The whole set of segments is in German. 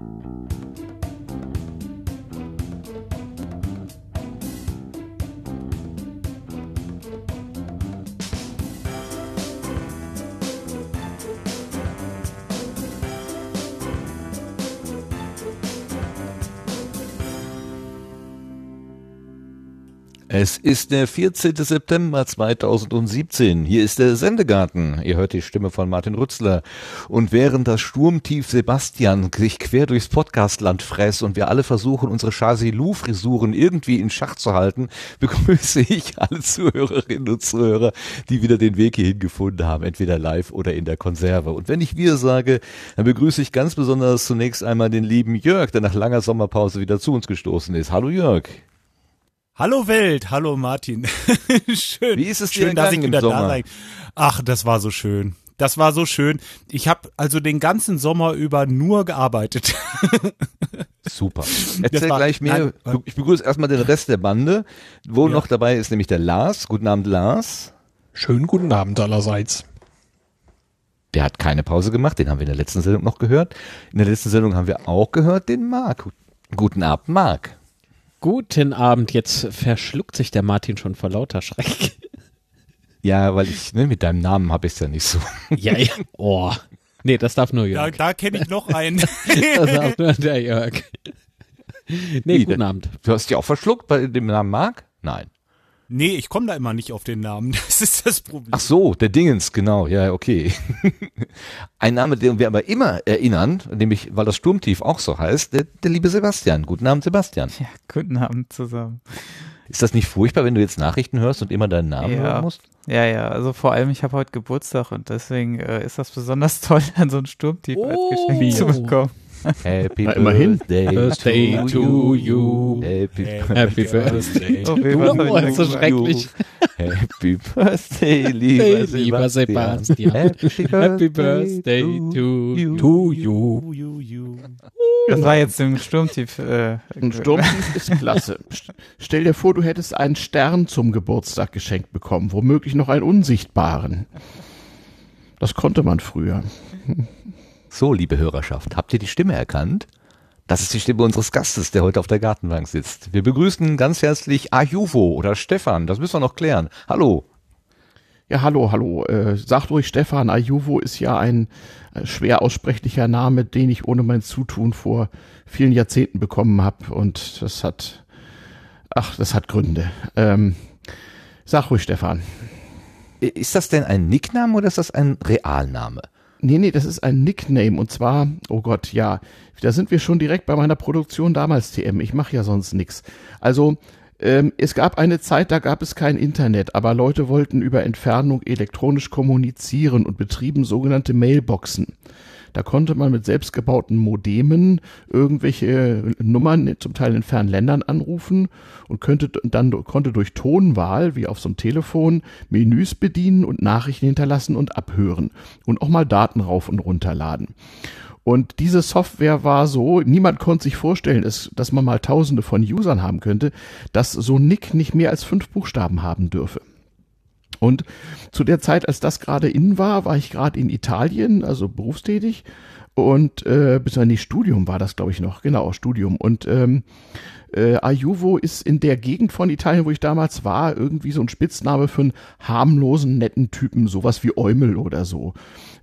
Thank you. Es ist der 14. September 2017. Hier ist der Sendegarten. Ihr hört die Stimme von Martin Rützler. Und während das Sturmtief Sebastian sich quer durchs Podcastland fräst und wir alle versuchen, unsere Chazilou-Frisuren irgendwie in Schach zu halten, begrüße ich alle Zuhörerinnen und Zuhörer, die wieder den Weg hierhin gefunden haben, entweder live oder in der Konserve. Und wenn ich wir sage, dann begrüße ich ganz besonders zunächst einmal den lieben Jörg, der nach langer Sommerpause wieder zu uns gestoßen ist. Hallo Jörg. Hallo Welt, hallo Martin. schön. Wie ist es dir schön, dass ich wieder da sein. Ach, das war so schön. Das war so schön. Ich habe also den ganzen Sommer über nur gearbeitet. Super. Erzähl war, gleich mehr. Nein, ich begrüße erstmal den Rest der Bande. Wo ja. noch dabei ist nämlich der Lars. Guten Abend, Lars. Schönen guten Abend allerseits. Der hat keine Pause gemacht, den haben wir in der letzten Sendung noch gehört. In der letzten Sendung haben wir auch gehört den Marc. Guten Abend, Marc. Guten Abend, jetzt verschluckt sich der Martin schon vor lauter Schreck. Ja, weil ich, ne, mit deinem Namen habe ich es ja nicht so. Ja, ja. Oh. Nee, das darf nur Jörg. Da, da kenne ich noch einen. das darf nur der Jörg. Nee, Wie, guten Abend. Du hast dich auch verschluckt bei dem Namen Marc? Nein. Nee, ich komme da immer nicht auf den Namen. Das ist das Problem. Ach so, der Dingens, genau. Ja, okay. Ein Name, den wir aber immer erinnern, nämlich, weil das Sturmtief auch so heißt, der, der liebe Sebastian. Guten Abend, Sebastian. Ja, guten Abend zusammen. Ist das nicht furchtbar, wenn du jetzt Nachrichten hörst und immer deinen Namen ja. hören musst? Ja, ja, also vor allem, ich habe heute Geburtstag und deswegen äh, ist das besonders toll, dann so ein Sturmtief oh. als Geschenk zu bekommen. Happy Na, immerhin. Birthday, to you. Happy, Happy Birthday. Oh, oh, ist so schrecklich. Happy Birthday, lieber, lieber Sebastian. Happy Birthday, to, you. to you. Das war jetzt im Sturmtief. Äh, Ein Sturmtief ist klasse. Stell dir vor, du hättest einen Stern zum Geburtstag geschenkt bekommen, womöglich noch einen unsichtbaren. Das konnte man früher. So, liebe Hörerschaft, habt ihr die Stimme erkannt? Das ist die Stimme unseres Gastes, der heute auf der Gartenbank sitzt. Wir begrüßen ganz herzlich Ajuvo oder Stefan, das müssen wir noch klären. Hallo. Ja, hallo, hallo. Äh, sagt ruhig Stefan, Ajuvo ist ja ein äh, schwer aussprechlicher Name, den ich ohne mein Zutun vor vielen Jahrzehnten bekommen habe. Und das hat, ach, das hat Gründe. Ähm, sag ruhig Stefan. Ist das denn ein Nickname oder ist das ein Realname? Nee, nee, das ist ein Nickname und zwar, oh Gott, ja, da sind wir schon direkt bei meiner Produktion damals TM. Ich mache ja sonst nix. Also ähm, es gab eine Zeit, da gab es kein Internet, aber Leute wollten über Entfernung elektronisch kommunizieren und betrieben sogenannte Mailboxen. Da konnte man mit selbstgebauten Modemen irgendwelche Nummern zum Teil in fernen Ländern anrufen und könnte dann konnte durch Tonwahl wie auf so einem Telefon Menüs bedienen und Nachrichten hinterlassen und abhören und auch mal Daten rauf und runterladen. Und diese Software war so, niemand konnte sich vorstellen, dass man mal tausende von Usern haben könnte, dass so Nick nicht mehr als fünf Buchstaben haben dürfe. Und zu der Zeit, als das gerade in war, war ich gerade in Italien, also berufstätig. Und äh, bis an die Studium war das, glaube ich, noch. Genau, Studium. Und ähm, äh, Ajuvo ist in der Gegend von Italien, wo ich damals war, irgendwie so ein Spitzname für einen harmlosen, netten Typen, sowas wie Eumel oder so.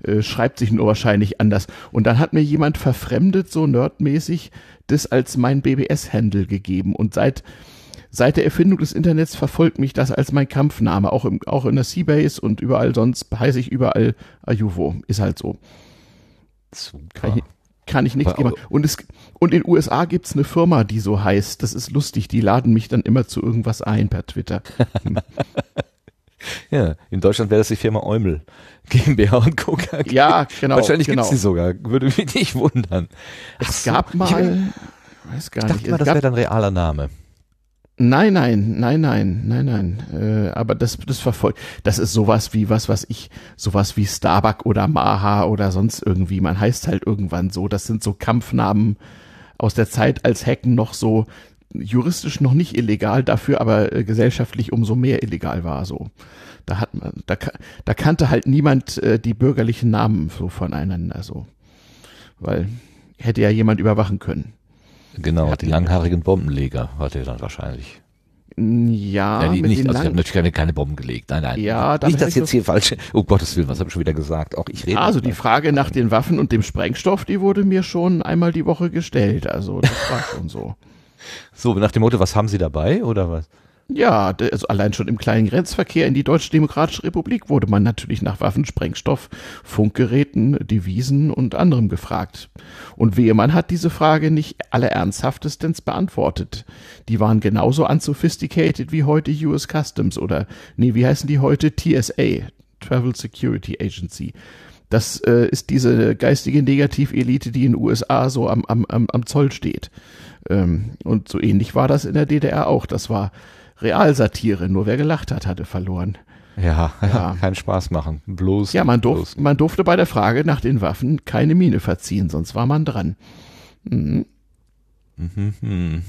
Äh, schreibt sich nur wahrscheinlich anders. Und dann hat mir jemand verfremdet, so nerdmäßig, das als mein BBS-Handle gegeben. Und seit Seit der Erfindung des Internets verfolgt mich das als mein Kampfname, auch, im, auch in der Seabase und überall sonst heiße ich überall Ajuvo. Ist halt so. Super. Kann ich, nichts geben. Und, es, und in den USA gibt's eine Firma, die so heißt. Das ist lustig. Die laden mich dann immer zu irgendwas ein per Twitter. ja, in Deutschland wäre das die Firma Eumel. GmbH und Co. Ja, genau. Wahrscheinlich genau. gibt's die sogar. Würde mich nicht wundern. Es Ach gab so. mal, ich, weiß gar ich dachte nicht. mal, das wäre dein realer Name. Nein, nein, nein, nein, nein, nein. Äh, aber das, das verfolgt. Das ist sowas wie was, was ich, sowas wie Starbuck oder Maha oder sonst irgendwie. Man heißt halt irgendwann so. Das sind so Kampfnamen aus der Zeit, als Hacken noch so juristisch noch nicht illegal, dafür aber äh, gesellschaftlich umso mehr illegal war. So, da hat man, da, da kannte halt niemand äh, die bürgerlichen Namen so voneinander. So, weil hätte ja jemand überwachen können. Genau, die langhaarigen Bombenleger hat er dann wahrscheinlich. Ja, Ja, die, nicht, den also ich habe natürlich keine, keine Bomben gelegt. Nein, nein. Ja, nicht, dass jetzt hier falsch. Oh Gottes Willen, was habe ich schon wieder gesagt? Auch ich rede. Also die Frage nach den Waffen und dem Sprengstoff, die wurde mir schon einmal die Woche gestellt. Also das war schon so. so nach dem Motto, was haben Sie dabei oder was? Ja, also allein schon im kleinen Grenzverkehr in die Deutsche Demokratische Republik wurde man natürlich nach Waffen, Sprengstoff, Funkgeräten, Devisen und anderem gefragt. Und wehe, man hat diese Frage nicht alle ernsthaftestenst beantwortet. Die waren genauso unsophisticated wie heute US Customs oder, nee, wie heißen die heute? TSA, Travel Security Agency. Das äh, ist diese geistige Negativelite, die in den USA so am, am, am, am Zoll steht. Ähm, und so ähnlich war das in der DDR auch. Das war Realsatire, nur wer gelacht hat, hatte verloren. Ja, Ja. keinen Spaß machen. Bloß. Ja, man, bloß. durf, man durfte bei der Frage nach den Waffen keine Miene verziehen, sonst war man dran. Mhm. Mhm, hm.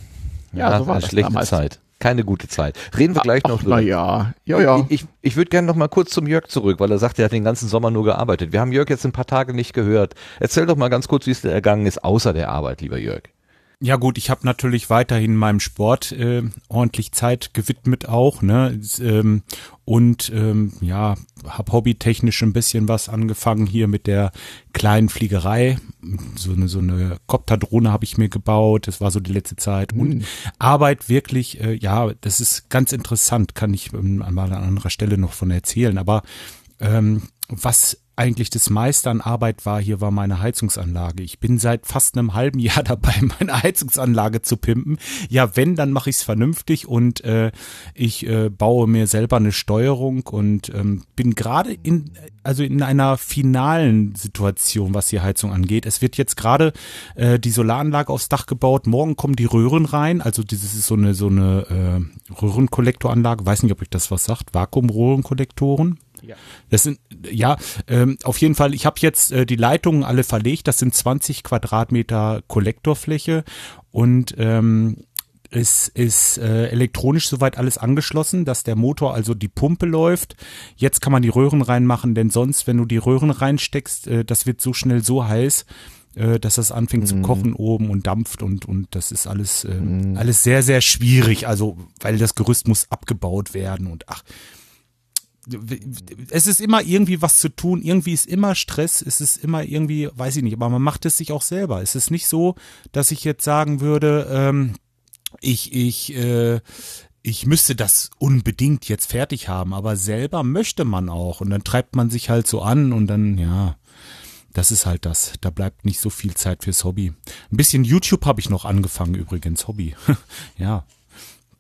Ja, so war eine das schlechte damals. Zeit. Keine gute Zeit. Reden wir gleich noch Ach, na ja, ja, ja. Ich, ich, ich würde gerne noch mal kurz zum Jörg zurück, weil er sagt, er hat den ganzen Sommer nur gearbeitet. Wir haben Jörg jetzt ein paar Tage nicht gehört. Erzähl doch mal ganz kurz, wie es dir ergangen ist, außer der Arbeit, lieber Jörg. Ja gut, ich habe natürlich weiterhin meinem Sport äh, ordentlich Zeit gewidmet auch, ne? Ähm, und ähm, ja, habe hobbytechnisch ein bisschen was angefangen hier mit der kleinen Fliegerei. So eine so eine Kopterdrohne habe ich mir gebaut. Das war so die letzte Zeit. Und Arbeit wirklich, äh, ja, das ist ganz interessant, kann ich ähm, an mal an anderer Stelle noch von erzählen. Aber ähm, was eigentlich das meiste an Arbeit war, hier war meine Heizungsanlage. Ich bin seit fast einem halben Jahr dabei, meine Heizungsanlage zu pimpen. Ja, wenn, dann mache ich es vernünftig und äh, ich äh, baue mir selber eine Steuerung und ähm, bin gerade in, also in einer finalen Situation, was die Heizung angeht. Es wird jetzt gerade äh, die Solaranlage aufs Dach gebaut. Morgen kommen die Röhren rein. Also dieses ist so eine so eine äh, Röhrenkollektoranlage. Weiß nicht, ob euch das was sagt. Vakuumröhrenkollektoren. Das sind ja ähm, auf jeden Fall. Ich habe jetzt äh, die Leitungen alle verlegt. Das sind 20 Quadratmeter Kollektorfläche und ähm, es ist äh, elektronisch soweit alles angeschlossen, dass der Motor, also die Pumpe läuft. Jetzt kann man die Röhren reinmachen, denn sonst, wenn du die Röhren reinsteckst, äh, das wird so schnell so heiß, äh, dass das anfängt zu kochen oben und dampft und und das ist alles äh, alles sehr sehr schwierig. Also weil das Gerüst muss abgebaut werden und ach es ist immer irgendwie was zu tun, irgendwie ist immer Stress, es ist immer irgendwie, weiß ich nicht, aber man macht es sich auch selber. Es ist nicht so, dass ich jetzt sagen würde, ähm, ich, ich, äh, ich müsste das unbedingt jetzt fertig haben, aber selber möchte man auch und dann treibt man sich halt so an und dann, ja, das ist halt das. Da bleibt nicht so viel Zeit fürs Hobby. Ein bisschen YouTube habe ich noch angefangen übrigens, Hobby. ja,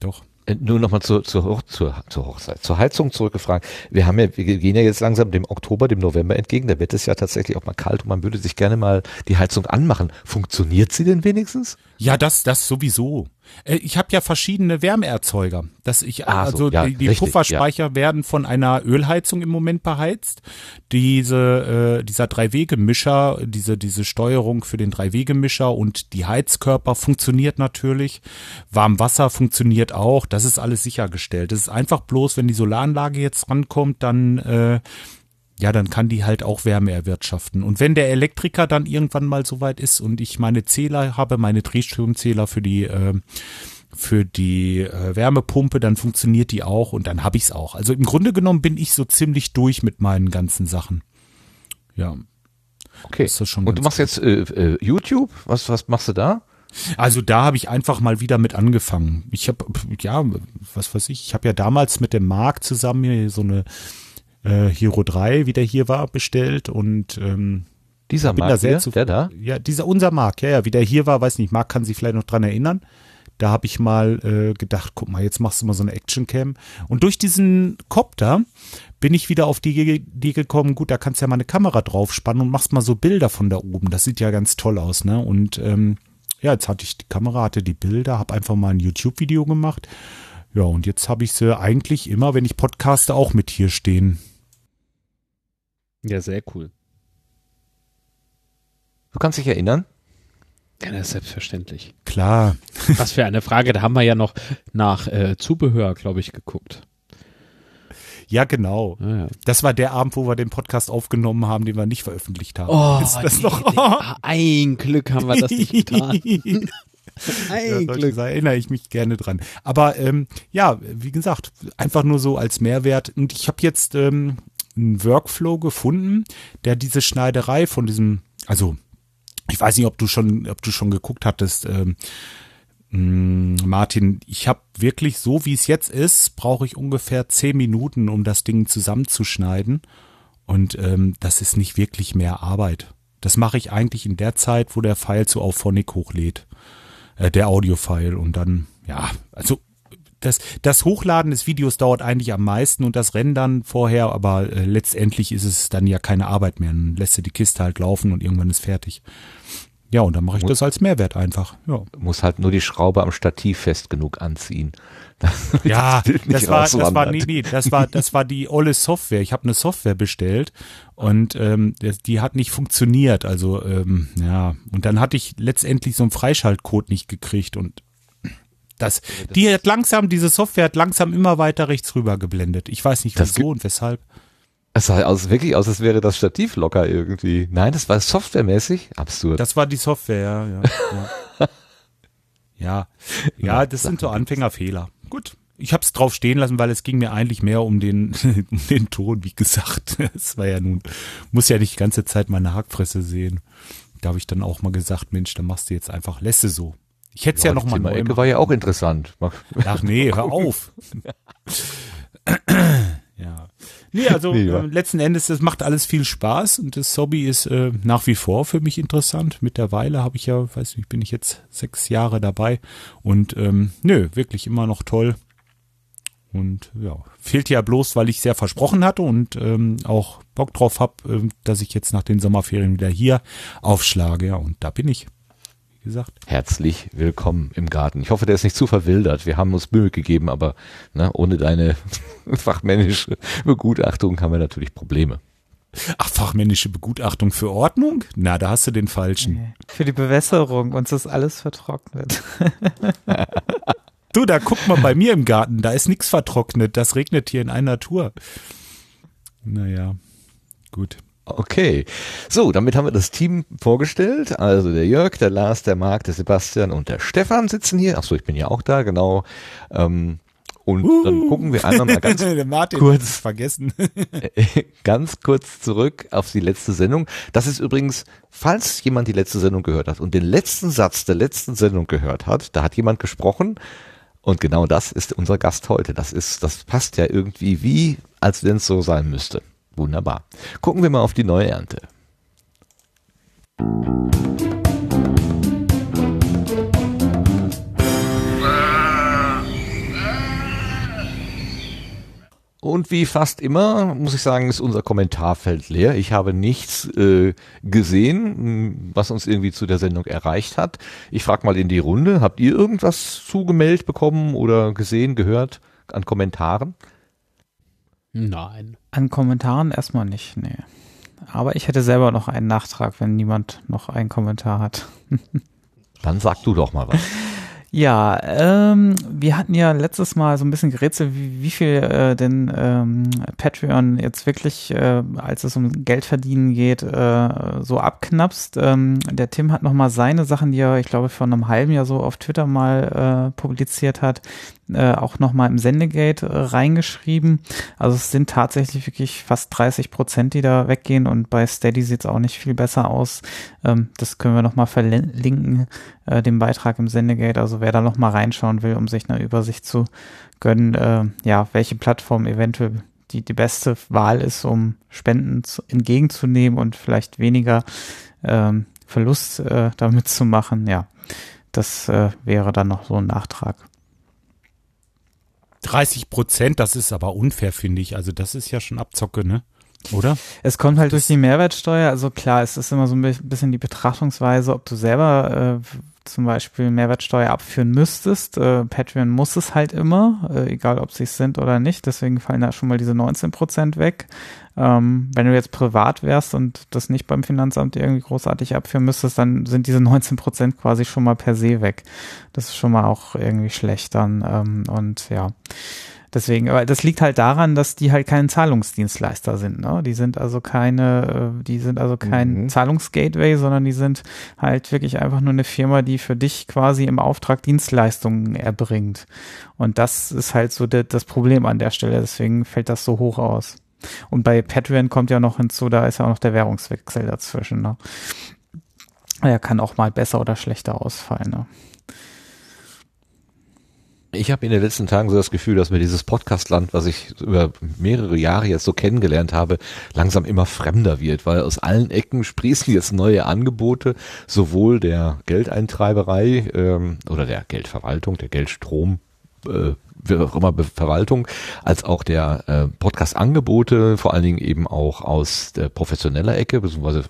doch. Äh, Nur nochmal zur, zur, zur, zur Hochzeit, zur Heizung zurückgefragt. Wir haben ja, wir gehen ja jetzt langsam dem Oktober, dem November entgegen. Da wird es ja tatsächlich auch mal kalt und man würde sich gerne mal die Heizung anmachen. Funktioniert sie denn wenigstens? Ja, das, das sowieso. Äh, Ich habe ja verschiedene Wärmeerzeuger. Das ich, so, also ja, die, die richtig, Pufferspeicher werden von einer Ölheizung im Moment beheizt. Diese, äh, dieser Drei-Wege-Mischer, diese, diese Steuerung für den Drei-Wege-Mischer und die Heizkörper funktioniert natürlich. Warmwasser funktioniert auch. Das ist alles sichergestellt. Das ist einfach bloß, wenn die Solaranlage jetzt rankommt, dann äh, ja, dann kann die halt auch Wärme erwirtschaften. Und wenn der Elektriker dann irgendwann mal soweit ist und ich meine Zähler habe, meine Drehstromzähler für die äh, für die äh, Wärmepumpe, dann funktioniert die auch und dann habe ich es auch. Also im Grunde genommen bin ich so ziemlich durch mit meinen ganzen Sachen. Ja. Okay. Ist das schon und du machst jetzt äh, äh, YouTube? Was, was machst du da? Also da habe ich einfach mal wieder mit angefangen. Ich habe, ja, was weiß ich, ich habe ja damals mit dem Marc zusammen hier so eine äh, Hero 3, wie der hier war, bestellt und ähm, Dieser Marc der da? Ja, dieser unser Marc, ja, ja, wie der hier war, weiß nicht, Marc kann sich vielleicht noch dran erinnern. Da habe ich mal äh, gedacht, guck mal, jetzt machst du mal so eine Actioncam. Und durch diesen Copter bin ich wieder auf die Idee gekommen, gut, da kannst du ja mal eine Kamera draufspannen und machst mal so Bilder von da oben. Das sieht ja ganz toll aus, ne? Und ähm, ja, jetzt hatte ich die Kamera, hatte die Bilder, habe einfach mal ein YouTube-Video gemacht. Ja, und jetzt habe ich sie eigentlich immer, wenn ich podcaste, auch mit hier stehen. Ja, sehr cool. Du kannst dich erinnern? Ja, das ist selbstverständlich. Klar. Was für eine Frage. Da haben wir ja noch nach äh, Zubehör, glaube ich, geguckt. Ja, genau. Ah, ja. Das war der Abend, wo wir den Podcast aufgenommen haben, den wir nicht veröffentlicht haben. Oh, Ist das nee, noch? nee, ah, ein Glück haben wir das nicht getan. Ja, Ein solche Glück. Sachen erinnere ich mich gerne dran. Aber ähm, ja, wie gesagt, einfach nur so als Mehrwert. Und ich habe jetzt ähm, einen Workflow gefunden, der diese Schneiderei von diesem, also ich weiß nicht, ob du schon, ob du schon geguckt hattest, ähm, mh, Martin. Ich habe wirklich so, wie es jetzt ist, brauche ich ungefähr zehn Minuten, um das Ding zusammenzuschneiden. Und ähm, das ist nicht wirklich mehr Arbeit. Das mache ich eigentlich in der Zeit, wo der File zu Auphonic hochlädt äh, der Audio-File und dann, ja, also das, das Hochladen des Videos dauert eigentlich am meisten und das Rendern vorher, aber äh, letztendlich ist es dann ja keine Arbeit mehr. Dann lässt du die Kiste halt laufen und irgendwann ist fertig. Ja, und dann mache ich das als Mehrwert einfach. Ja, Muss halt nur die Schraube am Stativ fest genug anziehen. ja nicht das war, das war, nee, nee, das war, das war die olle Software. Ich habe eine Software bestellt und ähm, das- die hat nicht funktioniert. Also ähm, ja, und dann hatte ich letztendlich so einen Freischaltcode nicht gekriegt und das, die hat langsam, diese Software hat langsam immer weiter rechts rüber geblendet. Ich weiß nicht wieso und weshalb. Es sah aus, wirklich aus, als wäre das Stativ locker irgendwie. Nein, das war softwaremäßig. Absurd. Das war die Software, ja. Ja, ja. ja. ja das sind so Anfängerfehler. Gut. Ich habe es drauf stehen lassen, weil es ging mir eigentlich mehr um den, um den Ton, wie gesagt. Es war ja nun, muss ja nicht die ganze Zeit meine Hackfresse sehen. Da habe ich dann auch mal gesagt, Mensch, dann machst du jetzt einfach Lässe so. Ich hätte es ja, noch mal neu Ecke war ja auch interessant. Ach nee, hör auf. ja. Nee, also Nee, ja. äh, letzten Endes, das macht alles viel Spaß und das Hobby ist äh, nach wie vor für mich interessant. Mittlerweile habe ich ja, weiß nicht, bin ich jetzt sechs Jahre dabei und ähm, nö, wirklich immer noch toll. Und ja, fehlt ja bloß, weil ich sehr versprochen hatte und ähm, auch Bock drauf habe, ähm, dass ich jetzt nach den Sommerferien wieder hier aufschlage. Ja, und da bin ich. Gesagt. Herzlich willkommen im Garten. Ich hoffe, der ist nicht zu verwildert. Wir haben uns Mühe gegeben, aber ne, ohne deine fachmännische Begutachtung haben wir natürlich Probleme. Ach, fachmännische Begutachtung für Ordnung? Na, da hast du den falschen. Nee. Für die Bewässerung, uns ist alles vertrocknet. Du, da guck mal bei mir im Garten, da ist nichts vertrocknet, das regnet hier in einer Tour. Naja, gut. Okay, so, damit haben wir das Team vorgestellt. Also der Jörg, der Lars, der Marc, der Sebastian und der Stefan sitzen hier. Ach so, ich bin ja auch da, genau. Ähm, und dann gucken wir einmal mal ganz kurz. vergessen. ganz kurz zurück auf die letzte Sendung. Das ist übrigens, falls jemand die letzte Sendung gehört hat und den letzten Satz der letzten Sendung gehört hat, da hat jemand gesprochen und genau das ist unser Gast heute. Das ist, das passt ja irgendwie wie, als wenn es so sein müsste. Wunderbar. Gucken wir mal auf die neue Ernte. Und wie fast immer, muss ich sagen, ist unser Kommentarfeld leer. Ich habe nichts äh, gesehen, was uns irgendwie zu der Sendung erreicht hat. Ich frage mal in die Runde, habt ihr irgendwas zugemeldet bekommen oder gesehen, gehört an Kommentaren? Nein. An Kommentaren erstmal nicht, nee. Aber ich hätte selber noch einen Nachtrag, wenn niemand noch einen Kommentar hat. Dann sag du doch mal was. Ja, ähm, wir hatten ja letztes Mal so ein bisschen gerätselt, wie, wie viel äh, denn ähm, Patreon jetzt wirklich, äh, als es um Geld verdienen geht, äh, so abknapst. Ähm, der Tim hat nochmal seine Sachen, die er, ich glaube, vor einem halben Jahr so auf Twitter mal äh, publiziert hat, äh, auch nochmal im Sendegate äh, reingeschrieben. Also es sind tatsächlich wirklich fast 30 Prozent, die da weggehen und bei Steady sieht es auch nicht viel besser aus. Ähm, das können wir nochmal verlinken, äh, den Beitrag im Sendegate. Also wer da nochmal reinschauen will, um sich eine Übersicht zu gönnen, äh, ja, welche Plattform eventuell die, die beste Wahl ist, um Spenden zu, entgegenzunehmen und vielleicht weniger ähm, Verlust äh, damit zu machen. Ja, das äh, wäre dann noch so ein Nachtrag. 30 Prozent, das ist aber unfair, finde ich. Also das ist ja schon Abzocke, ne? Oder? Es kommt halt durch die Mehrwertsteuer. Also klar, es ist immer so ein bi- bisschen die Betrachtungsweise, ob du selber äh, zum Beispiel Mehrwertsteuer abführen müsstest. Äh, Patreon muss es halt immer, äh, egal ob sie es sind oder nicht. Deswegen fallen da schon mal diese 19 Prozent weg. Ähm, wenn du jetzt privat wärst und das nicht beim Finanzamt irgendwie großartig abführen müsstest, dann sind diese 19 Prozent quasi schon mal per se weg. Das ist schon mal auch irgendwie schlecht dann. Ähm, und ja. Deswegen, aber das liegt halt daran, dass die halt kein Zahlungsdienstleister sind. Ne? Die sind also keine, äh, die sind also kein mhm. Zahlungsgateway, sondern die sind halt wirklich einfach nur eine Firma, die für dich quasi im Auftrag Dienstleistungen erbringt. Und das ist halt so das Problem an der Stelle. Deswegen fällt das so hoch aus. Und bei Patreon kommt ja noch hinzu, da ist ja auch noch der Währungswechsel dazwischen. Ne? Er kann auch mal besser oder schlechter ausfallen. Ne? Ich habe in den letzten Tagen so das Gefühl, dass mir dieses Podcastland, was ich über mehrere Jahre jetzt so kennengelernt habe, langsam immer fremder wird, weil aus allen Ecken sprießen jetzt neue Angebote, sowohl der Geldeintreiberei ähm, oder der Geldverwaltung, der Geldstrom äh, wie auch immer Verwaltung, als auch der äh, Podcast-Angebote, vor allen Dingen eben auch aus der professioneller Ecke, beziehungsweise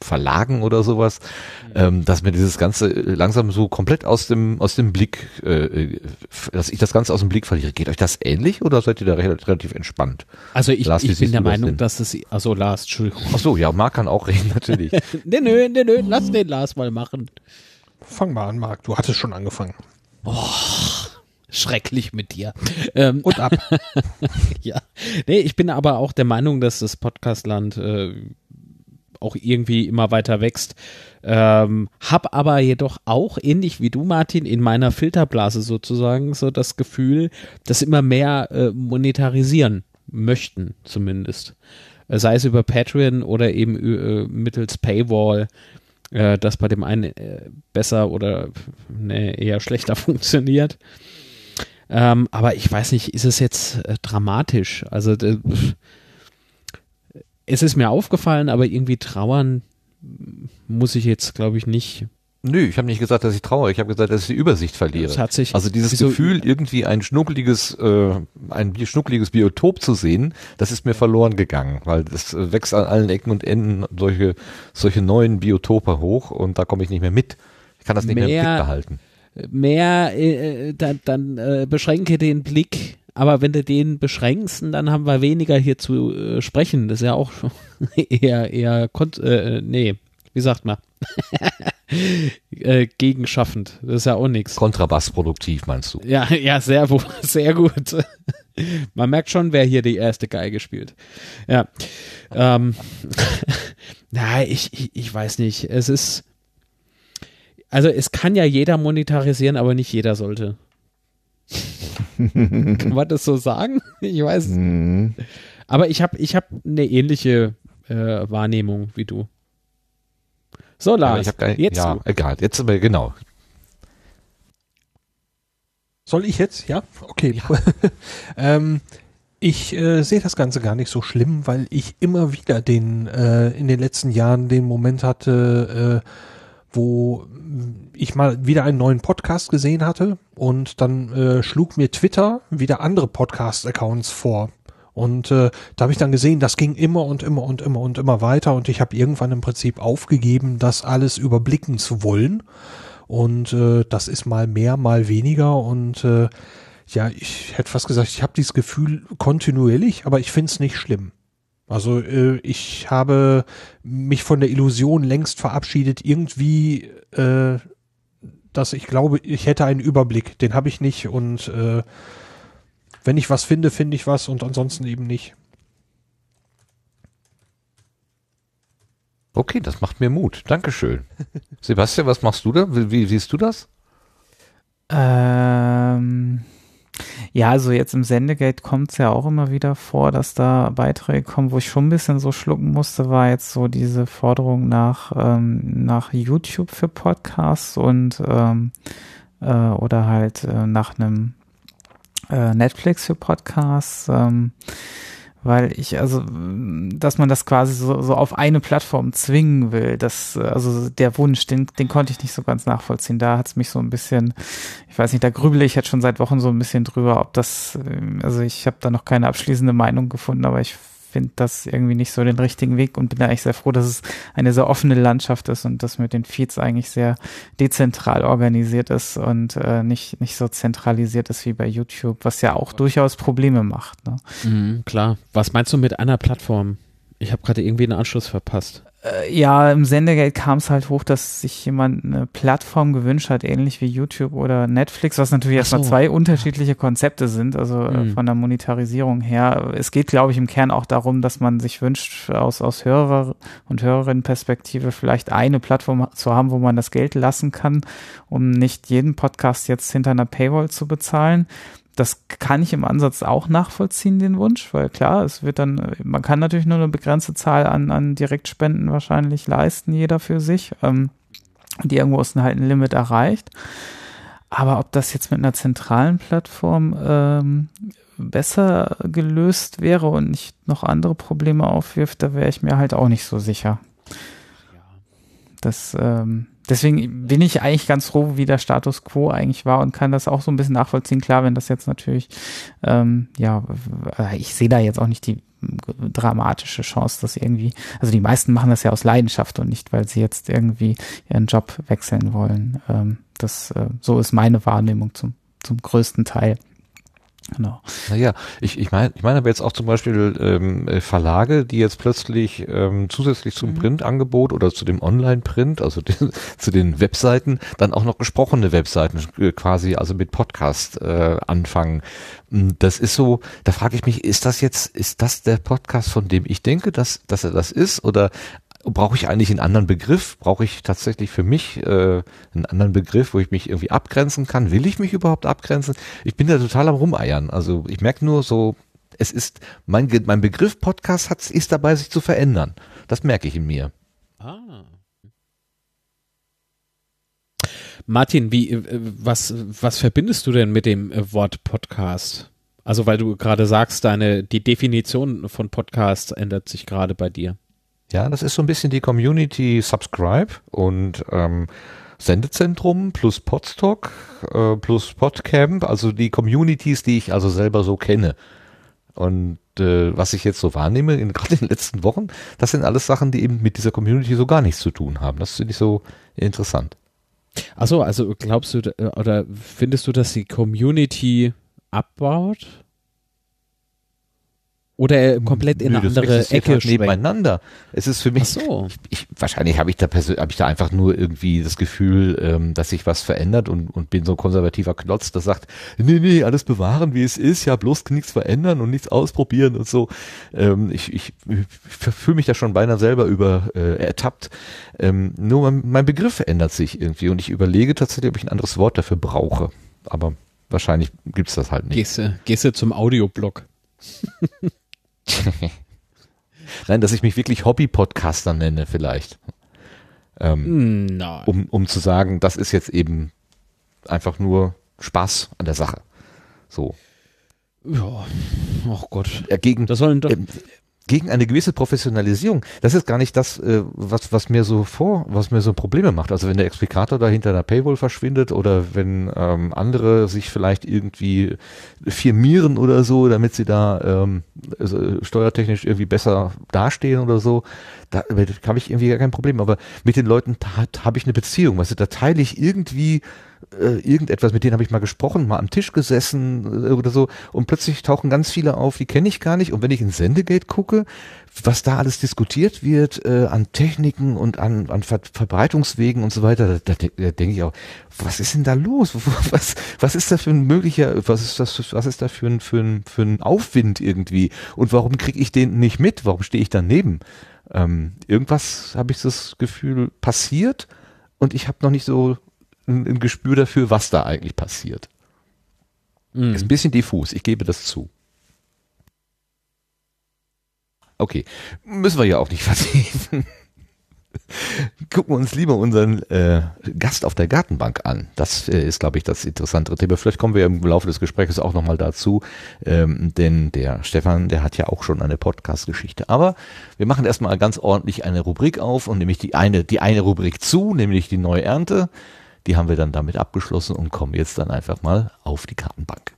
Verlagen oder sowas, mhm. ähm, dass mir dieses Ganze langsam so komplett aus dem, aus dem Blick, äh, dass ich das Ganze aus dem Blick verliere. Geht euch das ähnlich oder seid ihr da relativ entspannt? Also ich, Lars, ich bin der Meinung, dass es, also Lars, Entschuldigung. Ach so, ja, Marc kann auch reden, natürlich. nee, nö, nee, nö, lass den Lars mal machen. Fang mal an, Marc, du hattest schon angefangen. Oh schrecklich mit dir. Ähm, Und ab. ja. Nee, ich bin aber auch der Meinung, dass das Podcastland äh, auch irgendwie immer weiter wächst. Ähm, hab aber jedoch auch, ähnlich wie du, Martin, in meiner Filterblase sozusagen so das Gefühl, dass immer mehr äh, monetarisieren möchten, zumindest. Äh, sei es über Patreon oder eben äh, mittels Paywall äh, das bei dem einen äh, besser oder nee, eher schlechter funktioniert. Ähm, aber ich weiß nicht, ist es jetzt äh, dramatisch? Also äh, es ist mir aufgefallen, aber irgendwie trauern muss ich jetzt, glaube ich, nicht. Nö, ich habe nicht gesagt, dass ich trauere. Ich habe gesagt, dass ich die Übersicht verliere. Das hat sich, also dieses wieso, Gefühl, irgendwie ein schnuckeliges, äh, ein schnuckeliges Biotop zu sehen, das ist mir verloren gegangen, weil das wächst an allen Ecken und Enden solche solche neuen Biotope hoch und da komme ich nicht mehr mit. Ich kann das nicht mehr, mehr im Blick behalten mehr, äh, äh, dann, dann äh, beschränke den Blick. Aber wenn du den beschränkst, dann haben wir weniger hier zu äh, sprechen. Das ist ja auch eher, eher, äh, nee, wie sagt man? äh, gegenschaffend. Das ist ja auch nichts. Kontrabassproduktiv meinst du? Ja, ja, sehr, sehr gut. Man merkt schon, wer hier die erste Geige spielt. Ja. Ähm, na, ich, ich, ich weiß nicht. Es ist, also es kann ja jeder monetarisieren, aber nicht jeder sollte. kann man das so sagen? Ich weiß. Mhm. Aber ich habe ich hab eine ähnliche äh, Wahrnehmung wie du. So, Lars, ja, jetzt ja, du. egal, jetzt aber genau. Soll ich jetzt? Ja, okay. Ja. ähm, ich äh, sehe das Ganze gar nicht so schlimm, weil ich immer wieder den äh, in den letzten Jahren den Moment hatte, äh, wo ich mal wieder einen neuen Podcast gesehen hatte und dann äh, schlug mir Twitter wieder andere Podcast-Accounts vor. Und äh, da habe ich dann gesehen, das ging immer und immer und immer und immer weiter und ich habe irgendwann im Prinzip aufgegeben, das alles überblicken zu wollen. Und äh, das ist mal mehr, mal weniger und äh, ja, ich hätte fast gesagt, ich habe dieses Gefühl kontinuierlich, aber ich finde es nicht schlimm. Also äh, ich habe mich von der Illusion längst verabschiedet, irgendwie, äh, dass ich glaube, ich hätte einen Überblick. Den habe ich nicht und äh, wenn ich was finde, finde ich was und ansonsten eben nicht. Okay, das macht mir Mut. Dankeschön. Sebastian, was machst du da? Wie, wie siehst du das? Ähm, ja, also jetzt im Sendegate kommt es ja auch immer wieder vor, dass da Beiträge kommen, wo ich schon ein bisschen so schlucken musste, war jetzt so diese Forderung nach, ähm, nach YouTube für Podcasts und ähm, äh, oder halt äh, nach einem äh, Netflix für Podcasts. Ähm, weil ich, also, dass man das quasi so, so auf eine Plattform zwingen will, das, also der Wunsch, den, den konnte ich nicht so ganz nachvollziehen. Da hat es mich so ein bisschen, ich weiß nicht, da grübele ich jetzt schon seit Wochen so ein bisschen drüber, ob das, also ich habe da noch keine abschließende Meinung gefunden, aber ich finde das irgendwie nicht so den richtigen Weg und bin da eigentlich sehr froh, dass es eine sehr offene Landschaft ist und das mit den Feeds eigentlich sehr dezentral organisiert ist und äh, nicht, nicht so zentralisiert ist wie bei YouTube, was ja auch durchaus Probleme macht. Ne? Mhm, klar. Was meinst du mit einer Plattform? Ich habe gerade irgendwie einen Anschluss verpasst. Äh, ja, im Sendegeld kam es halt hoch, dass sich jemand eine Plattform gewünscht hat, ähnlich wie YouTube oder Netflix, was natürlich erstmal so. zwei unterschiedliche Konzepte sind, also mhm. von der Monetarisierung her. Es geht, glaube ich, im Kern auch darum, dass man sich wünscht, aus, aus Hörer- und Hörerinnenperspektive vielleicht eine Plattform zu haben, wo man das Geld lassen kann, um nicht jeden Podcast jetzt hinter einer Paywall zu bezahlen das kann ich im Ansatz auch nachvollziehen, den Wunsch, weil klar, es wird dann, man kann natürlich nur eine begrenzte Zahl an, an Direktspenden wahrscheinlich leisten, jeder für sich, ähm, die irgendwo ist halt ein Limit erreicht. Aber ob das jetzt mit einer zentralen Plattform ähm, besser gelöst wäre und nicht noch andere Probleme aufwirft, da wäre ich mir halt auch nicht so sicher. Das ähm, deswegen bin ich eigentlich ganz froh, wie der Status quo eigentlich war und kann das auch so ein bisschen nachvollziehen. Klar, wenn das jetzt natürlich, ähm, ja, ich sehe da jetzt auch nicht die dramatische Chance, dass irgendwie, also die meisten machen das ja aus Leidenschaft und nicht, weil sie jetzt irgendwie ihren Job wechseln wollen. Ähm, das, äh, so ist meine Wahrnehmung zum, zum größten Teil. Genau. Naja, ich, ich meine ich meine aber jetzt auch zum Beispiel ähm, äh, Verlage, die jetzt plötzlich ähm, zusätzlich zum mhm. Printangebot oder zu dem Online-Print, also den, zu den Webseiten, dann auch noch gesprochene Webseiten äh, quasi, also mit Podcast äh, anfangen. Hm, das ist so, da frage ich mich, ist das jetzt, ist das der Podcast, von dem ich denke, dass, dass er das ist? Oder brauche ich eigentlich einen anderen Begriff? Brauche ich tatsächlich für mich äh, einen anderen Begriff, wo ich mich irgendwie abgrenzen kann? Will ich mich überhaupt abgrenzen? Ich bin da total am Rumeiern. Also ich merke nur so, es ist, mein, mein Begriff Podcast hat, ist dabei, sich zu verändern. Das merke ich in mir. Ah. Martin, wie, äh, was, was verbindest du denn mit dem äh, Wort Podcast? Also, weil du gerade sagst, deine, die Definition von Podcast ändert sich gerade bei dir. Ja, das ist so ein bisschen die Community Subscribe und ähm, Sendezentrum plus Podstock äh, plus Podcamp, also die Communities, die ich also selber so kenne. Und äh, was ich jetzt so wahrnehme, in, gerade in den letzten Wochen, das sind alles Sachen, die eben mit dieser Community so gar nichts zu tun haben. Das finde ich so interessant. Achso, also glaubst du oder findest du, dass die Community abbaut? Oder er komplett in Nö, eine andere Ecke halt nebeneinander. Es ist für mich, so. ich, ich, wahrscheinlich habe ich da habe ich da einfach nur irgendwie das Gefühl, ähm, dass sich was verändert und, und bin so ein konservativer Klotz, der sagt, nee, nee, alles bewahren, wie es ist, ja, bloß nichts verändern und nichts ausprobieren und so. Ähm, ich, ich, ich fühle mich da schon beinahe selber über äh, ertappt. Ähm, nur mein, mein Begriff verändert sich irgendwie und ich überlege tatsächlich, ob ich ein anderes Wort dafür brauche. Aber wahrscheinlich gibt's das halt nicht. Gehst du, gehst du zum Audioblog? Nein, dass ich mich wirklich Hobby-Podcaster nenne vielleicht. Ähm, Nein. Um, um zu sagen, das ist jetzt eben einfach nur Spaß an der Sache. So. Ja, oh Gott. Gegen, das sollen doch, gegen eine gewisse Professionalisierung. Das ist gar nicht das, äh, was, was mir so vor, was mir so Probleme macht. Also wenn der Explikator da hinter einer Paywall verschwindet oder wenn ähm, andere sich vielleicht irgendwie firmieren oder so, damit sie da ähm, also steuertechnisch irgendwie besser dastehen oder so, da, da habe ich irgendwie gar kein Problem. Aber mit den Leuten habe ich eine Beziehung. Weißt du, da teile ich irgendwie äh, irgendetwas, mit denen habe ich mal gesprochen, mal am Tisch gesessen äh, oder so und plötzlich tauchen ganz viele auf, die kenne ich gar nicht und wenn ich in Sendegate gucke, was da alles diskutiert wird äh, an Techniken und an, an Ver Verbreitungswegen und so weiter, da, da, denke ich auch, was ist denn da los? Was, was ist da für ein möglicher, was ist das, was ist da für ein, für ein, für ein Aufwind irgendwie und warum kriege ich den nicht mit? Warum stehe ich daneben? Ähm, irgendwas habe ich das Gefühl passiert und ich habe noch nicht so ein, ein Gespür dafür, was da eigentlich passiert. Mhm. Ist ein bisschen diffus, ich gebe das zu. Okay, müssen wir ja auch nicht vertiefen. Gucken wir uns lieber unseren äh, Gast auf der Gartenbank an. Das äh, ist, glaube ich, das interessantere Thema. Vielleicht kommen wir im Laufe des Gesprächs auch nochmal dazu, ähm, denn der Stefan, der hat ja auch schon eine Podcast-Geschichte. Aber wir machen erstmal ganz ordentlich eine Rubrik auf und nämlich die eine, die eine Rubrik zu, nämlich die neue Ernte. Die haben wir dann damit abgeschlossen und kommen jetzt dann einfach mal auf die Kartenbank.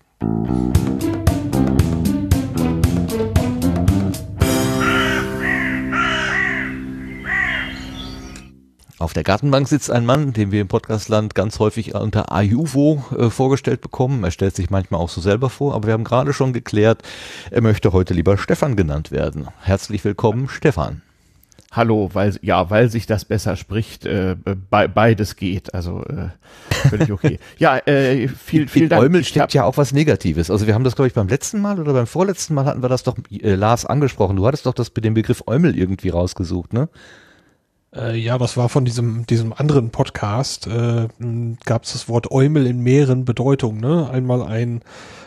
Auf der Gartenbank sitzt ein Mann, den wir im Podcastland ganz häufig unter Ayuvo äh, vorgestellt bekommen. Er stellt sich manchmal auch so selber vor, aber wir haben gerade schon geklärt, er möchte heute lieber Stefan genannt werden. Herzlich willkommen, Stefan. Hallo, weil ja, weil sich das besser spricht, äh, be beides geht, also äh, völlig okay. ja, äh, viel, vielen Dank. Eumel steckt ja auch was Negatives. Also wir haben das, glaube ich, beim letzten Mal oder beim vorletzten Mal hatten wir das doch, äh, Lars, angesprochen. Du hattest doch das mit dem Begriff Eumel irgendwie rausgesucht, ne? Äh, ja, das war von diesem, diesem anderen Podcast, äh, gab es das Wort Eumel in mehreren Bedeutungen, ne? Einmal ein,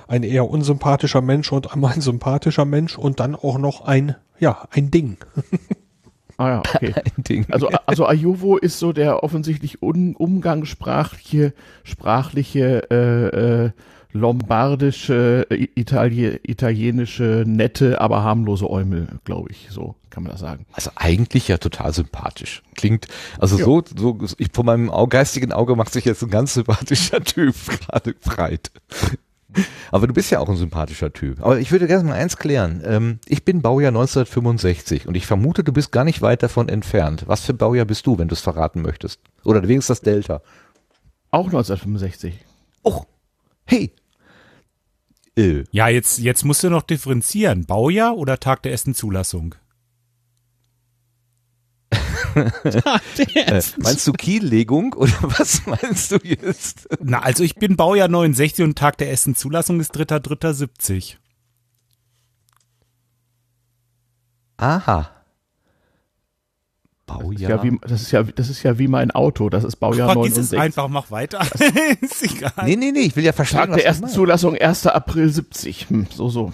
ein eher unsympathischer Mensch und einmal ein sympathischer Mensch und dann auch noch ein, ja, ein Ding. Ah ja, okay. Also, also Ayuvo ist so der offensichtlich un umgangssprachliche, sprachliche, äh, äh, lombardische, äh, Itali italienische, nette, aber harmlose Eumel, glaube ich. So kann man das sagen. Also eigentlich ja total sympathisch. Klingt, also ja. so, so, ich, von meinem geistigen Auge macht sich jetzt ein ganz sympathischer Typ gerade breit. Aber du bist ja auch ein sympathischer Typ. Aber ich würde gerne mal eins klären. Ähm, ich bin Baujahr 1965 und ich vermute, du bist gar nicht weit davon entfernt. Was für Baujahr bist du, wenn du es verraten möchtest? Oder wenigstens das Delta? Auch 1965. Och, hey. Äh. Ja, jetzt, jetzt musst du noch differenzieren. Baujahr oder Tag der ersten Zulassung? äh, meinst du Kiellegung oder was meinst du jetzt? Na, also ich bin Baujahr 69 und Tag der ersten Zulassung ist 3.3.70. Aha. Baujahr. Das ist, ja wie, das ist ja, das ist ja wie mein Auto, das ist Baujahr Ach, 69. Ist einfach, mach weiter. ist egal. Nee, nee, nee, ich will ja verstehen, Tag der ersten Zulassung 1. April 70. Hm, so, so.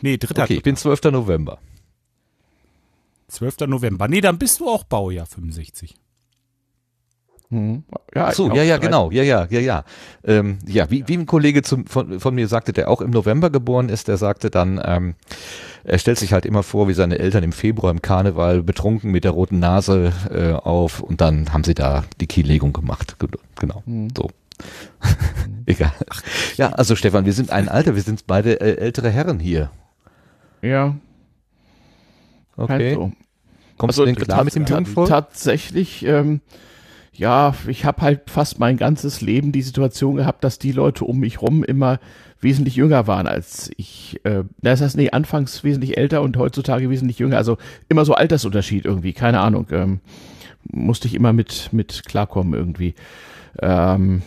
nee, dritter. Okay, ich bin 12. November. 12. November. Nee, dann bist du auch Baujahr 65. Hm. Ja, Ach so, ja, ja, genau, ja, ja, ja, ja. Ähm, ja, wie, wie ein Kollege zum, von, von mir sagte, der auch im November geboren ist, der sagte dann, ähm, er stellt sich halt immer vor, wie seine Eltern im Februar im Karneval betrunken mit der roten Nase äh, auf und dann haben sie da die Kiellegung gemacht. Genau, hm. so. Egal. Ja, also Stefan, wir sind ein Alter, wir sind beide äh, ältere Herren hier. Ja, Okay. Halt so. Kommst also, du denn klar mit dem Jungvolk? Tatsächlich, ähm, ja, ich habe halt fast mein ganzes Leben die Situation gehabt, dass die Leute um mich rum immer wesentlich jünger waren als ich. Äh, das heißt, nee, anfangs wesentlich älter und heutzutage wesentlich jünger. Also immer so Altersunterschied irgendwie, keine Ahnung. Ähm, musste ich immer mit, mit klarkommen irgendwie. Ähm,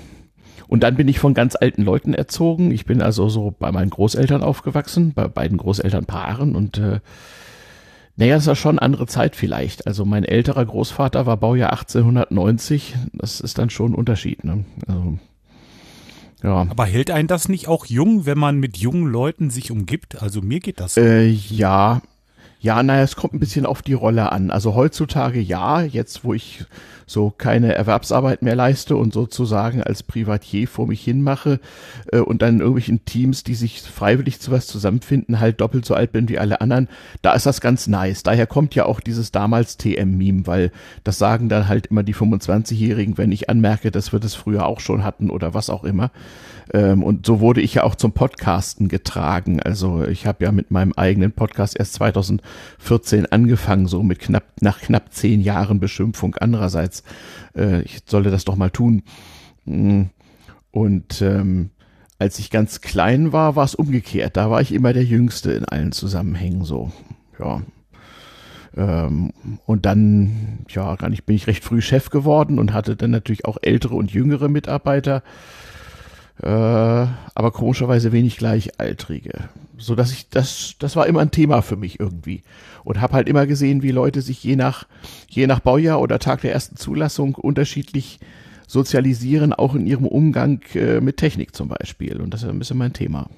und dann bin ich von ganz alten Leuten erzogen. Ich bin also so bei meinen Großeltern aufgewachsen, bei beiden Großelternpaaren und äh, naja, das war schon andere Zeit vielleicht. Also mein älterer Großvater war Baujahr 1890. Das ist dann schon ein Unterschied. Ne? Also, ja. Aber hält einen das nicht auch jung, wenn man mit jungen Leuten sich umgibt? Also mir geht das. So. Äh, ja, ja, naja, es kommt ein bisschen auf die Rolle an. Also heutzutage ja, jetzt wo ich so keine Erwerbsarbeit mehr leiste und sozusagen als Privatier vor mich hin mache äh, und dann in irgendwelchen Teams, die sich freiwillig zu was zusammenfinden, halt doppelt so alt bin wie alle anderen, da ist das ganz nice. Daher kommt ja auch dieses damals TM-Meme, weil das sagen dann halt immer die 25-Jährigen, wenn ich anmerke, dass wir das früher auch schon hatten oder was auch immer. Ähm, und so wurde ich ja auch zum Podcasten getragen. Also ich habe ja mit meinem eigenen Podcast erst 2014 angefangen, so mit knapp nach knapp zehn Jahren Beschimpfung andererseits. Äh, ich sollte das doch mal tun. Mm. Und ähm, als ich ganz klein war, war es umgekehrt. Da war ich immer der Jüngste in allen Zusammenhängen so. Ja. Ähm, und dann, ja, gar nicht, bin ich recht früh Chef geworden und hatte dann natürlich auch ältere und jüngere Mitarbeiter äh, aber komischerweise wenig Gleichaltrige. So dass ich das, das war immer ein Thema für mich irgendwie und habe halt immer gesehen, wie Leute sich je nach je nach Baujahr oder Tag der ersten Zulassung unterschiedlich sozialisieren, auch in ihrem Umgang äh, mit Technik zum Beispiel. Und das ist ein bisschen mein Thema.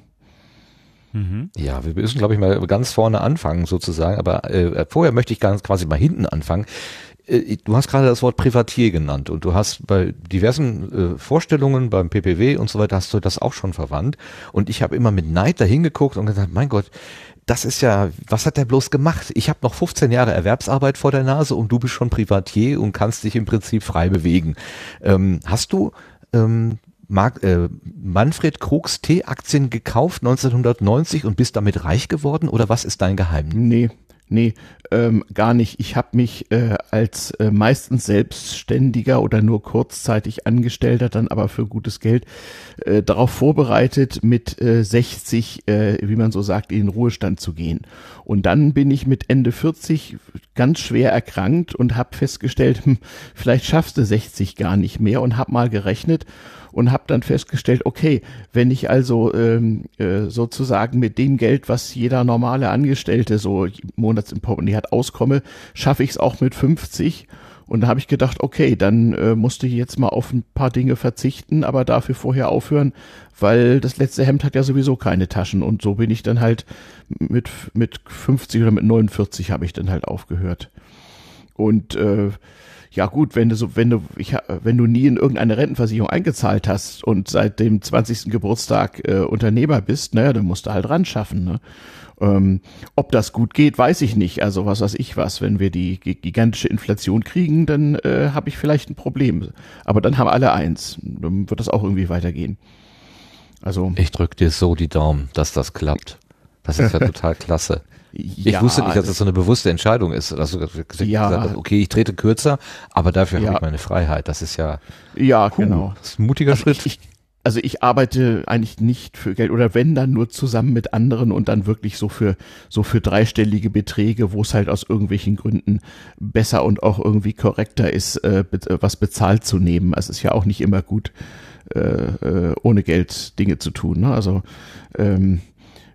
Mhm. Ja, wir müssen, glaube ich, mal ganz vorne anfangen sozusagen, aber äh, vorher möchte ich ganz quasi mal hinten anfangen. Äh, du hast gerade das Wort Privatier genannt und du hast bei diversen äh, Vorstellungen beim PPW und so weiter hast du das auch schon verwandt und ich habe immer mit Neid dahin geguckt und gesagt, mein Gott, das ist ja, was hat der bloß gemacht? Ich habe noch 15 Jahre Erwerbsarbeit vor der Nase und du bist schon Privatier und kannst dich im Prinzip frei bewegen. Ähm, hast du ähm, Mark, äh, Manfred Krugs T-Aktien gekauft 1990 und bist damit reich geworden oder was ist dein Geheimnis? Nee, Nee, ähm, gar nicht. Ich habe mich äh, als äh, meistens Selbstständiger oder nur kurzzeitig Angestellter, dann aber für gutes Geld, äh, darauf vorbereitet, mit äh, 60, äh, wie man so sagt, in den Ruhestand zu gehen. Und dann bin ich mit Ende 40 ganz schwer erkrankt und habe festgestellt, hm, vielleicht schaffst du 60 gar nicht mehr und habe mal gerechnet und habe dann festgestellt, okay, wenn ich also ähm, äh, sozusagen mit dem Geld, was jeder normale Angestellte so monats hat, auskomme, schaffe ich es auch mit 50. Und da habe ich gedacht, okay, dann äh, musste ich jetzt mal auf ein paar Dinge verzichten, aber dafür vorher aufhören, weil das letzte Hemd hat ja sowieso keine Taschen. Und so bin ich dann halt mit, mit 50 oder mit 49 habe ich dann halt aufgehört. Und äh, ja gut, wenn du so, wenn du, ich, wenn du nie in irgendeine Rentenversicherung eingezahlt hast und seit dem 20. Geburtstag äh, Unternehmer bist, naja, dann musst du halt ran schaffen. Ne? Ähm, ob das gut geht, weiß ich nicht. Also was weiß ich was, wenn wir die gigantische Inflation kriegen, dann äh, habe ich vielleicht ein Problem. Aber dann haben alle eins. Dann wird das auch irgendwie weitergehen. Also ich drücke dir so die Daumen, dass das klappt. Das ist ja total klasse. Ich ja, wusste nicht, dass das so eine bewusste Entscheidung ist. Also ja. gesagt, okay, ich trete kürzer, aber dafür ja. habe ich meine Freiheit. Das ist ja, ja puh, genau. Das ist ein mutiger also Schritt. Ich, ich, also ich arbeite eigentlich nicht für Geld oder wenn dann nur zusammen mit anderen und dann wirklich so für so für dreistellige Beträge, wo es halt aus irgendwelchen Gründen besser und auch irgendwie korrekter ist, äh, was bezahlt zu nehmen. Also es ist ja auch nicht immer gut, äh, äh, ohne Geld Dinge zu tun. Ne? Also ähm,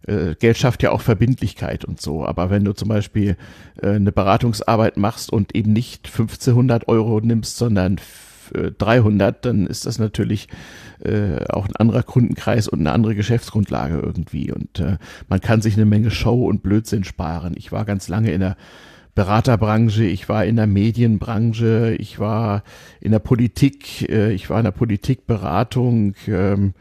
äh, Geld schafft ja auch Verbindlichkeit und so. Aber wenn du zum Beispiel äh, eine Beratungsarbeit machst und eben nicht 1500 Euro nimmst, sondern 300, dann ist das natürlich äh, auch ein anderer Kundenkreis und eine andere Geschäftsgrundlage irgendwie. Und äh, man kann sich eine Menge Show und Blödsinn sparen. Ich war ganz lange in der Beraterbranche, ich war in der Medienbranche, ich war in der Politik, äh, ich war in der Politikberatung ähm,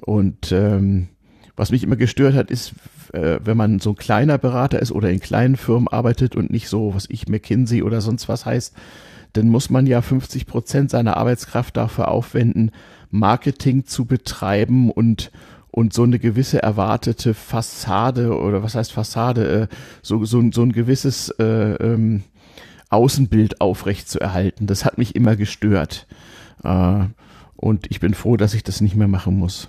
und ähm, was mich immer gestört hat, ist, äh, wenn man so ein kleiner Berater ist oder in kleinen Firmen arbeitet und nicht so, was ich, McKinsey oder sonst was heißt, dann muss man ja 50 Prozent seiner Arbeitskraft dafür aufwenden, Marketing zu betreiben und und so eine gewisse erwartete Fassade oder was heißt Fassade, äh, so, so, so ein gewisses äh, ähm, Außenbild aufrecht zu erhalten. Das hat mich immer gestört. Äh, und ich bin froh, dass ich das nicht mehr machen muss.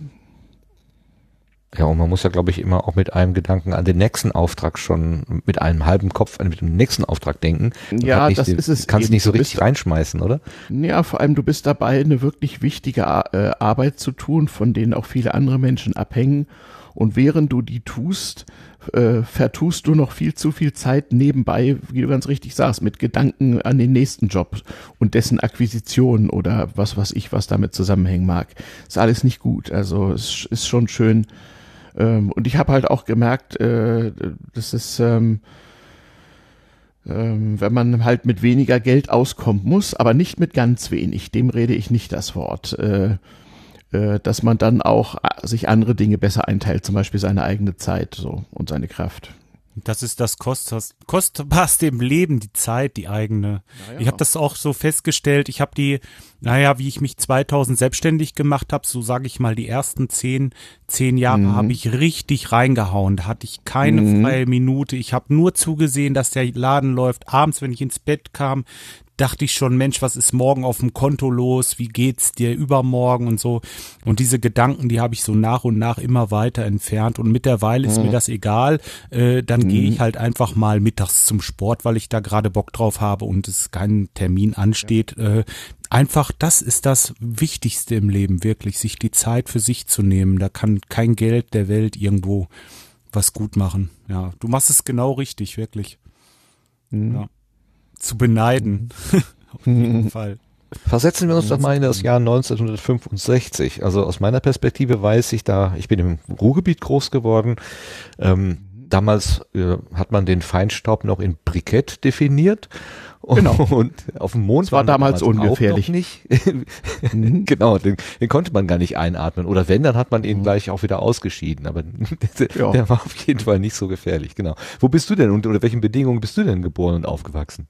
Ja, und man muss ja, glaube ich, immer auch mit einem Gedanken an den nächsten Auftrag schon, mit einem halben Kopf an den nächsten Auftrag denken. Ja, das den, ist es. Kannst eben. nicht so richtig reinschmeißen, oder? Ja, vor allem du bist dabei, eine wirklich wichtige äh, Arbeit zu tun, von denen auch viele andere Menschen abhängen. Und während du die tust, äh, vertust du noch viel zu viel Zeit nebenbei, wie du ganz richtig sagst, mit Gedanken an den nächsten Job und dessen Akquisition oder was weiß ich, was damit zusammenhängen mag. Ist alles nicht gut. Also es ist schon schön, ähm, und ich habe halt auch gemerkt, äh, das ist, ähm, ähm, wenn man halt mit weniger Geld auskommen muss, aber nicht mit ganz wenig, dem rede ich nicht das Wort, äh, äh, dass man dann auch äh, sich andere Dinge besser einteilt, zum Beispiel seine eigene Zeit so und seine Kraft. Das ist das kostbarste im Leben, die Zeit, die eigene. Ja. Ich habe das auch so festgestellt. Ich habe die, naja, wie ich mich 2000 selbstständig gemacht habe, so sage ich mal, die ersten zehn, zehn Jahre mhm. habe ich richtig reingehauen. Da hatte ich keine mhm. freie Minute. Ich habe nur zugesehen, dass der Laden läuft. Abends, wenn ich ins Bett kam, dachte ich schon, Mensch, was ist morgen auf dem Konto los? Wie geht's dir übermorgen und so? Und diese Gedanken, die habe ich so nach und nach immer weiter entfernt. Und mittlerweile ist mhm. mir das egal. Äh, dann mhm. gehe ich halt einfach mal mittags zum Sport, weil ich da gerade Bock drauf habe und es kein Termin ansteht. Äh, einfach, das ist das Wichtigste im Leben, wirklich, sich die Zeit für sich zu nehmen. Da kann kein Geld der Welt irgendwo was gut machen. Ja, du machst es genau richtig, wirklich. Mhm. Ja zu beneiden. Auf jeden Fall. Versetzen wir uns doch mal in das Jahr 1965. Also aus meiner Perspektive weiß ich da, ich bin im Ruhrgebiet groß geworden. Ähm, damals äh, hat man den Feinstaub noch in Brikett definiert. Genau. Und auf dem Mond das war, war damals, damals ungefährlich. nicht. Mhm. genau, den, den, konnte man gar nicht einatmen. Oder wenn, dann hat man ihn mhm. gleich auch wieder ausgeschieden. Aber der, ja. der war auf jeden Fall nicht so gefährlich. Genau. Wo bist du denn und unter welchen Bedingungen bist du denn geboren und aufgewachsen?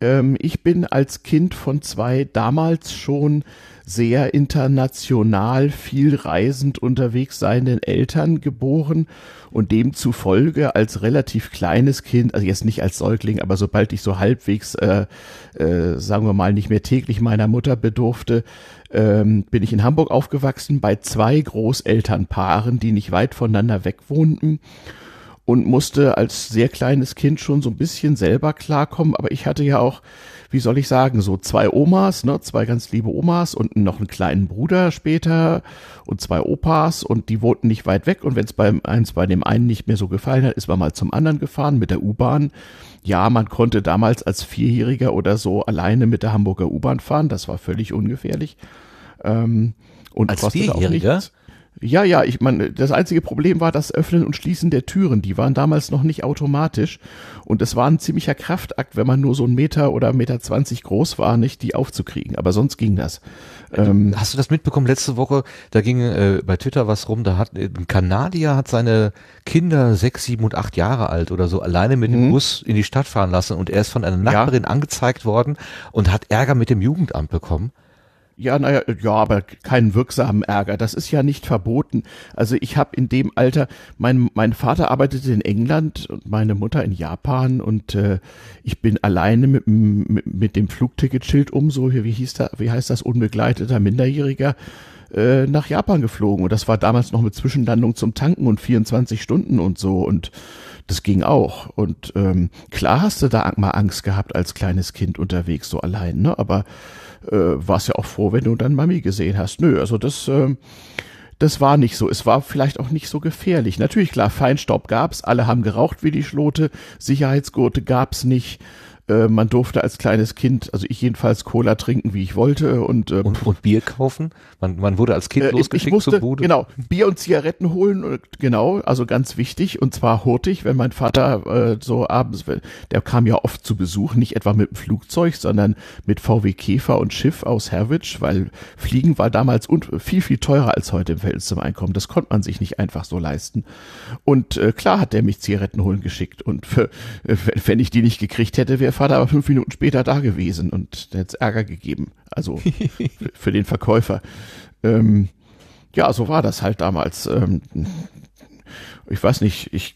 Ähm, ich bin als Kind von zwei damals schon sehr international viel reisend unterwegs seienden Eltern geboren und demzufolge als relativ kleines Kind, also jetzt nicht als Säugling, aber sobald ich so halbwegs, äh, äh, sagen wir mal, nicht mehr täglich meiner Mutter bedurfte, ähm, bin ich in Hamburg aufgewachsen bei zwei Großelternpaaren, die nicht weit voneinander weg wohnten und musste als sehr kleines Kind schon so ein bisschen selber klarkommen, aber ich hatte ja auch wie soll ich sagen, so zwei Omas, ne, zwei ganz liebe Omas und noch einen kleinen Bruder später und zwei Opas und die wohnten nicht weit weg und wenn es beim eins bei dem einen nicht mehr so gefallen hat, ist man mal zum anderen gefahren mit der U-Bahn. Ja, man konnte damals als Vierjähriger oder so alleine mit der Hamburger U-Bahn fahren, das war völlig ungefährlich. Ähm, und als Vierjähriger? Ja, ja, ich meine, das einzige Problem war das Öffnen und Schließen der Türen. Die waren damals noch nicht automatisch. Und es war ein ziemlicher Kraftakt, wenn man nur so ein Meter oder Meter zwanzig groß war, nicht die aufzukriegen. Aber sonst ging das. Ähm, Hast du das mitbekommen letzte Woche? Da ging äh, bei Twitter was rum, da hat ein Kanadier hat seine Kinder sechs, sieben und acht Jahre alt oder so alleine mit dem mhm. Bus in die Stadt fahren lassen und er ist von einer Nachbarin ja. angezeigt worden und hat Ärger mit dem Jugendamt bekommen. Ja, naja, ja, aber keinen wirksamen Ärger. Das ist ja nicht verboten. Also ich habe in dem Alter, mein, mein Vater arbeitete in England und meine Mutter in Japan und äh, ich bin alleine mit, mit, mit dem Flugticketschild um, so wie hieß da, wie heißt das, unbegleiteter Minderjähriger, äh, nach Japan geflogen. Und das war damals noch mit Zwischenlandung zum Tanken und 24 Stunden und so und das ging auch. Und ähm, klar hast du da mal Angst gehabt als kleines Kind unterwegs, so allein, ne? Aber äh, warst ja auch froh, wenn du dann Mami gesehen hast. Nö, also das, äh, das war nicht so. Es war vielleicht auch nicht so gefährlich. Natürlich, klar, Feinstaub gab's, alle haben geraucht wie die Schlote, Sicherheitsgurte gab's nicht. Äh, man durfte als kleines Kind, also ich jedenfalls Cola trinken, wie ich wollte und äh, und, und Bier kaufen. Man, man wurde als Kind äh, losgeschickt musste, zur Bude. Genau, Bier und Zigaretten holen, genau, also ganz wichtig und zwar hurtig, wenn mein Vater äh, so abends, der kam ja oft zu Besuch, nicht etwa mit dem Flugzeug, sondern mit VW Käfer und Schiff aus Herwich, weil Fliegen war damals viel viel teurer als heute im Verhältnis zum Einkommen. Das konnte man sich nicht einfach so leisten. Und äh, klar hat der mich Zigaretten holen geschickt und für, äh, wenn ich die nicht gekriegt hätte, wäre Vater aber fünf Minuten später da gewesen und der hat Ärger gegeben. Also für, den Verkäufer. Ähm, ja, so war das halt damals. Ähm, ich weiß nicht, ich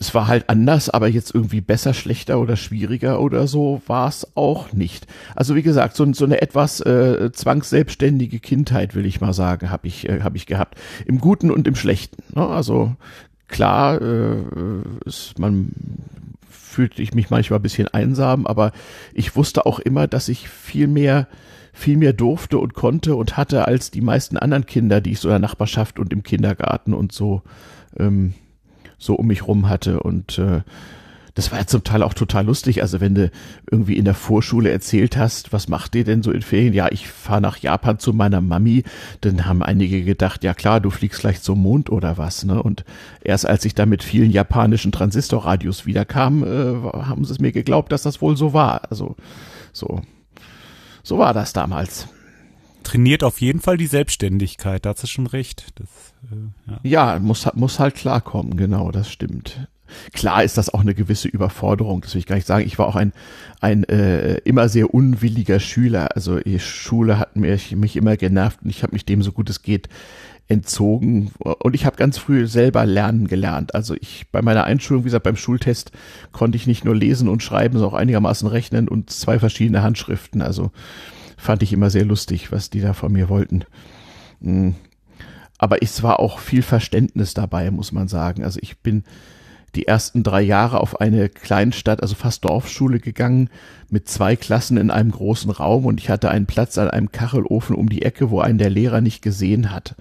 es war halt anders, aber jetzt irgendwie besser, schlechter oder schwieriger oder so war es auch nicht. Also wie gesagt, so, so eine etwas äh, zwangsselbstständige Kindheit, will ich mal sagen, habe ich, äh, hab ich gehabt. Im Guten und im Schlechten. Ne? Also klar, äh, ist man fühlte ich mich manchmal ein bisschen einsam, aber ich wusste auch immer, dass ich viel mehr viel mehr durfte und konnte und hatte als die meisten anderen Kinder, die ich so in der Nachbarschaft und im Kindergarten und so ähm, so um mich rum hatte. Und äh, das war ja zum Teil auch total lustig. Also wenn du irgendwie in der Vorschule erzählt hast, was macht ihr denn so in Ferien? Ja, ich fahre nach Japan zu meiner Mami. Dann haben einige gedacht, ja klar, du fliegst gleich zum Mond oder was. Ne? Und erst als ich da mit vielen japanischen Transistorradios wiederkam, äh, haben sie es mir geglaubt, dass das wohl so war. Also so, so war das damals trainiert auf jeden Fall die Selbstständigkeit, da hast du schon recht. Das, äh, ja. ja, muss, muss halt klarkommen, genau, das stimmt. Klar ist das auch eine gewisse Überforderung, das will ich gar nicht sagen. Ich war auch ein, ein äh, immer sehr unwilliger Schüler. Also die Schule hat mich, mich immer genervt und ich habe mich dem so gut es geht entzogen und ich habe ganz früh selber lernen gelernt. Also ich bei meiner Einschulung, wie gesagt, beim Schultest konnte ich nicht nur lesen und schreiben, sondern auch einigermaßen rechnen und zwei verschiedene Handschriften. Also fand ich immer sehr lustig, was die da von mir wollten. Hm. Aber es war auch viel Verständnis dabei, muss man sagen. Also ich bin die ersten drei Jahre auf eine Kleinstadt, also fast Dorfschule gegangen, mit zwei Klassen in einem großen Raum und ich hatte einen Platz an einem Kachelofen um die Ecke, wo einen der Lehrer nicht gesehen hat.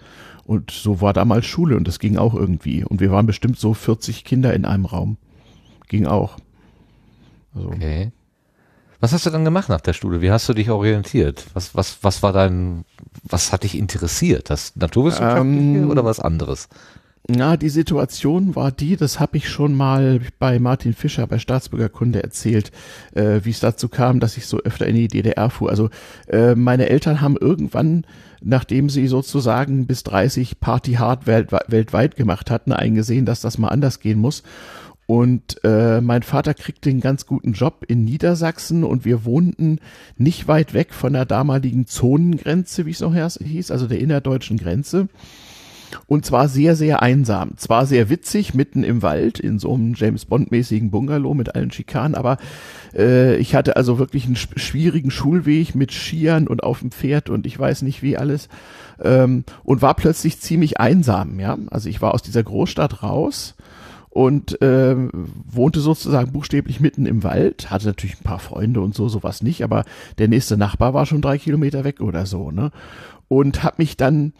Und so war damals Schule und das ging auch irgendwie. Und wir waren bestimmt so 40 Kinder in einem Raum. Ging auch. Also. Okay. Was hast du dann gemacht nach der Schule? Wie hast du dich orientiert? Was, was, was war dein, was hat dich interessiert? Das Naturwissenschaftliche ähm, oder was anderes? Na, die Situation war die, das habe ich schon mal bei Martin Fischer bei Staatsbürgerkunde erzählt, äh, wie es dazu kam, dass ich so öfter in die DDR fuhr. Also äh, meine Eltern haben irgendwann, nachdem sie sozusagen bis 30 Party hard welt weltweit gemacht hatten, eingesehen, dass das mal anders gehen muss Und äh, mein Vater kriegte einen ganz guten Job in Niedersachsen und wir wohnten nicht weit weg von der damaligen Zonengrenze, wie es noch hieß, also der innerdeutschen Grenze. Und zwar sehr, sehr einsam. Zwar sehr witzig, mitten im Wald, in so einem James Bond-mäßigen Bungalow mit allen Schikanen, aber äh, ich hatte also wirklich einen schwierigen Schulweg mit Skiern und auf dem Pferd und ich weiß nicht wie alles. Ähm, und war plötzlich ziemlich einsam, ja. Also ich war aus dieser Großstadt raus und äh, wohnte sozusagen buchstäblich mitten im Wald, hatte natürlich ein paar Freunde und so, sowas nicht, aber der nächste Nachbar war schon drei Kilometer weg oder so, ne? Und hab mich dann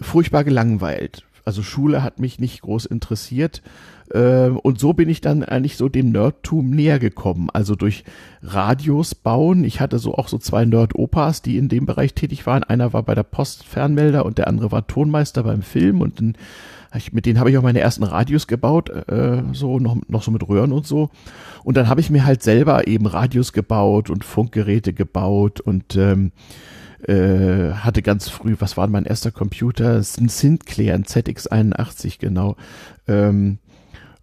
furchtbar gelangweilt. Also Schule hat mich nicht groß interessiert. Äh, und so bin ich dann eigentlich so dem Nerdtum näher gekommen. Also durch Radios bauen. Ich hatte so auch so zwei Nerd-Opas, die in dem Bereich tätig waren. Einer war bei der Post Fernmelder und der andere war Tonmeister beim Film. Und dann, mit denen habe ich auch meine ersten Radios gebaut, äh, so noch, noch so mit Röhren und so. Und dann habe ich mir halt selber eben Radios gebaut und Funkgeräte gebaut und ähm, äh, hatte ganz früh, was war mein erster Computer? Ein Sinclair, ein ZX81, genau. Ähm,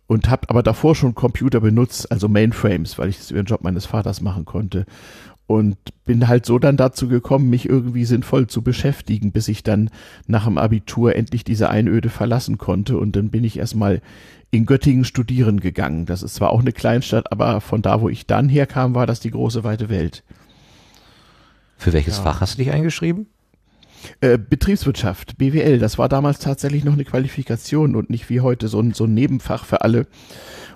und habe aber davor schon Computer benutzt, also Mainframes, weil ich das über den Job meines Vaters machen konnte. Und bin halt so dann dazu gekommen, mich irgendwie sinnvoll zu beschäftigen, bis ich dann nach dem Abitur endlich diese Einöde verlassen konnte. Und dann bin ich erstmal in Göttingen studieren gegangen. Das ist zwar auch eine Kleinstadt, aber von da, wo ich dann herkam, war das die große weite Welt. Für welches ja. Fach hast du dich eingeschrieben? Äh, Betriebswirtschaft, BWL, das war damals tatsächlich noch eine Qualifikation und nicht wie heute so ein, so ein Nebenfach für alle.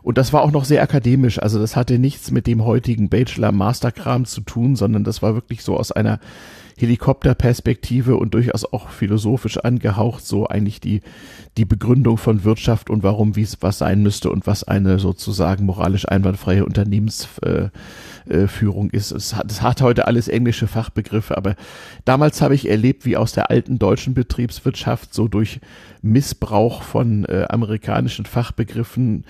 Und das war auch noch sehr akademisch, also das hatte nichts mit dem heutigen Bachelor-Master-Kram zu tun, sondern das war wirklich so aus einer Helikopterperspektive und durchaus auch philosophisch angehaucht, so eigentlich die, die Begründung von Wirtschaft und warum, wie es was sein müsste und was eine sozusagen moralisch einwandfreie Unternehmensführung äh, ist. Es hat, es hat heute alles englische Fachbegriffe, aber damals habe ich erlebt, wie aus der alten deutschen Betriebswirtschaft so durch Missbrauch von äh, amerikanischen Fachbegriffen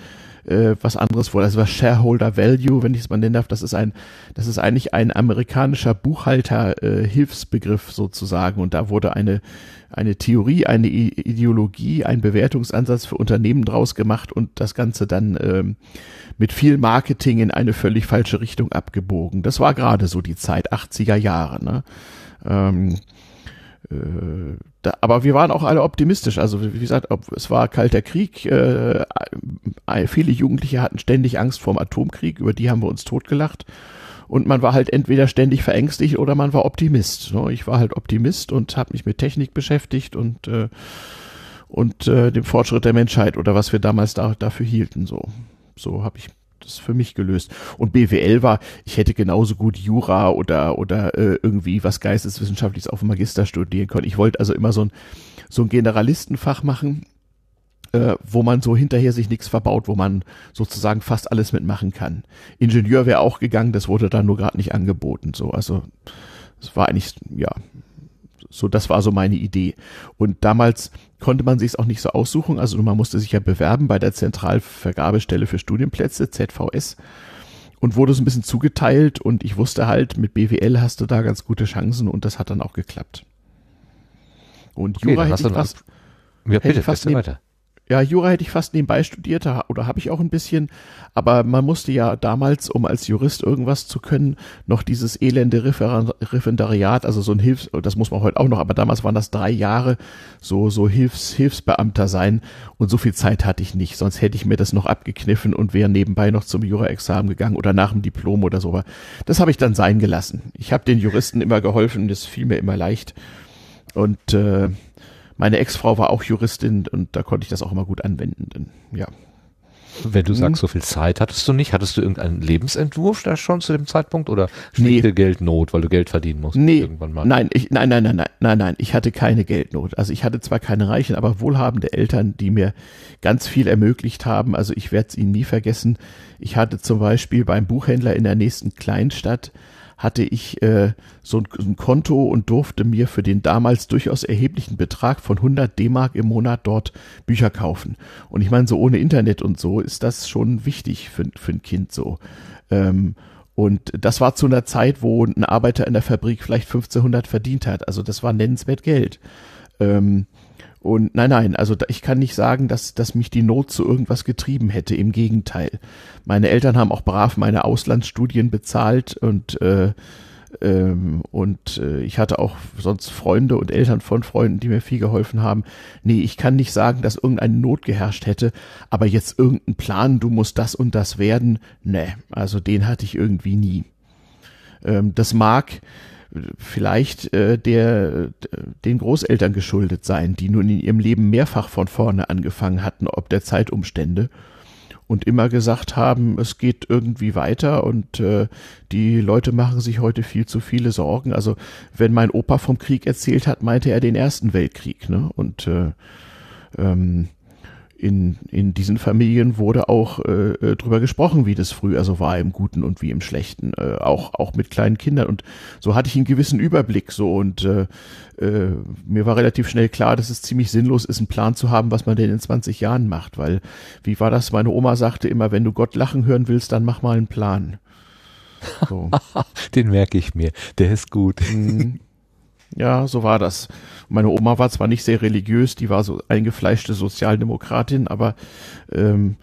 äh, was anderes vor. Das war Shareholder Value, wenn ich es mal nennen darf. Das ist ein, das ist eigentlich ein amerikanischer Buchhalter-Hilfsbegriff äh, sozusagen. Und da wurde eine, eine Theorie, eine Ideologie, ein Bewertungsansatz für Unternehmen draus gemacht und das Ganze dann ähm, mit viel Marketing in eine völlig falsche Richtung abgebogen. Das war gerade so die Zeit, 80er Jahre. Ne? Ähm, äh, da, aber wir waren auch alle optimistisch. Also wie gesagt, ob, es war kalter Krieg. Äh, viele Jugendliche hatten ständig Angst vor dem Atomkrieg. Über die haben wir uns totgelacht. Und man war halt entweder ständig verängstigt oder man war Optimist. So, ich war halt Optimist und habe mich mit Technik beschäftigt und äh, und äh, dem Fortschritt der Menschheit oder was wir damals da, dafür hielten. So, so habe ich das für mich gelöst. Und BWL war, ich hätte genauso gut Jura oder, oder äh, irgendwie was Geisteswissenschaftliches auf dem Magister studieren können. Ich wollte also immer so ein, so ein Generalistenfach machen, äh, wo man so hinterher sich nichts verbaut, wo man sozusagen fast alles mitmachen kann. Ingenieur wäre auch gegangen, das wurde dann nur gerade nicht angeboten. So, also es war eigentlich, ja, so, das war so meine Idee. Und damals konnte man sich es auch nicht so aussuchen. Also man musste sich ja bewerben bei der Zentralvergabestelle für Studienplätze, ZVS, und wurde so ein bisschen zugeteilt. Und ich wusste halt, mit BWL hast du da ganz gute Chancen und das hat dann auch geklappt. Und Jura okay, hätte ich fast, ja, bitte, hätte fast weiter. Ja, Jura hätte ich fast nebenbei studiert oder habe ich auch ein bisschen, aber man musste ja damals, um als Jurist irgendwas zu können, noch dieses elende Referendariat, also so ein Hilfs, das muss man heute auch noch, aber damals waren das drei Jahre, so so Hilfs Hilfsbeamter sein und so viel Zeit hatte ich nicht, sonst hätte ich mir das noch abgekniffen und wäre nebenbei noch zum Jura-Examen gegangen oder nach dem Diplom oder so. Das habe ich dann sein gelassen. Ich habe den Juristen immer geholfen, das fiel mir immer leicht und äh, meine Ex-Frau war auch Juristin und da konnte ich das auch immer gut anwenden. Denn, ja. Wenn du sagst, so viel Zeit hattest du nicht, hattest du irgendeinen Lebensentwurf da schon zu dem Zeitpunkt oder schlichte nee. Geldnot, weil du Geld verdienen musst nee. irgendwann mal? Nein, ich, nein, nein, nein, nein, nein, nein, ich hatte keine Geldnot. Also ich hatte zwar keine reichen, aber wohlhabende Eltern, die mir ganz viel ermöglicht haben. Also ich werde es ihnen nie vergessen. Ich hatte zum Beispiel beim Buchhändler in der nächsten Kleinstadt hatte ich äh, so ein, ein, Konto und durfte mir für den damals durchaus erheblichen Betrag von 100 D-Mark im Monat dort Bücher kaufen. Und ich meine, so ohne Internet und so ist das schon wichtig für, für ein Kind so. Ähm, und das war zu einer Zeit, wo ein Arbeiter in der Fabrik vielleicht 1500 verdient hat. Also das war nennenswert Geld. Ähm, und nein, nein, also ich kann nicht sagen, dass, dass mich die Not zu irgendwas getrieben hätte. Im Gegenteil. Meine Eltern haben auch brav meine Auslandsstudien bezahlt und äh, ähm, und äh, ich hatte auch sonst Freunde und Eltern von Freunden, die mir viel geholfen haben. Nee, ich kann nicht sagen, dass irgendeine Not geherrscht hätte, aber jetzt irgendein Plan, du musst das und das werden, nee, also den hatte ich irgendwie nie. Ähm, das mag vielleicht äh, der den Großeltern geschuldet sein, die nun in ihrem Leben mehrfach von vorne angefangen hatten, ob der Zeitumstände und immer gesagt haben, es geht irgendwie weiter und äh, die Leute machen sich heute viel zu viele Sorgen. Also wenn mein Opa vom Krieg erzählt hat, meinte er den Ersten Weltkrieg, ne? Und äh, ähm, in, in diesen Familien wurde auch äh, äh, drüber gesprochen, wie das früher so war im Guten und wie im Schlechten, äh, auch auch mit kleinen Kindern und so hatte ich einen gewissen Überblick so und äh, äh, mir war relativ schnell klar, dass es ziemlich sinnlos ist, einen Plan zu haben, was man denn in 20 Jahren macht, weil wie war das? Meine Oma sagte immer, wenn du Gott lachen hören willst, dann mach mal einen Plan. So. Den merke ich mir, der ist gut. Mhm. Ja, so war das. Meine Oma war zwar nicht sehr religiös, die war so eingefleischte Sozialdemokratin, aber ähm,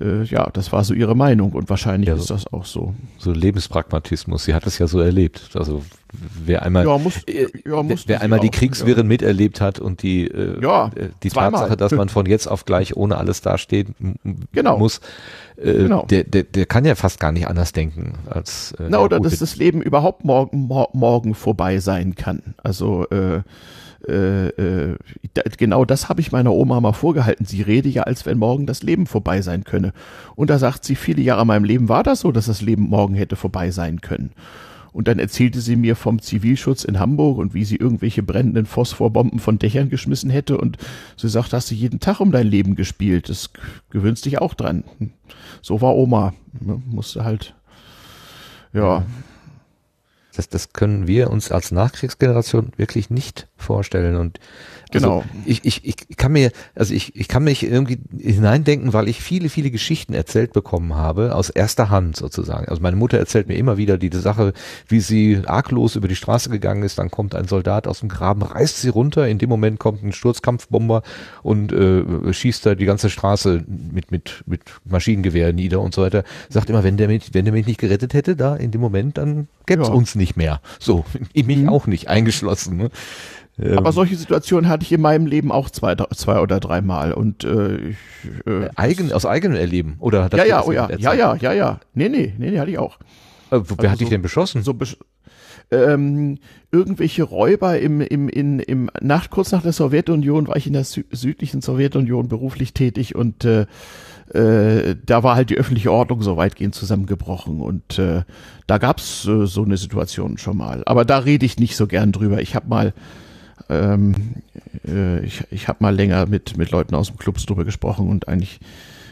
äh, ja, das war so ihre Meinung und wahrscheinlich ja, ist das auch so. So Lebenspragmatismus, sie hat es ja so erlebt. Also wer einmal, ja, muss, äh, ja, wer einmal die Kriegswirren miterlebt hat und die, äh, ja, äh, die Tatsache, dass man von jetzt auf gleich ohne alles dastehen genau. muss, äh, genau. der, der, der kann ja fast gar nicht anders denken als. Äh, Na, oder dass das Leben überhaupt morgen, morgen vorbei sein kann. Also äh, äh, äh, genau das habe ich meiner Oma mal vorgehalten. Sie rede ja, als wenn morgen das Leben vorbei sein könne. Und da sagt sie, viele Jahre in meinem Leben war das so, dass das Leben morgen hätte vorbei sein können. Und dann erzählte sie mir vom Zivilschutz in Hamburg und wie sie irgendwelche brennenden Phosphorbomben von Dächern geschmissen hätte. Und sie sagt, hast du jeden Tag um dein Leben gespielt. Das gewöhnst dich auch dran. So war Oma. Ne? Musste halt, ja. Das, das können wir uns als Nachkriegsgeneration wirklich nicht vorstellen. Und also genau. ich, ich, ich kann mir, also ich, ich kann mich irgendwie hineindenken, weil ich viele, viele Geschichten erzählt bekommen habe, aus erster Hand sozusagen. Also meine Mutter erzählt mir immer wieder diese Sache, wie sie arglos über die Straße gegangen ist, dann kommt ein Soldat aus dem Graben, reißt sie runter, in dem Moment kommt ein Sturzkampfbomber und äh, schießt da die ganze Straße mit, mit, mit Maschinengewehr nieder und so weiter. Sagt immer, wenn der mich, wenn der mich nicht gerettet hätte, da in dem Moment, dann gäbe es ja. uns nicht mehr. So, ich mich mhm. auch nicht eingeschlossen. Ne? Ähm, Aber solche Situationen hatte ich in meinem Leben auch zwei, zwei oder dreimal und äh, ich, äh, Eigen, aus eigenem Erleben oder ja ja oh ja ja ja ja ja nee nee nee, nee hatte ich auch. Äh, wer also hat dich so, denn beschossen? So besch ähm, irgendwelche Räuber im, im, in, im Nacht, kurz nach der Sowjetunion war ich in der sü südlichen Sowjetunion beruflich tätig und äh, äh, da war halt die öffentliche Ordnung so weitgehend zusammengebrochen und äh, da gab's äh, so eine Situation schon mal. Aber da rede ich nicht so gern drüber. Ich habe mal ähm, äh, ich ich habe mal länger mit, mit Leuten aus dem Club drüber gesprochen und eigentlich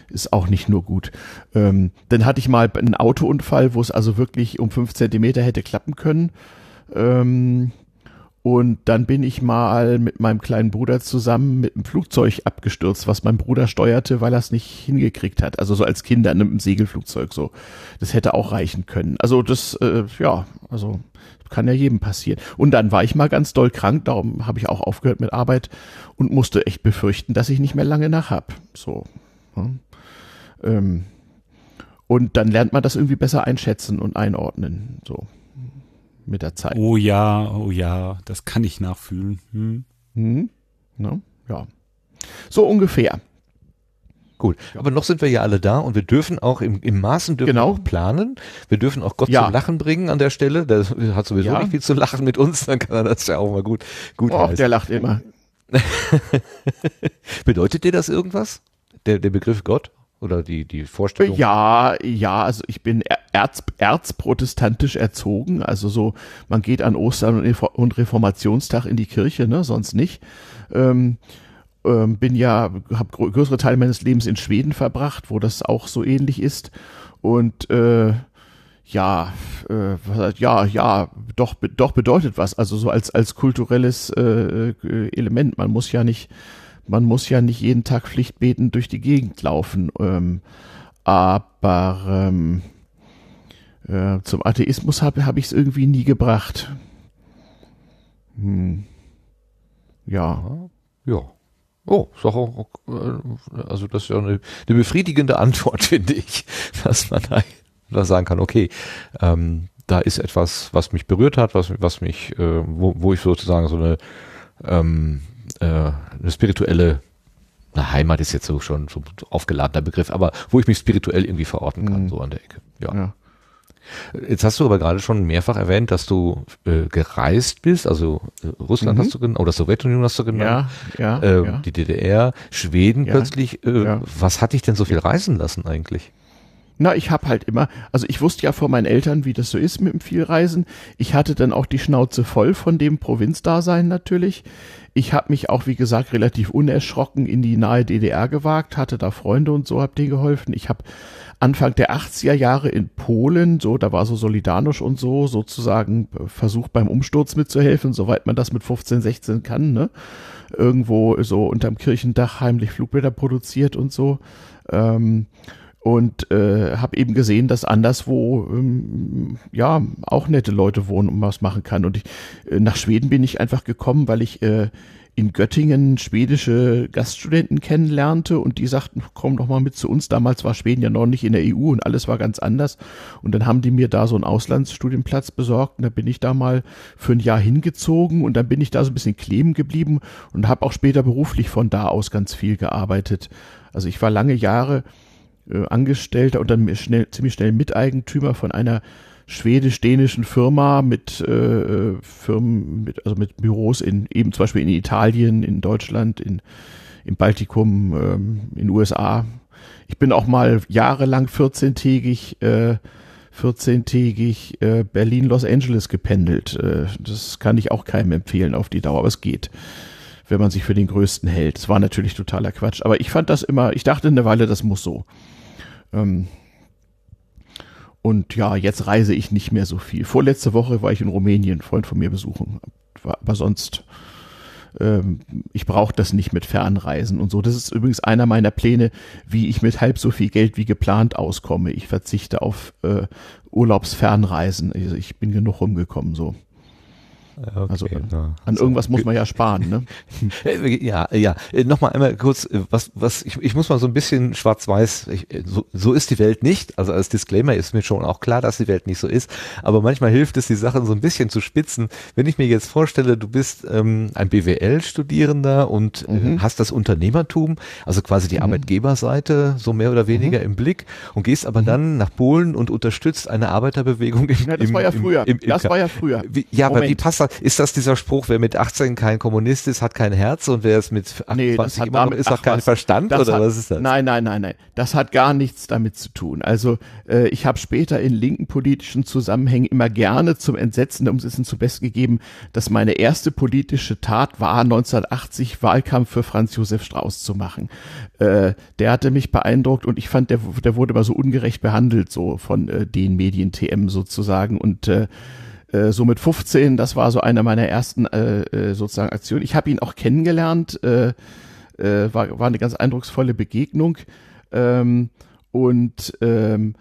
ist auch nicht nur gut. Ähm, dann hatte ich mal einen Autounfall, wo es also wirklich um fünf Zentimeter hätte klappen können. Ähm, und dann bin ich mal mit meinem kleinen Bruder zusammen mit einem Flugzeug abgestürzt, was mein Bruder steuerte, weil er es nicht hingekriegt hat. Also so als Kinder in einem Segelflugzeug so. Das hätte auch reichen können. Also das, äh, ja, also kann ja jedem passieren. Und dann war ich mal ganz doll krank, darum habe ich auch aufgehört mit Arbeit und musste echt befürchten, dass ich nicht mehr lange nach hab. So. Ja. Ähm, und dann lernt man das irgendwie besser einschätzen und einordnen. So mit der Zeit. Oh ja, oh ja, das kann ich nachfühlen. Hm. Hm, ja, ja. So ungefähr. Gut, aber noch sind wir ja alle da und wir dürfen auch im, im Maßen dürfen genau. auch planen. Wir dürfen auch Gott ja. zum Lachen bringen an der Stelle. Der hat sowieso ja. nicht viel zu lachen mit uns, dann kann er das ja auch mal gut, gut oh, Der lacht immer. Bedeutet dir das irgendwas? Der, der Begriff Gott? Oder die, die Vorstellung? Ja, ja, also ich bin erz, erzprotestantisch erzogen. Also so, man geht an Ostern und Reformationstag in die Kirche, ne, sonst nicht. Ähm, ähm, bin ja, habe größere Teile meines Lebens in Schweden verbracht, wo das auch so ähnlich ist. Und äh, ja, äh, ja, ja, doch, doch bedeutet was. Also so als als kulturelles äh, äh, Element. Man muss ja nicht, man muss ja nicht jeden Tag pflichtbetend durch die Gegend laufen. Ähm, aber ähm, äh, zum Atheismus habe hab ich es irgendwie nie gebracht. Hm. ja. Ja. Oh, ist auch, äh, also das ist ja eine, eine befriedigende Antwort, finde ich, dass man da, da sagen kann, okay, ähm, da ist etwas, was mich berührt hat, was, was mich, äh, wo, wo ich sozusagen so eine, ähm, äh, eine spirituelle na, Heimat ist jetzt so schon so aufgeladener Begriff, aber wo ich mich spirituell irgendwie verorten kann, Mhm. so an der Ecke. Ja. ja. Jetzt hast du aber gerade schon mehrfach erwähnt, dass du äh, gereist bist, also äh, Russland Mhm. hast du genannt, oder Sowjetunion hast du genannt, Ja, ja, ähm, ja. die DDR, Schweden Ja, plötzlich. Äh, ja. Was hat dich denn so viel reisen lassen eigentlich? Na, ich habe halt immer, also ich wusste ja vor meinen Eltern, wie das so ist mit dem Vielreisen. Ich hatte dann auch die Schnauze voll von dem Provinzdasein natürlich. Ich habe mich auch, wie gesagt, relativ unerschrocken in die nahe DDR gewagt, hatte da Freunde und so, hab denen geholfen. Ich habe Anfang der 80er Jahre in Polen, so, da war so Solidarność und so, sozusagen äh, versucht beim Umsturz mitzuhelfen, soweit man das mit 15, 16 kann, ne? Irgendwo so unterm Kirchendach heimlich Flugblätter produziert und so. Ähm, und äh, habe eben gesehen, dass anderswo ähm, ja auch nette Leute wohnen und was machen kann. Und ich, äh, nach Schweden bin ich einfach gekommen, weil ich äh, in Göttingen schwedische Gaststudenten kennenlernte und die sagten, komm doch mal mit zu uns. Damals war Schweden ja noch nicht in der EU und alles war ganz anders. Und dann haben die mir da so einen Auslandsstudienplatz besorgt und da bin ich da mal für ein Jahr hingezogen und dann bin ich da so ein bisschen kleben geblieben und habe auch später beruflich von da aus ganz viel gearbeitet. Also ich war lange Jahre äh, Angestellter und dann schnell, ziemlich schnell Miteigentümer von einer schwedisch-dänischen Firma mit äh, Firmen, mit, also mit Büros in eben zum Beispiel in Italien, in Deutschland, in im Baltikum, ähm, in USA. Ich bin auch mal jahrelang 14-tägig, äh, 14-tägig äh, Berlin, Los Angeles gependelt. Äh, das kann ich auch keinem empfehlen auf die Dauer, aber es geht wenn man sich für den Größten hält. Es war natürlich totaler Quatsch, aber ich fand das immer, ich dachte eine Weile, das muss so. Ähm und ja, jetzt reise ich nicht mehr so viel. Vorletzte Woche war ich in Rumänien, Freund von mir besuchen. Aber sonst, ähm, ich brauche das nicht mit Fernreisen und so. Das ist übrigens einer meiner Pläne, wie ich mit halb so viel Geld wie geplant auskomme. Ich verzichte auf äh, Urlaubsfernreisen. Also ich bin genug rumgekommen so. Okay, Also äh, ja. an irgendwas muss man ja sparen, ne? Äh, Ja, ja. Äh, Nochmal einmal kurz, was, was, ich, ich muss mal so ein bisschen schwarz-weiß, so, so ist die Welt nicht. Also als Disclaimer ist mir schon auch klar, dass die Welt nicht so ist. Aber manchmal hilft es, die Sachen so ein bisschen zu spitzen. Wenn ich mir jetzt vorstelle, du bist ähm, ein BWL-Studierender und äh, hast das Unternehmertum, also quasi die Arbeitgeberseite, so mehr oder weniger im Blick und gehst aber dann nach Polen und unterstützt eine Arbeiterbewegung im, Ja, das im, war ja früher. Im, im, das war ja früher. wie, ja, aber wie Moment. passt das? Ist das dieser Spruch, wer mit 18 kein Kommunist ist, hat kein Herz und wer es mit 28 Nee, immer damit, ist, ach hat keinen was, Verstand oder hat, was ist das? Nein, nein, nein, nein. Das hat gar nichts damit zu tun. Also äh, ich habe später in linken politischen Zusammenhängen immer gerne zum Entsetzen der Umsetzung zu Best gegeben, dass meine erste politische Tat war, 1980 Wahlkampf für Franz Josef Strauß zu machen. Äh, der hatte mich beeindruckt und ich fand, der, der wurde immer so ungerecht behandelt, so von äh, den Medien TM sozusagen und äh, äh, so mit 15, das war so eine meiner ersten äh, äh, sozusagen Aktionen. Ich habe ihn auch kennengelernt, äh, äh, war, war eine ganz eindrucksvolle Begegnung. Ähm, und ähm,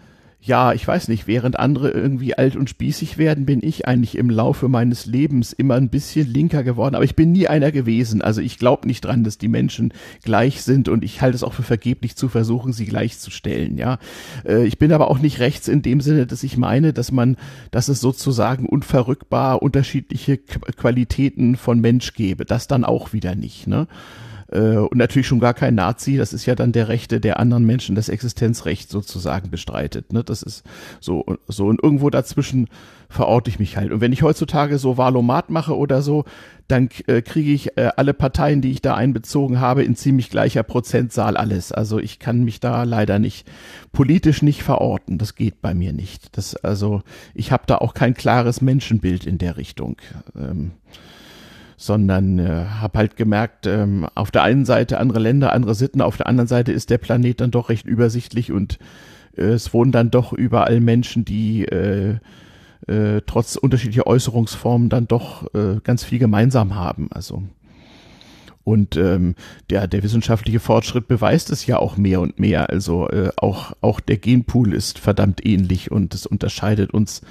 ja, ich weiß nicht, während andere irgendwie alt und spießig werden, bin ich eigentlich im Laufe meines Lebens immer ein bisschen linker geworden. Aber ich bin nie einer gewesen. Also ich glaube nicht dran, dass die Menschen gleich sind und ich halte es auch für vergeblich zu versuchen, sie gleichzustellen. Ja, äh, ich bin aber auch nicht rechts in dem Sinne, dass ich meine, dass man, dass es sozusagen unverrückbar unterschiedliche Qu- Qualitäten von Mensch gäbe. Das dann auch wieder nicht. Ne? Äh, und natürlich schon gar kein Nazi, das ist ja dann der Rechte der anderen Menschen, das Existenzrecht sozusagen bestreitet. Ne? Das ist so, so und irgendwo dazwischen verorte ich mich halt. Und wenn ich heutzutage so Valomat mache oder so, dann äh, kriege ich äh, alle Parteien, die ich da einbezogen habe, in ziemlich gleicher Prozentzahl alles. Also ich kann mich da leider nicht politisch nicht verorten. Das geht bei mir nicht. Das also ich habe da auch kein klares Menschenbild in der Richtung. Ähm, sondern äh, habe halt gemerkt, ähm, auf der einen Seite andere Länder, andere Sitten, auf der anderen Seite ist der Planet dann doch recht übersichtlich und äh, es wohnen dann doch überall Menschen, die äh, äh, trotz unterschiedlicher Äußerungsformen dann doch äh, ganz viel gemeinsam haben. Also und ähm, der, der wissenschaftliche Fortschritt beweist es ja auch mehr und mehr. Also äh, auch, auch der Genpool ist verdammt ähnlich und es unterscheidet uns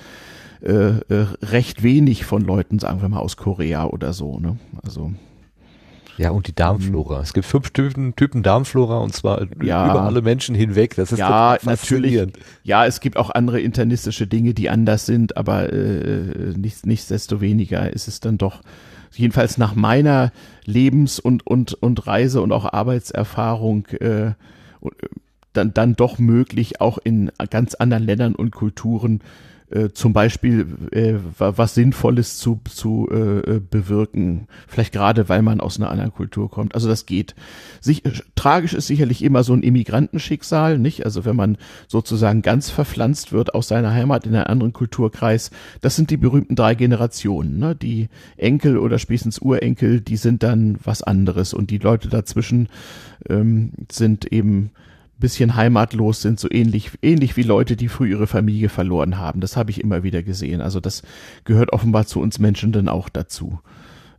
äh, äh, recht wenig von Leuten, sagen wir mal, aus Korea oder so. Ne? Also Ja, und die Darmflora. Es gibt fünf Typen, Typen Darmflora und zwar Ja. über alle Menschen hinweg. Das ist ja, natürlich. Ja, es gibt auch andere internistische Dinge, die anders sind, aber äh, nicht, nichtsdestoweniger ist es dann doch, jedenfalls nach meiner Lebens- und, und, und Reise- und auch Arbeitserfahrung, äh, äh, dann, dann doch möglich, auch in ganz anderen Ländern und Kulturen äh, zum Beispiel äh, wa- was Sinnvolles zu, zu äh, äh, bewirken. Vielleicht gerade, weil man aus einer anderen Kultur kommt. Also das geht. Sich, äh, tragisch ist sicherlich immer so ein Immigrantenschicksal, nicht? Also wenn man sozusagen ganz verpflanzt wird aus seiner Heimat in einen anderen Kulturkreis, das sind die berühmten drei Generationen. Ne? Die Enkel oder spätestens Urenkel, die sind dann was anderes und die Leute dazwischen ähm, sind eben bisschen heimatlos sind, so ähnlich, ähnlich wie Leute, die früh ihre Familie verloren haben. Das habe ich immer wieder gesehen. Also das gehört offenbar zu uns Menschen dann auch dazu.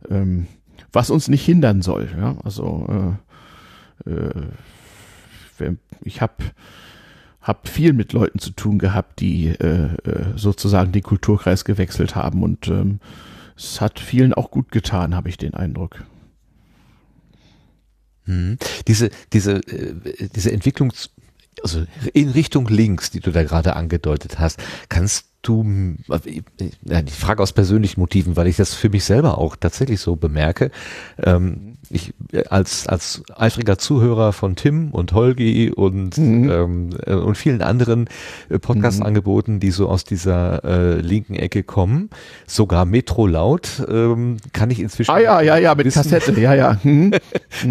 Ähm, was uns nicht hindern soll. Ja? Also äh, äh, ich habe hab viel mit Leuten zu tun gehabt, die äh, äh, sozusagen den Kulturkreis gewechselt haben und ähm, es hat vielen auch gut getan, habe ich den Eindruck. Mhm. Diese, diese, äh, diese Entwicklung, also in Richtung links, die du da gerade angedeutet hast, kannst du, äh, ich frage aus persönlichen Motiven, weil ich das für mich selber auch tatsächlich so bemerke. Ähm, ich als als eifriger Zuhörer von Tim und Holgi und Mhm. ähm, äh, und vielen anderen äh, Podcast-Angeboten, die so aus dieser äh, linken Ecke kommen, sogar Metro Laut, ähm, kann ich inzwischen Ah ja, ja, ja, mit wissen, Kassette, ja, ja. Mhm.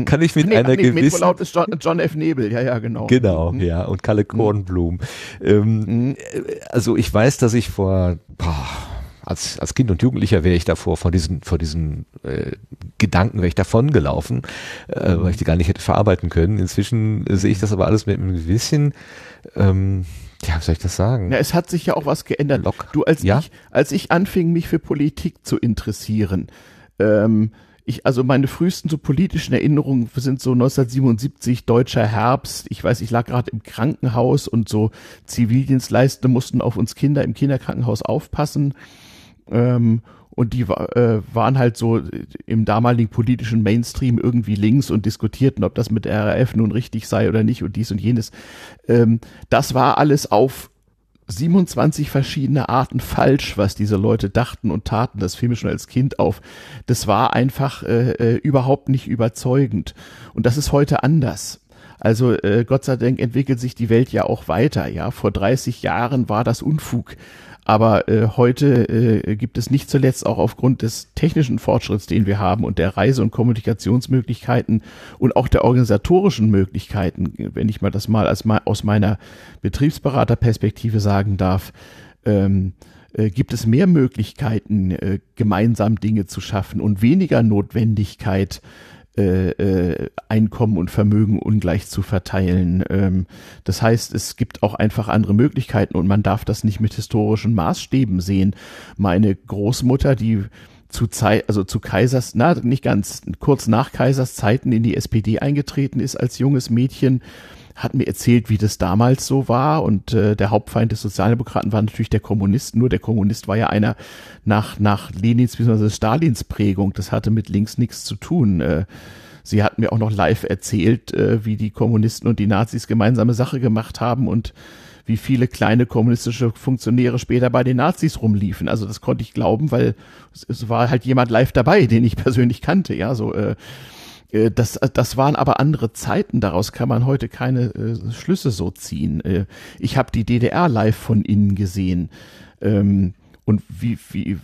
kann ich mit Nee, einer nee, gewissen Metrolaut ist John, John F. Nebel, ja, ja, genau. Genau, Mhm. ja, und Kalle Kornblum. Ähm, Mhm. äh, also ich weiß, dass ich vor, boah, als, als Kind und Jugendlicher wäre ich davor, vor diesen, vor diesen äh, Gedanken wäre ich davon gelaufen, äh, Mhm. weil ich die gar nicht hätte verarbeiten können. Inzwischen äh, sehe ich das aber alles mit einem gewissen, ähm, ja, wie soll ich das sagen? Ja, es hat sich ja auch was geändert. Lock. Du, als Ja? ich, als ich anfing, mich für Politik zu interessieren, ähm, ich, also meine frühesten so politischen Erinnerungen sind so 1977, deutscher Herbst. Ich weiß, ich lag gerade im Krankenhaus und so Zivildienstleistende mussten auf uns Kinder im Kinderkrankenhaus aufpassen. Ähm, und die äh, waren halt so im damaligen politischen Mainstream irgendwie links und diskutierten, ob das mit der RAF nun richtig sei oder nicht und dies und jenes. Ähm, das war alles auf 27 verschiedene Arten falsch, was diese Leute dachten und taten. Das fiel mir schon als Kind auf. Das war einfach äh, äh, überhaupt nicht überzeugend. Und das ist heute anders. Also äh, Gott sei Dank entwickelt sich die Welt ja auch weiter. Ja, vor 30 Jahren war das Unfug. Aber äh, heute äh, gibt es nicht zuletzt auch aufgrund des technischen Fortschritts, den wir haben und der Reise- und Kommunikationsmöglichkeiten und auch der organisatorischen Möglichkeiten, wenn ich mal das mal als aus meiner Betriebsberaterperspektive sagen darf, ähm, äh, gibt es mehr Möglichkeiten, äh, gemeinsam Dinge zu schaffen und weniger Notwendigkeit, äh, äh, Einkommen und Vermögen ungleich zu verteilen. Ähm, das heißt, es gibt auch einfach andere Möglichkeiten und man darf das nicht mit historischen Maßstäben sehen. Meine Großmutter, die zu Zeit, also zu Kaisers, na, nicht ganz, kurz nach Kaisers Zeiten in die SPD eingetreten ist als junges Mädchen, hat mir erzählt, wie das damals so war und äh, der Hauptfeind des Sozialdemokraten war natürlich der Kommunist. Nur der Kommunist war ja einer nach nach Lenins bzw. Stalins Prägung. Das hatte mit links nichts zu tun. Äh, sie hat mir auch noch live erzählt, äh, wie die Kommunisten und die Nazis gemeinsame Sache gemacht haben und wie viele kleine kommunistische Funktionäre später bei den Nazis rumliefen. Also das konnte ich glauben, weil es, es war halt jemand live dabei, den ich persönlich kannte. Ja, so äh, das, das waren aber andere Zeiten, daraus kann man heute keine äh, Schlüsse so ziehen. Äh, ich habe die DDR live von innen gesehen ähm, und wie, wie,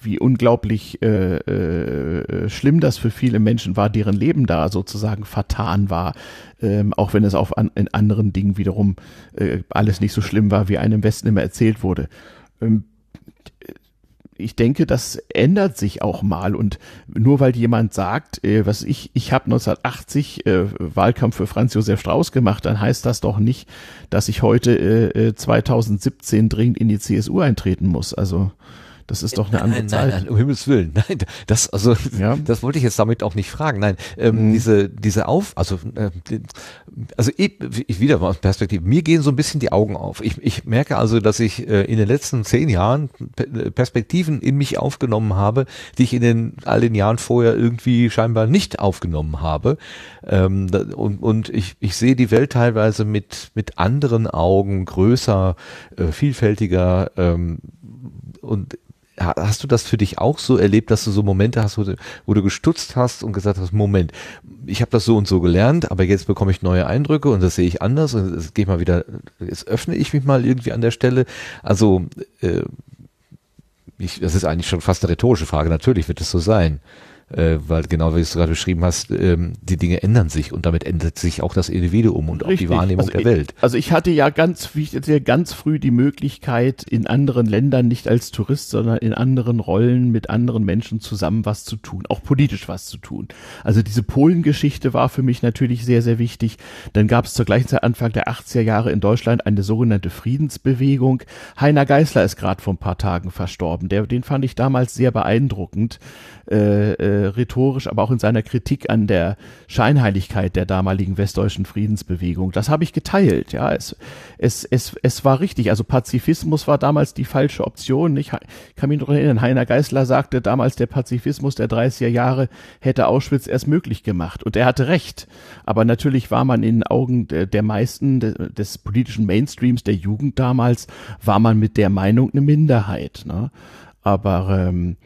wie unglaublich äh, äh, schlimm das für viele Menschen war, deren Leben da sozusagen vertan war, ähm, auch wenn es auf an, in anderen Dingen wiederum äh, alles nicht so schlimm war, wie einem im Westen immer erzählt wurde. Ähm, ich denke, das ändert sich auch mal und nur weil jemand sagt, äh, was ich, ich habe 1980 äh, Wahlkampf für Franz Josef Strauß gemacht, dann heißt das doch nicht, dass ich heute äh, 2017 dringend in die CSU eintreten muss. Also Das ist doch eine andere nein, Zeit. Nein, nein, um Himmels Willen. Nein, das, also, Ja. das wollte ich jetzt damit auch nicht fragen. Nein, ähm, Mhm. diese, diese Auf, also, äh, also ich, ich wieder mal aus Perspektive. Mir gehen so ein bisschen die Augen auf. Ich, ich merke also, dass ich äh, in den letzten zehn Jahren Pe- Perspektiven in mich aufgenommen habe, die ich in den all den Jahren vorher irgendwie scheinbar nicht aufgenommen habe. Ähm, und, und ich, ich sehe die Welt teilweise mit, mit anderen Augen, größer, äh, vielfältiger, ähm, und hast du das für dich auch so erlebt, dass du so Momente hast, wo du, wo du gestutzt hast und gesagt hast, Moment, ich habe das so und so gelernt, aber jetzt bekomme ich neue Eindrücke und das sehe ich anders und jetzt gehe mal wieder, jetzt öffne ich mich mal irgendwie an der Stelle. Also äh, ich, das ist eigentlich schon fast eine rhetorische Frage. Natürlich wird es so sein. Äh, weil genau wie du es gerade beschrieben hast, ähm, die Dinge ändern sich und damit ändert sich auch das Individuum und auch die Richtig. Wahrnehmung also der ich, Welt. Also ich hatte ja ganz, wie ich erzähle, ganz früh die Möglichkeit, in anderen Ländern nicht als Tourist, sondern in anderen Rollen mit anderen Menschen zusammen was zu tun, auch politisch was zu tun. Also diese Polengeschichte war für mich natürlich sehr, sehr wichtig. Dann gab es zur gleichen Zeit Anfang der 80er Jahre in Deutschland eine sogenannte Friedensbewegung. Heiner Geißler ist gerade vor ein paar Tagen verstorben. Der, den fand ich damals sehr beeindruckend äh, äh, rhetorisch, aber auch in seiner Kritik an der Scheinheiligkeit der damaligen westdeutschen Friedensbewegung. Das habe ich geteilt. Ja, es, es, es, es war richtig. Also Pazifismus war damals die falsche Option. Ich kann mich noch erinnern, Heiner Geißler sagte damals, der Pazifismus der 30er Jahre hätte Auschwitz erst möglich gemacht. Und er hatte recht. Aber natürlich war man in den Augen der, der meisten de, des politischen Mainstreams der Jugend damals, war man mit der Meinung eine Minderheit. Ne? Aber ähm,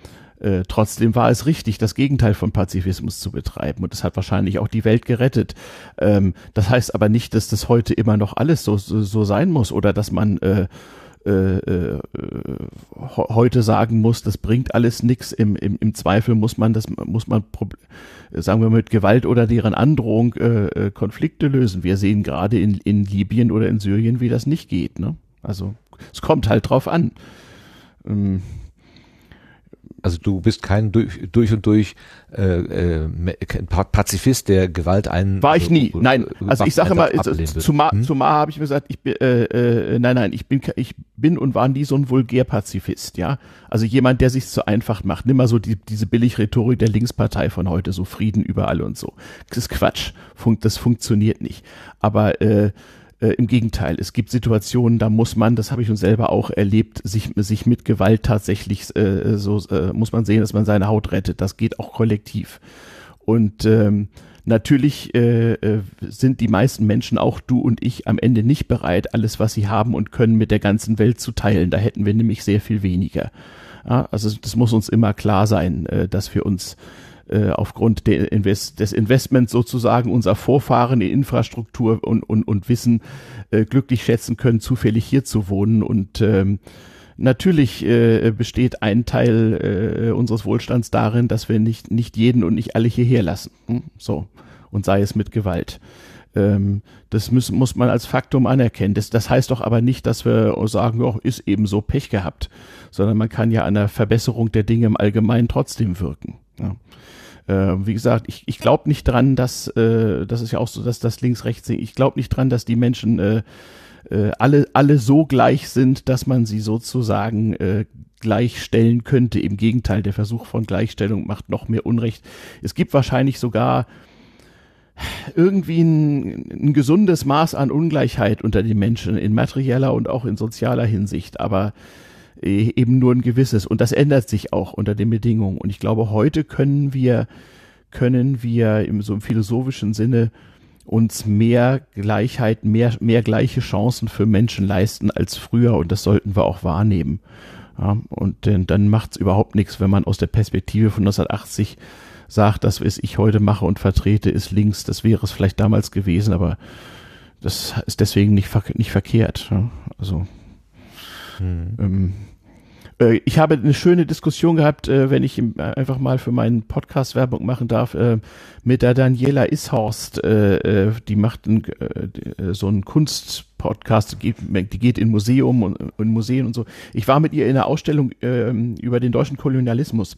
äh, trotzdem war es richtig, das Gegenteil von Pazifismus zu betreiben und es hat wahrscheinlich auch die Welt gerettet. Ähm, das heißt aber nicht, dass das heute immer noch alles so, so, so sein muss oder dass man äh, äh, äh, heute sagen muss, das bringt alles nichts. Im, im, Im Zweifel muss man das muss man sagen wir mit Gewalt oder deren Androhung äh, äh, Konflikte lösen. Wir sehen gerade in, in Libyen oder in Syrien, wie das nicht geht. Ne? Also es kommt halt drauf an. Ähm, Also du bist kein durch, durch und durch äh, äh, Pazifist, der Gewalt einen. War ich nie. äh, Nein, äh, also ich sage immer, zumal, Hm? zumal habe ich mir gesagt, ich bin, äh, äh, nein, nein, ich bin, ich bin und war nie so ein Vulgärpazifist, ja. Also jemand, der sich zu einfach macht. Nimm mal so die, diese Billigrhetorik der Linkspartei von heute, so Frieden überall und so. Das ist Quatsch. Fun das funktioniert nicht. Aber äh, äh, Im Gegenteil, es gibt Situationen, da muss man, das habe ich uns selber auch erlebt, sich, sich mit Gewalt tatsächlich äh, so äh, muss man sehen, dass man seine Haut rettet. Das geht auch kollektiv. Und ähm, natürlich äh, äh, sind die meisten Menschen, auch du und ich, am Ende nicht bereit, alles, was sie haben und können, mit der ganzen Welt zu teilen. Da hätten wir nämlich sehr viel weniger. Ja, also das muss uns immer klar sein, äh, dass wir uns äh, aufgrund Invest des Investments sozusagen unserer Vorfahren in Infrastruktur und, und, und Wissen äh, glücklich schätzen können, zufällig hier zu wohnen. Und ähm, natürlich äh, besteht ein Teil äh, unseres Wohlstands darin, dass wir nicht, nicht jeden und nicht alle hierher lassen. Hm? So. Und sei es mit Gewalt. Ähm, das muss, muss man als Faktum anerkennen. Das, das heißt doch aber nicht, dass wir sagen, ja, ist eben so Pech gehabt, sondern man kann ja an der Verbesserung der Dinge im Allgemeinen trotzdem wirken. Ja. Äh, wie gesagt, ich, ich glaube nicht dran, dass, äh, das ist ja auch so, dass das links-rechts, ich glaube nicht dran, dass die Menschen äh, äh, alle, alle so gleich sind, dass man sie sozusagen äh, gleichstellen könnte. Im Gegenteil, der Versuch von Gleichstellung macht noch mehr Unrecht. Es gibt wahrscheinlich sogar irgendwie ein, ein gesundes Maß an Ungleichheit unter den Menschen in materieller und auch in sozialer Hinsicht, aber eben nur ein gewisses. Und das ändert sich auch unter den Bedingungen. Und ich glaube, heute können wir, können wir im so im philosophischen Sinne uns mehr Gleichheit, mehr, mehr gleiche Chancen für Menschen leisten als früher und das sollten wir auch wahrnehmen. Ja, und äh, dann macht es überhaupt nichts, wenn man aus der Perspektive von 1980 sagt, das, was ich heute mache und vertrete, ist links. Das wäre es vielleicht damals gewesen, aber das ist deswegen nicht, nicht verkehrt. Ja, also ähm, äh, ich habe eine schöne Diskussion gehabt, äh, wenn ich äh, einfach mal für meinen Podcast Werbung machen darf, äh, mit der Daniela Ishorst. Äh, äh, die macht ein, so einen Kunstpodcast, die geht, die geht in Museum und in Museen und so. Ich war mit ihr in einer Ausstellung ähm, über den deutschen Kolonialismus.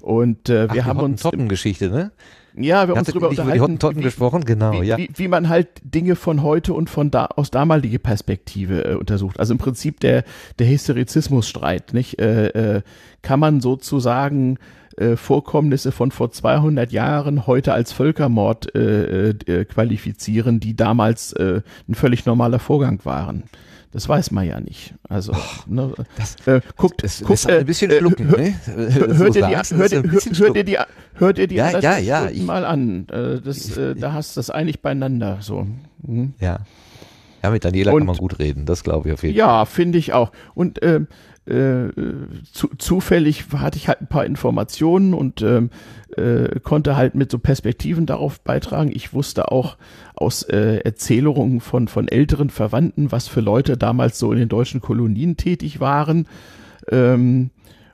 Und äh, wir Ach, haben uns Hottentotten-Geschichte, ne? Ja, wir haben uns darüber über unterhalten, die Hottentotten wie- gesprochen? Genau, wie, ja. wie, wie man halt Dinge von heute und von da aus damaliger Perspektive äh, untersucht. Also im Prinzip der der Historizismusstreit, nicht? Äh, äh, kann man sozusagen äh, Vorkommnisse von vor 200 Jahren heute als Völkermord äh, äh, qualifizieren, die damals äh, ein völlig normaler Vorgang waren. Das weiß man ja nicht. Also, ne, äh, guckt, Es guckt, ist ein bisschen äh, schlucken, hör- ne? Hört ihr die, hört, ihr- bisschen hört ihr die, hört ihr die Ja, ja, ja, ich- mal an. Äh, Das, äh, da hast du das eigentlich beieinander. So. Mhm. Ja. Ja, mit Daniela Und- kann man gut reden, das glaube ich auf jeden Fall. Ja, finde ich auch. Und ähm, äh, zu, zufällig hatte ich halt ein paar Informationen und ähm, äh, konnte halt mit so Perspektiven darauf beitragen. Ich wusste auch aus äh, Erzählungen von, von älteren Verwandten, was für Leute damals so in den deutschen Kolonien tätig waren. Ähm,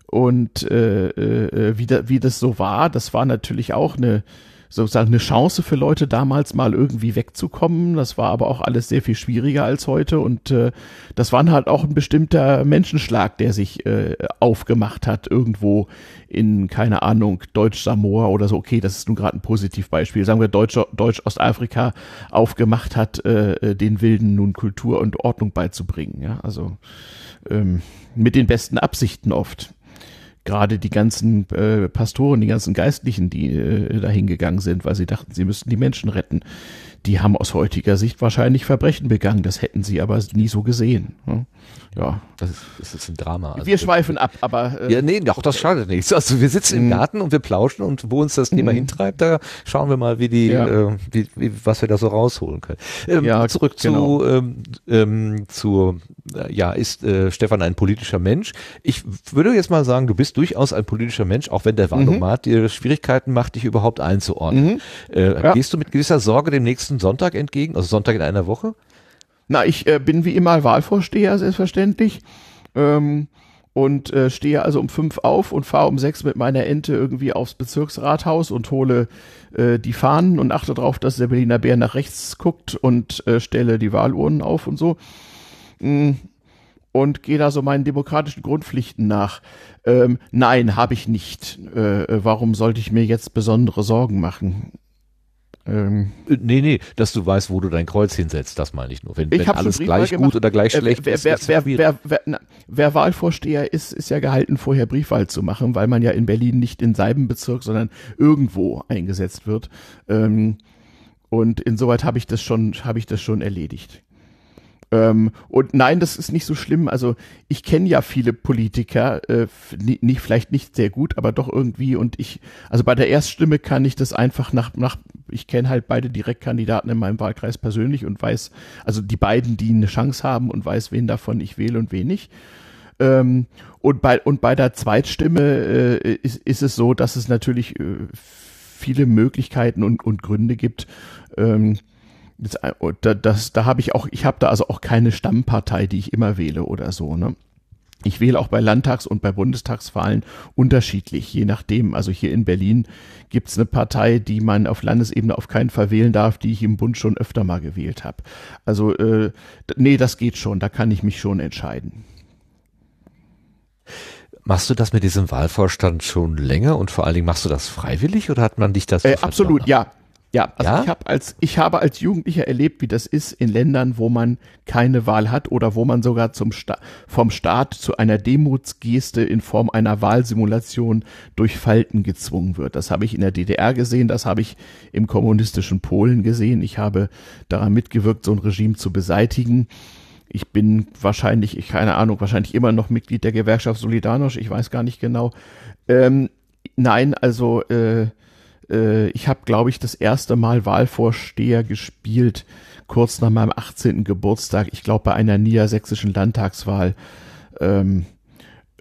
und äh, äh, wie, da, wie das so war, das war natürlich auch eine sozusagen eine Chance für Leute damals mal irgendwie wegzukommen. Das war aber auch alles sehr viel schwieriger als heute und äh, das war halt auch ein bestimmter Menschenschlag, der sich äh, aufgemacht hat irgendwo in keine Ahnung Deutsch-Samoa oder so. Okay, das ist nun gerade ein Positivbeispiel. Sagen wir Deutsch, Deutsch-Ostafrika aufgemacht hat, äh, den Wilden nun Kultur und Ordnung beizubringen. Ja, also ähm, mit den besten Absichten oft gerade die ganzen äh, Pastoren, die ganzen Geistlichen, die äh, dahin gegangen sind, weil sie dachten, sie müssten die Menschen retten, die haben aus heutiger Sicht wahrscheinlich Verbrechen begangen. Das hätten sie aber nie so gesehen. ne? Ja, Das ist, das ist ein Drama. Also wir schweifen ab, aber äh, Ja, nee, auch das schadet nichts. Also wir sitzen im Mhm. Garten und wir plauschen und wo uns das Thema Mhm. hintreibt, da schauen wir mal, wie die, Ja. äh, wie, wie, was wir da so rausholen können. Ähm, Ja, zurück genau. zu, ähm, ähm, zu, äh, ja, ist äh, Stefan ein politischer Mensch? Ich würde jetzt mal sagen, du bist durchaus ein politischer Mensch, auch wenn der Wahlomat dir Schwierigkeiten macht, dich überhaupt einzuordnen. Äh, Mhm. Ja. Gehst du mit gewisser Sorge dem nächsten Sonntag entgegen, also Sonntag in einer Woche? Na, ich äh, bin wie immer Wahlvorsteher, selbstverständlich. Ähm, und äh, stehe also um fünf auf und fahre um sechs mit meiner Ente irgendwie aufs Bezirksrathaus und hole äh, die Fahnen und achte darauf, dass der Berliner Bär nach rechts guckt und äh, stelle die Wahlurnen auf und so. Mm, Und gehe da so meinen demokratischen Grundpflichten nach. Ähm, nein, habe ich nicht. Äh, warum sollte ich mir jetzt besondere Sorgen machen? Ähm, Äh, Nee, nee, dass du weißt, wo du dein Kreuz hinsetzt, das meine ich nur. Wenn, Ich wenn alles gleich gemacht. gut oder gleich Äh, schlecht wer, ist, wer, ist wer, schwierig. wer, wer, na, wer Wahlvorsteher ist, ist ja gehalten, vorher Briefwahl zu machen, weil man ja in Berlin nicht in seinem Bezirk, sondern irgendwo eingesetzt wird. Ähm, und insoweit habe ich das schon, habe ich das schon erledigt. Ähm, und nein, das ist nicht so schlimm. Also ich kenne ja viele Politiker, äh, nicht, vielleicht nicht sehr gut, aber doch irgendwie. Und ich, also bei der Erststimme kann ich das einfach nach, nach ich kenne halt beide Direktkandidaten in meinem Wahlkreis persönlich und weiß, also die beiden, die eine Chance haben und weiß, wen davon ich wähle und wen nicht. Ähm, und bei und bei der Zweitstimme äh, ist, ist es so, dass es natürlich äh, viele Möglichkeiten und, und Gründe gibt. Ähm, das, und da, das, da habe ich auch, ich habe da also auch keine Stammpartei, die ich immer wähle oder so. Ne? Ich wähle auch bei Landtags- und bei Bundestagswahlen unterschiedlich, je nachdem. Also hier in Berlin gibt's eine Partei, die man auf Landesebene auf keinen Fall wählen darf, die ich im Bund schon öfter mal gewählt habe. Also äh, nee, das geht schon, da kann ich mich schon entscheiden. Machst du das mit diesem Wahlvorstand schon länger und vor allen Dingen machst du das freiwillig oder hat man dich das Äh, so absolut, ja. Ja, also Ja? ich habe als ich habe als Jugendlicher erlebt, wie das ist in Ländern, wo man keine Wahl hat oder wo man sogar zum Sta vom Staat zu einer Demutsgeste in Form einer Wahlsimulation durch Falten gezwungen wird. Das habe ich in der DDR gesehen, das habe ich im kommunistischen Polen gesehen. Ich habe daran mitgewirkt, so ein Regime zu beseitigen. Ich bin wahrscheinlich, ich keine Ahnung, wahrscheinlich immer noch Mitglied der Gewerkschaft Solidarność, ich weiß gar nicht genau. Ähm, nein, also äh, äh, ich habe, glaube ich, das erste Mal Wahlvorsteher gespielt, kurz nach meinem 18. Geburtstag, ich glaube bei einer niedersächsischen Landtagswahl. Ähm,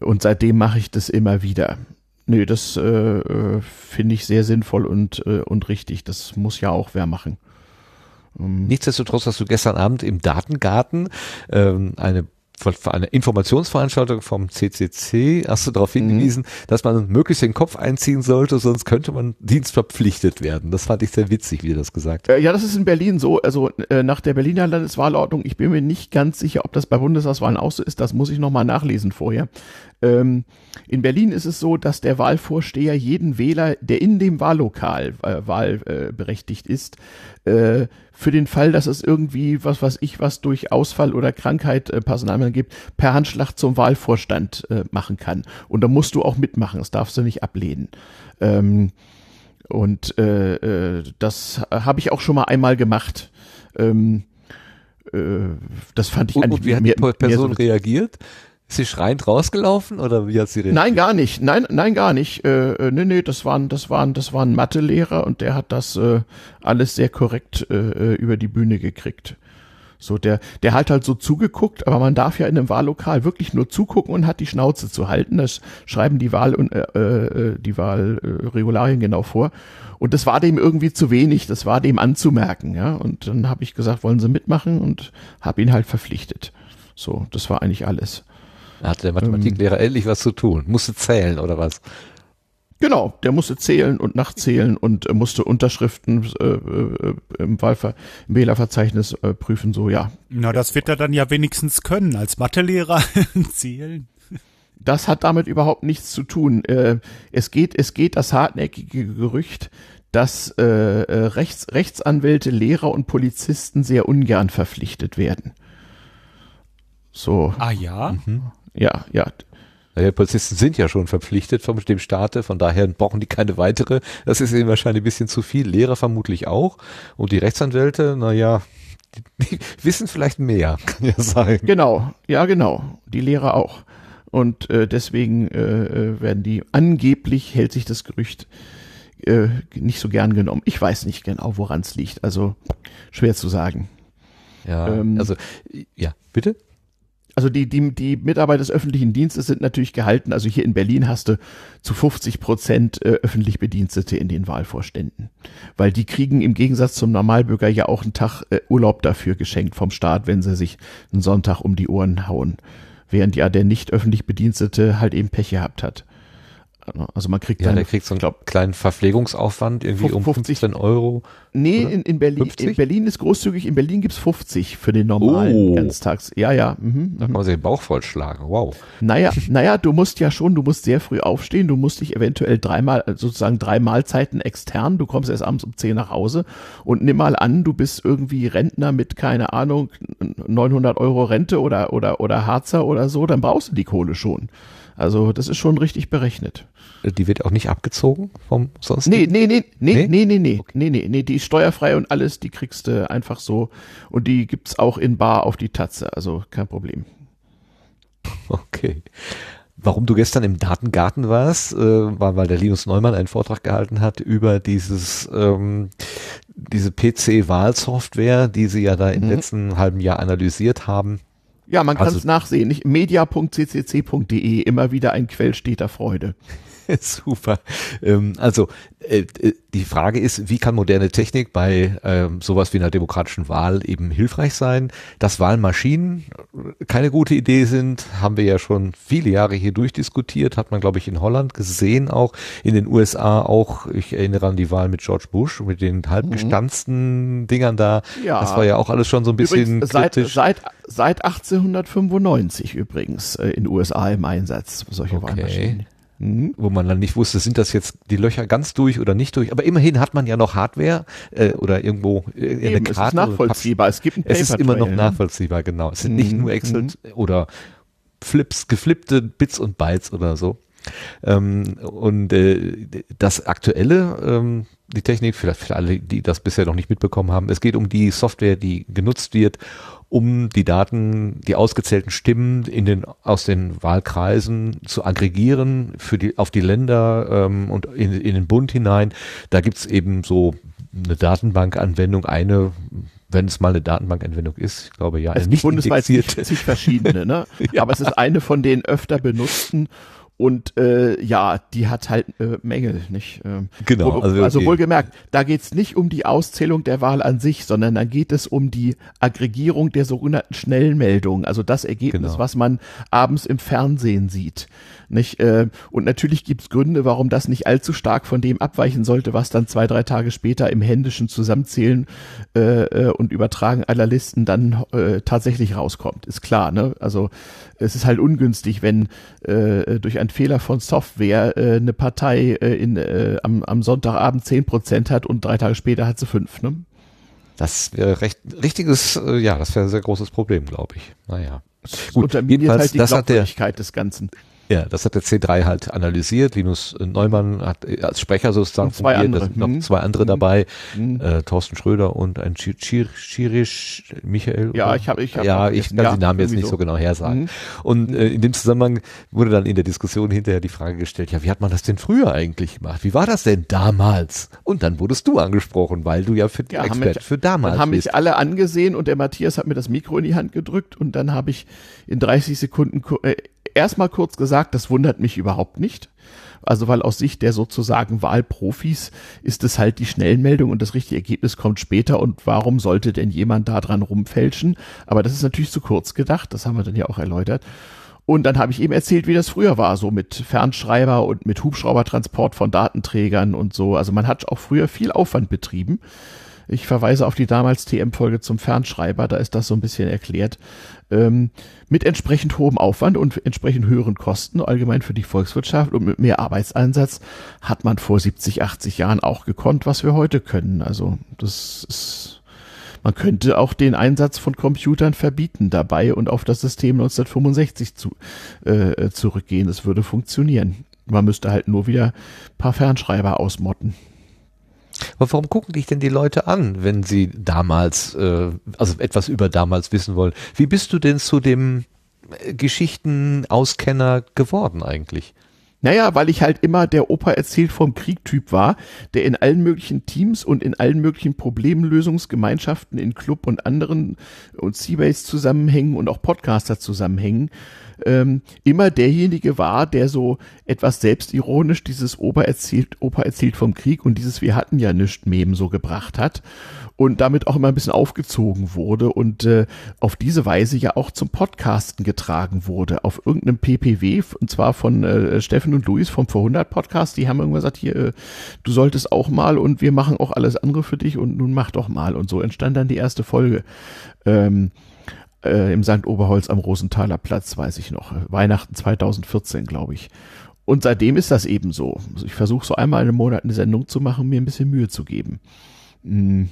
und seitdem mache ich das immer wieder. Nö, das äh, äh, finde ich sehr sinnvoll und, äh, und richtig. Das muss ja auch wer machen. Nichtsdestotrotz hast du gestern Abend im Datengarten ähm, eine für eine Informationsveranstaltung vom CCC hast du darauf hingewiesen, mhm. dass man möglichst den Kopf einziehen sollte, sonst könnte man dienstverpflichtet werden. Das fand ich sehr witzig, wie du das gesagt hast. Äh, ja, das ist in Berlin so. Also äh, nach der Berliner Landeswahlordnung, ich bin mir nicht ganz sicher, ob das bei Bundestagswahlen auch so ist. Das muss ich nochmal nachlesen vorher. Ähm, in Berlin ist es so, dass der Wahlvorsteher jeden Wähler, der in dem Wahllokal äh, wahlberechtigt ist, äh, für den Fall, dass es irgendwie, was weiß ich, was durch Ausfall oder Krankheit äh, Personalmangel gibt, per Handschlag zum Wahlvorstand äh, machen kann. Und da musst du auch mitmachen, das darfst du nicht ablehnen. Ähm, und äh, äh, das habe ich auch schon mal einmal gemacht. Ähm, äh, das fand ich und, eigentlich und wie hat die Person so reagiert? Ist sie schreiend rausgelaufen oder wie hat sie reagiert? Nein, gar nicht. Nein, nein, gar nicht. Äh, äh, nee, nee, das waren, das waren, das waren Mathelehrer und der hat das äh, alles sehr korrekt äh, äh, über die Bühne gekriegt. So, der, der hat halt so zugeguckt, aber man darf ja in einem Wahllokal wirklich nur zugucken und hat die Schnauze zu halten. Das schreiben die Wahl und äh, äh, die Wahlregularien genau vor. Und das war dem irgendwie zu wenig, das war dem anzumerken, ja. Und dann habe ich gesagt, wollen Sie mitmachen und habe ihn halt verpflichtet. So, das war eigentlich alles. Da hatte der Mathematiklehrer ähm, endlich was zu tun. Musste zählen oder was? Genau, der musste zählen und nachzählen und äh, musste Unterschriften äh, äh, im, Wahlver im Wählerverzeichnis äh, prüfen, so ja. Na, das wird er dann ja wenigstens können, als Mathelehrer zählen. Das hat damit überhaupt nichts zu tun. Äh, es geht, es geht das hartnäckige Gerücht, dass äh, äh Rechts, Rechtsanwälte, Lehrer und Polizisten sehr ungern verpflichtet werden. So. Ah ja. Mhm. Ja, ja. Die Polizisten sind ja schon verpflichtet vom dem Staate, von daher brauchen die keine weitere. Das ist ihnen wahrscheinlich ein bisschen zu viel. Lehrer vermutlich auch. Und die Rechtsanwälte, naja, die, die wissen vielleicht mehr, kann ja sein. Genau, ja genau. Die Lehrer auch. Und äh, deswegen äh, äh werden die angeblich, hält sich das Gerücht, äh, nicht so gern genommen. Ich weiß nicht genau, woran es liegt. Also schwer zu sagen. Ja, ähm, also ja, bitte? Also die, die, die Mitarbeiter des öffentlichen Dienstes sind natürlich gehalten. Also hier in Berlin hast du zu 50 Prozent äh, öffentlich Bedienstete in den Wahlvorständen. Weil die kriegen im Gegensatz zum Normalbürger ja auch einen Tag äh, Urlaub dafür geschenkt vom Staat, wenn sie sich einen Sonntag um die Ohren hauen. Während ja der nicht öffentlich Bedienstete halt eben Pech gehabt hat. Also man kriegt ja, der kriegt so einen glaub, kleinen Verpflegungsaufwand irgendwie 50, um 15 Euro. Nee, in, in, Berlin, 50? in Berlin ist großzügig, in Berlin gibt's 50 für den normalen oh. Ganztags. Ja, ja. Mhm, da kann man sich den Bauch vollschlagen, wow. Naja, naja, du musst ja schon, du musst sehr früh aufstehen, du musst dich eventuell dreimal, sozusagen drei Mahlzeiten extern, du kommst erst abends um 10 nach Hause und nimm mal an, du bist irgendwie Rentner mit, keine Ahnung, 900 Euro Rente oder, oder, oder Harzer oder so, dann brauchst du die Kohle schon. Also das ist schon richtig berechnet. Die wird auch nicht abgezogen vom sonst? Nee, nee, nee, nee, nee, nee, nee, okay. nee, nee, nee, die ist steuerfrei und alles, die kriegst du einfach so und die gibt's auch in Bar auf die Tatze, also kein Problem. Okay. Warum du gestern im Datengarten warst, äh, war, weil der Linus Neumann einen Vortrag gehalten hat über dieses ähm, diese PC-Wahlsoftware, die sie ja da im mhm. letzten halben Jahr analysiert haben. Ja, man kann es also, nachsehen. Media.ccc.de, immer wieder ein Quell steter Freude. Super. Ähm, also äh, äh, die Frage ist, wie kann moderne Technik bei ähm, sowas wie einer demokratischen Wahl eben hilfreich sein? Dass Wahlmaschinen keine gute Idee sind, haben wir ja schon viele Jahre hier durchdiskutiert, hat man, glaube ich, in Holland gesehen, auch in den USA auch. Ich erinnere an die Wahl mit George Bush, mit den halbgestanzten mhm. Dingern da. Ja. Das war ja auch alles schon so ein bisschen übrigens, kritisch. Seit, seit, seit 1895 übrigens äh, in USA im Einsatz, solche okay. Wahlmaschinen. Mhm. wo man dann nicht wusste, sind das jetzt die Löcher ganz durch oder nicht durch. Aber immerhin hat man ja noch Hardware äh, oder irgendwo äh, Eben, eine Karte. Es ist nachvollziehbar. Es gibt ein Es ist immer noch nachvollziehbar, genau. Es sind mhm. nicht nur Excel mhm. oder Flips, geflippte Bits und Bytes oder so. Ähm, und äh, das Aktuelle, ähm, die Technik, vielleicht für alle, die das bisher noch nicht mitbekommen haben, es geht um die Software, die genutzt wird, um die Daten, die ausgezählten Stimmen in den, aus den Wahlkreisen zu aggregieren für die, auf die Länder ähm, und in, in den Bund hinein. Da gibt's eben so eine Datenbankanwendung, eine wenn es mal eine Datenbankanwendung ist, ich glaube ja, es nicht bundesweit zig verschiedene, ne? ja. aber es ist eine von den öfter benutzten Und äh, ja, die hat halt äh, Mängel, nicht? Ähm, Genau, Wo, also also, okay. wohlgemerkt, da geht's nicht um die Auszählung der Wahl an sich, sondern da geht es um die Aggregierung der sogenannten Schnellmeldungen, also das Ergebnis, Genau. was man abends im Fernsehen sieht. Nicht? Äh, Und natürlich gibt's Gründe, warum das nicht allzu stark von dem abweichen sollte, was dann zwei, drei Tage später im händischen Zusammenzählen äh, äh, und Übertragen aller Listen dann äh, tatsächlich rauskommt. Ist klar, ne? Also es ist halt ungünstig, wenn äh, durch einen Fehler von Software äh, eine Partei äh, in, äh, am, am Sonntagabend 10% hat und drei Tage später hat sie fünf. Ne? Das wäre recht, richtiges, äh, ja, das wäre ein sehr großes Problem, glaube ich. Naja. Gut, Unterminiert halt die das Glaubwürdigkeit des Ganzen. Ja, das hat der C3 halt analysiert. Linus Neumann hat äh, als Sprecher sozusagen Und zwei fungiert. andere. Da sind noch Mhm. zwei andere Mhm. dabei. Mhm. Äh, Thorsten Schröder und ein Chir- Chir- Chirisch Michael. Ja, oder? ich habe ich hab ja, ich kann Ja, den Namen jetzt nicht so genau hersagen. Mhm. Und äh, in dem Zusammenhang wurde dann in der Diskussion hinterher die Frage gestellt, ja, wie hat man das denn früher eigentlich gemacht? Wie war das denn damals? Und dann wurdest du angesprochen, weil du ja für Ja, haben Experte mich- für damals Dann haben bist. mich alle angesehen und der Matthias hat mir das Mikro in die Hand gedrückt und dann habe ich in 30 Sekunden ku- äh, erstmal kurz gesagt, das wundert mich überhaupt nicht. Also weil aus Sicht der sozusagen Wahlprofis ist es halt die Schnellmeldung und das richtige Ergebnis kommt später und warum sollte denn jemand da dran rumfälschen? Aber das ist natürlich zu kurz gedacht, das haben wir dann ja auch erläutert. Und dann habe ich eben erzählt, wie das früher war, so mit Fernschreiber und mit Hubschraubertransport von Datenträgern und so. Also man hat auch früher viel Aufwand betrieben. Ich verweise auf die damals TM-Folge zum Fernschreiber, da ist das so ein bisschen erklärt. Ähm, mit entsprechend hohem Aufwand und entsprechend höheren Kosten, allgemein für die Volkswirtschaft und mit mehr Arbeitseinsatz hat man vor 70, 80 Jahren auch gekonnt, was wir heute können. Also das ist, man könnte auch den Einsatz von Computern verbieten dabei und auf das System 1965 zu, äh, zurückgehen. Das würde funktionieren. Man müsste halt nur wieder paar Fernschreiber ausmotten. Aber warum gucken dich denn die Leute an, wenn sie damals, äh, also etwas über damals wissen wollen? Wie bist du denn zu dem äh, Geschichtenauskenner geworden eigentlich? Naja, weil ich halt immer der Opa erzählt vom Krieg-Typ war, der in allen möglichen Teams und in allen möglichen Problemlösungsgemeinschaften in Club und anderen und Seabase-Zusammenhängen und auch Podcaster-Zusammenhängen ähm, immer derjenige war, der so etwas selbstironisch dieses Opa erzählt, Opa erzählt vom Krieg und dieses Wir hatten ja nichts Mem so gebracht hat und damit auch immer ein bisschen aufgezogen wurde und äh, auf diese Weise ja auch zum Podcasten getragen wurde, auf irgendeinem PPW, und zwar von äh, Steffen und Luis vom Vorhundert Podcast, die haben irgendwann gesagt, hier, äh, du solltest auch mal und wir machen auch alles andere für dich und nun mach doch mal und so entstand dann die erste Folge. Ähm, äh, im St. Oberholz am Rosenthaler Platz, weiß ich noch. Weihnachten 2014, glaube ich. Und seitdem ist das eben so. Ich versuche so einmal im Monat eine Sendung zu machen, mir ein bisschen Mühe zu geben. Mm.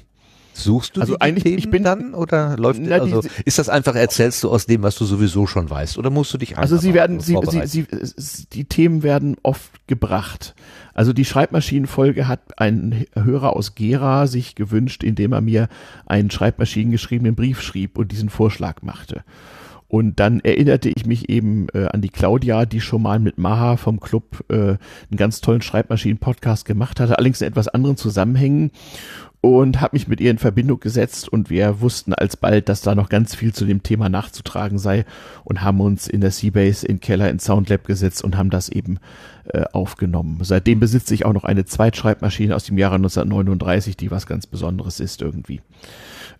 Suchst du Also die eigentlich, Themen ich bin- dann oder läuft Na, die- also ist das einfach erzählst du aus dem, was du sowieso schon weißt oder musst du dich Also sie werden, sie, sie, sie, die Themen werden oft gebracht. Also die Schreibmaschinenfolge hat ein Hörer aus Gera sich gewünscht, indem er mir einen schreibmaschinengeschriebenen Brief schrieb und diesen Vorschlag machte. Und dann erinnerte ich mich eben äh, an die Claudia, die schon mal mit Maha vom Club äh, einen ganz tollen Schreibmaschinen-Podcast gemacht hatte, allerdings in etwas anderen Zusammenhängen und habe mich mit ihr in Verbindung gesetzt und wir wussten alsbald, dass da noch ganz viel zu dem Thema nachzutragen sei und haben uns in der Seabase in Keller in Soundlab gesetzt und haben das eben äh, aufgenommen. Seitdem besitze ich auch noch eine Zweitschreibmaschine aus dem Jahre 1939, die was ganz Besonderes ist irgendwie.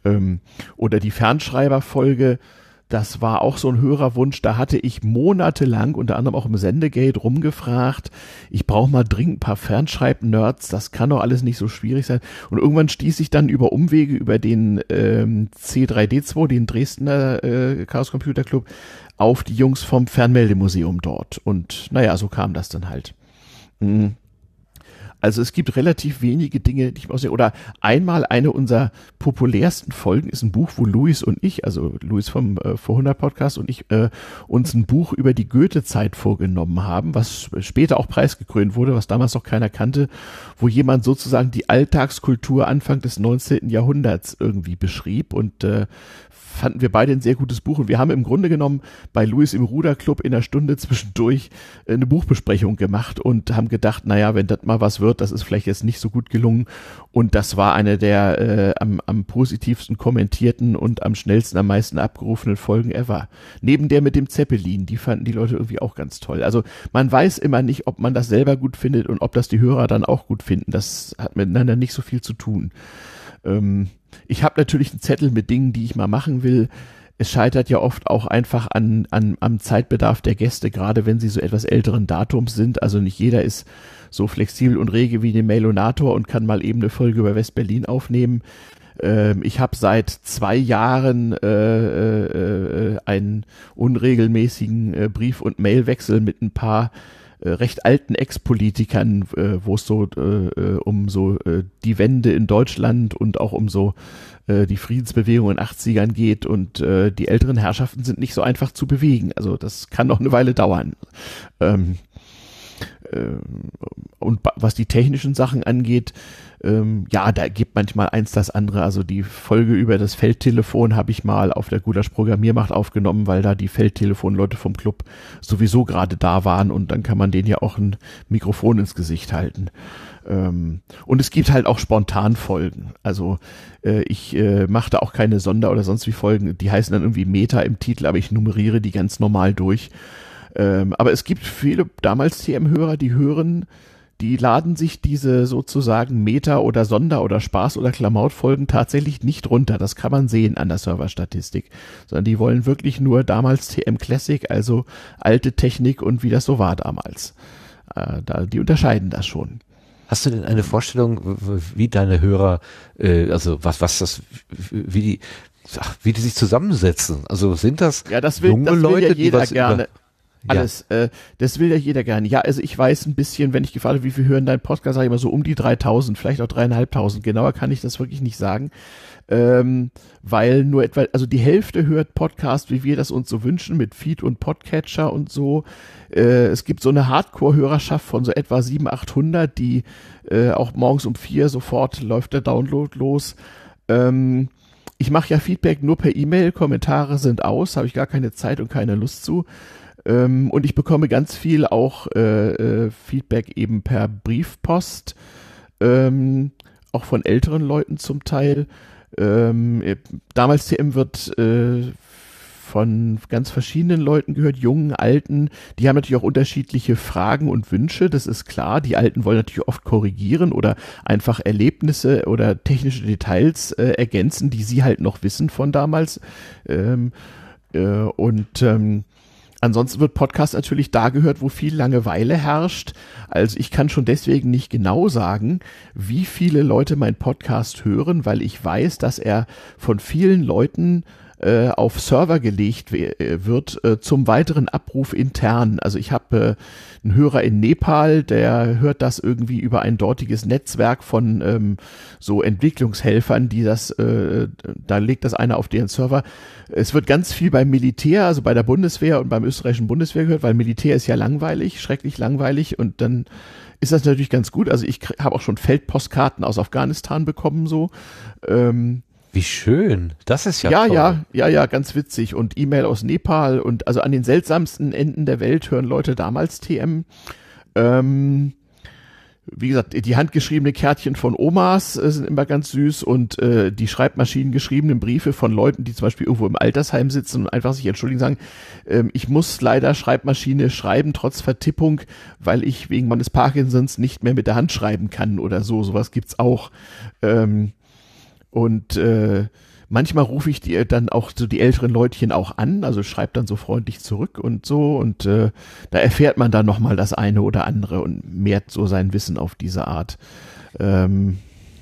Ähm, oder die Fernschreiberfolge, das war auch so ein Hörerwunsch. Da hatte ich monatelang, unter anderem auch im Sendegate, rumgefragt. Ich brauche mal dringend ein paar Fernschreib-Nerds. Das kann doch alles nicht so schwierig sein. Und irgendwann stieß ich dann über Umwege über den ähm, C3D2, den Dresdner äh, Chaos Computer Club, auf die Jungs vom Fernmeldemuseum dort. Und naja, so kam das dann halt. Mhm. Also es gibt relativ wenige Dinge, die ich mir aussehe. Oder einmal eine unserer populärsten Folgen ist ein Buch, wo Luis und ich, also Luis vom äh, Vor 100 Podcast und ich, äh, uns ein Buch über die Goethe-Zeit vorgenommen haben, was später auch preisgekrönt wurde, was damals noch keiner kannte, wo jemand sozusagen die Alltagskultur Anfang des 19. Jahrhunderts irgendwie beschrieb und äh, fanden wir beide ein sehr gutes Buch und wir haben im Grunde genommen bei Louis im Ruderclub in einer Stunde zwischendurch eine Buchbesprechung gemacht und haben gedacht, naja, wenn das mal was wird, wird. Das ist vielleicht jetzt nicht so gut gelungen. Und das war eine der äh, am, am positivsten kommentierten und am schnellsten, am meisten abgerufenen Folgen ever. Neben der mit dem Zeppelin, die fanden die Leute irgendwie auch ganz toll. Also man weiß immer nicht, ob man das selber gut findet und ob das die Hörer dann auch gut finden. Das hat miteinander nicht so viel zu tun. Ähm, ich habe natürlich einen Zettel mit Dingen, die ich mal machen will es scheitert ja oft auch einfach an, an, am Zeitbedarf der Gäste, gerade wenn sie so etwas älteren Datums sind. Also nicht jeder ist so flexibel und rege wie der Mailonator und kann mal eben eine Folge über West-Berlin aufnehmen. Ähm, ich habe seit zwei Jahren äh, äh, äh, einen unregelmäßigen äh, Brief- und Mailwechsel mit ein paar äh, recht alten Ex-Politikern, äh, wo es so äh, um so äh, die Wende in Deutschland und auch um so äh, die Friedensbewegung in den 80ern geht und äh, die älteren Herrschaften sind nicht so einfach zu bewegen. Also das kann noch eine Weile dauern. Ähm, äh, und was die technischen Sachen angeht, ähm, ja, da gibt manchmal eins das andere. Also die Folge über das Feldtelefon habe ich mal auf der Gulasch Programmiermacht aufgenommen, weil da die Feldtelefonleute vom Club sowieso gerade da waren und dann kann man denen ja auch ein Mikrofon ins Gesicht halten. Ähm, und es gibt halt auch spontan Folgen. Also äh, ich äh, mache da auch keine Sonder- oder sonst wie Folgen. Die heißen dann irgendwie Meta im Titel, aber ich nummeriere die ganz normal durch. Ähm, aber es gibt viele damals TM-Hörer, die hören, die laden sich diese sozusagen Meta- oder Sonder- oder Spaß- oder Klamautfolgen tatsächlich nicht runter. Das kann man sehen an der Serverstatistik. Sondern die wollen wirklich nur damals TM Classic, also alte Technik und wie das so war damals. Äh, da, die unterscheiden das schon. Hast du denn eine Vorstellung, wie deine Hörer, äh, also was, was das, wie die, wie die sich zusammensetzen? Also sind das, ja, das will, junge das will Leute, ja jeder die was gerne. Über, alles, ja. äh, das will ja jeder gerne. Ja, also ich weiß ein bisschen, wenn ich gefragt habe, wie viel hören dein Podcast, sage ich immer so um die 3000, vielleicht auch dreieinhalbtausend. Genauer kann ich das wirklich nicht sagen ähm, weil nur etwa, also die Hälfte hört Podcast, wie wir das uns so wünschen, mit Feed und Podcatcher und so. Äh, es gibt so eine Hardcore-Hörerschaft von so etwa 700, 800, die äh, auch morgens um vier sofort läuft der Download los. Ähm, ich mache ja Feedback nur per E-Mail, Kommentare sind aus, habe ich gar keine Zeit und keine Lust zu. Ähm, und ich bekomme ganz viel auch äh, äh, Feedback eben per Briefpost, ähm, auch von älteren Leuten zum Teil. Ähm, äh, damals TM wird äh, von ganz verschiedenen Leuten gehört, jungen, alten, die haben natürlich auch unterschiedliche Fragen und Wünsche, das ist klar. Die Alten wollen natürlich oft korrigieren oder einfach Erlebnisse oder technische Details äh, ergänzen, die sie halt noch wissen von damals. Ähm, äh, und ähm, Ansonsten wird Podcast natürlich da gehört, wo viel Langeweile herrscht. Also ich kann schon deswegen nicht genau sagen, wie viele Leute mein Podcast hören, weil ich weiß, dass er von vielen Leuten äh, auf Server gelegt äh, wird äh, zum weiteren Abruf intern. Also ich habe äh, einen Hörer in Nepal, der hört das irgendwie über ein dortiges Netzwerk von ähm, so Entwicklungshelfern, die das, äh, da legt das einer auf deren Server. Es wird ganz viel beim Militär, also bei der Bundeswehr und beim österreichischen Bundeswehr gehört, weil Militär ist ja langweilig, schrecklich langweilig und dann ist das natürlich ganz gut. Also ich habe auch schon Feldpostkarten aus Afghanistan bekommen so. Ähm, wie schön. Das ist ja Ja, toll. ja, ja, ja, ganz witzig. Und E-Mail aus Nepal und also an den seltsamsten Enden der Welt hören Leute damals TM. Ähm, wie gesagt, die handgeschriebene Kärtchen von Omas äh, sind immer ganz süß und äh, die Schreibmaschinen geschriebenen Briefe von Leuten, die zum Beispiel irgendwo im Altersheim sitzen und einfach sich entschuldigen, sagen, ähm, ich muss leider Schreibmaschine schreiben, trotz Vertippung, weil ich wegen meines Parkinsons nicht mehr mit der Hand schreiben kann oder so. Sowas gibt's auch. Ähm, und äh, manchmal rufe ich die dann auch so die älteren Leutchen auch an, also schreibt dann so freundlich zurück und so und äh, da erfährt man dann nochmal das eine oder andere und mehrt so sein Wissen auf diese Art. Ähm,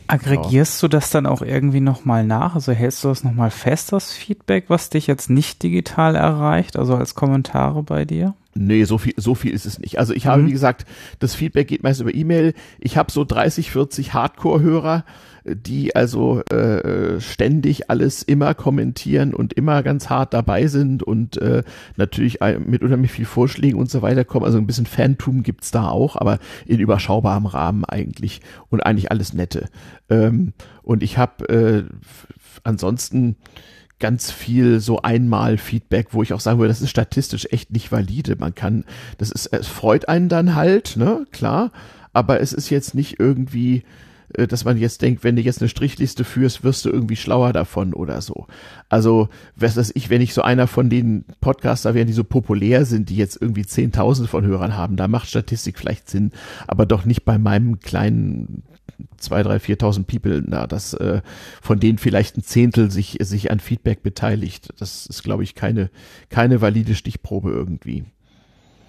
Aggregierst ja. du das dann auch irgendwie nochmal nach? Also hältst du das nochmal fest, das Feedback, was dich jetzt nicht digital erreicht, also als Kommentare bei dir? Nee, so viel, so viel ist es nicht. Also ich habe, mhm. wie gesagt, das Feedback geht meist über E-Mail. Ich habe so 30, 40 Hardcore-Hörer, die also äh, ständig alles immer kommentieren und immer ganz hart dabei sind und äh, natürlich mit unheimlich viel Vorschlägen und so weiter kommen. Also ein bisschen Fantum gibt's da auch, aber in überschaubarem Rahmen eigentlich und eigentlich alles nette. Ähm, und ich habe äh, ansonsten ganz viel so einmal Feedback, wo ich auch sagen würde, das ist statistisch echt nicht valide. Man kann, das ist, es freut einen dann halt, ne, klar, aber es ist jetzt nicht irgendwie, äh, dass man jetzt denkt, wenn du jetzt eine Strichliste führst, wirst du irgendwie schlauer davon oder so. Also, was weiß ich, wenn ich so einer von den Podcaster wäre, die so populär sind, die jetzt irgendwie 10.000 von Hörern haben, da macht Statistik vielleicht Sinn, aber doch nicht bei meinem kleinen zwei, drei, viertausend People, na, das äh, von denen vielleicht ein Zehntel sich sich an Feedback beteiligt. Das ist, glaube ich, keine keine valide Stichprobe irgendwie.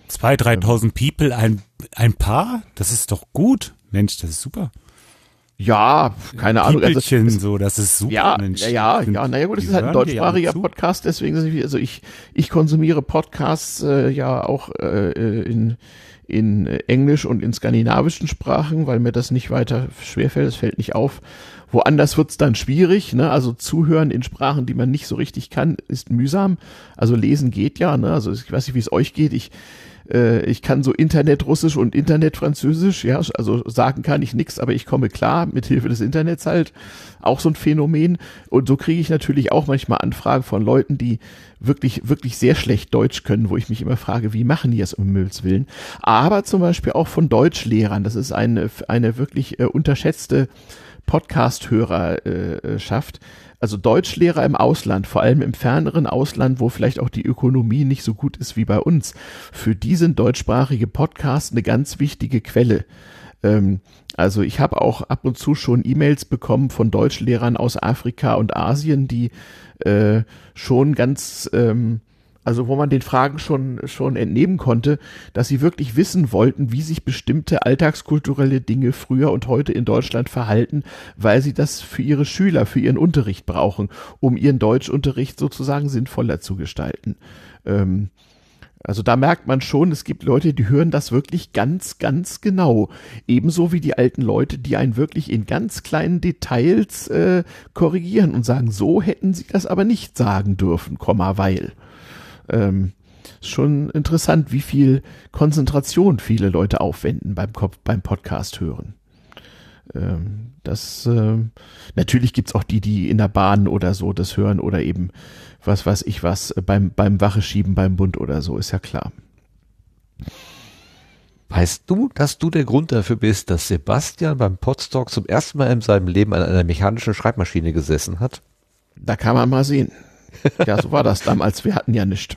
Zwei, dreitausend People, ein ein Paar, das ist doch gut, Mensch, das ist super. Ja, keine Ahnung. Also, so, das ist super. Ja, Mensch. ja, ja, ja, naja gut, es ist halt ein deutschsprachiger Podcast, deswegen, also ich, ich konsumiere Podcasts äh, ja auch äh, in, in Englisch und in skandinavischen Sprachen, weil mir das nicht weiter schwerfällt, es fällt nicht auf. Woanders wird's dann schwierig, ne? Also zuhören in Sprachen, die man nicht so richtig kann, ist mühsam. Also lesen geht ja, ne? Also ich weiß nicht, wie es euch geht. Ich äh, ich kann so Internet Russisch und Internet Französisch, ja, also sagen kann ich nichts, aber ich komme klar mit Hilfe des Internets halt. Auch so ein Phänomen. Und so kriege ich natürlich auch manchmal Anfragen von Leuten, die wirklich, wirklich sehr schlecht Deutsch können, wo ich mich immer frage, wie machen die es um Mülls Willen? Aber zum Beispiel auch von Deutschlehrern. Das ist eine, eine wirklich äh, unterschätzte Podcast-Hörerschaft. Äh, also Deutschlehrer im Ausland, vor allem im ferneren Ausland, wo vielleicht auch die Ökonomie nicht so gut ist wie bei uns, für die sind deutschsprachige Podcasts eine ganz wichtige Quelle. Ähm, also ich habe auch ab und zu schon E-Mails bekommen von Deutschlehrern aus Afrika und Asien, die äh, schon ganz ähm, also wo man den Fragen schon, schon entnehmen konnte, dass sie wirklich wissen wollten, wie sich bestimmte alltagskulturelle Dinge früher und heute in Deutschland verhalten, weil sie das für ihre Schüler, für ihren Unterricht brauchen, um ihren Deutschunterricht sozusagen sinnvoller zu gestalten. Ähm, also da merkt man schon, es gibt Leute, die hören das wirklich ganz, ganz genau. Ebenso wie die alten Leute, die einen wirklich in ganz kleinen Details äh, korrigieren und sagen, so hätten sie das aber nicht sagen dürfen, Komma, weil ähm, schon interessant, wie viel Konzentration viele Leute aufwenden beim, beim Podcast hören. Ähm, das äh, natürlich gibt's auch die, die in der Bahn oder so das hören oder eben was weiß ich was beim beim Wache schieben beim Bund oder so ist ja klar. Weißt du, dass du der Grund dafür bist, dass Sebastian beim Podstock zum ersten Mal in seinem Leben an einer mechanischen Schreibmaschine gesessen hat? Da kann man mal sehen. Ja, so war das damals. Wir hatten ja nichts.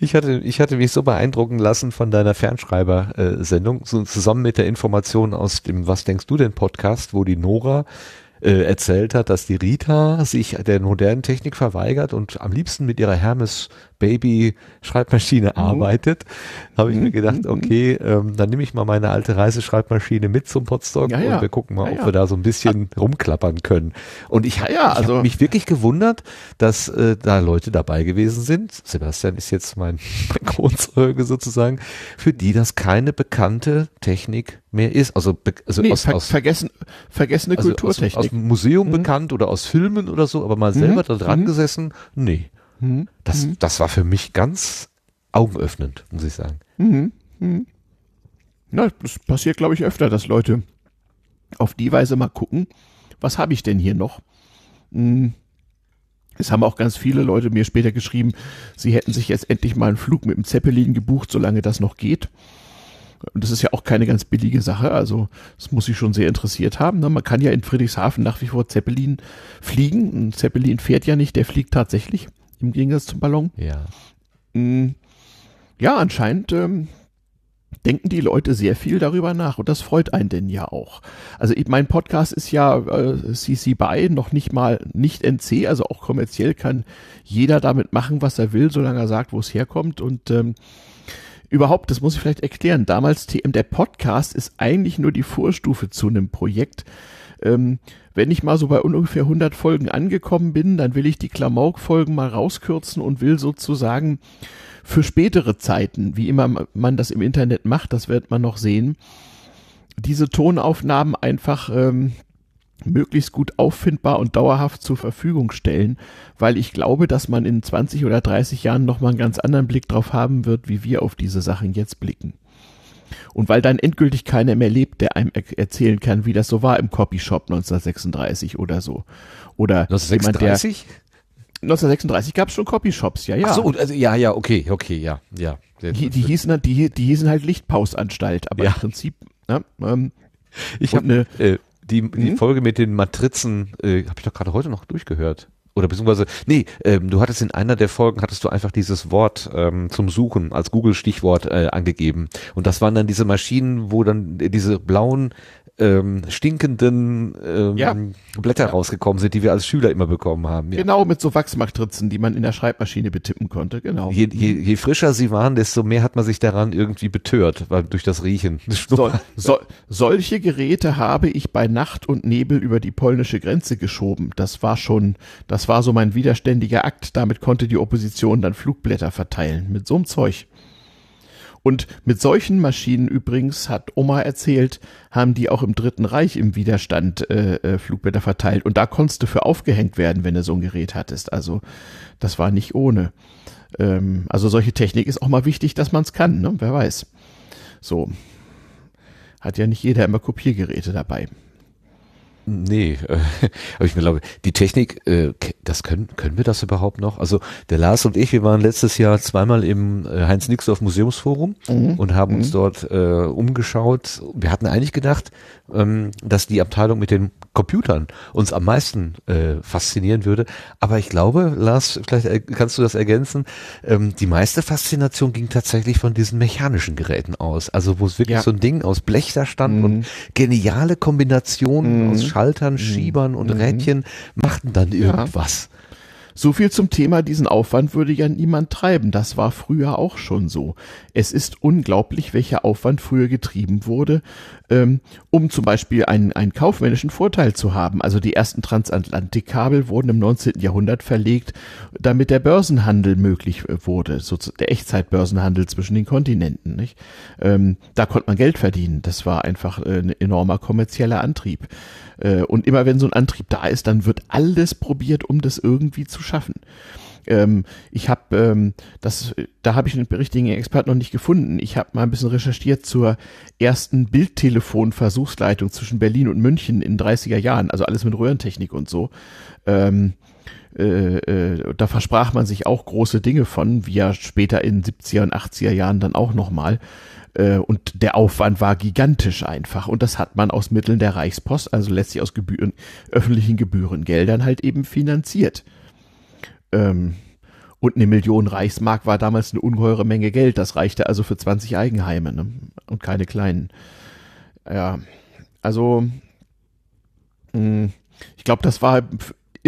Ich hatte, ich hatte mich so beeindrucken lassen von deiner Fernschreiber-Sendung, so zusammen mit der Information aus dem Was denkst du denn Podcast, wo die Nora äh, erzählt hat, dass die Rita sich der modernen Technik verweigert und am liebsten mit ihrer Hermes Baby Schreibmaschine mhm. arbeitet, habe ich mhm. mir gedacht, mhm. okay, ähm, dann nehme ich mal meine alte Reiseschreibmaschine mit zum Potsdok ja, ja. und wir gucken mal, ja, ob wir da so ein bisschen rumklappern können. Und ich, ja, ich also, habe mich wirklich gewundert, dass äh, da Leute dabei gewesen sind. Sebastian ist jetzt mein Kronzeuge sozusagen, für die das keine bekannte Technik mehr ist. Also, also nee, aus, ver aus, vergessen, vergessene also Kulturtechnik. Aus, aus dem Museum mhm. bekannt oder aus Filmen oder so, aber mal selber mhm. da dran mhm. gesessen, nee. Mhm. Das, mhm. das war für mich ganz augenöffnend, muss ich sagen. Mhm. Mhm. Na, das passiert, glaube ich, öfter, dass Leute auf die Weise mal gucken, was habe ich denn hier noch? Mhm. Es haben auch ganz viele Leute mir später geschrieben, sie hätten sich jetzt endlich mal einen Flug mit dem Zeppelin gebucht, solange das noch geht. Und das ist ja auch keine ganz billige Sache. Also, das muss sich schon sehr interessiert haben. Ne? Man kann ja in Friedrichshafen nach wie vor Zeppelin fliegen. Ein Zeppelin fährt ja nicht, der fliegt tatsächlich im Gegensatz zum Ballon. Ja. Mm, ja, anscheinend ähm, denken die Leute sehr viel darüber nach und das freut einen denn ja auch. Also ich, mein Podcast ist ja äh, CC BY, noch nicht mal nicht NC, also auch kommerziell kann jeder damit machen, was er will, solange er sagt, wo es herkommt und ähm, überhaupt, das muss ich vielleicht erklären, damals TM, der Podcast ist eigentlich nur die Vorstufe zu einem Projekt, ähm, wenn ich mal so bei ungefähr 100 Folgen angekommen bin, dann will ich die Klamauk-Folgen mal rauskürzen und will sozusagen für spätere Zeiten, wie immer man das im Internet macht, das wird man noch sehen, diese Tonaufnahmen einfach ähm, möglichst gut auffindbar und dauerhaft zur Verfügung stellen, weil ich glaube, dass man in 20 oder 30 Jahren nochmal einen ganz anderen Blick drauf haben wird, wie wir auf diese Sachen jetzt blicken. Und weil dann endgültig keiner mehr lebt, der einem er erzählen kann, wie das so war im Copyshop 1936 oder so. Oder 1936? jemand, der 1936 gab es schon Copyshops, ja, ja. Ach so, also ja, ja, okay, okay, ja, ja. Die, die hießen halt, die, die hießen halt Lichtpausanstalt, aber ja. im Prinzip Ja, ähm, Ich habe eine- äh, die, die Hm? Folge mit den Matrizen, äh, habe ich doch gerade heute noch durchgehört. Oder beziehungsweise, nee, ähm, du hattest in einer der Folgen, hattest du einfach dieses Wort ähm, zum Suchen als Google-Stichwort äh, angegeben. Und das waren dann diese Maschinen, wo dann diese blauen, ähm, stinkenden ähm, Ja. Blätter rausgekommen sind, die wir als Schüler immer bekommen haben. Ja. Genau mit so Wachsmatrizen, die man in der Schreibmaschine betippen konnte, genau. Je, je, je frischer sie waren, desto mehr hat man sich daran irgendwie betört, weil durch das Riechen. So, so, solche Geräte habe ich bei Nacht und Nebel über die polnische Grenze geschoben. Das war schon, das war so mein widerständiger Akt. Damit konnte die Opposition dann Flugblätter verteilen. Mit so einem Zeug. Und mit solchen Maschinen übrigens, hat Oma erzählt, haben die auch im Dritten Reich im Widerstand äh, äh, Flugblätter verteilt. Und da konntest du für aufgehängt werden, wenn du so ein Gerät hattest. Also das war nicht ohne. Ähm, also solche Technik ist auch mal wichtig, dass man es kann, ne? Wer weiß. So. Hat ja nicht jeder immer Kopiergeräte dabei. Nee, äh, aber ich glaube, die Technik, äh, das können, können wir das überhaupt noch? Also der Lars und ich, wir waren letztes Jahr zweimal im äh, Heinz-Nixdorf Museumsforum und haben uns dort äh, umgeschaut. Wir hatten eigentlich gedacht, ähm, dass die Abteilung mit den Computern uns am meisten äh, faszinieren würde. Aber ich glaube, Lars, vielleicht äh, kannst du das ergänzen, ähm, die meiste Faszination ging tatsächlich von diesen mechanischen Geräten aus. Also wo es wirklich Ja. so ein Ding aus Blech da stand und geniale Kombinationen aus Schaltern, Schiebern und Rädchen machten dann irgendwas. So viel zum Thema, diesen Aufwand würde ja niemand treiben. Das war früher auch schon so. Es ist unglaublich, welcher Aufwand früher getrieben wurde, ähm, um zum Beispiel einen, einen kaufmännischen Vorteil zu haben. Also die ersten Transatlantikkabel wurden im 19. Jahrhundert verlegt, damit der Börsenhandel möglich äh, wurde, so der Echtzeitbörsenhandel zwischen den Kontinenten. Nicht? Ähm, da konnte man Geld verdienen. Das war einfach äh, ein enormer kommerzieller Antrieb. Äh, und immer wenn so ein Antrieb da ist, dann wird alles probiert, um das irgendwie zu schaffen. Ähm, ich habe ähm, das, da habe ich einen richtigen Experten noch nicht gefunden. Ich habe mal ein bisschen recherchiert zur ersten Bildtelefon-Versuchsleitung zwischen Berlin und München in 30er Jahren, also alles mit Röhrentechnik und so. Ähm, äh, äh, da versprach man sich auch große Dinge von, wie ja später in 70er und 80er Jahren dann auch nochmal. Äh, und der Aufwand war gigantisch einfach. Und das hat man aus Mitteln der Reichspost, also letztlich aus Gebühren, öffentlichen Gebührengeldern halt eben finanziert. Ähm, und eine Million Reichsmark war damals eine ungeheure Menge Geld. Das reichte also für 20 Eigenheime ne? und keine kleinen. Ja, also mh, ich glaube, das war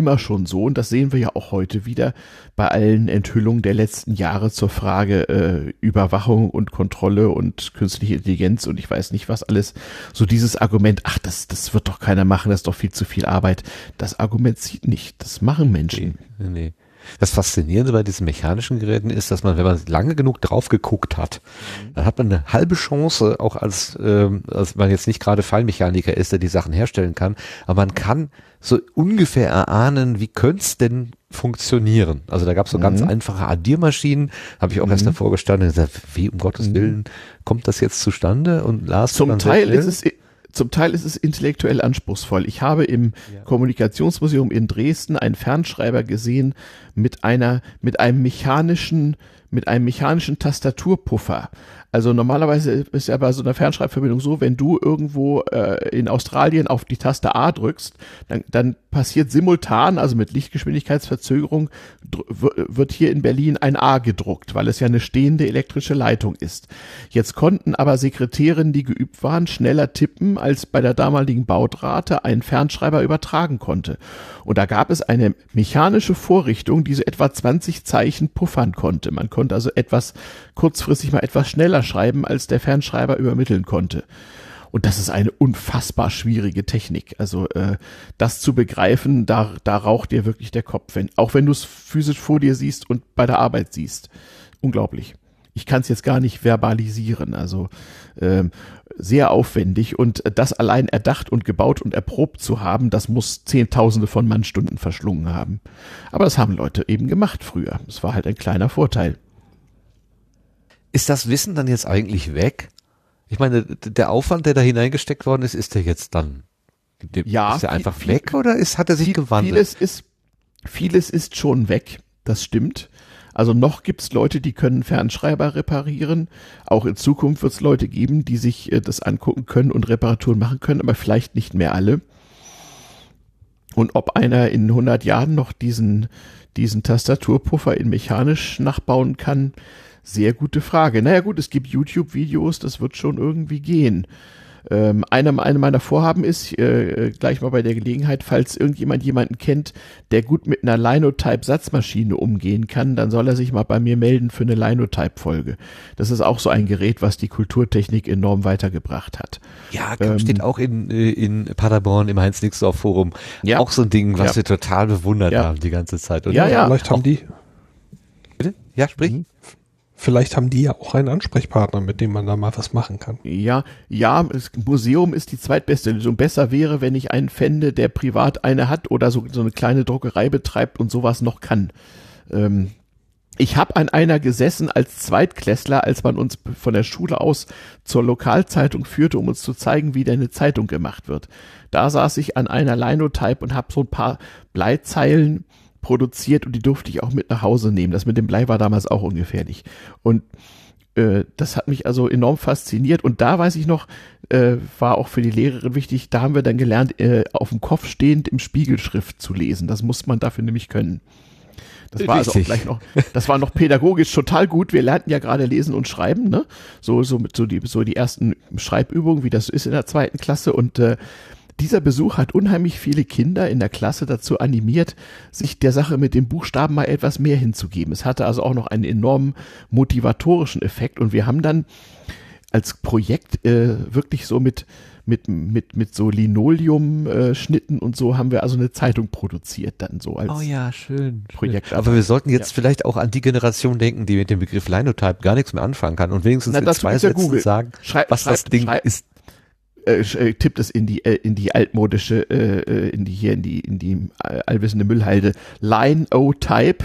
immer schon so und das sehen wir ja auch heute wieder bei allen Enthüllungen der letzten Jahre zur Frage äh, Überwachung und Kontrolle und künstliche Intelligenz und ich weiß nicht was alles. So dieses Argument, ach, das, das wird doch keiner machen, das ist doch viel zu viel Arbeit. Das Argument zieht nicht. Das machen Menschen. Nee, nee. Das Faszinierende bei diesen mechanischen Geräten ist, dass man, wenn man lange genug drauf geguckt hat, dann hat man eine halbe Chance, auch als, ähm, als man jetzt nicht gerade Feinmechaniker ist, der die Sachen herstellen kann, aber man kann so ungefähr erahnen, wie könnte es denn funktionieren. Also da gab es so ganz einfache Addiermaschinen, habe ich auch erst davor gestanden und gesagt, wie um Gottes Willen kommt das jetzt zustande? Und Lars Zum dann Teil ist es zum Teil ist es intellektuell anspruchsvoll. Ich habe im Kommunikationsmuseum in Dresden einen Fernschreiber gesehen mit einer mit einem mechanischen mit einem mechanischen Tastaturpuffer. Also normalerweise ist ja bei so einer Fernschreibverbindung so, wenn du irgendwo äh, in Australien auf die Taste A drückst, dann, dann passiert simultan, also mit Lichtgeschwindigkeitsverzögerung, wird hier in Berlin ein A gedruckt, weil es ja eine stehende elektrische Leitung ist. Jetzt konnten aber Sekretärinnen, die geübt waren, schneller tippen, als bei der damaligen Baudrate ein Fernschreiber übertragen konnte. Und da gab es eine mechanische Vorrichtung, die so etwa 20 Zeichen puffern konnte. Man konnte also etwas kurzfristig mal etwas schneller schreiben, als der Fernschreiber übermitteln konnte. Und das ist eine unfassbar schwierige Technik. Also äh, das zu begreifen, da, da raucht dir wirklich der Kopf, wenn, auch wenn du es physisch vor dir siehst und bei der Arbeit siehst. Unglaublich. Ich kann es jetzt gar nicht verbalisieren. Also ähm, sehr aufwendig und das allein erdacht und gebaut und erprobt zu haben, das muss Zehntausende von Mannstunden verschlungen haben. Aber das haben Leute eben gemacht früher. Es war halt ein kleiner Vorteil. Ist das Wissen dann jetzt eigentlich weg? Ich meine, der Aufwand, der da hineingesteckt worden ist, ist der jetzt dann, Ja, ist viel- einfach viel- weg oder ist, hat er sich gewandelt? Vieles ist, vieles ist schon weg. Das stimmt. Also noch gibt's Leute, die können Fernschreiber reparieren. Auch in Zukunft wird's Leute geben, die sich äh, das angucken können und Reparaturen machen können, aber vielleicht nicht mehr alle. Und ob einer in 100 Jahren noch diesen, diesen Tastaturpuffer in mechanisch nachbauen kann, sehr gute Frage. Naja gut, es gibt YouTube-Videos, das wird schon irgendwie gehen. Ähm, eine, eine meiner Vorhaben ist, äh, gleich mal bei der Gelegenheit, falls irgendjemand jemanden kennt, der gut mit einer Linotype-Satzmaschine umgehen kann, dann soll er sich mal bei mir melden für eine Linotype-Folge. Das ist auch so ein Gerät, was die Kulturtechnik enorm weitergebracht hat. Ja, ähm, steht auch in, äh, in Paderborn im Heinz-Nixdorf-Forum. Ja. Auch so ein Ding, was ja. wir total bewundert ja. haben die ganze Zeit. Und ja, ja. Vielleicht haben die. Bitte? Ja, sprich. Mhm. Vielleicht haben die ja auch einen Ansprechpartner, mit dem man da mal was machen kann. Ja, ja, das Museum ist die zweitbeste Lösung. Besser wäre, wenn ich einen fände, der privat eine hat oder so, so eine kleine Druckerei betreibt und sowas noch kann. Ähm, ich habe an einer gesessen als Zweitklässler, als man uns von der Schule aus zur Lokalzeitung führte, um uns zu zeigen, wie deine Zeitung gemacht wird. Da saß ich an einer Linotype und habe so ein paar Bleizeilen produziert und die durfte ich auch mit nach Hause nehmen. Das mit dem Blei war damals auch ungefährlich. Und äh, das hat mich also enorm fasziniert. Und da weiß ich noch, äh, war auch für die Lehrerin wichtig, da haben wir dann gelernt, äh, auf dem Kopf stehend im Spiegelschrift zu lesen. Das muss man dafür nämlich können. Das war Richtig. also auch gleich noch, das war noch pädagogisch total gut. Wir lernten ja gerade lesen und schreiben, ne? So, so mit so die, so die ersten Schreibübungen, wie das ist in der zweiten Klasse und äh, dieser Besuch hat unheimlich viele Kinder in der Klasse dazu animiert, sich der Sache mit dem Buchstaben mal etwas mehr hinzugeben. Es hatte also auch noch einen enormen motivatorischen Effekt und wir haben dann als Projekt äh, wirklich so mit mit mit mit so Linoleum-Schnitten äh, und so haben wir also eine Zeitung produziert dann so als oh ja schön Projekt. Aber wir sollten jetzt ja. vielleicht auch an die Generation denken, die mit dem Begriff Linotype gar nichts mehr anfangen kann und wenigstens Na, in zwei Sätzen ja sagen, Schrei was das Ding ist äh, äh, tippt es in die äh, in die altmodische äh, äh, in die hier in die in die äh, allwissende Müllhalde Line O Type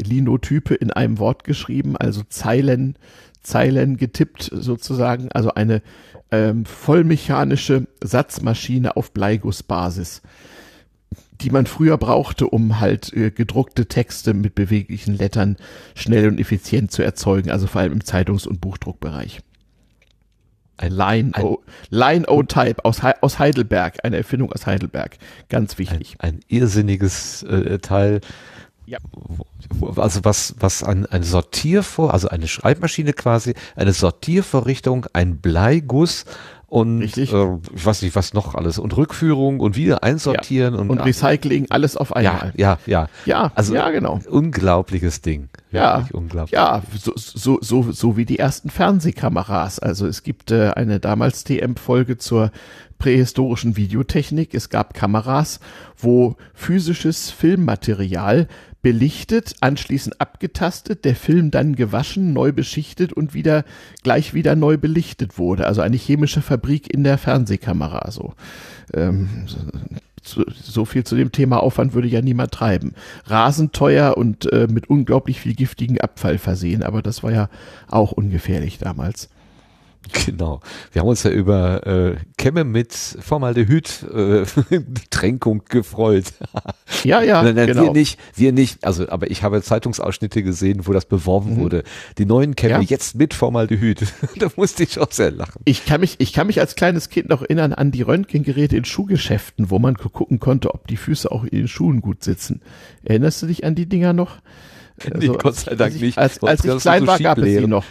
Linotype in einem Wort geschrieben, also Zeilen Zeilen getippt sozusagen, also eine ähm, vollmechanische Satzmaschine auf Bleigussbasis, die man früher brauchte, um halt äh, gedruckte Texte mit beweglichen Lettern schnell und effizient zu erzeugen, also vor allem im Zeitungs- und Buchdruckbereich. Ein Line-O Line Type aus, aus Heidelberg, eine Erfindung aus Heidelberg. Ganz wichtig. Ein, ein irrsinniges äh, Teil. Ja. Also was, was ein, eine Sortiervor, also eine Schreibmaschine quasi, eine Sortiervorrichtung, ein Bleiguss, und Richtig. Äh, ich weiß nicht, was noch alles und Rückführung und wieder einsortieren ja. und, und Recycling, alles auf einmal. Ja, ja, ja. Ja, also ja, genau. Unglaubliches Ding. Ja, unglaublich. Ja, so, so, so, so wie die ersten Fernsehkameras. Also es gibt äh, eine damals TM-Folge zur prähistorischen Videotechnik. Es gab Kameras, wo physisches Filmmaterial belichtet, anschließend abgetastet, der Film dann gewaschen, neu beschichtet und wieder gleich wieder neu belichtet wurde. Also eine chemische Fabrik in der Fernsehkamera. So, ähm, so, so viel zu dem Thema Aufwand würde ja niemand treiben. Rasend teuer und äh, mit unglaublich viel giftigen Abfall versehen, aber das war ja auch ungefährlich damals. Genau. Wir haben uns ja über äh, Kämme mit Formaldehyd äh, gefreut. ja, ja, nein, nein, genau. Wir nicht, wir nicht. Also, aber ich habe Zeitungsausschnitte gesehen, wo das beworben mhm. wurde. Die neuen Kämme ja. jetzt mit Formaldehyd. da musste ich auch sehr lachen. Ich kann mich, ich kann mich als kleines Kind noch erinnern an die Röntgengeräte in Schuhgeschäften, wo man gucken konnte, ob die Füße auch in den Schuhen gut sitzen. Erinnerst du dich an die Dinger noch? Nee, also, Gott sei Dank als ich, nicht. Als, als ich klein war, gab es sie noch.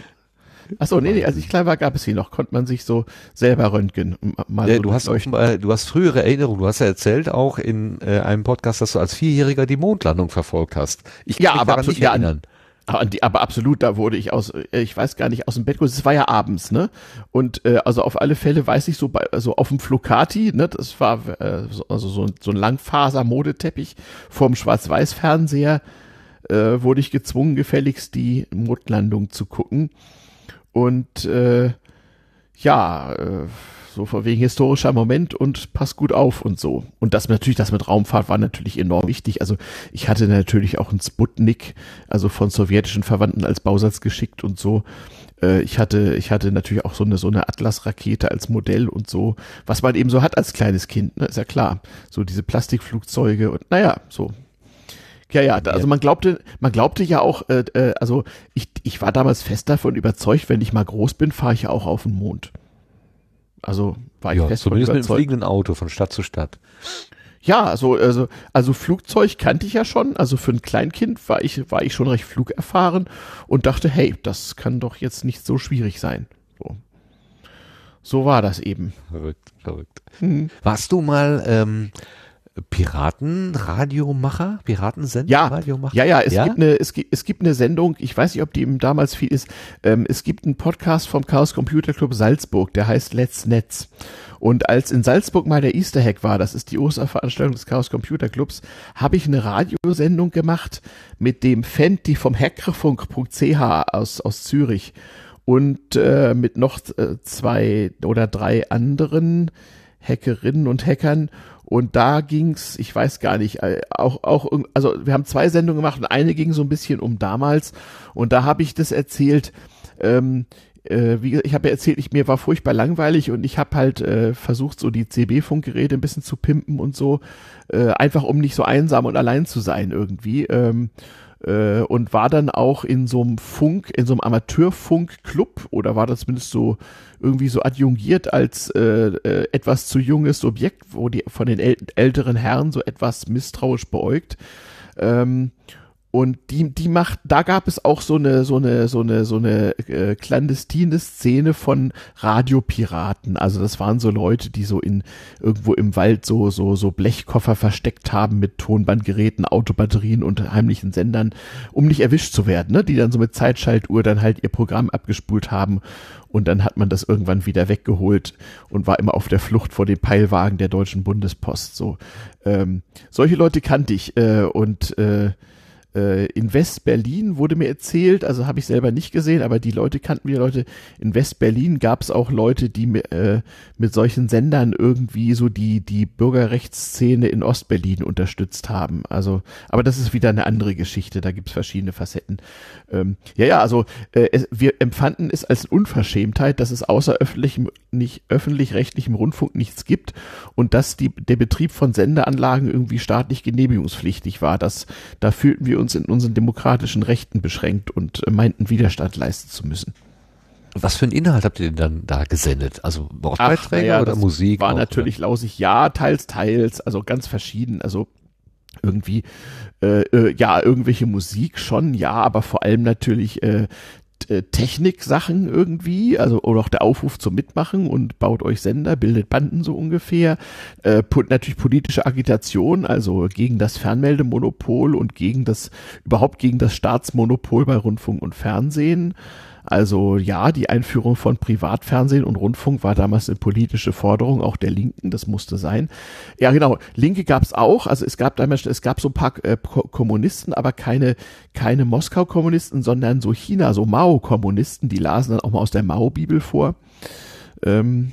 Achso, nee, nee, als ich klein war, gab es sie noch. Konnte man sich so selber röntgen. Mal ja, so du, hast auch, du hast frühere Erinnerungen. Du hast ja erzählt auch in äh, einem Podcast, dass du als Vierjähriger die Mondlandung verfolgt hast. Ich ja, aber absolut, ja, erinnern. Aber, aber absolut, da wurde ich aus, äh, ich weiß gar nicht, aus dem Bett Es war ja abends, ne? Und äh, also auf alle Fälle weiß ich so bei, also auf dem Flocati, ne? Das war äh, also so, so ein Langfaser-Modeteppich vorm Schwarz-Weiß-Fernseher äh, wurde ich gezwungen, gefälligst die Mondlandung zu gucken. Und äh, ja, äh, so vor wegen historischer Moment und pass gut auf und so. Und das natürlich, das mit Raumfahrt war natürlich enorm wichtig. Also ich hatte natürlich auch einen Sputnik, also von sowjetischen Verwandten als Bausatz geschickt und so. Äh, ich hatte, ich hatte natürlich auch so eine, so eine Atlas-Rakete als Modell und so, was man eben so hat als kleines Kind, ne? ist ja klar. So diese Plastikflugzeuge und naja, so Ja, ja, also man glaubte, man glaubte ja auch, äh, äh, also ich, ich war damals fest davon überzeugt, wenn ich mal groß bin, fahre ich ja auch auf den Mond. Also war ich Ja, fest zumindest mit einem fliegenden Auto von Stadt zu Stadt. Ja, also, also, also Flugzeug kannte ich ja schon. Also für ein Kleinkind war ich, war ich schon recht flugerfahren und dachte, hey, das kann doch jetzt nicht so schwierig sein. So, so war das eben. Verrückt, verrückt. Hm. Warst du mal ähm, Piratenradiomacher? Piratensender? Ja, Radiomacher? ja, ja, es Ja? gibt eine, es gibt, es gibt eine Sendung, ich weiß nicht, ob die eben damals viel ist, ähm, es gibt einen Podcast vom Chaos Computer Club Salzburg, der heißt Let's Netz. Und als in Salzburg mal der Easter Hack war, das ist die Osterveranstaltung des Chaos Computer Clubs, habe ich eine Radiosendung gemacht mit dem Fenty vom hackerfunk.ch aus, aus Zürich und äh, mit noch äh, zwei oder drei anderen Hackerinnen und Hackern. Und da ging's, ich weiß gar nicht, äh, auch, auch, also wir haben zwei Sendungen gemacht und eine ging so ein bisschen um damals. Und da habe ich das erzählt, ähm, äh, wie, ich habe ja erzählt, ich, mir war furchtbar langweilig und ich habe halt äh, versucht, so die CB-Funkgeräte ein bisschen zu pimpen und so, äh, einfach um nicht so einsam und allein zu sein irgendwie. Ähm, äh, und war dann auch in so einem Funk, in so einem Amateurfunk-Club oder war das zumindest so irgendwie so adjungiert als äh, äh, etwas zu junges Objekt, wo die von den äl älteren Herren so etwas misstrauisch beäugt. Ähm, und die, die macht, da gab es auch so eine, so eine, so eine, so eine äh, clandestine Szene von Radiopiraten. Also das waren so Leute, die so in irgendwo im Wald so, so, so Blechkoffer versteckt haben mit Tonbandgeräten, Autobatterien und heimlichen Sendern, um nicht erwischt zu werden, ne? Die dann so mit Zeitschaltuhr dann halt ihr Programm abgespult haben und dann hat man das irgendwann wieder weggeholt und war immer auf der Flucht vor den Peilwagen der Deutschen Bundespost. So, ähm, solche Leute kannte ich äh, und äh, in West-Berlin wurde mir erzählt, also habe ich selber nicht gesehen, aber die Leute kannten wir Leute. In West-Berlin gab es auch Leute, die äh, mit solchen Sendern irgendwie so die, die Bürgerrechtsszene in Ostberlin unterstützt haben. Also, aber das ist wieder eine andere Geschichte, da gibt es verschiedene Facetten. Ähm, ja, ja, also äh, es, wir empfanden es als Unverschämtheit, dass es außer öffentlichem, nicht öffentlich-rechtlichem Rundfunk nichts gibt und dass die, der Betrieb von Sendeanlagen irgendwie staatlich genehmigungspflichtig war. Das, da fühlten wir uns in unseren demokratischen Rechten beschränkt und äh, meinten Widerstand leisten zu müssen. Was für einen Inhalt habt ihr denn dann da gesendet? Also Wortbeiträge naja, oder Musik? War auch, natürlich lausig, ja, teils, teils, also ganz verschieden. Also irgendwie, äh, äh, ja, irgendwelche Musik schon, ja, aber vor allem natürlich äh, Technik-Sachen irgendwie, also oder auch der Aufruf zum Mitmachen und baut euch Sender, bildet Banden so ungefähr. Äh, natürlich politische Agitation, also gegen das Fernmeldemonopol und gegen das, überhaupt gegen das Staatsmonopol bei Rundfunk und Fernsehen. Also ja, die Einführung von Privatfernsehen und Rundfunk war damals eine politische Forderung, auch der Linken, das musste sein. Ja, genau, Linke gab es auch, also es gab damals, es gab so ein paar äh, Ko- Kommunisten, aber keine, keine Moskau-Kommunisten, sondern so China, so Mao-Kommunisten, die lasen dann auch mal aus der Mao-Bibel vor. Ähm,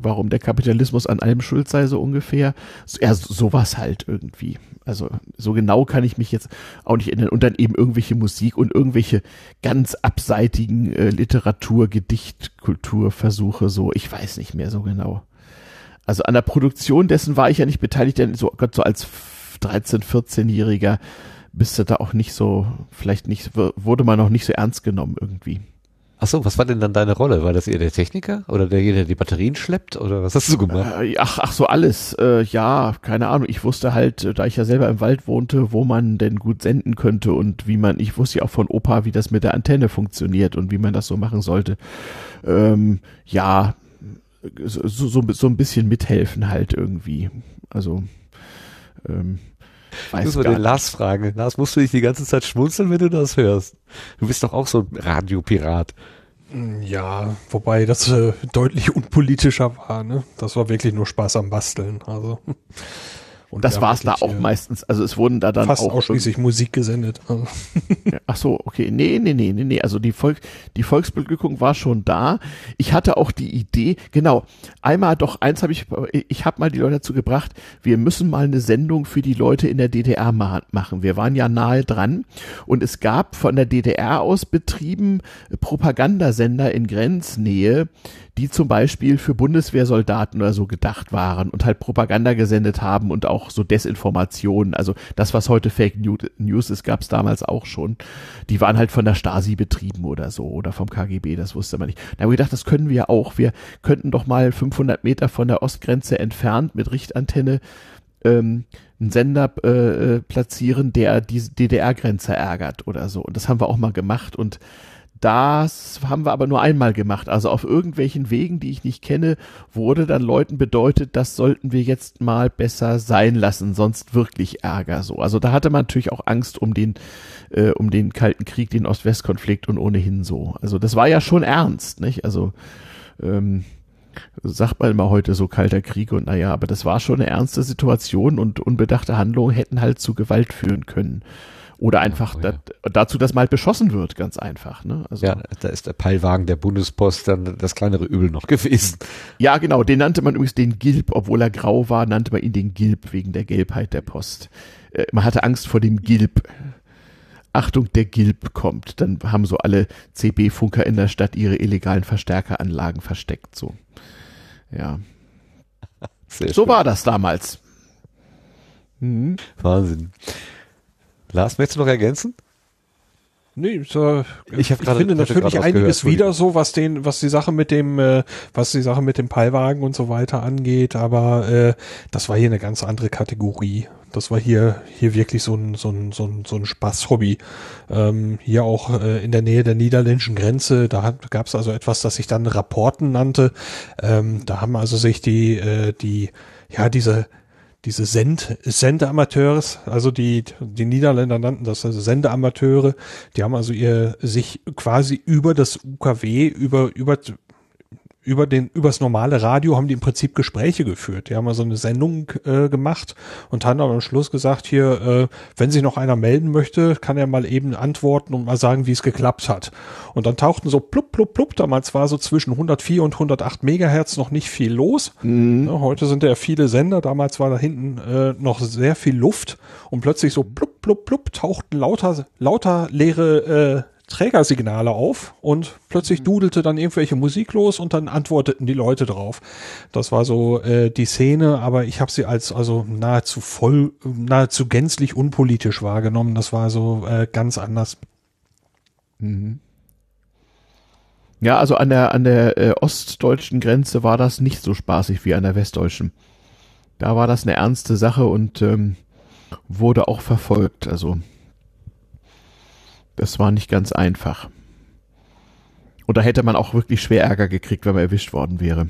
warum der Kapitalismus an allem schuld sei, so ungefähr. Ja, so- sowas halt irgendwie. Also so genau kann ich mich jetzt auch nicht erinnern. Und dann eben irgendwelche Musik und irgendwelche ganz abseitigen äh, Literatur, Gedicht, Kulturversuche, so, ich weiß nicht mehr so genau. Also an der Produktion dessen war ich ja nicht beteiligt, denn so, Gott, so als 13-, 14-Jähriger bist du da auch nicht so, vielleicht nicht, wurde man noch nicht so ernst genommen irgendwie. Ach so, was war denn dann deine Rolle? War das eher der Techniker oder der, der die Batterien schleppt oder was hast du gemacht? Äh, Ach, ach so alles. Äh, ja, keine Ahnung. Ich wusste halt, äh, da ich ja selber im Wald wohnte, wo man denn gut senden könnte und wie man, ich wusste ja auch von Opa, wie das mit der Antenne funktioniert und wie man das so machen sollte. Ähm, ja, so, so, so ein bisschen mithelfen halt irgendwie. Also, ähm, weiß Muss man gar den Lars fragen. Lars, musst du nicht die ganze Zeit schmunzeln, wenn du das hörst? Du bist doch auch so ein Radiopirat. Ja, wobei das äh, deutlich unpolitischer war, ne? Das war wirklich nur Spaß am Basteln. Also. Und Das ja, war's da auch äh, meistens. Also es wurden da dann Fast auch ausschließlich Musik gesendet. Also. Ach so, okay. Nee, nee, nee, nee, nee. Also die Volk, die Volksbeglückung war schon da. Ich hatte auch die Idee, genau. Einmal doch, eins habe ich, ich habe mal die Leute dazu gebracht, wir müssen mal eine Sendung für die Leute in der DDR ma machen. Wir waren ja nahe dran und es gab von der DDR aus betrieben Propagandasender in Grenznähe, die zum Beispiel für Bundeswehrsoldaten oder so gedacht waren und halt Propaganda gesendet haben und auch so Desinformationen. Also das, was heute Fake News ist, gab es damals auch schon. Die waren halt von der Stasi betrieben oder so oder vom KGB, das wusste man nicht. Da haben wir gedacht, das können wir auch. Wir könnten doch mal 500 Meter von der Ostgrenze entfernt mit Richtantenne ähm, einen Sender äh, platzieren, der die DDR-Grenze ärgert oder so. Und das haben wir auch mal gemacht und das haben wir aber nur einmal gemacht. Also auf irgendwelchen Wegen, die ich nicht kenne, wurde dann Leuten bedeutet, das sollten wir jetzt mal besser sein lassen, sonst wirklich Ärger so. Also da hatte man natürlich auch Angst um den, äh, um den Kalten Krieg, den Ost-West-Konflikt und ohnehin so. Also das war ja schon ernst, nicht? Also ähm, sagt man immer heute so kalter Krieg und naja, aber das war schon eine ernste Situation und unbedachte Handlungen hätten halt zu Gewalt führen können. Oder einfach oh, ja. da, dazu, dass mal halt beschossen wird, ganz einfach. Ne? Also, ja, da ist der Peilwagen der Bundespost dann das kleinere Übel noch gewesen. Ja, genau, den nannte man übrigens den Gilb, obwohl er grau war, nannte man ihn den Gilb wegen der Gelbheit der Post. Äh, man hatte Angst vor dem Gilb. Achtung, der Gilb kommt. Dann haben so alle CB-Funker in der Stadt ihre illegalen Verstärkeranlagen versteckt. So, ja. Sehr so schön. war das damals. Mhm. Wahnsinn. Lars, möchtest du noch ergänzen? Nee, so, ich, ich grade, finde natürlich einiges wieder so, was den, was die Sache mit dem, äh, was die Sache mit dem Peilwagen und so weiter angeht, aber äh, das war hier eine ganz andere Kategorie. Das war hier hier wirklich so ein so ein so ein, so ein Spaßhobby. Ähm, hier auch äh, in der Nähe der niederländischen Grenze, da gab es also etwas, das sich dann Rapporten nannte. Ähm, da haben also sich die äh, die ja diese diese Send Sendeamateurs, also die die Niederländer nannten das also Sendeamateure, die haben also ihr sich quasi über das UKW über über über den übers normale Radio haben die im Prinzip Gespräche geführt. Die haben also eine Sendung äh, gemacht und haben am Schluss gesagt, hier, äh, wenn sich noch einer melden möchte, kann er mal eben antworten und mal sagen, wie es geklappt hat. Und dann tauchten so plupp, plupp, plupp, damals war so zwischen 104 und 108 Megahertz noch nicht viel los. Mhm. Heute sind ja viele Sender, damals war da hinten äh, noch sehr viel Luft und plötzlich so plupp, plupp, plupp tauchten lauter, lauter leere äh, Trägersignale auf und plötzlich mhm. dudelte dann irgendwelche Musik los und dann antworteten die Leute drauf. Das war so äh, die Szene, aber ich habe sie als also nahezu voll, nahezu gänzlich unpolitisch wahrgenommen. Das war so äh, ganz anders. Mhm. Ja, also an der an der äh, ostdeutschen Grenze war das nicht so spaßig wie an der westdeutschen. Da war das eine ernste Sache und ähm, wurde auch verfolgt. Also das war nicht ganz einfach. Und da hätte man auch wirklich schwer Ärger gekriegt, wenn man erwischt worden wäre.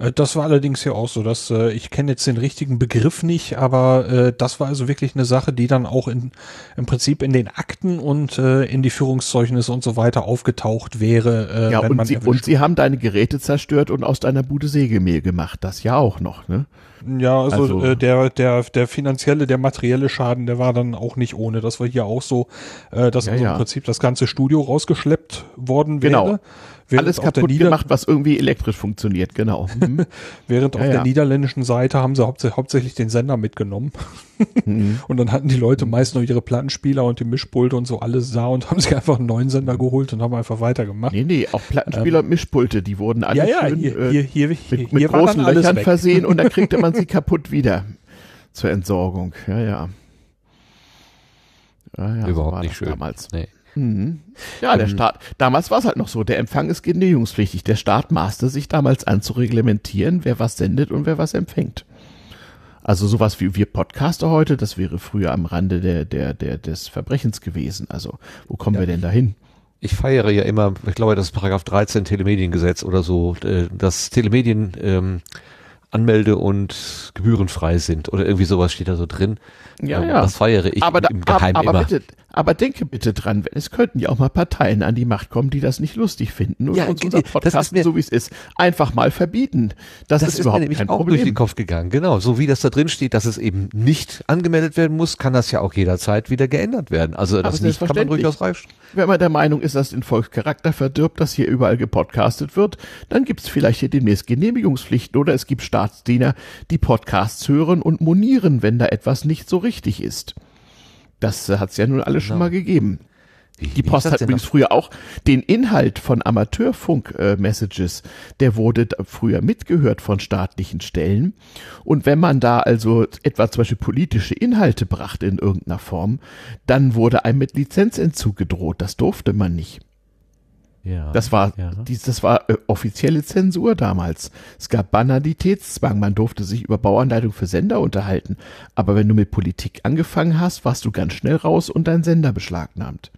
Äh, das war allerdings ja auch so, dass äh, ich kenne jetzt den richtigen Begriff nicht, aber äh, das war also wirklich eine Sache, die dann auch in, im Prinzip in den Akten und äh, in die Führungszeugnisse und so weiter aufgetaucht wäre. Äh, ja, wenn und, man sie, und sie haben deine Geräte zerstört und aus deiner Bude Sägemehl gemacht. Das ja auch noch, ne? Ja, also, also äh, der, der, der finanzielle, der materielle Schaden, der war dann auch nicht ohne. Das war hier auch so, äh, dass ja, also ja. im Prinzip das ganze Studio rausgeschleppt worden wäre. Genau. Während Alles kaputt gemacht, was irgendwie elektrisch funktioniert, genau. Mhm. Während ja, auf ja. der niederländischen Seite haben sie haupts hauptsächlich den Sender mitgenommen. mhm. Und dann hatten die Leute meist noch ihre Plattenspieler und die Mischpulte und so alles da und haben sich einfach einen neuen Sender geholt und haben einfach weitergemacht. Nee, nee, auch Plattenspieler ähm, und Mischpulte, die wurden alle ja, ja, schön, hier, äh, hier, hier, mit, mit großen Löchern versehen und dann kriegte man sie kaputt wieder zur Entsorgung. Ja, ja. ja, ja Überhaupt so nicht schön. Damals. Nee. Mhm. Ja, der ähm, Staat, damals war es halt noch so, der Empfang ist genehmigungspflichtig. Der Staat maßte sich damals an zu reglementieren, wer was sendet und wer was empfängt. Also sowas wie wir Podcaster heute, das wäre früher am Rande der, der, der, des Verbrechens gewesen. Also wo kommen ja, wir denn dahin? Ich feiere ja immer, ich glaube, das ist Paragraph 13 Telemediengesetz oder so, äh, dass Telemedien ähm, anmelde- und gebührenfrei sind oder irgendwie sowas steht da so drin. Ja, ähm, ja. Das feiere ich aber da, im Geheimen aber, aber immer. Bitte, aber denke bitte dran, es könnten ja auch mal Parteien an die Macht kommen, die das nicht lustig finden und ja, uns unser Podcast, mir, so wie es ist, einfach mal verbieten. Das, das ist, ist überhaupt mir kein auch Problem. durch den Kopf gegangen. Genau, so wie das da drin steht, dass es eben nicht angemeldet werden muss, kann das ja auch jederzeit wieder geändert werden. Also das nicht kann man durchaus reif. Wenn man der Meinung ist, dass den Volkscharakter verdirbt, dass hier überall gepodcastet wird, dann gibt es vielleicht hier demnächst Genehmigungspflichten oder es gibt Staatsdiener, die Podcasts hören und monieren, wenn da etwas nicht so richtig ist. Das hat es ja nun alles genau. schon mal gegeben. Die Post hat übrigens früher auch den Inhalt von Amateurfunk-Messages, der wurde früher mitgehört von staatlichen Stellen. Und wenn man da also etwa zum Beispiel politische Inhalte brachte in irgendeiner Form, dann wurde einem mit Lizenzentzug gedroht. Das durfte man nicht. Ja, das war, ja. dies, das war äh, offizielle Zensur damals. Es gab Banalitätszwang. Man durfte sich über Bauanleitung für Sender unterhalten. Aber wenn du mit Politik angefangen hast, warst du ganz schnell raus und dein Sender beschlagnahmt.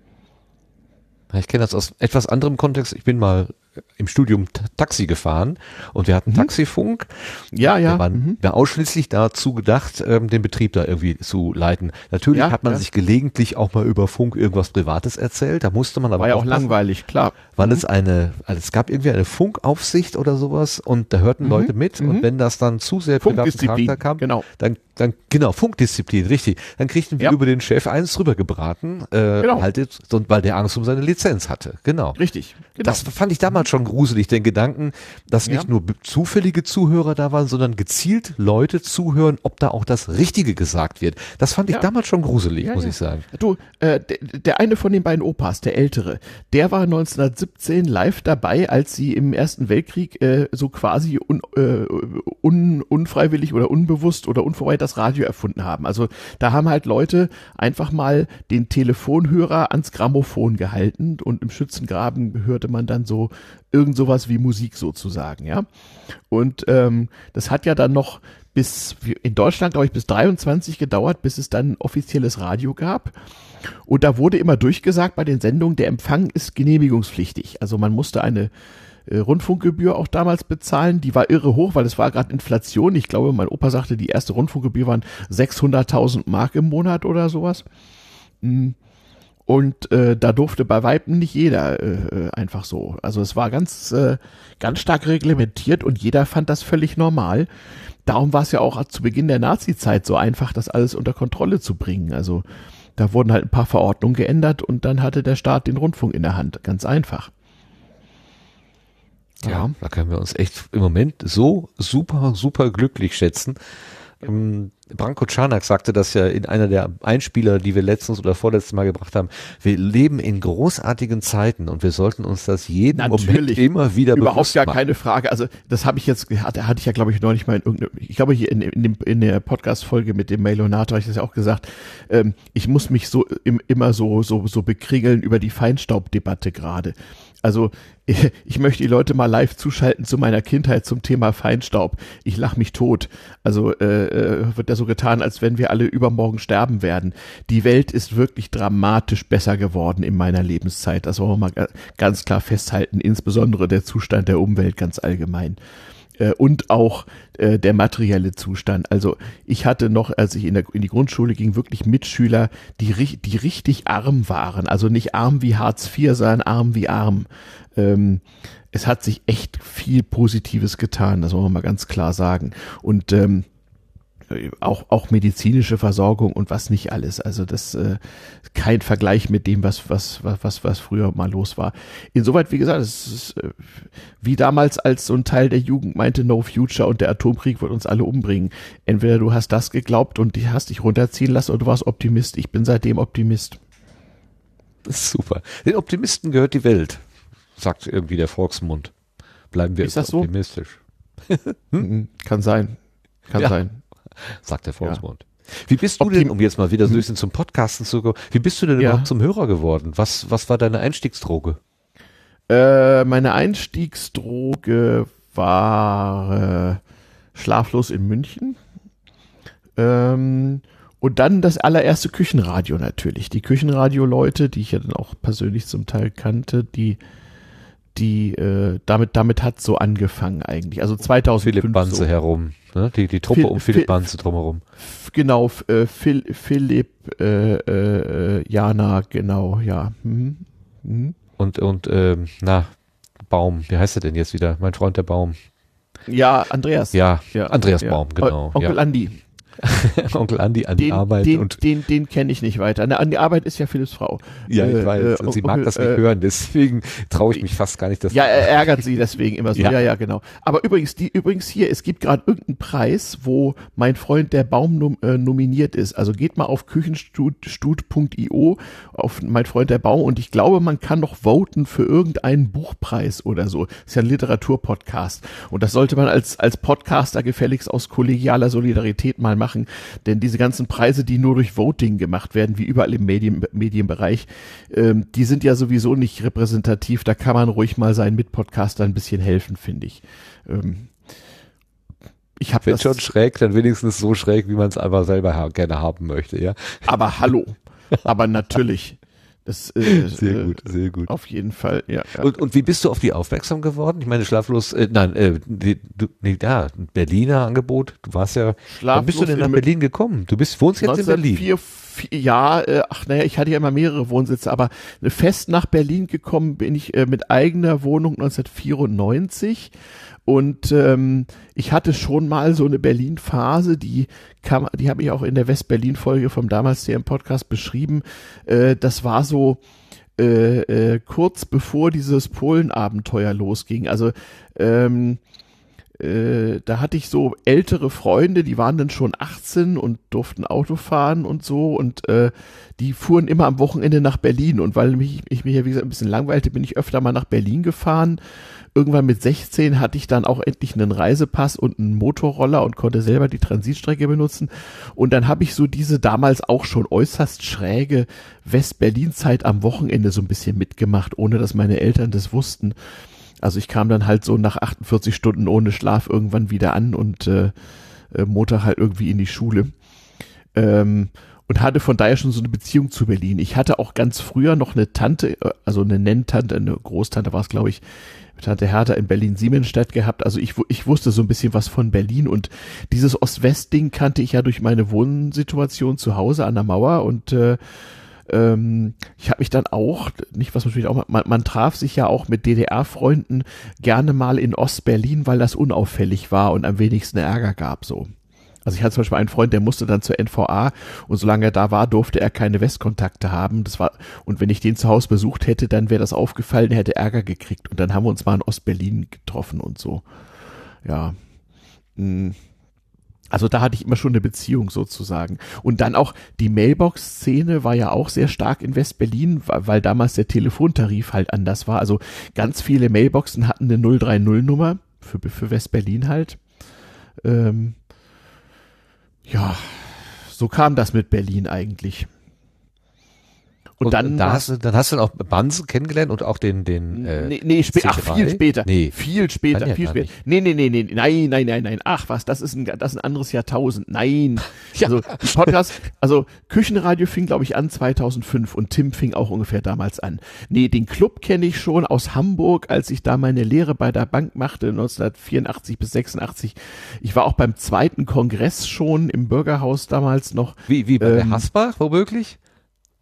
Ich kenne das aus etwas anderem Kontext. Ich bin mal im Studium Taxi gefahren und wir hatten mhm. Taxifunk. Ja, ja. Wir waren mhm. war ausschließlich dazu gedacht, ähm, den Betrieb da irgendwie zu leiten. Natürlich ja, hat man ja. sich gelegentlich auch mal über Funk irgendwas Privates erzählt. Da musste man aber war ja auch langweilig, klar. Weil mhm. es eine, also es gab irgendwie eine Funkaufsicht oder sowas und da hörten mhm. Leute mit und mhm. wenn das dann zu sehr privaten Charakter kam, genau. dann dann genau Funkdisziplin, richtig. Dann kriegten wir ja. über den Chef eins drüber gebraten, äh, genau. halt, weil der Angst um seine Lizenz hatte. Genau. Richtig. Genau. Das fand ich damals damals schon gruselig, den Gedanken, dass nicht ja. nur zufällige Zuhörer da waren, sondern gezielt Leute zuhören, ob da auch das Richtige gesagt wird. Das fand ich ja. damals schon gruselig, ja, muss ich sagen. Du, äh, der, eine von den beiden Opas, der ältere, der war 1917 live dabei, als sie im Ersten Weltkrieg äh, so quasi un, äh, un, unfreiwillig oder unbewusst oder unvorweit das Radio erfunden haben. Also da haben halt Leute einfach mal den Telefonhörer ans Grammophon gehalten und im Schützengraben hörte man dann so irgend sowas wie Musik sozusagen, ja. Und ähm, das hat ja dann noch bis in Deutschland, glaube ich, bis 23 gedauert, bis es dann offizielles Radio gab. Und da wurde immer durchgesagt bei den Sendungen, der Empfang ist genehmigungspflichtig. Also man musste eine äh, Rundfunkgebühr auch damals bezahlen. Die war irre hoch, weil es war gerade Inflation. Ich glaube, mein Opa sagte, die erste Rundfunkgebühr waren 600.000 Mark im Monat oder sowas. Mhm. Und äh, da durfte bei Weitem nicht jeder äh, einfach so. Also es war ganz, äh, ganz stark reglementiert und jeder fand das völlig normal. Darum war es ja auch zu Beginn der Nazi-Zeit so einfach, das alles unter Kontrolle zu bringen. Also da wurden halt ein paar Verordnungen geändert und dann hatte der Staat den Rundfunk in der Hand. Ganz einfach. Ja, ja, da können wir uns echt im Moment so super, super glücklich schätzen, ähm, Branko Czarnak sagte das ja in einer der Einspieler, die wir letztens oder vorletztes Mal gebracht haben. Wir leben in großartigen Zeiten und wir sollten uns das jeden Natürlich. Moment immer wieder Überhaupt ja keine Frage. Also das habe ich jetzt, hatte, hatte ich ja glaube ich neulich mal in irgendeinem, ich glaube hier in, in, dem, in der Podcast-Folge mit dem Mailonator habe ich das ja auch gesagt. Ähm, ich muss mich so im, immer so, so, so bekringeln über die Feinstaubdebatte gerade. Also ich möchte die Leute mal live zuschalten zu meiner Kindheit zum Thema Feinstaub. Ich lach mich tot. Also äh, äh, wird da so getan, als wenn wir alle übermorgen sterben werden. Die Welt ist wirklich dramatisch besser geworden in meiner Lebenszeit. Das wollen wir mal ganz klar festhalten. Insbesondere der Zustand der Umwelt ganz allgemein äh, und auch äh, der materielle Zustand. Also ich hatte noch, als ich in, der, in die Grundschule ging, wirklich Mitschüler, die, die richtig arm waren. Also nicht arm wie Hartz IV, sondern arm wie arm. Ähm, es hat sich echt viel Positives getan, das wollen wir mal ganz klar sagen. Und ähm, auch, auch medizinische Versorgung und was nicht alles. Also das äh, kein Vergleich mit dem, was, was, was, was früher mal los war. Insoweit, wie gesagt, es ist äh, wie damals, als so ein Teil der Jugend meinte, no future und der Atomkrieg wird uns alle umbringen. Entweder du hast das geglaubt und hast dich runterziehen lassen oder du warst Optimist. Ich bin seitdem Optimist. Super. Den Optimisten gehört die Welt, sagt irgendwie der Volksmund. Bleiben wir ist das optimistisch. So? hm? Kann sein. Kann ja. sein sagt der Volksmund. Ja. Wie bist du denn, um jetzt mal wieder so ein bisschen zum Podcasten zu kommen, wie bist du denn ja. überhaupt zum Hörer geworden? Was, was war deine Einstiegsdroge? Äh, meine Einstiegsdroge war äh, Schlaflos in München. Ähm, und dann das allererste Küchenradio natürlich. Die Küchenradio-Leute, die ich ja dann auch persönlich zum Teil kannte, die die äh, damit damit hat so angefangen eigentlich. Also 2005 Philipp Banse so. herum, ne? Die die Truppe Phil, um Philipp Phil, Banse drumherum. Genau, äh, Phil, Philipp äh, äh, Jana, genau, ja. Mhm. Mhm. Und und ähm, na Baum, wie heißt er denn jetzt wieder? Mein Freund der Baum. Ja, Andreas. Ja, ja Andreas ja. Baum, genau. Onkel ja. Andi. Onkel Andi an die Den, Arbeit den, und den, den kenne ich nicht weiter. Na, an die Arbeit ist ja Philips Frau. ja, ich Äh, weiß, äh, und sie mag das nicht äh, hören, deswegen traue ich mich fast gar nicht, das Ja, er ärgert sie deswegen immer so. Ja. Ja, ja, genau. Aber übrigens, die, übrigens hier, es gibt gerade irgendeinen Preis, wo mein Freund der Baum nom, äh, nominiert ist. Also geht mal auf küchenstut.io auf mein Freund der Baum und ich glaube, man kann noch voten für irgendeinen Buchpreis oder so. Ist ja ein Literaturpodcast. Und das sollte man als, als Podcaster gefälligst aus kollegialer Solidarität mal machen. Denn diese ganzen Preise, die nur durch Voting gemacht werden, wie überall im Medien, Medienbereich, ähm, die sind ja sowieso nicht repräsentativ. Da kann man ruhig mal seinen Mitpodcaster ein bisschen helfen, finde ich. Ähm, ich habe Wenn schon schräg, dann wenigstens so schräg, wie man es einfach selber ha gerne haben möchte, ja. aber hallo, aber natürlich. Das, äh, Sehr äh, gut, sehr gut. Auf jeden Fall, ja. Und, und wie bist du auf die aufmerksam geworden? Ich meine, schlaflos, äh, nein, äh, die, du, nee, ja, ein Berliner Angebot. Du warst ja, wann bist du denn nach in- Berlin gekommen? Du bist, wohnst jetzt in Berlin. 1904, ja, äh, ach naja, ich hatte ja immer mehrere Wohnsitze, aber fest nach Berlin gekommen bin ich äh, mit eigener Wohnung 1994 und ähm, ich hatte schon mal so eine Berlin-Phase, die kam, die habe ich auch in der West-Berlin-Folge vom damals CM Podcast beschrieben. Äh, das war so äh, äh, kurz bevor dieses Polen-Abenteuer losging. Also ähm, äh, da hatte ich so ältere Freunde, die waren dann schon 18 und durften Auto fahren und so und äh, die fuhren immer am Wochenende nach Berlin und weil mich, ich mich ja wie gesagt ein bisschen langweilte, bin ich öfter mal nach Berlin gefahren. Irgendwann mit 16 hatte ich dann auch endlich einen Reisepass und einen Motorroller und konnte selber die Transitstrecke benutzen. Und dann habe ich so diese damals auch schon äußerst schräge West-Berlin-Zeit am Wochenende so ein bisschen mitgemacht, ohne dass meine Eltern das wussten. Also ich kam dann halt so nach 48 Stunden ohne Schlaf irgendwann wieder an und äh, äh, Montag halt irgendwie in die Schule. Ähm, und hatte von daher schon so eine Beziehung zu Berlin. Ich hatte auch ganz früher noch eine Tante, äh, also eine Nenntante, eine Großtante war es, glaube ich, Tante Hertha in Berlin-Siemensstadt gehabt. Also ich, ich wusste so ein bisschen was von Berlin und dieses Ost-West-Ding kannte ich ja durch meine Wohnsituation zu Hause an der Mauer und äh, ähm, ich habe mich dann auch, nicht was natürlich auch, man, man traf sich ja auch mit DDR-Freunden gerne mal in Ost-Berlin, weil das unauffällig war und am wenigsten Ärger gab so. Also ich hatte zum Beispiel einen Freund, der musste dann zur NVA und solange er da war, durfte er keine Westkontakte haben. Das war, und wenn ich den zu Hause besucht hätte, dann wäre das aufgefallen, er hätte Ärger gekriegt. Und dann haben wir uns mal in Ostberlin getroffen und so. Ja. Hm. Also da hatte ich immer schon eine Beziehung sozusagen. Und dann auch die Mailbox-Szene war ja auch sehr stark in West-Berlin, weil, damals der Telefontarif halt anders war. Also ganz viele Mailboxen hatten eine 030-Nummer für, für West-Berlin halt. Ähm, ja, so kam das mit Berlin eigentlich. Und, dann da hast du, dann hast du dann auch Bansen kennengelernt und auch den, den, äh, nee, nee, spä ach, C3? viel später. Nee. Viel später, ja viel später. Nee, nee, nee, nee, nein, nein, nein, nein. Ach was, das ist ein, das ist ein anderes Jahrtausend. Nein. Also, die Podcast, also Küchenradio fing, glaube ich, an 2005 und Tim fing auch ungefähr damals an. Nee, den Club kenne ich schon aus Hamburg, als ich da meine Lehre bei der Bank machte, 1984 bis 86. Ich war auch beim zweiten Kongress schon im Bürgerhaus damals noch. wie, wie bei ähm, Hasbach, womöglich?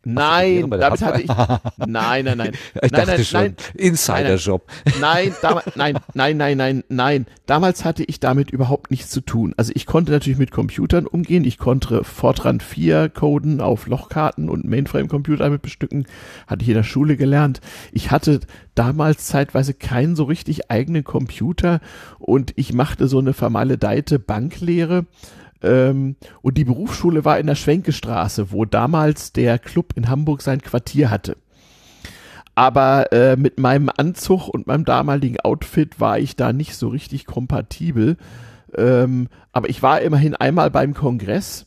Nein, der damit hatte ich, nein, nein, nein. Ich nein, dachte nein, schon, nein. Insider-Job. Nein, damals, nein, nein, nein, nein, nein. Damals hatte ich damit überhaupt nichts zu tun. Also ich konnte natürlich mit Computern umgehen. Ich konnte Fortran 4 coden auf Lochkarten und Mainframe-Computer mit bestücken. Hatte ich in der Schule gelernt. Ich hatte damals zeitweise keinen so richtig eigenen Computer und ich machte so eine vermaledeite Banklehre. Ähm, und die Berufsschule war in der Schwenkestraße, wo damals der Club in Hamburg sein Quartier hatte. Aber äh, mit meinem Anzug und meinem damaligen Outfit war ich da nicht so richtig kompatibel. Ähm, aber ich war immerhin einmal beim Kongress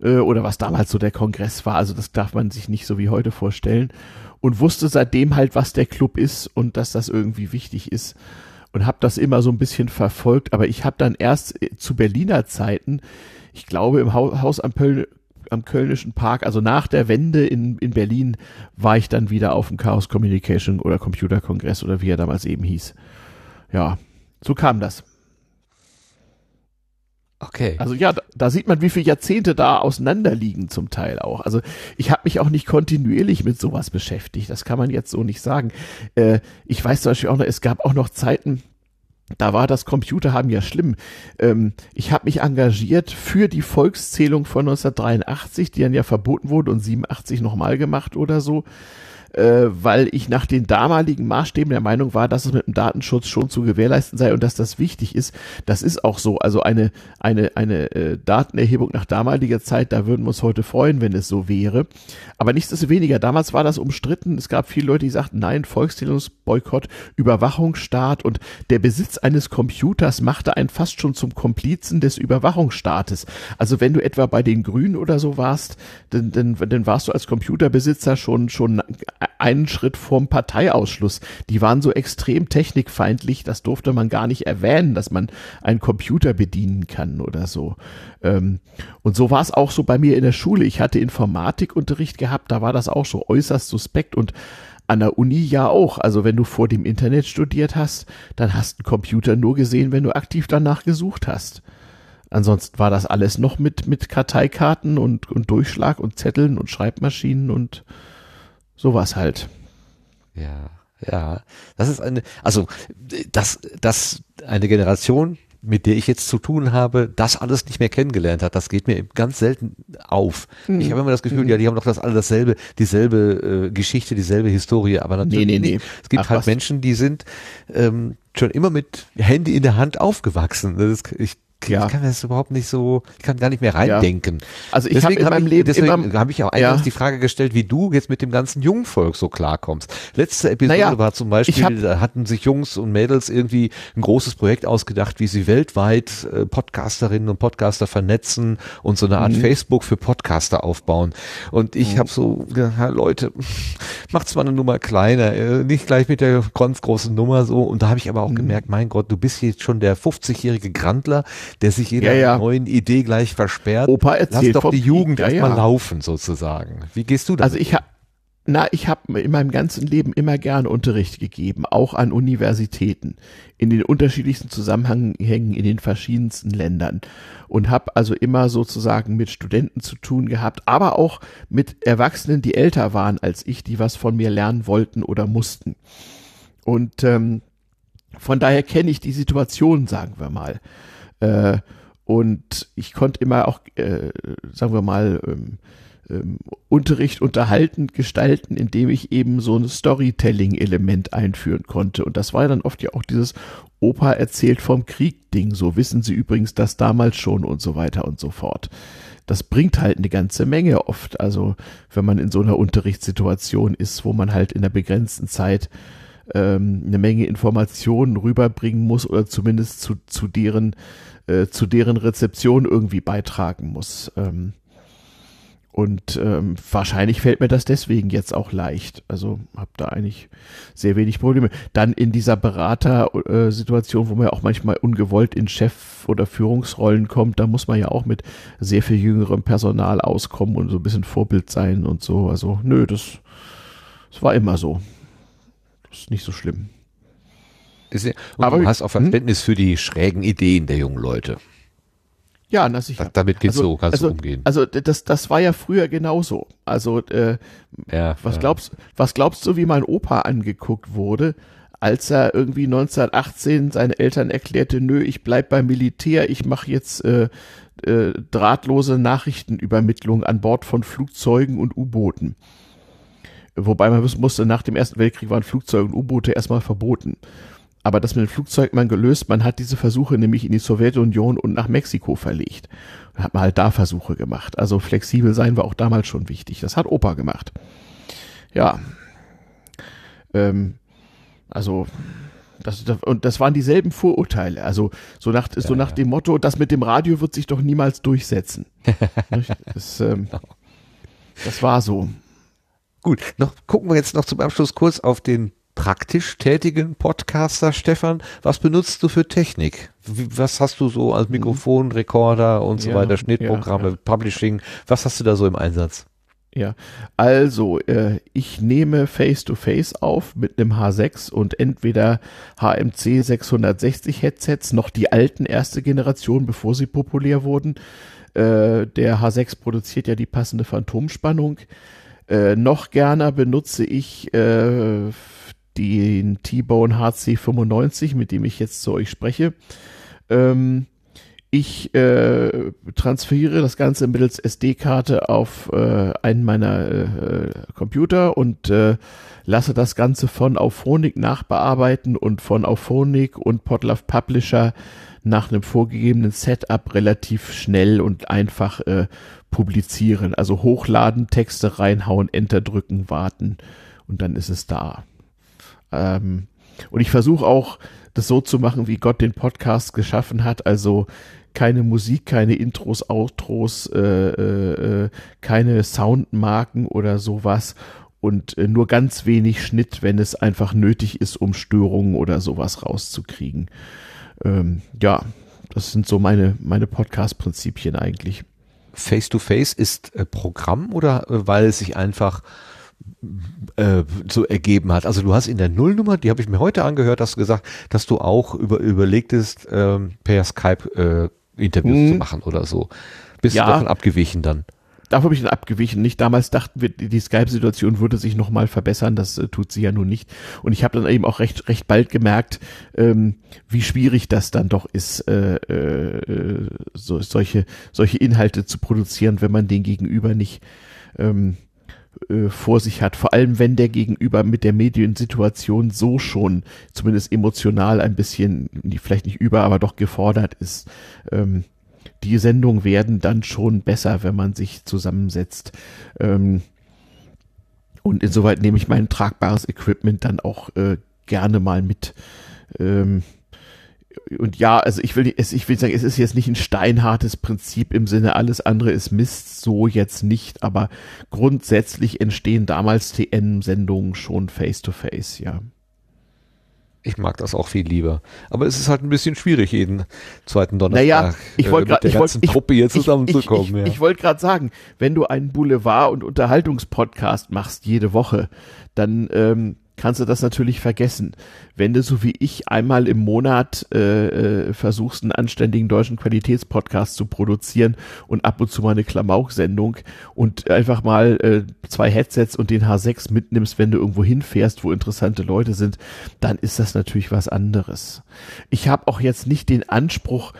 äh, oder was damals so der Kongress war. Also das darf man sich nicht so wie heute vorstellen. Und wusste seitdem halt, was der Club ist und dass das irgendwie wichtig ist. Und habe das immer so ein bisschen verfolgt. Aber ich habe dann erst äh, zu Berliner Zeiten, ich glaube im Hau- Haus am, Pöl am Kölnischen Park, also nach der Wende in, in Berlin, war ich dann wieder auf dem Chaos Communication oder Computer Kongress oder wie er damals eben hieß. Ja, so kam das. Okay. Also ja, da, da sieht man, wie viele Jahrzehnte da auseinanderliegen zum Teil auch. Also ich habe mich auch nicht kontinuierlich mit sowas beschäftigt. Das kann man jetzt so nicht sagen. Äh, ich weiß zum Beispiel auch noch, es gab auch noch Zeiten, da war das Computer haben ja schlimm. Ähm, ich habe mich engagiert für die Volkszählung von 1983, die dann ja verboten wurde und 87 nochmal gemacht oder so äh, weil ich nach den damaligen Maßstäben der Meinung war, dass es mit dem Datenschutz schon zu gewährleisten sei und dass das wichtig ist. Das ist auch so. Also eine, eine, eine äh, Datenerhebung nach damaliger Zeit, da würden wir uns heute freuen, wenn es so wäre. Aber nichtsdestoweniger, damals war das umstritten. Es gab viele Leute, die sagten, nein, Volkszählungsboykott, Überwachungsstaat und der Besitz eines Computers machte einen fast schon zum Komplizen des Überwachungsstaates. Also wenn du etwa bei den Grünen oder so warst, dann, dann, dann warst du als Computerbesitzer schon, schon einen Schritt vorm Parteiausschluss. Die waren so extrem technikfeindlich, das durfte man gar nicht erwähnen, dass man einen Computer bedienen kann oder so. Ähm, und so war es auch so bei mir in der Schule. Ich hatte Informatikunterricht gehabt, da war das auch so äußerst suspekt und an der Uni ja auch. Also wenn du vor dem Internet studiert hast, dann hast du einen Computer nur gesehen, wenn du aktiv danach gesucht hast. Ansonsten war das alles noch mit, mit Karteikarten und, und Durchschlag und Zetteln und Schreibmaschinen und sowas halt. Ja, ja. Das ist eine, also, dass, dass eine Generation, mit der ich jetzt zu tun habe, das alles nicht mehr kennengelernt hat, das geht mir ganz selten auf. Mhm. Ich habe immer das Gefühl, mhm. ja, die haben doch das alle dasselbe, dieselbe äh, Geschichte, dieselbe Historie, aber natürlich nee, nee, nee. nicht. Es gibt Ach, halt was? Menschen, die sind ähm, schon immer mit Handy in der Hand aufgewachsen. Das ist, ich ja. ich kann mir das überhaupt nicht so, ich kann gar nicht mehr reindenken. Ja. Also ich habe in meinem Leben deswegen habe ich auch eingangs ja. die Frage gestellt, wie du jetzt mit dem ganzen Jungvolk so klarkommst. Letzte Episode naja, war zum Beispiel, hab, da hatten sich Jungs und Mädels irgendwie ein großes Projekt ausgedacht, wie sie weltweit äh, Podcasterinnen und Podcaster vernetzen und so eine Art mhm. Facebook für Podcaster aufbauen. Und ich mhm. habe so, ja, Leute, macht's mal eine Nummer kleiner, äh, nicht gleich mit der ganz großen Nummer so. Und da habe ich aber auch mhm. gemerkt, mein Gott, du bist jetzt schon der 50-jährige Grandler, der sich jeder ja, ja. neuen Idee gleich versperrt. Opa erzählt Lass doch die Jugend ja, erstmal laufen sozusagen. Wie gehst du da? Also ich habe na, ich habe in meinem ganzen Leben immer gern Unterricht gegeben, auch an Universitäten, in den unterschiedlichsten Zusammenhängen in den verschiedensten Ländern und habe also immer sozusagen mit Studenten zu tun gehabt, aber auch mit Erwachsenen, die älter waren als ich, die was von mir lernen wollten oder mussten. Und ähm, von daher kenne ich die Situation, sagen wir mal. Äh, und ich konnte immer auch, äh, sagen wir mal, ähm, ähm, Unterricht unterhaltend gestalten, indem ich eben so ein Storytelling-Element einführen konnte. Und das war ja dann oft ja auch dieses Opa erzählt vom Krieg-Ding. So wissen Sie übrigens das damals schon und so weiter und so fort. Das bringt halt eine ganze Menge oft. Also wenn man in so einer Unterrichtssituation ist, wo man halt in einer begrenzten Zeit ähm, eine Menge Informationen rüberbringen muss oder zumindest zu, zu deren äh, zu deren Rezeption irgendwie beitragen muss. Ähm, und ähm, wahrscheinlich fällt mir das deswegen jetzt auch leicht. Also habe da eigentlich sehr wenig Probleme. Dann in dieser Beratersituation, äh, wo man ja auch manchmal ungewollt in Chef- oder Führungsrollen kommt, da muss man ja auch mit sehr viel jüngerem Personal auskommen und so ein bisschen Vorbild sein und so. Also nö, das, das war immer so. Das ist nicht so schlimm. Und Aber, du hast auch hm? Verständnis hm? für die schrägen Ideen der jungen Leute. Ja, na sicher. damit geht's also, so, kannst also, du umgehen. Also das, das war ja früher genauso. Also äh, ja, was ja. glaubst, was glaubst du, wie mein Opa angeguckt wurde, als er irgendwie 1918 seinen Eltern erklärte, nö, ich bleib beim Militär, ich mache jetzt äh, äh, drahtlose Nachrichtenübermittlung an Bord von Flugzeugen und U-Booten. Wobei man wissen musste, nach dem Ersten Weltkrieg waren Flugzeuge und U-Boote erstmal verboten. Aber das mit dem Flugzeug man gelöst, man hat diese Versuche nämlich in die Sowjetunion und nach Mexiko verlegt. Und hat man halt da Versuche gemacht. Also flexibel sein war auch damals schon wichtig. Das hat Opa gemacht. Ja. Ähm, also, das, das, und das waren dieselben Vorurteile. Also so nach, ja, so nach ja. dem Motto, das mit dem Radio wird sich doch niemals durchsetzen. das, ähm, genau. das war so. Gut, noch gucken wir jetzt noch zum Abschluss kurz auf den praktisch tätigen Podcaster, Stefan, was benutzt du für Technik? Was hast du so als mhm. Mikrofon, Rekorder und so ja, weiter, Schnittprogramme, ja, ja. Publishing? Was hast du da so im Einsatz? Ja, also äh, ich nehme Face-to-Face -face auf mit einem H6 und entweder HMC 660 Headsets, noch die alten erste Generation, bevor sie populär wurden. Äh, der H6 produziert ja die passende Phantomspannung. Äh, noch gerne benutze ich äh, den T-Bone HC95, mit dem ich jetzt zu euch spreche. Ähm, ich äh, transferiere das Ganze mittels SD-Karte auf äh, einen meiner äh, Computer und äh, lasse das Ganze von Auphonic nachbearbeiten und von Auphonic und Podlove Publisher nach einem vorgegebenen Setup relativ schnell und einfach äh, publizieren. Also hochladen, Texte reinhauen, Enter drücken, warten und dann ist es da. Ähm, und ich versuche auch, das so zu machen, wie Gott den Podcast geschaffen hat. Also keine Musik, keine Intros, Outros, äh, äh, äh, keine Soundmarken oder sowas und äh, nur ganz wenig Schnitt, wenn es einfach nötig ist, um Störungen oder sowas rauszukriegen. Ähm, ja, das sind so meine, meine Podcast-Prinzipien eigentlich. Face-to-Face -face ist äh, Programm oder äh, weil es sich einfach äh, so ergeben hat. Also du hast in der Nullnummer, die habe ich mir heute angehört, hast du gesagt, dass du auch über, überlegtest, ähm, per Skype äh, Interviews hm. zu machen oder so. Bist ja. du davon abgewichen dann? Davon habe ich dann abgewichen. Nicht damals dachten wir, die Skype-Situation würde sich nochmal verbessern. Das äh, tut sie ja nun nicht. Und ich habe dann eben auch recht, recht bald gemerkt, ähm, wie schwierig das dann doch ist, äh, äh, so, solche, solche Inhalte zu produzieren, wenn man den Gegenüber nicht ähm, äh, vor sich hat, vor allem wenn der Gegenüber mit der Mediensituation so schon zumindest emotional ein bisschen, vielleicht nicht über, aber doch gefordert ist. Ähm, die Sendungen werden dann schon besser, wenn man sich zusammensetzt. Ähm, und insoweit nehme ich mein tragbares Equipment dann auch äh, gerne mal mit. Ähm, und ja, also ich will, ich will sagen, es ist jetzt nicht ein steinhartes Prinzip im Sinne, alles andere ist Mist, so jetzt nicht, aber grundsätzlich entstehen damals TN-Sendungen schon face-to-face, -face, ja. Ich mag das auch viel lieber. Aber es ist halt ein bisschen schwierig, jeden zweiten Donnerstag naja, ich wollte äh, mit der ich ganzen wollt, Truppe hier zusammenzukommen. Ich, ich, ja. ich wollte gerade sagen, wenn du einen Boulevard- und Unterhaltungspodcast machst jede Woche, dann ähm, kannst du das natürlich vergessen. Wenn du so wie ich einmal im Monat äh, äh, versuchst, einen anständigen deutschen Qualitätspodcast zu produzieren und ab und zu mal eine Klamauk-Sendung und einfach mal äh, zwei Headsets und den H6 mitnimmst, wenn du irgendwo hinfährst, wo interessante Leute sind, dann ist das natürlich was anderes. Ich habe auch jetzt nicht den Anspruch,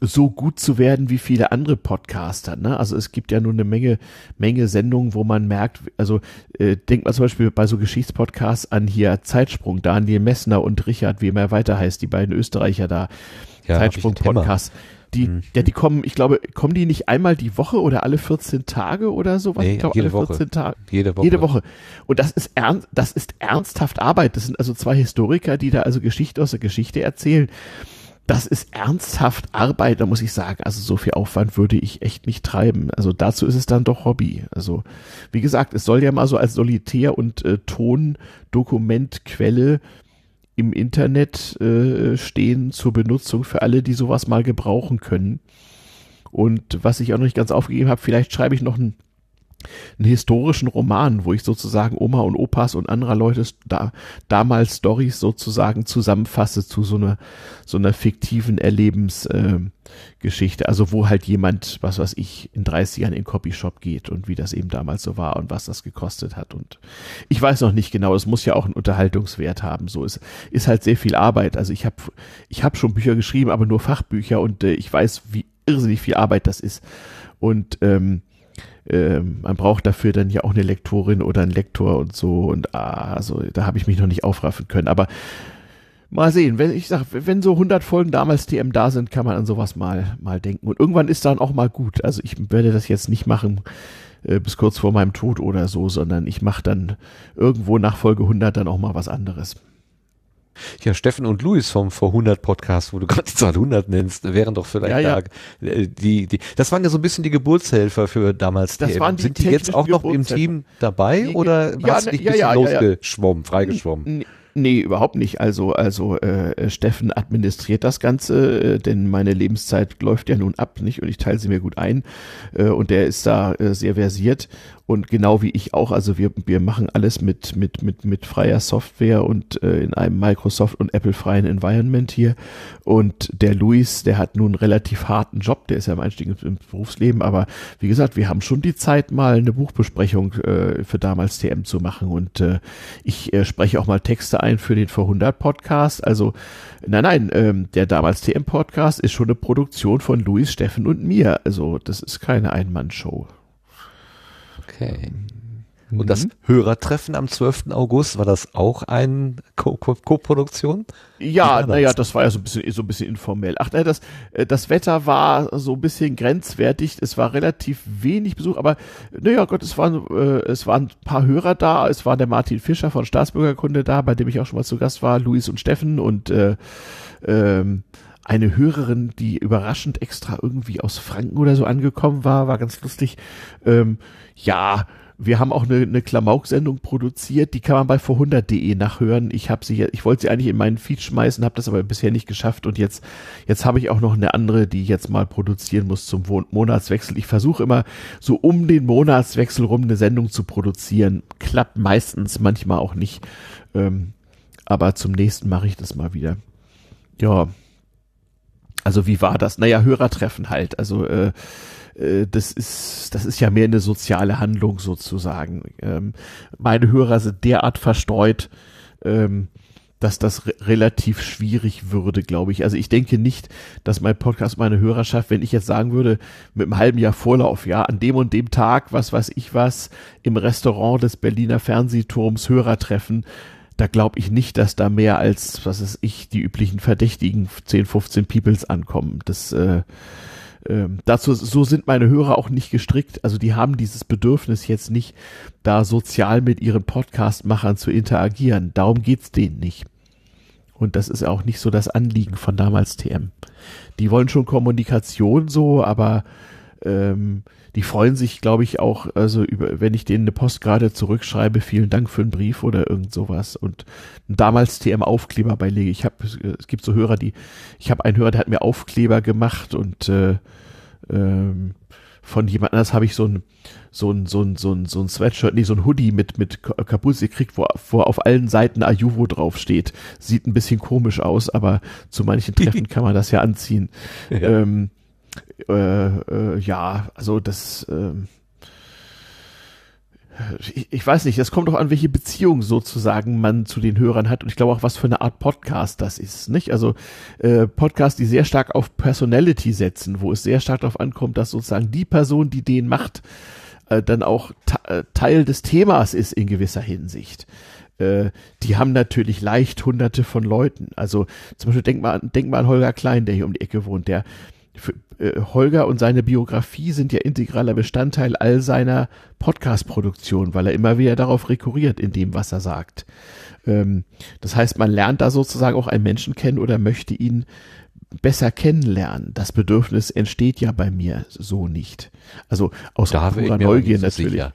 so gut zu werden wie viele andere Podcaster. Ne? Also es gibt ja nur eine Menge, Menge Sendungen, wo man merkt, also äh, denkt man zum Beispiel bei so Geschichtspodcasts an hier Zeitsprung, Daniel Messner und Richard, wie immer weiter heißt, die beiden Österreicher da, ja, Zeitsprung-Podcast. Die, mhm. ja, die kommen, ich glaube, kommen die nicht einmal die Woche oder alle 14 Tage oder so? Nee, ich glaube, alle 14 Woche. Tage. Jede Woche. Jede Woche. Und das ist ernst, das ist ernsthaft Arbeit. Das sind also zwei Historiker, die da also Geschichte aus der Geschichte erzählen das ist ernsthaft Arbeit, da muss ich sagen, also so viel Aufwand würde ich echt nicht treiben. Also dazu ist es dann doch Hobby. Also wie gesagt, es soll ja mal so als Solitär- und äh, Tondokumentquelle im Internet äh, stehen zur Benutzung für alle, die sowas mal gebrauchen können. Und was ich auch noch nicht ganz aufgegeben habe, vielleicht schreibe ich noch ein einen historischen Roman, wo ich sozusagen Oma und Opas und anderer Leute da, damals Stories sozusagen zusammenfasse zu so einer so einer fiktiven Erlebensgeschichte. Äh, also wo halt jemand, was weiß ich, in 30 Jahren in den Copyshop geht und wie das eben damals so war und was das gekostet hat. Und ich weiß noch nicht genau, es muss ja auch einen Unterhaltungswert haben. So ist, ist halt sehr viel Arbeit. Also ich habe ich hab schon Bücher geschrieben, aber nur Fachbücher und äh, ich weiß, wie irrsinnig viel Arbeit das ist. Und ähm, äh, man braucht dafür dann ja auch eine Lektorin oder einen Lektor und so und ah, also da habe ich mich noch nicht aufraffen können, aber mal sehen, wenn ich sag, wenn so 100 Folgen damals TM da sind, kann man an sowas mal mal denken und irgendwann ist dann auch mal gut. Also ich werde das jetzt nicht machen äh, bis kurz vor meinem Tod oder so, sondern ich mache dann irgendwo nach Folge 100 dann auch mal was anderes. Ja, Steffen und Luis vom Vor 100 Podcast, wo du gerade die Zahl 100 nennst, wären doch vielleicht ja, ja. da, äh, die, die, das waren ja so ein bisschen die Geburtshelfer für damals. Das die, waren die Sind die jetzt auch noch im Team dabei die, oder ja, hast du ne, dich ja, ein bisschen losgeschwommen, freigeschwommen? Nee, überhaupt nicht. Also, also äh, Steffen administriert das Ganze, äh, denn meine Lebenszeit läuft ja nun ab, nicht? Und ich teile sie mir gut ein. Äh, und der ist da äh, sehr versiert. Und genau wie ich auch, also wir, wir machen alles mit, mit, mit, mit freier Software und äh, in einem Microsoft und Apple freien Environment hier. Und der Luis, der hat nun einen relativ harten Job, der ist ja im Einstieg ins, ins Berufsleben, aber wie gesagt, wir haben schon die Zeit, mal eine Buchbesprechung äh, für damals TM zu machen. Und äh, ich äh, spreche auch mal Texte ein für den Vor 100 Podcast. Also, nein, nein, ähm, der damals TM Podcast ist schon eine Produktion von Luis, Steffen und mir. Also, das ist keine Einmannshow. Okay. Und das Hörertreffen am 12. August, war das auch eine Co-Produktion? ja, naja, das war ja so ein bisschen, so ein bisschen informell. Ach, ne, das, äh, das Wetter war so ein bisschen grenzwertig. Es war relativ wenig Besuch, aber naja, Gott, es waren, äh, es waren ein paar Hörer da. Es war der Martin Fischer von Staatsbürgerkunde da, bei dem ich auch schon mal zu Gast war, Luis und Steffen und äh, ähm, eine Hörerin, die überraschend extra irgendwie aus Franken oder so angekommen war, war ganz lustig. Ähm, ja, wir haben auch eine, eine Klamauk-Sendung produziert, die kann man bei vor100.de nachhören. Ich habe sie, ich wollte sie eigentlich in meinen Feed schmeißen, habe das aber bisher nicht geschafft und jetzt, jetzt habe ich auch noch eine andere, die ich jetzt mal produzieren muss zum Monatswechsel. Ich versuche immer so um den Monatswechsel rum eine Sendung zu produzieren. Klappt meistens, manchmal auch nicht. Ähm, aber zum nächsten mache ich das mal wieder. Ja. Also wie war das? Naja, Hörertreffen halt. Also äh, äh, das ist, das ist ja mehr eine soziale Handlung sozusagen. Ähm, meine Hörer sind derart verstreut, ähm, dass das re relativ schwierig würde, glaube ich. Also ich denke nicht, dass mein Podcast meine Hörerschaft, wenn ich jetzt sagen würde, mit einem halben Jahr Vorlauf, ja, an dem und dem Tag, was weiß ich was, im Restaurant des Berliner Fernsehturms Hörertreffen, da glaube ich nicht, dass da mehr als, was ist ich, die üblichen verdächtigen 10, 15 Peoples ankommen. Das, äh, ähm, dazu, so sind meine Hörer auch nicht gestrickt. Also die haben dieses Bedürfnis jetzt nicht, da sozial mit ihren Podcast-Machern zu interagieren. Darum geht's denen nicht. Und das ist auch nicht so das Anliegen von damals TM. Die wollen schon Kommunikation so, aber ähm, die freuen sich, glaube ich, auch, also über, wenn ich denen eine Post gerade zurückschreibe, vielen Dank für einen Brief oder irgend sowas. Und damals TM-Aufkleber beilege. Ich habe, es gibt so Hörer, die, ich habe einen Hörer, der hat mir Aufkleber gemacht und äh, ähm, von jemand anders habe ich so ein so ein so ein so ein so ein Sweatshirt, nee, so ein Hoodie mit mit Kapuze gekriegt, wo, wo auf allen Seiten Ayuvo draufsteht. Sieht ein bisschen komisch aus, aber zu manchen Treffen kann man das ja anziehen. Ja. Ähm, äh, äh, ja, also das ähm, ich, ich weiß nicht, es kommt doch an, welche Beziehung sozusagen man zu den Hörern hat und ich glaube auch, was für eine Art Podcast das ist, nicht? Also äh, Podcasts, die sehr stark auf Personality setzen, wo es sehr stark darauf ankommt, dass sozusagen die Person, die den macht, äh, dann auch äh, Teil des Themas ist in gewisser Hinsicht. Äh, die haben natürlich leicht hunderte von Leuten. Also zum Beispiel denk mal, denk mal an Holger Klein, der hier um die Ecke wohnt, der äh, Holger und seine Biografie sind ja integraler Bestandteil all seiner Podcast-Produktion, weil er immer wieder darauf rekurriert in dem, was er sagt. Ähm, das heißt, man lernt da sozusagen auch einen Menschen kennen oder möchte ihn besser kennenlernen. Das Bedürfnis entsteht ja bei mir so nicht. Also aus da purer Neugier natürlich. Sicher.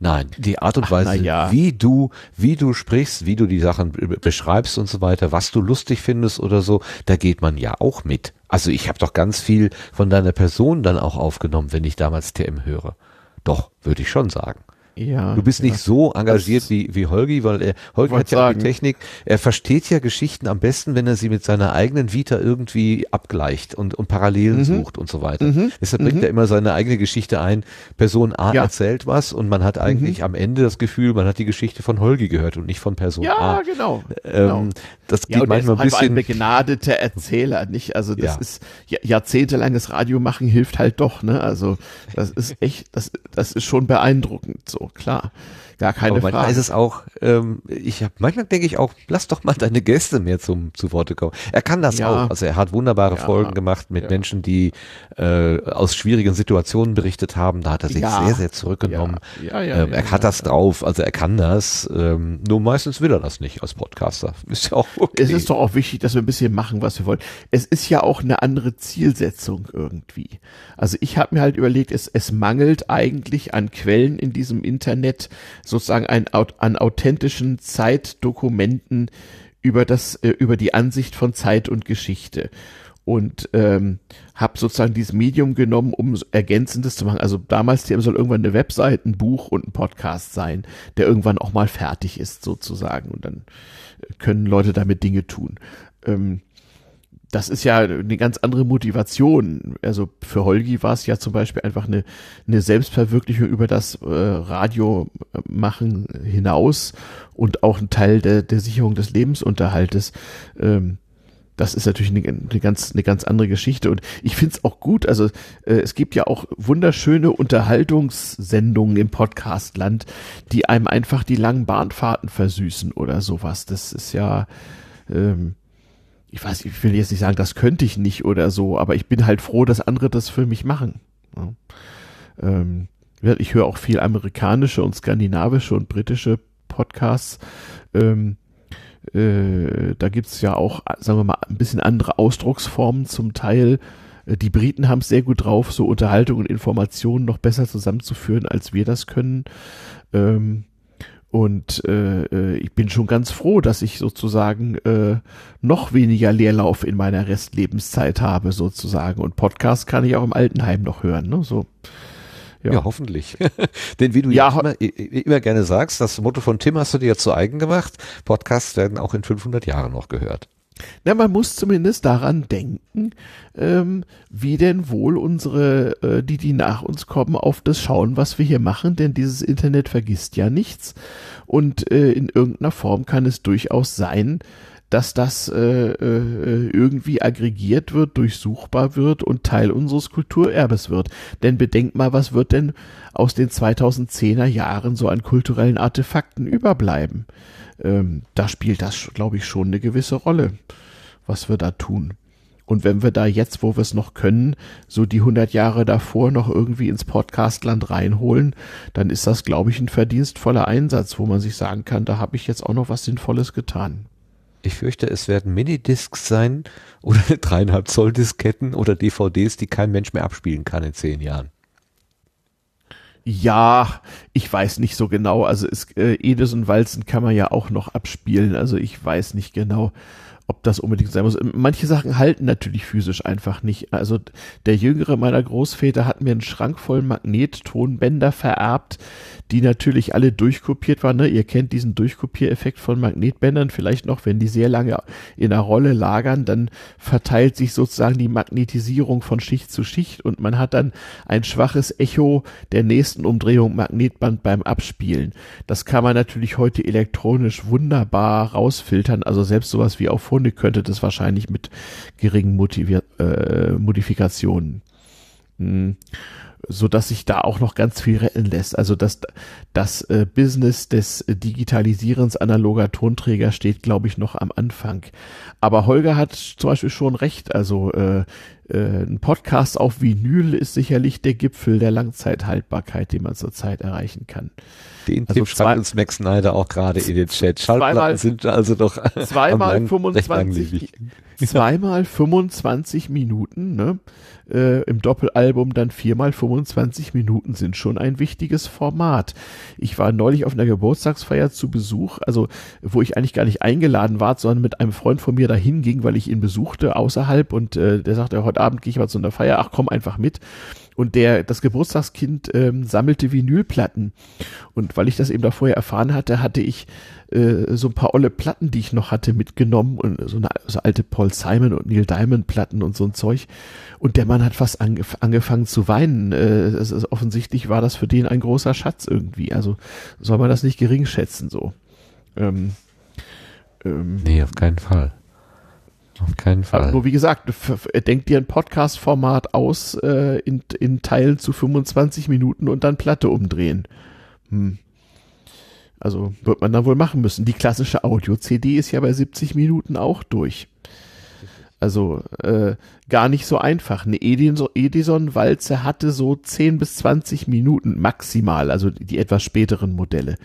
Nein, die Art und Ach, Weise, ja. wie du, wie du sprichst, wie du die Sachen beschreibst und so weiter, was du lustig findest oder so, da geht man ja auch mit. Also ich habe doch ganz viel von deiner Person dann auch aufgenommen, wenn ich damals TM höre. Doch, würde ich schon sagen. Ja, du bist nicht ja. so engagiert wie, wie Holgi, weil er, Holgi hat ja die Technik, er versteht ja Geschichten am besten, wenn er sie mit seiner eigenen Vita irgendwie abgleicht und, und Parallelen mhm. sucht und so weiter. Mhm. Deshalb bringt mhm. er immer seine eigene Geschichte ein. Person A ja. erzählt was und man hat eigentlich mhm. am Ende das Gefühl, man hat die Geschichte von Holgi gehört und nicht von Person A. Ja, genau. Ähm, genau. Das geht manchmal ein bisschen. ein begnadeter Erzähler, nicht? Also das ist jahrzehntelanges Radio machen hilft halt doch, ne? Also das ist echt, das, das ist schon beeindruckend so klar. Gar keine Aber manchmal Frage. ist es auch, ähm, ich habe manchmal denke ich auch, lass doch mal deine Gäste mehr zum zu Worte kommen. Er kann das ja. auch. Also er hat wunderbare ja. Folgen gemacht mit ja. Menschen, die äh, aus schwierigen Situationen berichtet haben. Da hat er sich sehr, sehr zurückgenommen. Ja. Ja, ähm, er hat das drauf, also er kann das. Ähm, nur meistens will er das nicht als Podcaster. Ist ja auch okay. Es ist doch auch wichtig, dass wir ein bisschen machen, was wir wollen. Es ist ja auch eine andere Zielsetzung irgendwie. Also ich habe mir halt überlegt, es, es mangelt eigentlich an Quellen in diesem Internet, sozusagen ein, an authentischen Zeitdokumenten über das, äh, über die Ansicht von Zeit und Geschichte. und ähm, habe sozusagen dieses Medium genommen, um Ergänzendes zu machen. Also damals TM soll irgendwann eine Website, ein Buch und ein Podcast sein, der irgendwann auch mal fertig ist sozusagen und dann können Leute damit Dinge tun. Ähm, das ist ja eine ganz andere Motivation. Also für Holgi war es ja zum Beispiel einfach eine, eine Selbstverwirklichung über das äh, Radio machen hinaus und auch ein Teil der, der Sicherung des Lebensunterhaltes. Ähm, das ist natürlich eine, eine, ganz, eine ganz andere Geschichte. Und ich finde es auch gut, also äh, es gibt ja auch wunderschöne Unterhaltungssendungen im Podcastland, die einem einfach die langen Bahnfahrten versüßen oder sowas. Das ist ja, ähm, ich weiß, ich will jetzt nicht sagen, das könnte ich nicht oder so, aber ich bin halt froh, dass andere das für mich machen. Ja. Ähm, ich höre auch viel amerikanische und skandinavische und britische Podcasts. Ähm, äh, da gibt's ja auch, sagen wir mal, ein bisschen andere Ausdrucksformen zum Teil. Äh, die Briten haben es sehr gut drauf, so Unterhaltung und Informationen noch besser zusammenzuführen, als wir das können. Ähm, und äh, äh, ich bin schon ganz froh, dass ich sozusagen äh, noch weniger Leerlauf in meiner Restlebenszeit habe, sozusagen. Und Podcast kann ich auch im Altenheim noch hören. Ne? So. Ja, ja hoffentlich. Denn wie du ja, ja immer, immer, gerne sagst, das Motto von Tim hast du dir zu eigen gemacht. Podcasts werden auch in 500 Jahren noch gehört. Na, man muss zumindest daran denken, ähm, wie denn wohl unsere, äh, die, die nach uns kommen, auf das schauen, was wir hier machen, denn dieses Internet vergisst ja nichts. Und äh, in irgendeiner Form kann es durchaus sein, dass das äh, äh, irgendwie aggregiert wird, durchsuchbar wird und Teil unseres Kulturerbes wird. Denn bedenkt mal, was wird denn aus den 2010er Jahren so an kulturellen Artefakten überbleiben? Ähm, da spielt das, glaube ich, schon eine gewisse Rolle, was wir da tun. Und wenn wir da jetzt, wo wir es noch können, so die 100 Jahre davor noch irgendwie ins Podcastland reinholen, dann ist das, glaube ich, ein verdienstvoller Einsatz, wo man sich sagen kann, da habe ich jetzt auch noch was Sinnvolles getan. Ich fürchte, es werden Minidiscs sein oder dreieinhalb Zoll Disketten oder DVDs, die kein Mensch mehr abspielen kann in zehn Jahren. Ja, ich weiß nicht so genau. Also es, äh, Edison Walzen kann man ja auch noch abspielen. Also ich weiß nicht genau ob das unbedingt sein muss. Manche Sachen halten natürlich physisch einfach nicht. Also der jüngere meiner Großväter hat mir einen Schrank voll Magnettonbänder vererbt, die natürlich alle durchkopiert waren. Ne? Ihr kennt diesen Durchkopiereffekt von Magnetbändern vielleicht noch, wenn die sehr lange in einer Rolle lagern, dann verteilt sich sozusagen die Magnetisierung von Schicht zu Schicht und man hat dann ein schwaches Echo der nächsten Umdrehung Magnetband beim Abspielen. Das kann man natürlich heute elektronisch wunderbar rausfiltern. Also selbst sowas wie auf Kunde könnte das wahrscheinlich mit geringen Motivier äh, Modifikationen. Hm so dass sich da auch noch ganz viel retten lässt. Also das, das äh, Business des Digitalisierens analoger Tonträger steht, glaube ich, noch am Anfang. Aber Holger hat zum Beispiel schon recht. Also äh, äh, ein Podcast auf Vinyl ist sicherlich der Gipfel der Langzeithaltbarkeit, den man zurzeit erreichen kann. Den also Tipp schreibt uns Max Snyder auch gerade in den Chat. Schallplatten sind also doch zweimal 25, zweimal 25 Minuten, ne? Äh, Im Doppelalbum dann viermal 25 Minuten sind schon ein wichtiges Format. Ich war neulich auf einer Geburtstagsfeier zu Besuch, also wo ich eigentlich gar nicht eingeladen war, sondern mit einem Freund von mir dahin ging, weil ich ihn besuchte außerhalb und äh, der sagte, heute Abend gehe ich mal zu einer Feier, ach komm einfach mit. Und der, das Geburtstagskind ähm, sammelte Vinylplatten. Und weil ich das eben da vorher erfahren hatte, hatte ich äh, so ein paar olle Platten, die ich noch hatte, mitgenommen und so eine so alte Paul Simon und Neil Diamond Platten und so ein Zeug. Und der Mann hat fast angef angefangen zu weinen. Äh, es ist, offensichtlich war das für den ein großer Schatz irgendwie. Also soll man das nicht gering schätzen so. Ähm, ähm, nee, auf keinen Fall. Auf keinen Fall. Nur wie gesagt, denkt dir ein Podcast-Format aus äh, in, in Teilen zu 25 Minuten und dann Platte umdrehen. Hm. Also wird man dann wohl machen müssen. Die klassische Audio-CD ist ja bei 70 Minuten auch durch. Also äh, gar nicht so einfach. Eine Edison-Walze hatte so 10 bis 20 Minuten maximal, also die etwas späteren Modelle.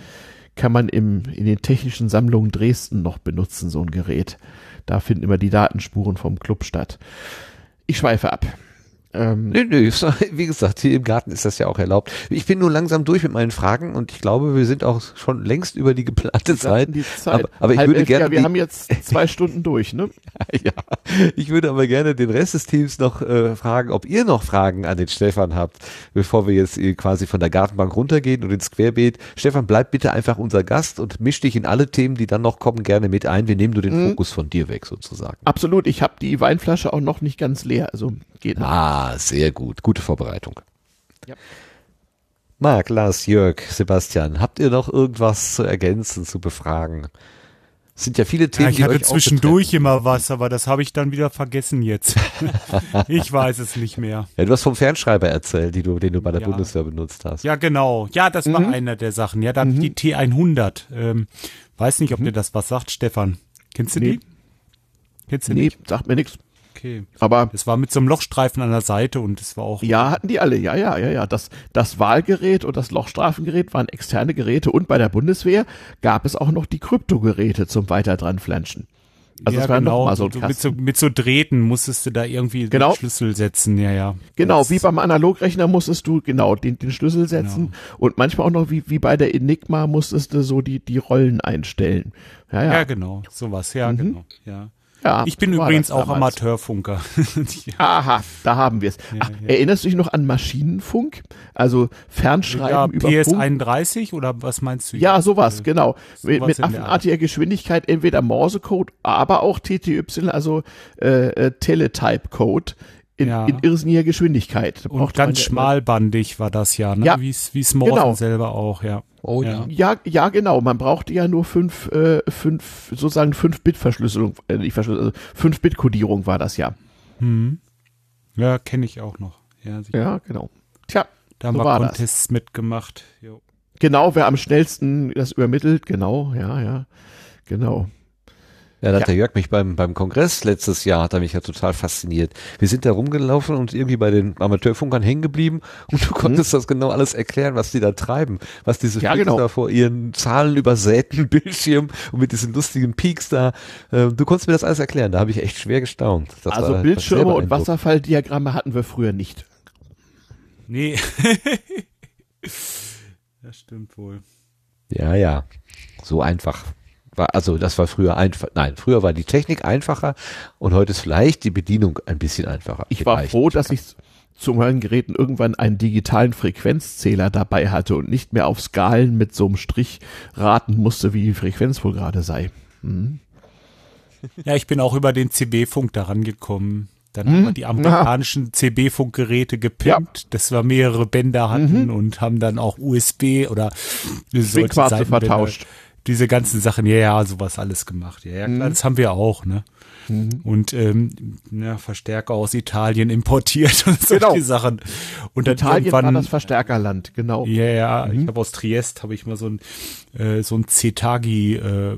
Kann man im, in den technischen Sammlungen Dresden noch benutzen, so ein Gerät. Da finden immer die Datenspuren vom Club statt. Ich schweife ab. Ähm, Nö, nö, wie gesagt, hier im Garten ist das ja auch erlaubt. Ich bin nur langsam durch mit meinen Fragen und ich glaube, wir sind auch schon längst über die geplante Zeit. die Zeit. Aber, aber ich würde gerne ja, wir die- haben jetzt zwei Stunden durch, ne? ja, ich würde aber gerne den Rest des Teams noch äh, fragen, ob ihr noch Fragen an den Stefan habt, bevor wir jetzt äh, quasi von der Gartenbank runtergehen und ins Querbeet. Stefan, bleib bitte einfach unser Gast und misch dich in alle Themen, die dann noch kommen, gerne mit ein. Wir nehmen nur den Mhm. Fokus von dir weg sozusagen. Absolut. Ich habe die Weinflasche auch noch nicht ganz leer, also geht. Ah, sehr gut. Gute Vorbereitung. Ja. Marc, Lars, Jörg, Sebastian, habt ihr noch irgendwas zu ergänzen, zu befragen? Es sind ja viele Themen, Ja, ich hatte zwischendurch immer was, aber das habe ich dann wieder vergessen jetzt. ich weiß es nicht mehr. Ja, du hast vom Fernschreiber erzählt, die du, den du bei der Ja. Bundeswehr benutzt hast. Ja, genau. Ja, das war einer der Sachen. Ja, dann die T100. Ähm, weiß nicht, ob dir das was sagt, Stefan. Kennst du Nee. die? Kennst du Nee, nicht? sagt mir nichts. Okay. Aber Das war mit so einem Lochstreifen an der Seite und es war auch. ja, hatten die alle. Ja, ja, ja, ja. Das, das Wahlgerät und das Lochstrafengerät waren externe Geräte und bei der Bundeswehr gab es auch noch die Kryptogeräte zum weiter dran flanschen. Also ja, es war genau. noch mal so ein mit, so, mit so Drähten musstest du da irgendwie Genau. den Schlüssel setzen. Ja, ja. Genau, Das- wie beim Analogrechner musstest du genau den, den Schlüssel setzen Genau. und manchmal auch noch wie, wie bei der Enigma musstest du so die, die Rollen einstellen. Ja, ja. Ja, genau. Sowas. Ja, genau. Ja. Ja Ich bin übrigens auch. Amateurfunker. ja. Aha, da haben wir es. Ach, Erinnerst du dich noch an Maschinenfunk? Also Ja, Fernschreiben über Funk? PS31 oder was meinst du? Ja, sowas, genau. Mit, sowas mit der affenartiger Geschwindigkeit, entweder Morsecode, aber auch TTY, also äh, äh, Teletype-Code in, Ja. in irrsinniger Geschwindigkeit. Da Und ganz schmalbandig war das ja, ne? Ja, Wie es Morsen genau. selber auch, ja. Oh ja. Ja, ja, genau. Man brauchte ja nur fünf, äh, fünf, sozusagen fünf Bit Verschlüsselung, äh, nicht Verschlüsselung, also fünf Bit Codierung war das ja. Hm. Ja, kenne ich auch noch. Ja. Ja, genau. Tja, da haben so wir war das. Contests mitgemacht. Jo. genau, wer am schnellsten das übermittelt, genau, ja, ja, genau. Ja, da hat Ja. der Jörg mich beim, beim Kongress letztes Jahr, hat er mich ja total fasziniert. Wir sind da rumgelaufen und irgendwie bei den Amateurfunkern hängen geblieben und du konntest das genau alles erklären, was die da treiben, was diese Ja, Freaks genau. da vor ihren Zahlen übersäten Bildschirm und mit diesen lustigen Peaks da. äh, Du konntest mir das alles erklären, da habe ich echt schwer gestaunt. Das also war- war Bildschirme und beeindruckend. Wasserfalldiagramme hatten wir früher nicht. Nee. das stimmt wohl. Ja, ja, so einfach. War, also das war früher einfach, nein, früher war die Technik einfacher und heute ist vielleicht die Bedienung ein bisschen einfacher. Ich war froh, dass ich zu meinen Geräten irgendwann einen digitalen Frequenzzähler dabei hatte und nicht mehr auf Skalen mit so einem Strich raten musste, wie die Frequenz wohl gerade sei. Hm. Ja, ich bin auch über den CB-Funk daran gekommen. Dann Hm? haben wir die amerikanischen CB-Funkgeräte gepimpt, dass wir mehrere Bänder hatten und haben dann auch USB oder solche Seitenbänder, vertauscht. Diese ganzen Sachen, ja, ja, sowas alles gemacht. Ja, ja klar, das haben wir auch, ne? Und ähm, ja, Verstärker aus Italien importiert und solche Genau. Sachen. Und dann Italien war das Verstärkerland, genau. ja, ja, ich habe aus Triest habe ich mal so ein äh, so ein Cetagi äh,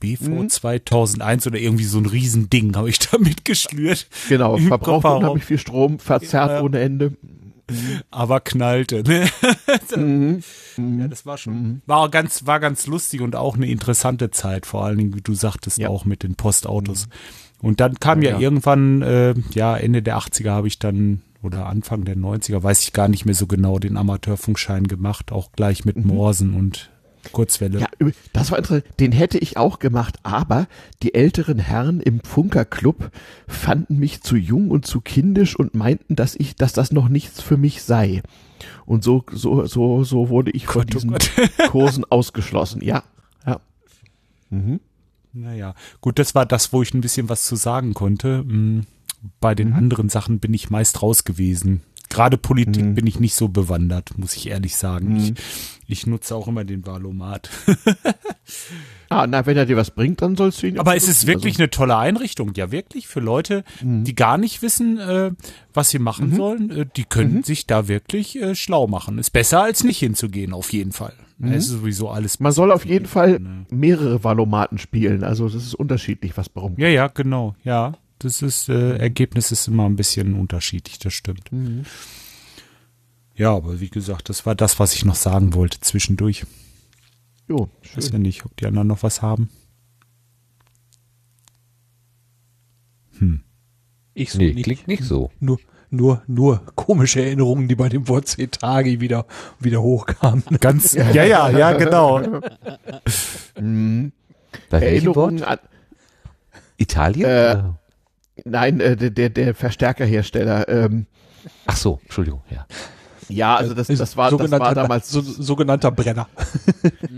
BV Mhm. 2001 oder irgendwie so ein Riesending habe ich damit geschnürt. Genau, verbraucht unheimlich viel Strom, verzerrt Ja. ohne Ende. Aber knallte. Ne? Mhm. Ja, das war schon, war ganz, war ganz lustig und auch eine interessante Zeit, vor allen Dingen, wie du sagtest, Ja. auch mit den Postautos. Und dann kam ja, Ja, ja. irgendwann, äh, ja, Ende der 80er habe ich dann, oder Anfang der 90er, weiß ich gar nicht mehr so genau, den Amateurfunkschein gemacht, auch gleich mit Morsen und Kurzwelle. Mhm. Ja, das war interessant. Den hätte ich auch gemacht, aber die älteren Herren im Funkerclub fanden mich zu jung und zu kindisch und meinten, dass ich, dass das noch nichts für mich sei. Und so, so, so, so wurde ich von Gott, oh diesen Gott. Kursen ausgeschlossen. Ja, ja. Naja, gut, das war das, wo ich ein bisschen was zu sagen konnte. Mm, Bei den anderen Sachen bin ich meist raus gewesen. Gerade Politik bin ich nicht so bewandert, muss ich ehrlich sagen. Ich, ich nutze auch immer den Valomat. Ah, na, wenn er dir was bringt, dann sollst du ihn. Aber es ist wirklich eine tolle Einrichtung, ja wirklich für Leute, die gar nicht wissen, äh, was sie machen sollen. Äh, die können sich da wirklich äh, schlau machen. Ist besser als nicht hinzugehen, auf jeden Fall. Es ist sowieso alles. Also, man soll auf jeden Fall Ne. mehrere Valomaten spielen. Also das ist unterschiedlich, was warum. Ja, ja, genau, ja. Das ist äh, Ergebnis ist immer ein bisschen unterschiedlich, das stimmt. Ja, aber wie gesagt, das war das, was ich noch sagen wollte zwischendurch. Jo, Ich weiß schön. ja nicht, ob die anderen noch was haben. Hm. Ich so Nee, nicht. klingt nicht so. Nur, nur, nur komische Erinnerungen, die bei dem Wort Cetagi wieder, wieder hochkamen. Ganz, ja, ja, ja, genau. Mhm. Bei welchem Erinnerungen Wort? an, Italien? Äh, nein, äh, der, der, Verstärkerhersteller. Ähm, Ach so, Entschuldigung, ja. ja, also das, das, war, das sogenannter, war damals so, sogenannter Brenner.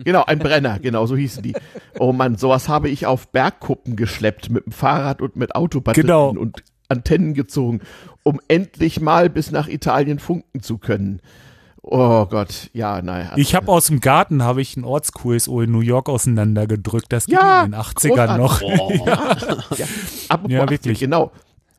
Genau, ein Brenner, genau, so hießen die. Oh Mann, sowas habe ich auf Bergkuppen geschleppt mit dem Fahrrad und mit Autobatterien Genau. und Antennen gezogen, um endlich mal bis nach Italien funken zu können. Oh Gott, ja, naja. Ich habe aus dem Garten habe ich ein Orts-QSO in New York auseinandergedrückt. Das ging Ja, in den 80ern noch. ja, apropos Ja, 80, wirklich. genau.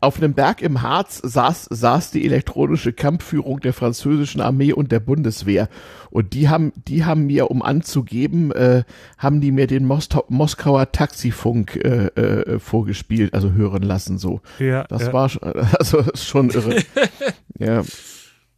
Auf einem Berg im Harz saß, saß die elektronische Kampfführung der französischen Armee und der Bundeswehr. Und die haben, die haben mir, um anzugeben, äh, haben die mir den Mosto Moskauer Taxifunk äh, äh, vorgespielt, also hören lassen so. Ja, Das ja. war schon, also schon irre. ja.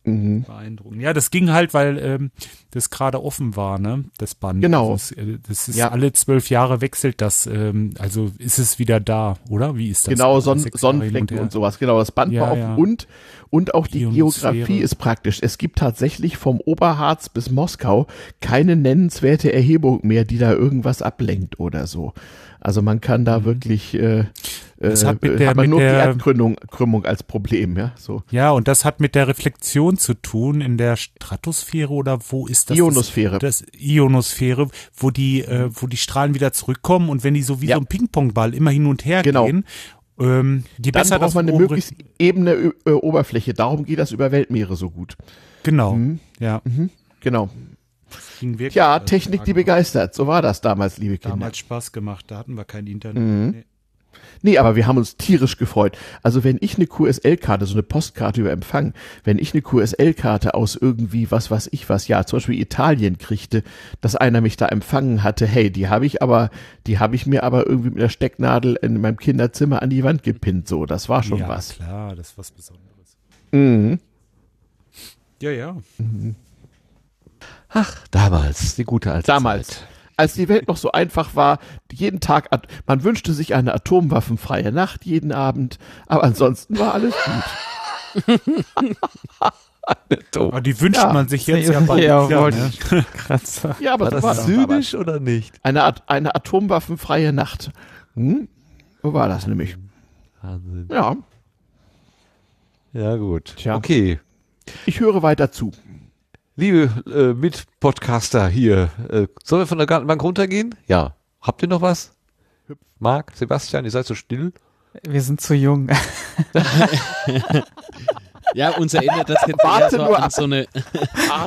Mhm. beeindruckend. Ja, das ging halt, weil ähm, das gerade offen war, ne? Das Band. Genau. Das, ist, äh, das ist Ja. alle zwölf Jahre wechselt das. Ähm, also ist es wieder da, oder? Wie ist das? Genau, hin Sonnenflecken und sowas. Genau, das Band Ja, war offen. ja. Und, und auch die. Geografie ist praktisch. Es gibt tatsächlich vom Oberharz bis Moskau keine nennenswerte Erhebung mehr, die da irgendwas ablenkt oder so. Also man kann da wirklich, äh, Mhm. Das hat mit der- hat man mit nur die der- Erdkrümmung Krümmung als Problem, ja, so. Ja, und das hat mit der Reflexion zu tun in der Stratosphäre oder wo ist das? Ionosphäre. Das, das Ionosphäre, wo die, äh, wo die Strahlen wieder zurückkommen und wenn die so wie Ja. so ein Ping-Pong-Ball immer hin und her Genau. gehen, ähm, je Dann besser braucht man eine möglichst ebene äh, Oberfläche. Darum geht das über Weltmeere so gut. Genau, Mhm. ja. Genau. Ging wirklich, Ja, äh, Technik, die begeistert. So war das damals, liebe Kinder. Damals Spaß gemacht, da hatten wir kein Internet. Mhm. Nee. Nee, aber wir haben uns tierisch gefreut. Also wenn ich eine QSL-Karte, so eine Postkarte über Empfang, wenn ich eine QSL-Karte aus irgendwie was weiß ich was, ja, zum Beispiel Italien kriegte, dass einer mich da empfangen hatte, hey, die habe ich aber, die habe ich mir aber irgendwie mit der Stecknadel in meinem Kinderzimmer an die Wand gepinnt, so, das war schon ja, was. klar, das ist was Besonderes. Mhm. Ja, ja. Ach, damals, die gute alte Damals. Zeit. Als die Welt noch so einfach war, jeden Tag, man wünschte sich eine atomwaffenfreie Nacht jeden Abend, aber ansonsten war alles gut. Aber die wünscht Ja. man sich jetzt ja bald ja, wieder, wollte ne? Ja, aber War das war das zynisch oder nicht? Eine, At eine atomwaffenfreie Nacht. Hm? So war das nämlich. Wahnsinn. Ja, Ja, gut. Tja. Okay. ich höre weiter zu. Liebe äh, Mitpodcaster hier, äh, sollen wir von der Gartenbank runtergehen? Ja. Habt ihr noch was? Marc, Sebastian, ihr seid so still. Wir sind zu jung. Ja, uns erinnert das jetzt eher Warte so nur an so eine,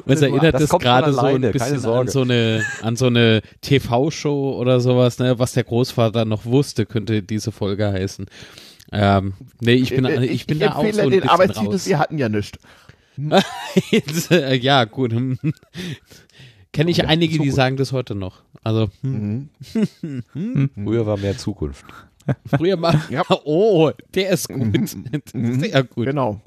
uns erinnert Das das, gerade so ein bisschen an so eine, an so eine TV-Show oder sowas, ne, was der Großvater noch wusste, könnte diese Folge heißen. Ähm, nee, ich bin, Äh, ich, bin da auch so ein den bisschen raus. wir hatten ja nichts. Jetzt, äh, ja, gut. hm. Kenne ich Ja, einige, so die sagen das heute noch. Also, hm. Mhm. Früher war mehr Zukunft. früher mal, Ja. oh, der ist gut. Mhm. Sehr gut. Genau.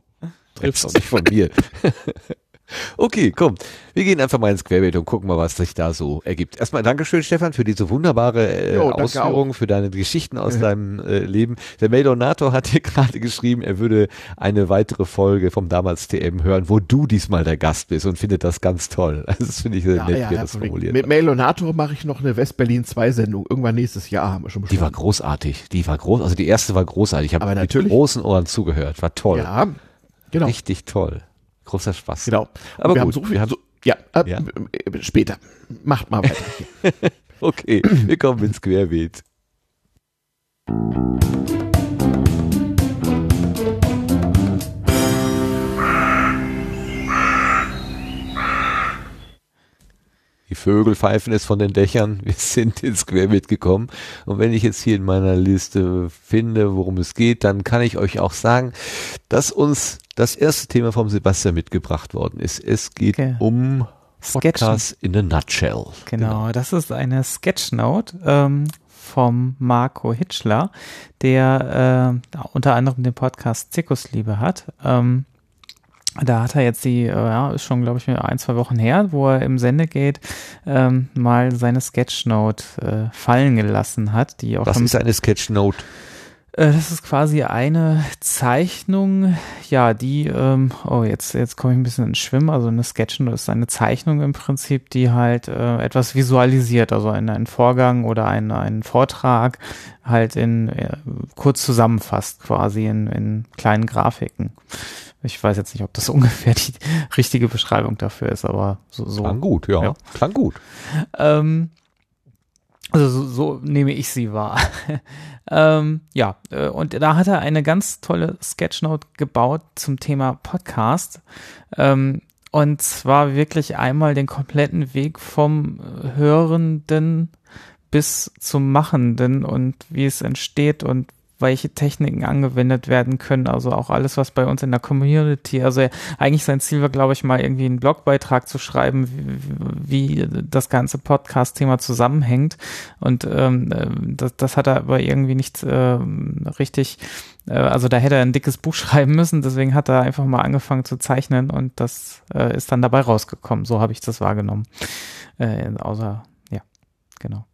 Trifft doch nicht von mir. okay, komm. Wir gehen einfach mal ins Querbeet und gucken mal, was sich da so ergibt. Erstmal Dankeschön, Stefan, für diese wunderbare äh, Jo, Ausführung, für deine Geschichten aus deinem äh, Leben. Der Meldonator hat dir gerade geschrieben, er würde eine weitere Folge vom damals TM hören, wo du diesmal der Gast bist und findet das ganz toll. Also das finde ich sehr Ja, nett, ja, wie er das formuliert mit hat. Mailonator mache ich noch eine West-Berlin 2 Sendung. Irgendwann nächstes Jahr haben wir schon Die war großartig. Die war groß, also die erste war großartig. Ich habe mit großen Ohren zugehört. War toll. Ja, genau. Richtig toll. Großer Spaß. Genau. Aber wir gut, haben so viel, wir haben- so, ja, äh, Ja. äh, später. Macht mal weiter. Okay, wir kommen ins Querbeet. Die Vögel pfeifen es von den Dächern. Wir sind ins Querbeet gekommen. Und wenn ich jetzt hier in meiner Liste finde, worum es geht, dann kann ich euch auch sagen, dass uns das erste Thema vom Sebastian mitgebracht worden ist. Es geht Okay. um Sketchen. Podcast in a Nutshell. Genau, das ist eine Sketchnote ähm, vom Marco Hitschler, der äh, unter anderem den Podcast Zirkusliebe hat. Ähm, da hat er jetzt die, äh, ja, ist schon, glaube ich, ein, zwei Wochen her, wo er im Sendegate ähm, mal seine Sketchnote äh, fallen gelassen hat, die auch Was ist eine Sketchnote? Äh, das ist quasi eine Zeichnung, ja, die, ähm, oh, jetzt, jetzt komme ich ein bisschen ins Schwimmen, also eine Sketchnote ist eine Zeichnung im Prinzip, die halt äh, etwas visualisiert, also einen, einen Vorgang oder einen, einen Vortrag halt in äh, kurz zusammenfasst, quasi in, in kleinen Grafiken. Ich weiß jetzt nicht, ob das ungefähr die richtige Beschreibung dafür ist, aber so. so Klang gut, ja. ja. Klang gut. Ähm, also so, so nehme ich sie wahr. Ähm, ja, äh, und da hat er eine ganz tolle Sketchnote gebaut zum Thema Podcast. Ähm, und zwar wirklich einmal den kompletten Weg vom Hörenden bis zum Machenden und wie es entsteht und welche Techniken angewendet werden können. Also auch alles, was bei uns in der Community, also eigentlich sein Ziel war, glaube ich, mal irgendwie einen Blogbeitrag zu schreiben, wie, wie das ganze Podcast-Thema zusammenhängt. Und ähm, das, das hat er aber irgendwie nicht äh, richtig, äh, also da hätte er ein dickes Buch schreiben müssen, deswegen hat er einfach mal angefangen zu zeichnen und das äh, ist dann dabei rausgekommen. So habe ich das wahrgenommen. Äh, außer, ja, genau.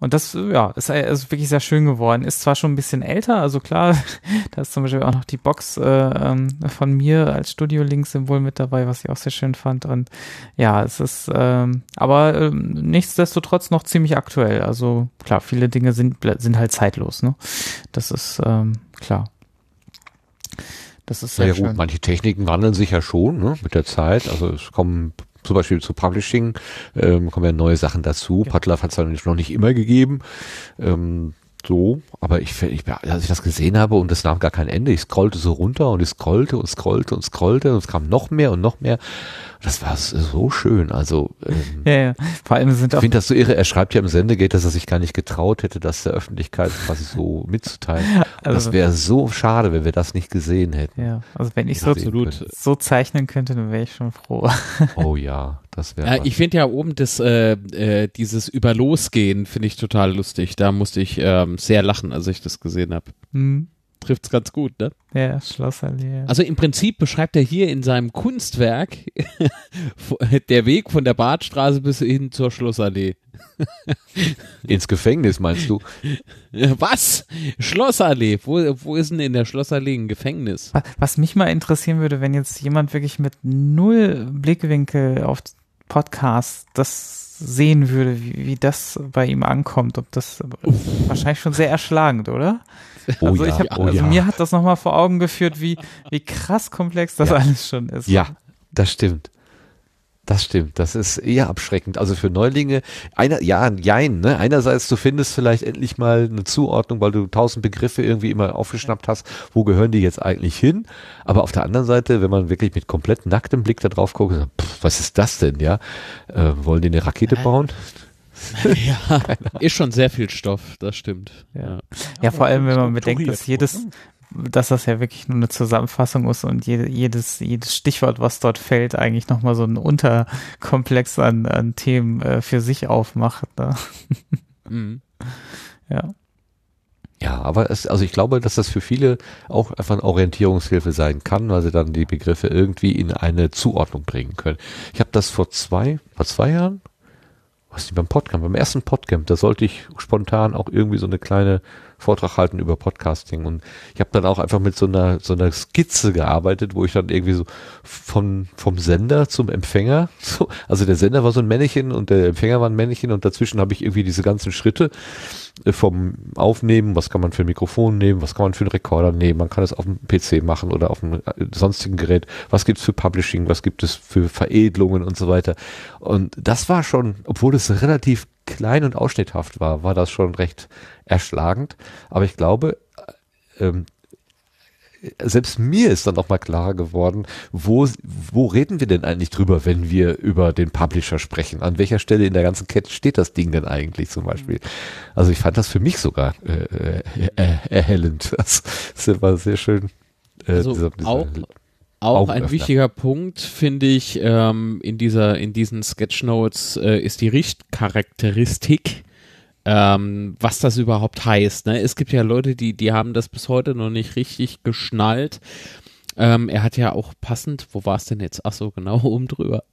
Und das, ja, ist, ist wirklich sehr schön geworden. Ist zwar schon ein bisschen älter, also klar, da ist zum Beispiel auch noch die Box äh, ähm, von mir als Studio-Link-Symbol mit dabei, was ich auch sehr schön fand. Und ja, es ist, ähm, aber ähm, nichtsdestotrotz noch ziemlich aktuell. Also klar, viele Dinge sind, sind halt zeitlos, ne? Das ist ähm, klar. Das ist sehr ja, schön. gut, manche Techniken wandeln sich ja schon ne, mit der Zeit. Also es kommen zum Beispiel zu Publishing ähm, kommen ja neue Sachen dazu. Ja. Padlove hat es noch nicht immer gegeben. Ähm, so, aber ich, ich, als ich das gesehen habe und es nahm gar kein Ende, ich scrollte so runter und ich scrollte und scrollte und scrollte und es kam noch mehr und noch mehr. Das war so schön. Also ähm, ja, ja. Vor allem sind ich finde das so irre. Er schreibt ja im Sendegate, dass er sich gar nicht getraut hätte, das der Öffentlichkeit quasi so mitzuteilen. Also, das wäre so schade, wenn wir das nicht gesehen hätten. Ja, also wenn ich so, absolut so zeichnen könnte, dann wäre ich schon froh. Oh ja, das wäre. Ja, ich finde ja oben das äh, äh, dieses über Losgehen finde ich total lustig. Da musste ich ähm, sehr lachen, als ich das gesehen habe. Mhm trifft es ganz gut, ne? Ja, Schlossallee. Also im Prinzip beschreibt er hier in seinem Kunstwerk der Weg von der Badstraße bis hin zur Schlossallee. Ins Gefängnis meinst du? Was? Schlossallee? Wo, wo ist denn in der Schlossallee ein Gefängnis? Was mich mal interessieren würde, wenn jetzt jemand wirklich mit null Blickwinkel auf Podcast das sehen würde, wie, wie das bei ihm ankommt, ob das Uff. wahrscheinlich schon sehr erschlagend, oder? Oh also ja, ich hab, oh also ja. mir hat das nochmal vor Augen geführt, wie, wie krass komplex das ja. alles schon ist. Ja, das stimmt. Das stimmt, das ist eher abschreckend. Also für Neulinge, einer, ja, jein, ne? Einerseits, du findest vielleicht endlich mal eine Zuordnung, weil du tausend Begriffe irgendwie immer aufgeschnappt hast, wo gehören die jetzt eigentlich hin? Aber auf der anderen Seite, wenn man wirklich mit komplett nacktem Blick da drauf guckt, pff, was ist das denn, ja? Äh, wollen die eine Rakete bauen? ja, ist schon sehr viel Stoff, das stimmt. Ja, ja vor allem, wenn man bedenkt, dass jedes, dass das ja wirklich nur eine Zusammenfassung ist und jede, jedes, jedes Stichwort, was dort fällt, eigentlich nochmal so ein Unterkomplex an, an Themen äh, für sich aufmacht. Ne? Mhm. Ja. Ja, aber es, also ich glaube, dass das für viele auch einfach eine Orientierungshilfe sein kann, weil sie dann die Begriffe irgendwie in eine Zuordnung bringen können. Ich habe das vor zwei, vor zwei Jahren, was beim Podcamp, beim ersten Podcamp, da sollte ich spontan auch irgendwie so eine kleine Vortrag halten über Podcasting. Und ich habe dann auch einfach mit so einer so einer Skizze gearbeitet, wo ich dann irgendwie so von vom Sender zum Empfänger, so, also der Sender war so ein Männchen und der Empfänger war ein Männchen und dazwischen habe ich irgendwie diese ganzen Schritte vom Aufnehmen, was kann man für ein Mikrofon nehmen, was kann man für einen Rekorder nehmen, man kann es auf dem PC machen oder auf einem äh, sonstigen Gerät, was gibt es für Publishing, was gibt es für Veredelungen und so weiter. Und das war schon, obwohl es relativ klein und ausschnitthaft war, war das schon recht erschlagend. Aber ich glaube, äh, ähm, selbst mir ist dann noch mal klarer geworden, wo, wo reden wir denn eigentlich drüber, wenn wir über den Publisher sprechen? An welcher Stelle in der ganzen Kette steht das Ding denn eigentlich zum Beispiel? Also ich fand das für mich sogar äh, äh, erhellend. Das, das war sehr schön. Äh, also dieser, dieser auch auch ein wichtiger Punkt, finde ich, ähm, in dieser, in diesen Sketchnotes äh, ist die Richtcharakteristik, ähm, was das überhaupt heißt. Ne? Es gibt ja Leute, die, die haben das bis heute noch nicht richtig geschnallt. Ähm, er hat ja auch passend, wo war es denn jetzt? Ach so, genau oben drüber.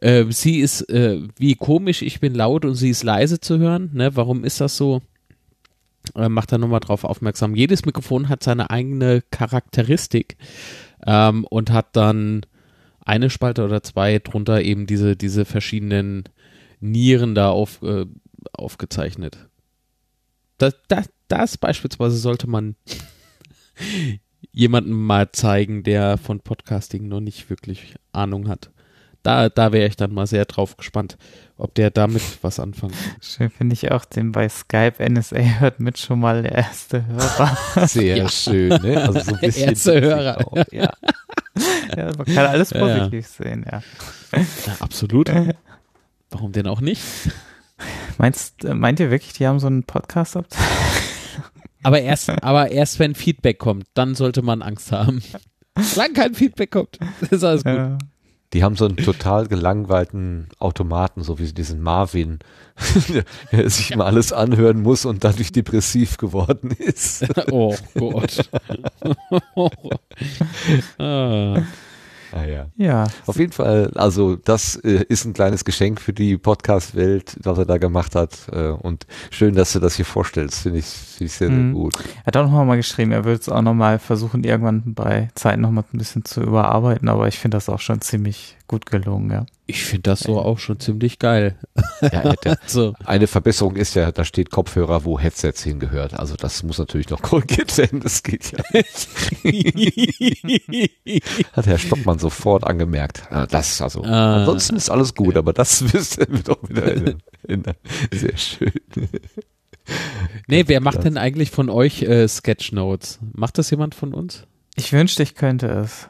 Ähm, sie ist äh, wie komisch, ich bin laut und sie ist leise zu hören. Ne? Warum ist das so? äh, macht er nochmal drauf aufmerksam. Jedes Mikrofon hat seine eigene Charakteristik ähm, und hat dann eine Spalte oder zwei drunter eben diese, diese verschiedenen Nieren da auf, äh, aufgezeichnet. Das, das, das beispielsweise sollte man jemandem mal zeigen, der von Podcasting noch nicht wirklich Ahnung hat. Da, da wäre ich dann mal sehr drauf gespannt, ob der damit was anfangen kann. Schön finde ich auch den bei Skype NSA hört mit schon mal der erste Hörer. Sehr Ja. schön, ne? Also so ein bisschen. Erste Hörer. Auch. ja. ja, man kann alles Ja, ja. positiv sehen, ja. Ja, absolut. Warum denn auch nicht? Meinst, äh, meint ihr wirklich, die haben so einen Podcast ab? Aber erst, aber erst wenn Feedback kommt, dann sollte man Angst haben. Solange kein Feedback kommt, ist alles gut. Ja. Die haben so einen total gelangweilten Automaten, so wie diesen Marvin, der sich immer alles anhören muss und dadurch depressiv geworden ist. Oh Gott. ah. Ah ja. ja, Auf jeden Fall, also das äh, ist ein kleines Geschenk für die Podcast-Welt, was er da gemacht hat. Äh, und schön, dass du das hier vorstellst, finde ich, find ich sehr, sehr Mhm. gut. er hat auch noch mal geschrieben, er würde es auch noch mal versuchen, irgendwann bei Zeiten noch mal ein bisschen zu überarbeiten, aber ich finde das auch schon ziemlich gut gelungen, ja. Ich finde das so auch schon ziemlich geil. Ja, der, So. eine Verbesserung ist ja, da steht Kopfhörer, wo Headsets hingehört. Also das muss natürlich noch korrigiert werden, das geht ja nicht. Hat Herr Stockmann sofort angemerkt. Ah, Das, also, Ah. ansonsten ist alles gut, aber das wisst ihr doch wieder in, sehr schön. nee, wer macht denn eigentlich von euch äh, Sketchnotes? Macht das jemand von uns? Ich wünschte, ich könnte es.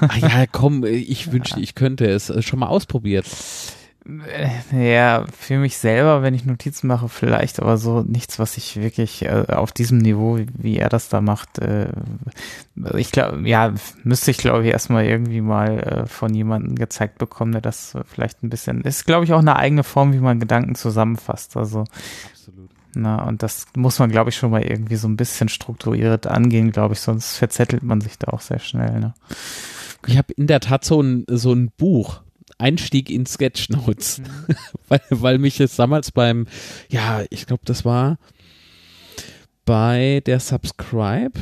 Ah ja, komm, ich wünschte, ich könnte es. Äh, Schon mal ausprobiert. Äh, Ja, für mich selber, wenn ich Notizen mache, vielleicht, aber so nichts, was ich wirklich äh, auf diesem Niveau, wie er das da macht, äh, ich glaube, ja, müsste ich glaube ich erstmal irgendwie mal äh, von jemandem gezeigt bekommen, der das vielleicht ein bisschen, ist glaube ich auch eine eigene Form, wie man Gedanken zusammenfasst, also. Na, und das muss man, glaube ich, schon mal irgendwie so ein bisschen strukturiert angehen, glaube ich, sonst verzettelt man sich da auch sehr schnell. Ne? Ich habe in der Tat so ein, so ein Buch. Einstieg in Sketchnotes. weil, weil mich jetzt damals beim, ja, ich glaube, das war bei der Subscribe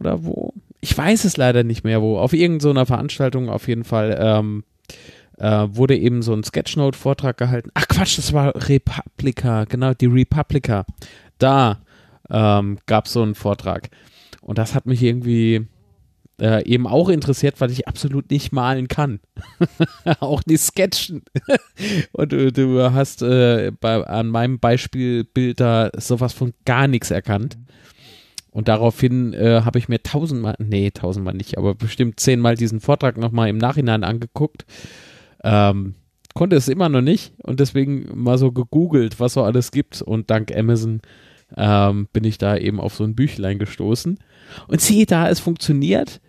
oder wo? Ich weiß es leider nicht mehr wo. Auf irgendeiner Veranstaltung auf jeden Fall ähm, äh, wurde eben so ein Sketchnote-Vortrag gehalten. Ach Quatsch, das war Republica, genau, die Republica. Da ähm, gab es so einen Vortrag. Und das hat mich irgendwie äh, eben auch interessiert, weil ich absolut nicht malen kann. auch nicht sketchen. Und du, du hast äh, bei, an meinem Beispielbild da sowas von gar nichts erkannt. Und daraufhin äh, habe ich mir tausendmal, nee, tausendmal nicht, aber bestimmt zehnmal diesen Vortrag nochmal im Nachhinein angeguckt. Ähm, konnte es immer noch nicht und deswegen mal so gegoogelt, was so alles gibt. Und dank Amazon ähm, bin ich da eben auf so ein Büchlein gestoßen. Und siehe da, es funktioniert.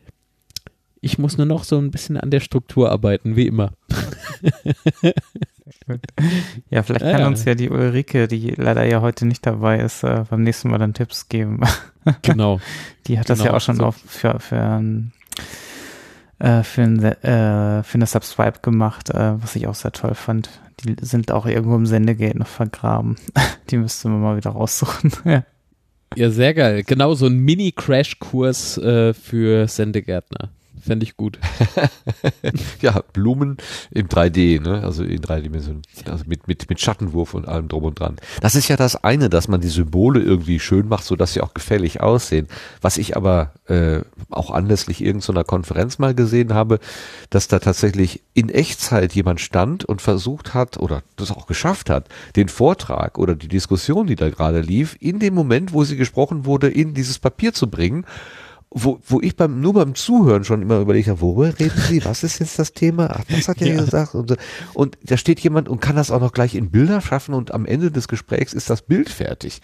Ich muss nur noch so ein bisschen an der Struktur arbeiten, wie immer. Ja, vielleicht Ja, kann ja. uns ja die Ulrike, die leider ja heute nicht dabei ist, äh, beim nächsten Mal dann Tipps geben. Genau. Die hat das Genau, ja auch schon so. auf, für, für, ein, äh, für, ein, äh, für eine Subscribe gemacht, äh, was ich auch sehr toll fand. Die sind auch irgendwo im Sendegate noch vergraben. Die müsste man mal wieder raussuchen. ja. Ja, sehr geil. Genau so ein Mini-Crash-Kurs äh, für Sendegärtner. Fände ich gut. Ja, Blumen im 3D, ne? Also in drei Dimensionen. Also mit, mit, mit Schattenwurf und allem drum und dran. Das ist ja das eine, dass man die Symbole irgendwie schön macht, sodass sie auch gefällig aussehen. Was ich aber äh, auch anlässlich irgendeiner Konferenz mal gesehen habe, dass da tatsächlich in Echtzeit jemand stand und versucht hat oder das auch geschafft hat, den Vortrag oder die Diskussion, die da gerade lief, in dem Moment, wo sie gesprochen wurde, in dieses Papier zu bringen wo, wo ich beim, nur beim Zuhören schon immer überlegt habe, worüber reden Sie? Was ist jetzt das Thema? Ach, das hat er Ja. gesagt. Und, so. und da steht jemand und kann das auch noch gleich in Bilder schaffen und am Ende des Gesprächs ist das Bild fertig.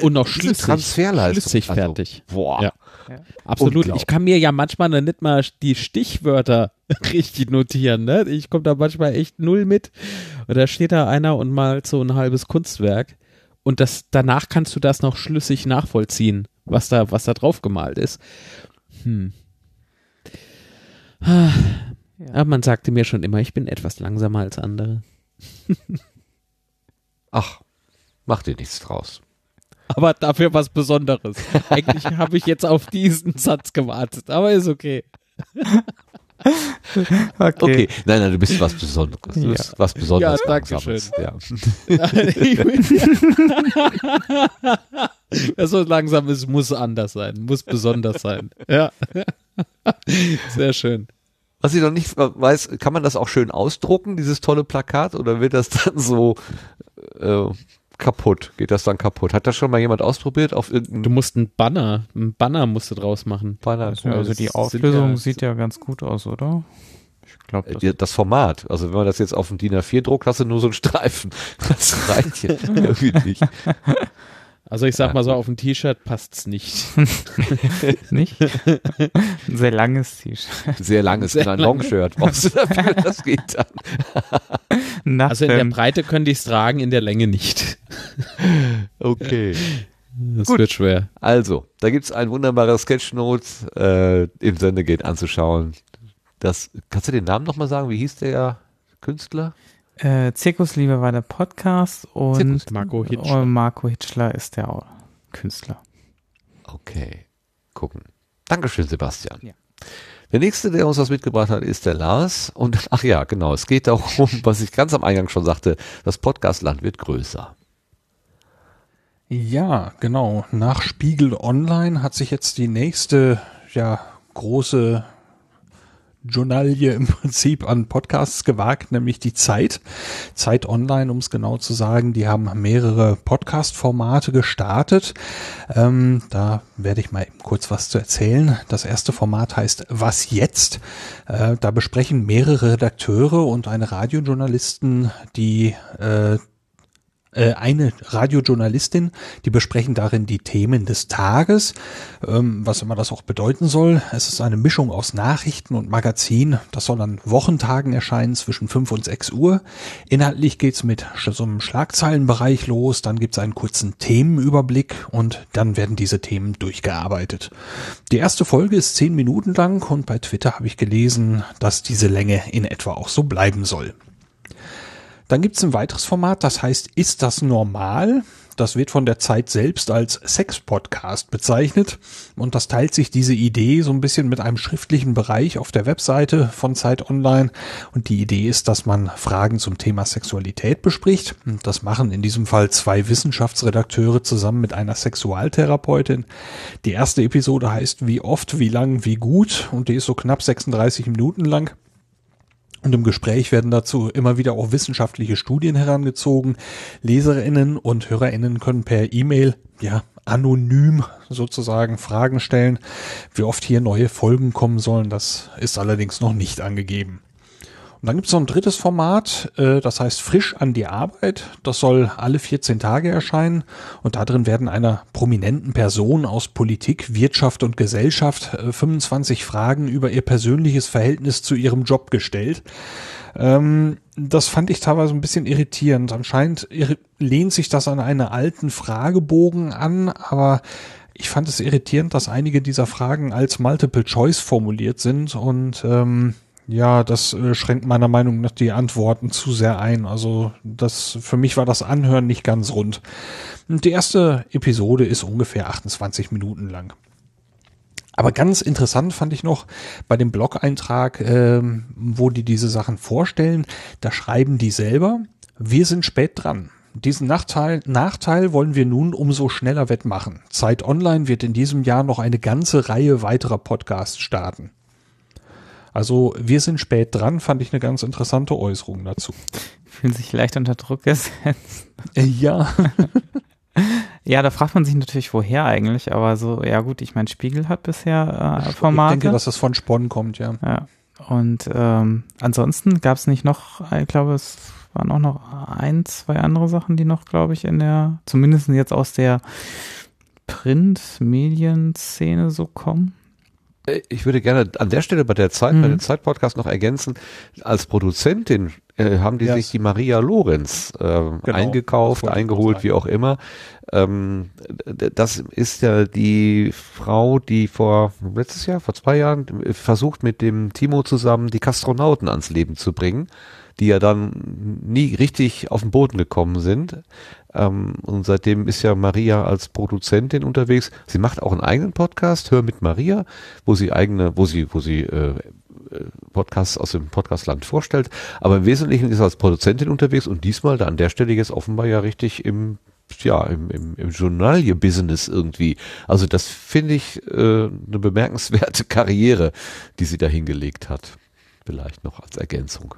Und noch Diese schlüssig. Transferleistung. Schlüssig Also, fertig. Boah. Ja. Absolut. Unglaublich. Ich kann mir ja manchmal noch nicht mal die Stichwörter richtig notieren. Ne? Ich komme da manchmal echt null mit. Und da steht da einer und malt so ein halbes Kunstwerk. Und das, danach kannst du das noch schlüssig nachvollziehen, was da, was da drauf gemalt ist. Hm. Ah. Aber man sagte mir schon immer, ich bin etwas langsamer als andere. Ach, mach dir nichts draus. aber dafür was Besonderes. Eigentlich habe ich jetzt auf diesen Satz gewartet, aber ist okay. Okay. okay. Nein, nein, du bist was Besonderes. Du Ja. bist was Besonderes. Ja, danke schön. Ja. Wer so langsam ist, muss anders sein, muss besonders sein. Ja. Sehr schön. Was ich noch nicht weiß, kann man das auch schön ausdrucken, dieses tolle Plakat, oder wird das dann so äh, kaputt? Geht das dann kaputt? Hat das schon mal jemand ausprobiert auf Du musst einen Banner, einen Banner musst du draus machen. Banner? Ja, also das die Auflösung ja- sieht ja ganz gut aus, oder? Ich glaube, Äh, das Das Format. Also wenn man das jetzt auf dem DIN A4 druckt, hast du nur so einen Streifen. Das reicht hier irgendwie nicht. Also ich sag mal so, auf ein T-Shirt passt's nicht. nicht. Ein sehr langes T-Shirt. Sehr langes, Sehr ein. Longshirt. Brauchst du dafür? Das geht dann. Also in der. Breite könnte ich's tragen, in der Länge nicht. Okay. Das Gut. wird schwer. Also, da gibt's ein wunderbares Sketchnote äh, im Sendegate anzuschauen. Das, kannst du den Namen nochmal sagen? Wie hieß der Künstler? Äh, Zirkusliebe war der Podcast und Zirkus. Marco Hitschler. Marco Hitschler ist der Künstler. Okay, gucken. Dankeschön, Sebastian. Ja. Der nächste, der uns was mitgebracht hat, ist der Lars. Und ach ja, genau, es geht darum, was ich ganz am Eingang schon sagte, das Podcastland wird größer. Ja, genau. Nach Spiegel Online hat sich jetzt die nächste, ja, große Journalie im Prinzip an Podcasts gewagt, nämlich die Zeit. Zeit Online, um es genau zu sagen. Die haben mehrere Podcast-Formate gestartet. Ähm, da werde ich mal eben kurz was zu erzählen. Das erste Format heißt Was jetzt? Äh, da besprechen mehrere Redakteure und eine Radiojournalisten die äh, äh, eine Radiojournalistin, die besprechen darin die Themen des Tages, ähm, was immer das auch bedeuten soll. Es ist eine Mischung aus Nachrichten und Magazin. Das soll an Wochentagen erscheinen zwischen 5 und 6 Uhr. Inhaltlich geht's mit so einem Schlagzeilenbereich los, dann gibt's einen kurzen Themenüberblick und dann werden diese Themen durchgearbeitet. Die erste Folge ist 10 Minuten lang und bei Twitter habe ich gelesen, dass diese Länge in etwa auch so bleiben soll. Dann gibt es ein weiteres Format, das heißt Ist das normal? Das wird von der Zeit selbst als Sex-Podcast bezeichnet und das teilt sich diese Idee so ein bisschen mit einem schriftlichen Bereich auf der Webseite von Zeit Online und die Idee ist, dass man Fragen zum Thema Sexualität bespricht. Und Das machen in diesem Fall zwei Wissenschaftsredakteure zusammen mit einer Sexualtherapeutin. Die erste Episode heißt Wie oft, wie lang, wie gut und die ist so knapp 36 Minuten lang. Und im Gespräch werden dazu immer wieder auch wissenschaftliche Studien herangezogen. Leserinnen und Hörerinnen können per E-Mail, ja, anonym sozusagen Fragen stellen. Wie oft hier neue Folgen kommen sollen, das ist allerdings noch nicht angegeben. Und dann gibt es noch ein drittes Format, äh, das heißt Frisch an die Arbeit. Das soll alle 14 Tage erscheinen und darin werden einer prominenten Person aus Politik, Wirtschaft und Gesellschaft äh, 25 Fragen über ihr persönliches Verhältnis zu ihrem Job gestellt. Ähm, das fand ich teilweise ein bisschen irritierend. Anscheinend lehnt sich das an einen alten Fragebogen an, aber ich fand es irritierend, dass einige dieser Fragen als Multiple Choice formuliert sind und ähm, ja, das äh, schränkt meiner Meinung nach die Antworten zu sehr ein. Also das für mich war das Anhören nicht ganz rund. Und die erste Episode ist ungefähr 28 Minuten lang. Aber ganz interessant fand ich noch bei dem Blog-Eintrag, ähm, wo die diese Sachen vorstellen, da schreiben die selber, wir sind spät dran. Diesen Nachteil, Nachteil wollen wir nun umso schneller wettmachen. Zeit Online wird in diesem Jahr noch eine ganze Reihe weiterer Podcasts starten. Also wir sind spät dran, fand ich eine ganz interessante Äußerung dazu. Fühlen sich leicht unter Druck gesetzt. Äh, ja. Ja, da fragt man sich natürlich, woher eigentlich, aber so, ja gut, ich meine, Spiegel hat bisher äh, Formate. Ich denke, dass das von Spon kommt, ja. Ja. Und ähm, ansonsten gab es nicht noch, ich glaube, es waren auch noch ein, zwei andere Sachen, die noch, glaube ich, in der, zumindest jetzt aus der Print-Medienszene so kommen. Äh, Ich würde gerne an der Stelle bei der Zeit, Mhm. bei dem Zeit-Podcast noch ergänzen, als Produzentin äh, haben die Ja. sich die Maria Lorenz äh, eingekauft, wollte ich eingeholt, wie auch immer. Ähm, das ist ja die Frau, die vor letztes Jahr, vor zwei Jahren, äh, versucht mit dem Timo zusammen die Kastronauten ans Leben zu bringen. Die ja dann nie richtig auf den Boden gekommen sind. Ähm, und seitdem ist ja Maria als Produzentin unterwegs. Sie macht auch einen eigenen Podcast, Hör mit Maria, wo sie eigene, wo sie, wo sie äh, Podcasts aus dem Podcastland vorstellt. Aber im Wesentlichen ist sie als Produzentin unterwegs und diesmal da an der Stelle jetzt offenbar ja richtig im ja, im, im, im Journalie-Business irgendwie. Also das finde ich äh, eine bemerkenswerte Karriere, die sie da hingelegt hat. Vielleicht noch als Ergänzung.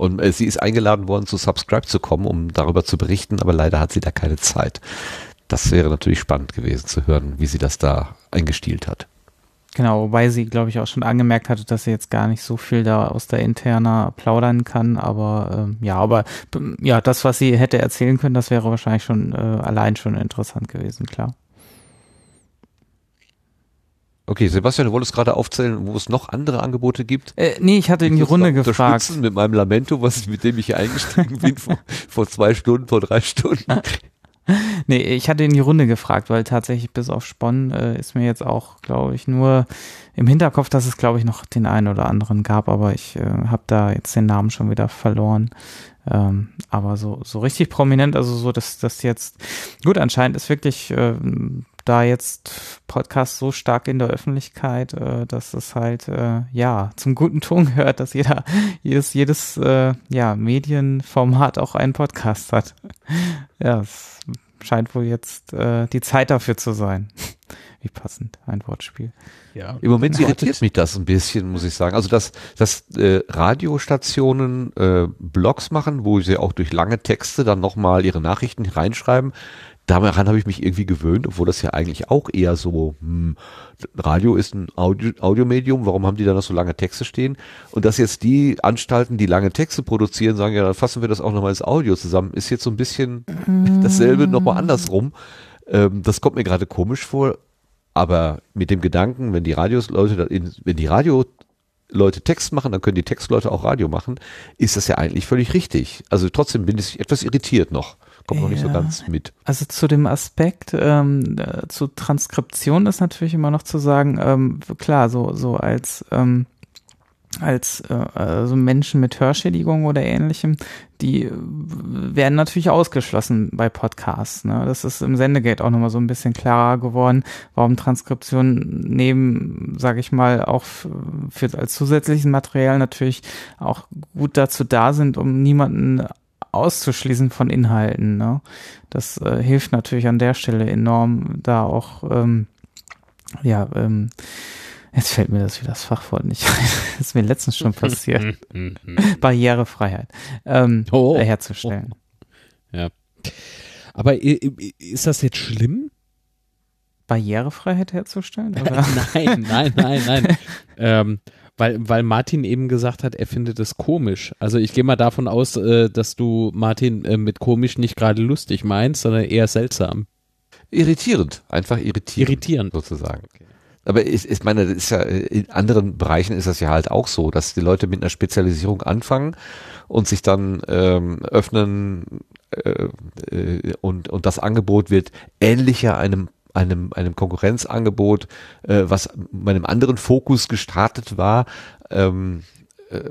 Und äh, sie ist eingeladen worden, zu Subscribe zu kommen, um darüber zu berichten, aber leider hat sie da keine Zeit. Das wäre natürlich spannend gewesen zu hören, wie sie das da eingestielt hat. Genau, wobei sie, glaube ich, auch schon angemerkt hatte, dass sie jetzt gar nicht so viel da aus der Interna plaudern kann. Aber ähm, ja, aber ja, das, was sie hätte erzählen können, das wäre wahrscheinlich schon äh, allein schon interessant gewesen, klar. Okay, Sebastian, du wolltest gerade aufzählen, wo es noch andere Angebote gibt. Äh, nee, ich hatte in die Runde gefragt. Mit meinem Lamento, was, mit dem ich hier eingestiegen bin, vor, vor zwei Stunden, vor drei Stunden. nee, ich hatte in die Runde gefragt, weil tatsächlich bis auf Spon äh, ist mir jetzt auch, glaube ich, nur im Hinterkopf, dass es, glaube ich, noch den einen oder anderen gab, aber ich äh, habe da jetzt den Namen schon wieder verloren. Ähm, aber so, so richtig prominent, also so, dass das jetzt, gut, anscheinend ist wirklich äh, da jetzt Podcast so stark in der Öffentlichkeit, äh, dass es halt äh, ja zum guten Ton gehört, dass jeder jedes jedes äh, ja Medienformat auch einen Podcast hat. ja, es scheint wohl jetzt äh, die Zeit dafür zu sein. Wie passend, ein Wortspiel. Ja. Im Moment irritiert mich das ein bisschen, muss ich sagen. Also dass, dass äh, Radiostationen äh, Blogs machen, wo sie auch durch lange Texte dann nochmal ihre Nachrichten reinschreiben, daran habe ich mich irgendwie gewöhnt, obwohl das ja eigentlich auch eher so, hm, Radio ist ein Audio, Audiomedium, warum haben die da noch so lange Texte stehen? Und dass jetzt die Anstalten, die lange Texte produzieren, sagen, ja, dann fassen wir das auch nochmal ins Audio zusammen, ist jetzt so ein bisschen dasselbe nochmal andersrum. Ähm, das kommt mir gerade komisch vor, aber mit dem Gedanken, wenn die Radios Leute, wenn die Radio Leute Text machen, dann können die Textleute auch Radio machen, ist das ja eigentlich völlig richtig. Also trotzdem bin ich etwas irritiert noch kommt noch nicht so ganz mit. Also zu dem Aspekt, ähm, äh, zu Transkription ist natürlich immer noch zu sagen, ähm, klar, so, so als, ähm, als äh, also Menschen mit Hörschädigung oder ähnlichem, die werden natürlich ausgeschlossen bei Podcasts. Ne? Das ist im Sendegate auch nochmal so ein bisschen klarer geworden, warum Transkriptionen neben, sage ich mal, auch für als zusätzliches Material natürlich auch gut dazu da sind, um niemanden auszuschließen von Inhalten. Ne? Das äh, hilft natürlich an der Stelle enorm, da auch, ähm, ja, ähm, jetzt fällt mir das wie das Fachwort nicht ein. das ist mir letztens schon passiert. Barrierefreiheit ähm, oh. herzustellen. Oh. Ja. Aber ist das jetzt schlimm? Barrierefreiheit herzustellen? nein, nein, nein, nein. ähm, weil, weil Martin eben gesagt hat, er findet es komisch. Also ich gehe mal davon aus, äh, dass du Martin äh, mit komisch nicht gerade lustig meinst, sondern eher seltsam. Irritierend, einfach irritierend. Irritierend. Sozusagen. Okay. Aber ich, ich meine, das ist ja, in anderen Bereichen ist das ja halt auch so, dass die Leute mit einer Spezialisierung anfangen und sich dann ähm, öffnen äh, äh, und, und das Angebot wird ähnlicher einem einem, einem Konkurrenzangebot, äh, was bei einem anderen Fokus gestartet war, ähm, äh,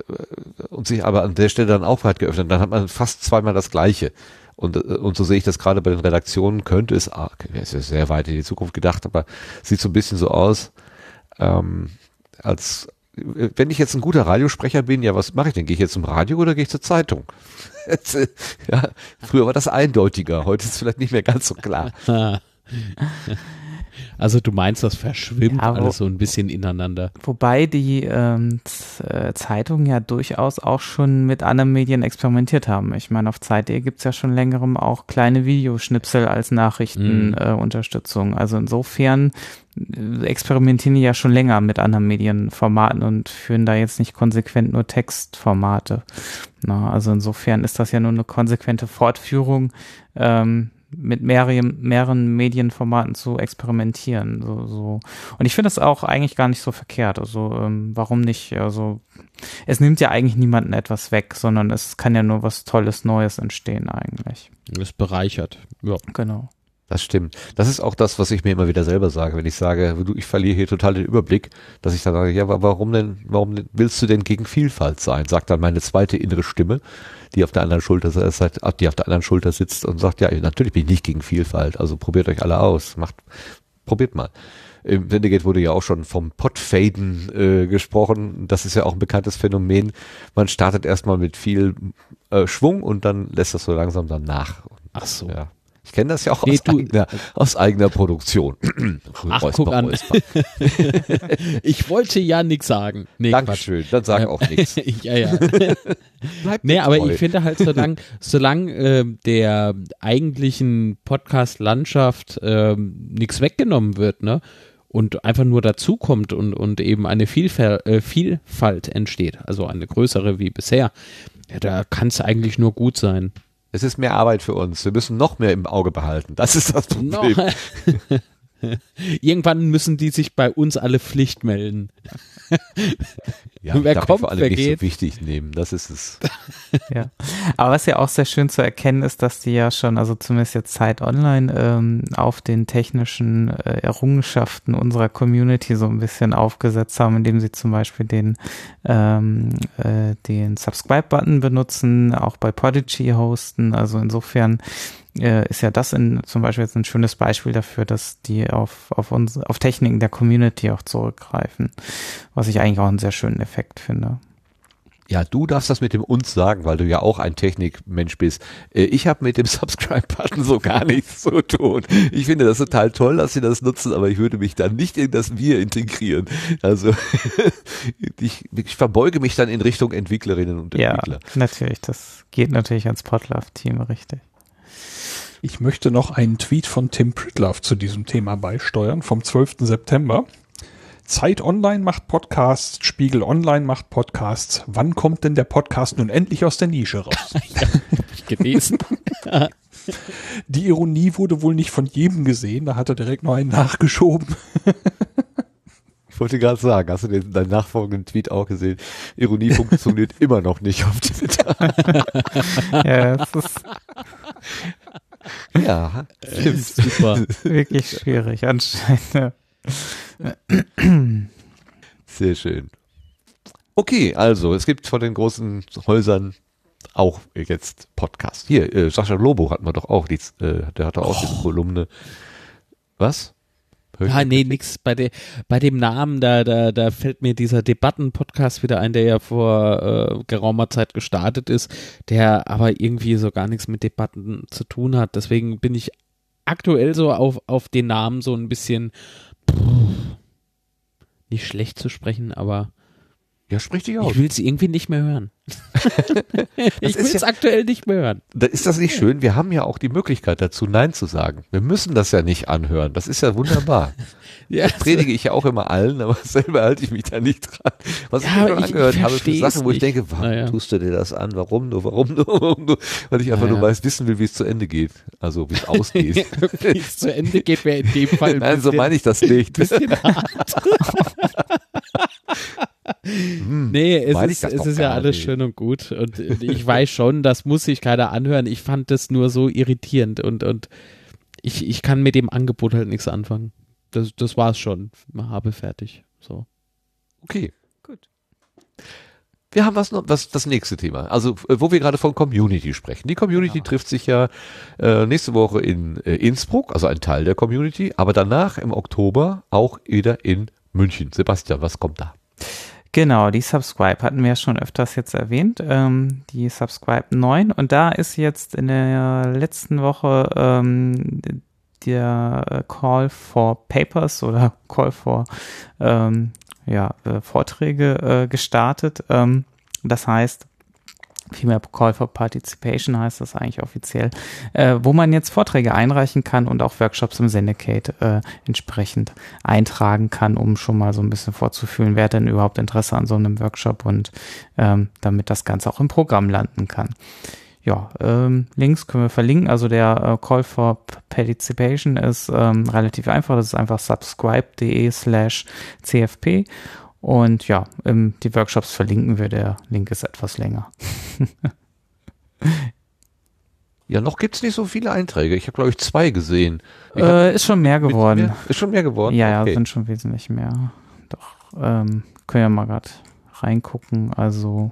und sich aber an der Stelle dann auch weit geöffnet. Dann hat man fast zweimal das Gleiche. Und, äh, und so sehe ich das gerade bei den Redaktionen, könnte es, es ist sehr weit in die Zukunft gedacht, aber sieht so ein bisschen so aus, ähm, als wenn ich jetzt ein guter Radiosprecher bin, ja, was mache ich denn? Gehe ich jetzt zum Radio oder gehe ich zur Zeitung? ja, früher war das eindeutiger, heute ist es vielleicht nicht mehr ganz so klar. Also du meinst, das verschwimmt ja, wo, alles so ein bisschen ineinander. Wobei die ähm, äh, Zeitungen ja durchaus auch schon mit anderen Medien experimentiert haben. Ich meine, auf Zeit.de gibt es ja schon längerem auch kleine Videoschnipsel als Nachrichtenunterstützung. Mhm. Äh, also insofern äh, experimentieren die ja schon länger mit anderen Medienformaten und führen da jetzt nicht konsequent nur Textformate. Na, also insofern ist das ja nur eine konsequente Fortführung ähm, mit mehreren, mehreren Medienformaten zu experimentieren. So, so. Und ich finde das auch eigentlich gar nicht so verkehrt. Also ähm, warum nicht? Also es nimmt ja eigentlich niemanden etwas weg, sondern es kann ja nur was Tolles Neues entstehen eigentlich. Es bereichert. Ja. Genau. Das stimmt. Das ist auch das, was ich mir immer wieder selber sage, wenn ich sage, du, ich verliere hier total den Überblick, dass ich dann sage, ja, warum denn, warum willst du denn gegen Vielfalt sein? Sagt dann meine zweite innere Stimme, die auf der anderen Schulter, die auf der anderen Schulter sitzt und sagt, ja, natürlich bin ich nicht gegen Vielfalt, also probiert euch alle aus, macht, probiert mal. Im Wendegate wurde ja auch schon vom Potfaden äh, gesprochen. Das ist ja auch ein bekanntes Phänomen. Man startet erstmal mit viel äh, Schwung und dann lässt das so langsam dann nach. Ach so. Ja. Ich kenne das ja auch nee, aus, du, eigener, aus eigener Produktion. Ach, Räusper, guck an. ich wollte ja nichts sagen. Nee, Dankeschön, dann sag auch nichts. ja, ja. Bleib nee, aber treu. ich finde halt, solange solang, äh, der eigentlichen Podcast-Landschaft äh, nichts weggenommen wird, ne? Und einfach nur dazukommt und, und eben eine Vielfalt, äh, Vielfalt entsteht, also eine größere wie bisher, ja, da kann es eigentlich nur gut sein. Es ist mehr Arbeit für uns. Wir müssen noch mehr im Auge behalten. Das ist das Problem. No. Irgendwann müssen die sich bei uns alle Pflicht melden. Ja, wer kommt, vor allem wer nicht geht. so wichtig nehmen, das ist es. ja, aber was ja auch sehr schön zu erkennen ist, dass die ja schon, also zumindest jetzt Zeit Online, ähm, auf den technischen äh, Errungenschaften unserer Community so ein bisschen aufgesetzt haben, indem sie zum Beispiel den, ähm, äh, den Subscribe-Button benutzen, auch bei Podigy hosten. Also insofern äh, ist ja das in, zum Beispiel jetzt ein schönes Beispiel dafür, dass die auf, auf uns, auf Techniken der Community auch zurückgreifen, was ich eigentlich auch einen sehr schönen Effekt finde. Ja, du darfst das mit dem uns sagen, weil du ja auch ein Technikmensch bist. Äh, ich habe mit dem Subscribe-Button so gar nichts zu tun. Ich finde das total toll, dass sie das nutzen, aber ich würde mich dann nicht in das Wir integrieren. Also ich, ich verbeuge mich dann in Richtung Entwicklerinnen und Entwickler. Ja, natürlich. Das geht natürlich ans Podlove-Team, richtig. Ich möchte noch einen Tweet von Tim Pritlove zu diesem Thema beisteuern vom 12. September. Zeit Online macht Podcasts, Spiegel Online macht Podcasts. Wann kommt denn der Podcast nun endlich aus der Nische raus? ja, gelesen. Die Ironie wurde wohl nicht von jedem gesehen, da hat er direkt noch einen nachgeschoben. Ich wollte gerade sagen, hast du den, deinen nachfolgenden Tweet auch gesehen? Ironie funktioniert immer noch nicht auf Twitter. ja, das ist ja, stimmt. Super. Wirklich schwierig anscheinend. Sehr schön. Okay, also es gibt von den großen Häusern auch jetzt Podcast. Hier, äh, Sascha Lobo hatten wir doch auch, die, äh, der hatte auch oh. diese Kolumne. Was? Ah, nee, nix. Bei, de, bei dem Namen, da, da, da fällt mir dieser Debatten-Podcast wieder ein, der ja vor äh, geraumer Zeit gestartet ist, der aber irgendwie so gar nichts mit Debatten zu tun hat. Deswegen bin ich aktuell so auf, auf den Namen so ein bisschen pff, nicht schlecht zu sprechen, aber ja, sprich dich aus. Ich will es irgendwie nicht mehr hören. ich will es ja, aktuell nicht mehr hören. Da ist das nicht schön? Wir haben ja auch die Möglichkeit dazu, Nein zu sagen. Wir müssen das ja nicht anhören. Das ist ja wunderbar. ja, das predige ich ja auch immer allen, aber selber halte ich mich da nicht dran. Was ja, ich mir schon angehört ich habe für Sachen, wo ich denke, warum naja. tust du dir das an? Warum nur? Warum nur? Warum nur? Weil ich einfach naja. nur weiß, wissen will, wie es zu Ende geht. Also wie es ausgeht. wie es zu Ende geht, wäre in dem Fall. Nein, so meine ich das nicht. Bisschen hart. Hm, nee, es ist, es ist ja alles nicht. schön und gut. Und ich weiß schon, das muss sich keiner anhören. Ich fand das nur so irritierend und, und ich, ich kann mit dem Angebot halt nichts anfangen. Das, das war's schon. Habe fertig. So. Okay. Gut. Wir haben was noch, was, das nächste Thema. Also, wo wir gerade von Community sprechen. Die Community ja. trifft sich ja äh, nächste Woche in äh, Innsbruck, also ein Teil der Community, aber danach im Oktober auch wieder in München. Sebastian, was kommt da? Genau, die Subscribe hatten wir ja schon öfters jetzt erwähnt, ähm, die Subscribe 9 und da ist jetzt in der letzten Woche ähm, der Call for Papers oder Call for ähm, ja, äh, Vorträge äh, gestartet. Ähm, das heißt, vielmehr Call for Participation heißt das eigentlich offiziell, äh, wo man jetzt Vorträge einreichen kann und auch Workshops im Syndicate äh, entsprechend eintragen kann, um schon mal so ein bisschen vorzufühlen, wer denn überhaupt Interesse an so einem Workshop und ähm, damit das Ganze auch im Programm landen kann. Ja, ähm, Links können wir verlinken. Also der äh, Call for Participation ist ähm, relativ einfach. Das ist einfach subscribe.de slash cfp und ja, ähm, die Workshops verlinken wir. Der Link ist etwas länger. Ja, noch gibt's nicht so viele Einträge. Ich habe, glaube ich, zwei gesehen. Ich Äh, ist schon mehr geworden. Mehr, ist schon mehr geworden? Ja, ja, okay. sind schon wesentlich mehr. Doch, ähm, können ja mal gerade reingucken. Also,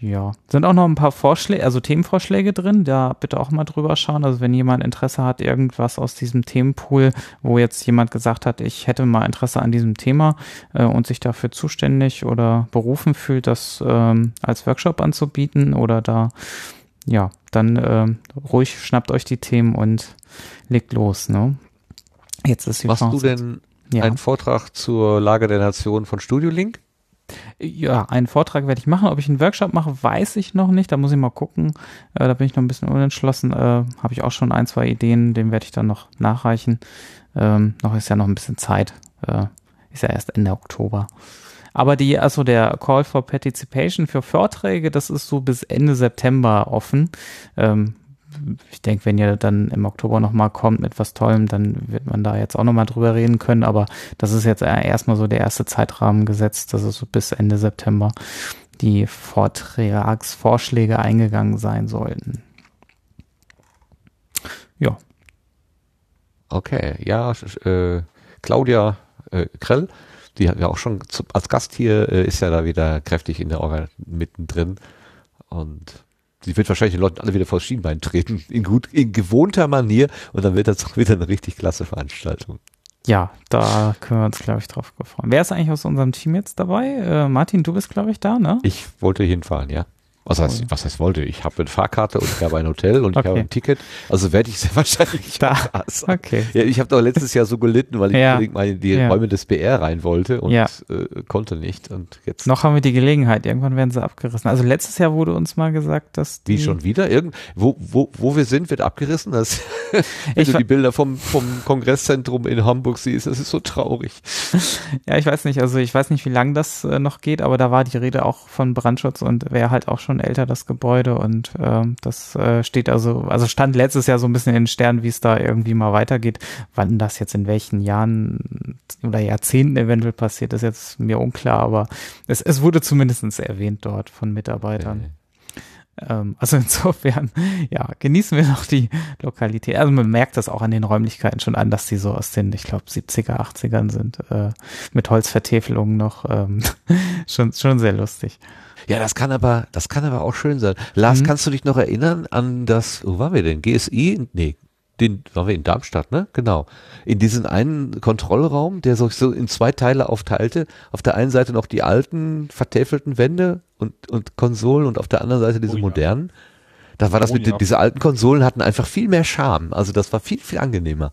ja. Sind auch noch ein paar Vorschläge, also Themenvorschläge drin. Da bitte auch mal drüber schauen. Also, wenn jemand Interesse hat, irgendwas aus diesem Themenpool, wo jetzt jemand gesagt hat, ich hätte mal Interesse an diesem Thema äh, und sich dafür zuständig oder berufen fühlt, das ähm, als Workshop anzubieten oder da, ja, dann ähm, ruhig schnappt euch die Themen und legt los, ne? Jetzt ist die Machst du Chance. denn ja. einen Vortrag zur Lage der Nation von Studio Link? Ja, einen Vortrag werde ich machen. Ob ich einen Workshop mache, weiß ich noch nicht. Da muss ich mal gucken. Äh, da bin ich noch ein bisschen unentschlossen. Äh, Habe ich auch schon ein, zwei Ideen. Den werde ich dann noch nachreichen. Ähm, noch ist ja noch ein bisschen Zeit. Äh, ist ja erst Ende Oktober. Aber die, also der Call for Participation für Vorträge, das ist so bis Ende September offen. Ähm, ich denke, wenn ihr dann im Oktober nochmal kommt mit was Tollem, dann wird man da jetzt auch nochmal drüber reden können. Aber das ist jetzt erstmal so der erste Zeitrahmen gesetzt, dass es so bis Ende September die Vortragsvorschläge eingegangen sein sollten. Ja. Okay, ja, äh, Claudia äh, Krell, die hat ja auch schon zu, als Gast hier, äh, ist ja da wieder kräftig in der Orga mittendrin und sie wird wahrscheinlich den Leuten alle wieder vor Schienbein treten, in gut, in gewohnter Manier und dann wird das auch wieder eine richtig klasse Veranstaltung. Ja, da können wir uns, glaube ich, drauf gefreut. Wer ist eigentlich aus unserem Team jetzt dabei? Äh, Martin, du bist, glaube ich, da, ne? Ich wollte hinfahren, ja. Was heißt, was heißt wollte? Ich habe eine Fahrkarte und ich habe ein Hotel und ich Okay. habe ein Ticket. Also werde ich sehr wahrscheinlich Da. Okay. Ja, ich habe doch letztes Jahr so gelitten, weil ich Ja. unbedingt mal in die Ja. Räume des BR rein wollte und Ja. äh, konnte nicht. Und jetzt Noch haben wir die Gelegenheit. Irgendwann werden sie abgerissen. Also letztes Jahr wurde uns mal gesagt, dass die Wie schon wieder? Irgend, wo, wo, wo wir sind, wird abgerissen. Das, wenn Ich du die Bilder vom, vom Kongresszentrum in Hamburg siehst, das ist so traurig. Ja, ich weiß nicht, also ich weiß nicht, wie lang das äh, noch geht, aber da war die Rede auch von Brandschutz und wäre halt auch schon älter, das Gebäude. Und ähm, das äh, steht also, also stand letztes Jahr so ein bisschen in den Sternen, wie es da irgendwie mal weitergeht. Wann das jetzt in welchen Jahren oder Jahrzehnten eventuell passiert, ist jetzt mir unklar, aber es, es wurde zumindest erwähnt dort von Mitarbeitern. Ähm, also insofern, ja, genießen wir noch die Lokalität. Also man merkt das auch an den Räumlichkeiten schon an, dass die so aus den, ich glaube, 70er, 80ern sind, äh, mit Holzvertäfelungen noch. Ähm, schon, schon sehr lustig. Ja, das kann aber, das kann aber auch schön sein. Lars, Mhm. kannst du dich noch erinnern an das, wo waren wir denn? GSI? Nee, den, waren wir in Darmstadt, ne? Genau. In diesen einen Kontrollraum, der sich so in zwei Teile aufteilte. Auf der einen Seite noch die alten, vertäfelten Wände und, und Konsolen und auf der anderen Seite diese Oh ja. modernen. Da war das Oh mit, ja. diese alten Konsolen hatten einfach viel mehr Charme. Also das war viel, viel angenehmer.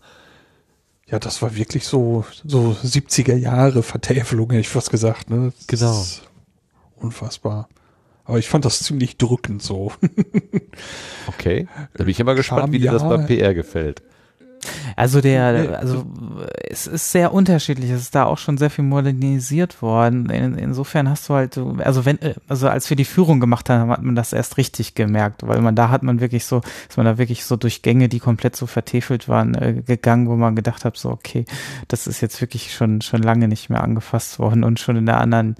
Ja, das war wirklich so, so 70er Jahre Vertäfelung, hätte ich fast gesagt, ne? Das Genau. ist Unfassbar. Aber ich fand das ziemlich drückend so. Okay. Da bin ich immer gespannt, wie dir das Charme, bei PR gefällt. Also der, also es ist sehr unterschiedlich. Es ist da auch schon sehr viel modernisiert worden. In, insofern hast du halt, so- also wenn, also als wir die Führung gemacht haben, hat man das erst richtig gemerkt, weil man da hat man wirklich so, ist man da wirklich so durch Gänge, die komplett so vertefelt waren, äh, gegangen, wo man gedacht hat, so okay, das ist jetzt wirklich schon schon lange nicht mehr angefasst worden und schon in einer anderen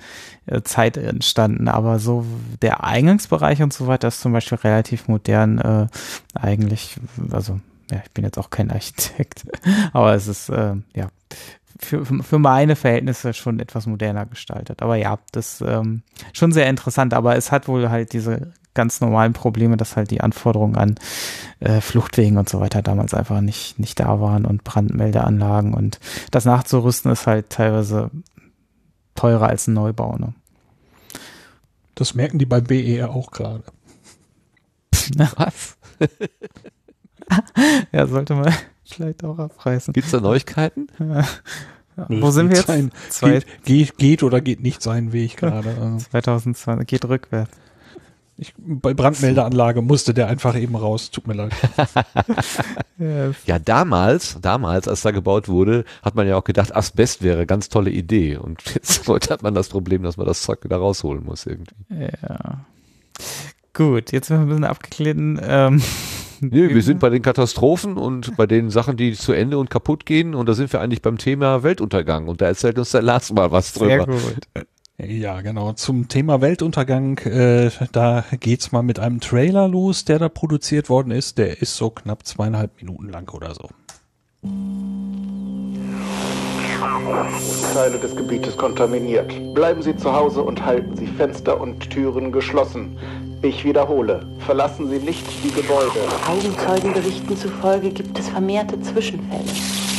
äh, Zeit entstanden. Aber so der Eingangsbereich und so weiter ist zum Beispiel relativ modern äh, eigentlich, also ja, ich bin jetzt auch kein Architekt, aber es ist, äh, ja, für, für meine Verhältnisse schon etwas moderner gestaltet. Aber ja, das ähm, schon sehr interessant, aber es hat wohl halt diese ganz normalen Probleme, dass halt die Anforderungen an äh, Fluchtwegen und so weiter damals einfach nicht, nicht da waren und Brandmeldeanlagen und das nachzurüsten ist halt teilweise teurer als ein Neubau. Ne? Das merken die beim BER auch gerade. Was? ja, sollte man vielleicht auch abreißen. Gibt's da Neuigkeiten? Wo sind wir jetzt? Sein, geht, geht, geht oder geht nicht seinen Weg gerade. Also 2020, geht rückwärts. Ich, bei Brandmeldeanlage musste der einfach eben raus. Tut mir leid. Ja, Ja, damals, damals, als da gebaut wurde, hat man ja auch gedacht, Asbest wäre eine ganz tolle Idee. Und jetzt heute hat man das Problem, dass man das Zeug wieder rausholen muss irgendwie. Ja. Gut, jetzt sind wir ein bisschen abgeglitten. Ähm, Nee, wir sind bei den Katastrophen und bei den Sachen, die zu Ende und kaputt gehen. Und da sind wir eigentlich beim Thema Weltuntergang. Und da erzählt uns der Lars mal was sehr drüber. gut. Ja, genau. Zum Thema Weltuntergang, äh, da geht's mal mit einem Trailer los, der da produziert worden ist. Der ist so knapp zweieinhalb Minuten lang oder so. Teile des Gebietes kontaminiert. Bleiben Sie zu Hause und halten Sie Fenster und Türen geschlossen. Ich wiederhole, verlassen Sie nicht die Gebäude. Augenzeugenberichten zufolge gibt es vermehrte Zwischenfälle.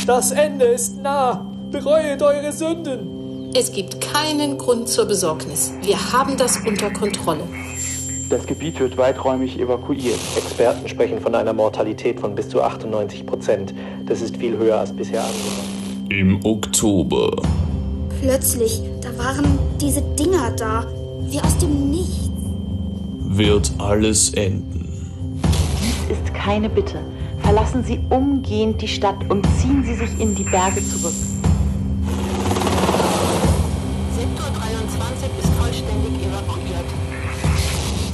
Das Ende ist nah. Bereuet eure Sünden. Es gibt keinen Grund zur Besorgnis. Wir haben das unter Kontrolle. Das Gebiet wird weiträumig evakuiert. Experten sprechen von einer Mortalität von bis zu 98 Prozent. Das ist viel höher als bisher angenommen. Im Oktober. Plötzlich, da waren diese Dinger da, wie aus dem Nichts. Wird alles enden. Dies ist keine Bitte. Verlassen Sie umgehend die Stadt und ziehen Sie sich in die Berge zurück. Sektor 23 ist vollständig evakuiert.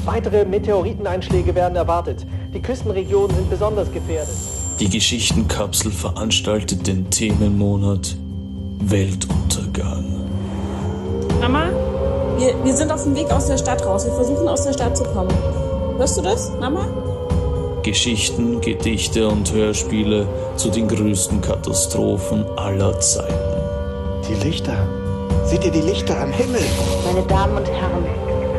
Weitere Meteoriteneinschläge werden erwartet. Die Küstenregionen sind besonders gefährdet. Die Geschichtenkapsel veranstaltet den Themenmonat Weltuntergang. Mama, wir, wir sind auf dem Weg aus der Stadt raus. Wir versuchen aus der Stadt zu kommen. Hörst du das, Mama? Geschichten, Gedichte und Hörspiele zu den größten Katastrophen aller Zeiten. Die Lichter. Seht ihr die Lichter am Himmel? Meine Damen und Herren,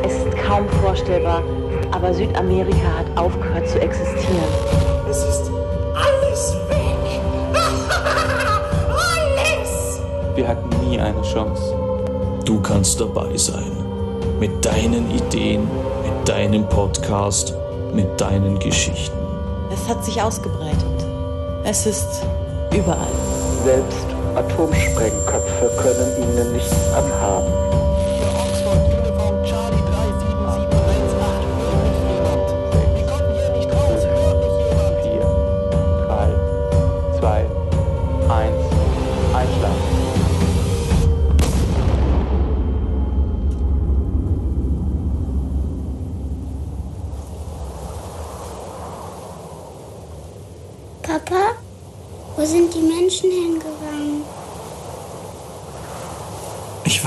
es ist kaum vorstellbar, aber Südamerika hat aufgehört zu existieren. Es ist alles weg. alles! Wir hatten nie eine Chance. Du kannst dabei sein. Mit deinen Ideen, mit deinem Podcast, mit deinen Geschichten. Es hat sich ausgebreitet. Es ist überall. Selbst Atomsprengköpfe können ihnen nichts anhaben.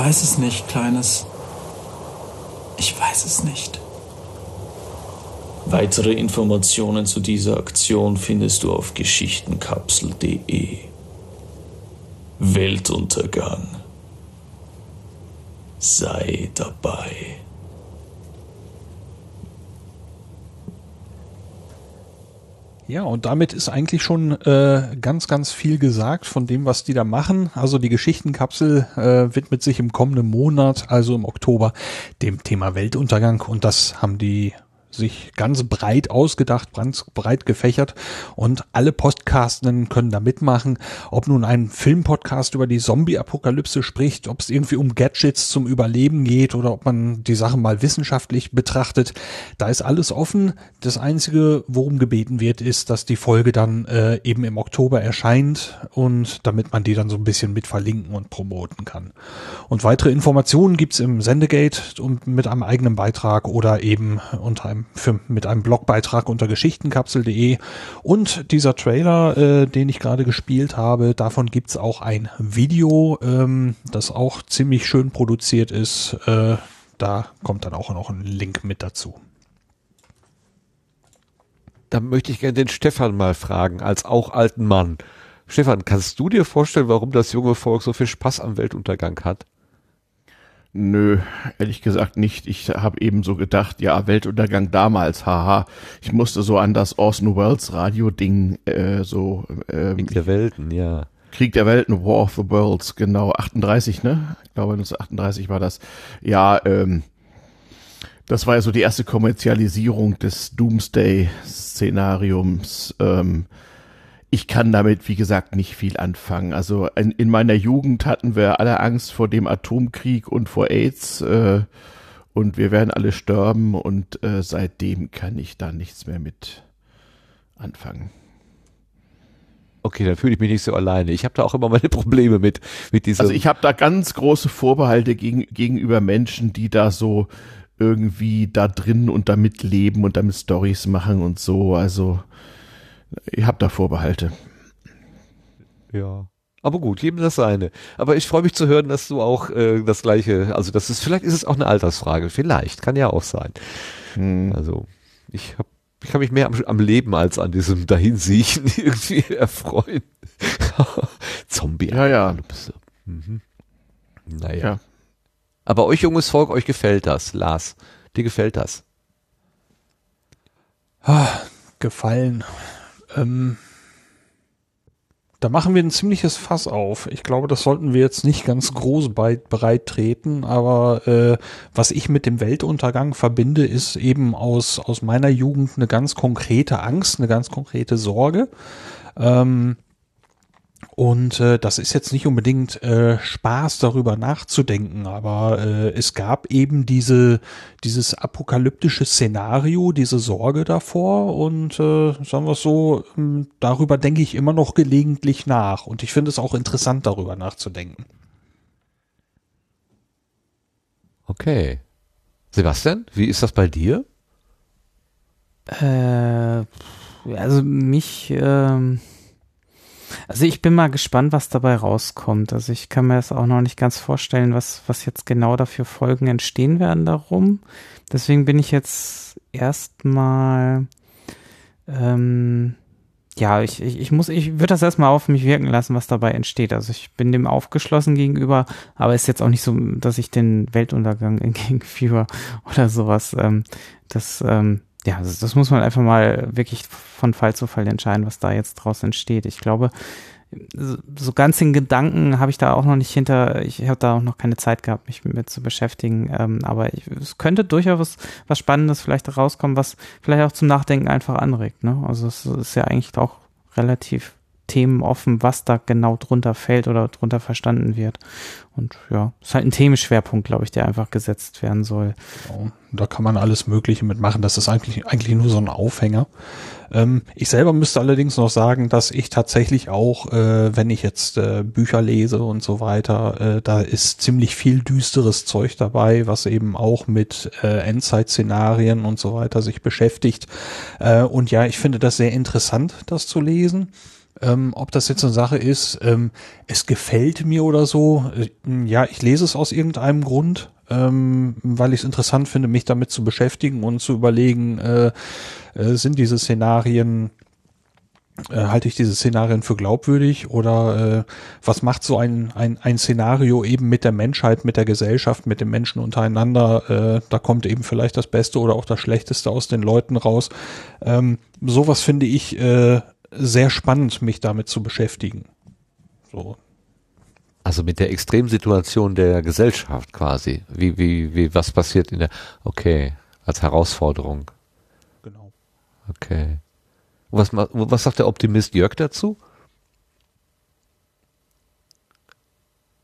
Weiß es nicht, Kleines. Ich weiß es nicht. Weitere Informationen zu dieser Aktion findest du auf geschichtenkapsel.de. Weltuntergang. Sei dabei. Ja, und damit ist eigentlich schon äh, ganz, ganz viel gesagt von dem, was die da machen. Also die Geschichtenkapsel äh, widmet sich im kommenden Monat, also im Oktober, dem Thema Weltuntergang. Und das haben die sich ganz breit ausgedacht, ganz breit gefächert und alle Podcastenden können da mitmachen. Ob nun ein Filmpodcast über die Zombie-Apokalypse spricht, ob es irgendwie um Gadgets zum Überleben geht oder ob man die Sache mal wissenschaftlich betrachtet, da ist alles offen. Das Einzige, worum gebeten wird, ist, dass die Folge dann äh, eben im Oktober erscheint und damit man die dann so ein bisschen mit verlinken und promoten kann. Und weitere Informationen gibt's im Sendegate und mit einem eigenen Beitrag oder eben unter einem für, mit einem Blogbeitrag unter geschichtenkapsel.de. Und dieser Trailer, äh, den ich gerade gespielt habe, davon gibt's auch ein Video, ähm, das auch ziemlich schön produziert ist. Äh, da kommt dann auch noch ein Link mit dazu. Da möchte ich gerne den Stefan mal fragen, als auch alten Mann. Stefan, kannst du dir vorstellen, warum das junge Volk so viel Spaß am Weltuntergang hat? Nö, ehrlich gesagt nicht. Ich habe eben so gedacht, ja, Weltuntergang damals, haha. Ich musste so an das Orson Welles Radio-Ding äh, so. Ähm, Krieg der Welten, ja. Krieg der Welten, War of the Worlds, genau, 38, ne? Ich glaube 1938 war das. Ja, ähm, das war ja so die erste Kommerzialisierung des Doomsday-Szenariums. Ähm, ich kann damit, wie gesagt, nicht viel anfangen. Also in, in, meiner Jugend hatten wir alle Angst vor dem Atomkrieg und vor AIDS äh, und wir werden alle sterben und äh, seitdem kann ich da nichts mehr mit anfangen. Okay, dann fühle ich mich nicht so alleine. Ich habe da auch immer meine Probleme mit mit dieser. Also ich habe da ganz große Vorbehalte gegen, gegenüber Menschen, die da so irgendwie da drin und damit leben und damit Stories machen und so. Also ich habe da Vorbehalte. Ja. Aber gut, jedem das seine. Aber ich freue mich zu hören, dass du auch äh, das gleiche, also das ist, vielleicht ist es auch eine Altersfrage, vielleicht, kann ja auch sein. Hm. Also ich hab, ich kann mich mehr am, am Leben als an diesem Dahinsiechen irgendwie erfreuen. Zombie. Ja, ja. Mhm. Naja. Ja. Aber euch junges Volk, euch gefällt das, Lars. Dir gefällt das. Ah, gefallen. Ähm, da machen wir ein ziemliches Fass auf. Ich glaube, das sollten wir jetzt nicht ganz groß breit treten, aber äh, was ich mit dem Weltuntergang verbinde, ist eben aus, aus meiner Jugend eine ganz konkrete Angst, eine ganz konkrete Sorge. Ähm, und äh, das ist jetzt nicht unbedingt äh, Spaß darüber nachzudenken, aber äh, es gab eben diese dieses apokalyptische Szenario, diese Sorge davor und äh, sagen wir es so, ähm, darüber denke ich immer noch gelegentlich nach und ich finde es auch interessant darüber nachzudenken. Okay. Sebastian, wie ist das bei dir? Äh, also mich, ähm, also ich bin mal gespannt, was dabei rauskommt. Also ich kann mir das auch noch nicht ganz vorstellen, was, was jetzt genau dafür Folgen entstehen werden darum. Deswegen bin ich jetzt erstmal, ähm, ja, ich, ich, ich muss, ich würde das erstmal auf mich wirken lassen, was dabei entsteht. Also ich bin dem aufgeschlossen gegenüber, aber ist jetzt auch nicht so, dass ich den Weltuntergang entgegenführe oder sowas. Ähm, das, ähm, ja, das, das muss man einfach mal wirklich von Fall zu Fall entscheiden, was da jetzt draus entsteht. Ich glaube, so, ganz den Gedanken habe ich da auch noch nicht hinter, ich habe da auch noch keine Zeit gehabt, mich mit zu beschäftigen. Ähm, aber ich, es könnte durchaus was Spannendes vielleicht rauskommen, was vielleicht auch zum Nachdenken einfach anregt. Ne? Also es ist ja eigentlich auch relativ themenoffen, was da genau drunter fällt oder drunter verstanden wird. Und ja, ist halt ein Themenschwerpunkt, glaube ich, der einfach gesetzt werden soll. Genau. Da kann man alles Mögliche mitmachen. Das ist eigentlich, eigentlich nur so ein Aufhänger. Ähm, ich selber müsste allerdings noch sagen, dass ich tatsächlich auch, äh, wenn ich jetzt äh, Bücher lese und so weiter, äh, da ist ziemlich viel düsteres Zeug dabei, was eben auch mit äh, Endzeit-Szenarien und so weiter sich beschäftigt. Äh, und ja, ich finde das sehr interessant, das zu lesen. Ähm, ob das jetzt eine Sache ist, ähm, es gefällt mir oder so. Äh, ja, ich lese es aus irgendeinem Grund, ähm, weil ich es interessant finde, mich damit zu beschäftigen und zu überlegen, äh, äh, sind diese Szenarien, äh, halte ich diese Szenarien für glaubwürdig oder äh, was macht so ein, ein, ein Szenario eben mit der Menschheit, mit der Gesellschaft, mit den Menschen untereinander? Äh, da kommt eben vielleicht das Beste oder auch das Schlechteste aus den Leuten raus. Ähm, sowas finde ich äh, sehr spannend, mich damit zu beschäftigen. So. Also mit der Extremsituation der Gesellschaft quasi. Wie, wie, wie, was passiert in der, okay, als Herausforderung. Genau. Okay. Was, was sagt der Optimist Jörg dazu?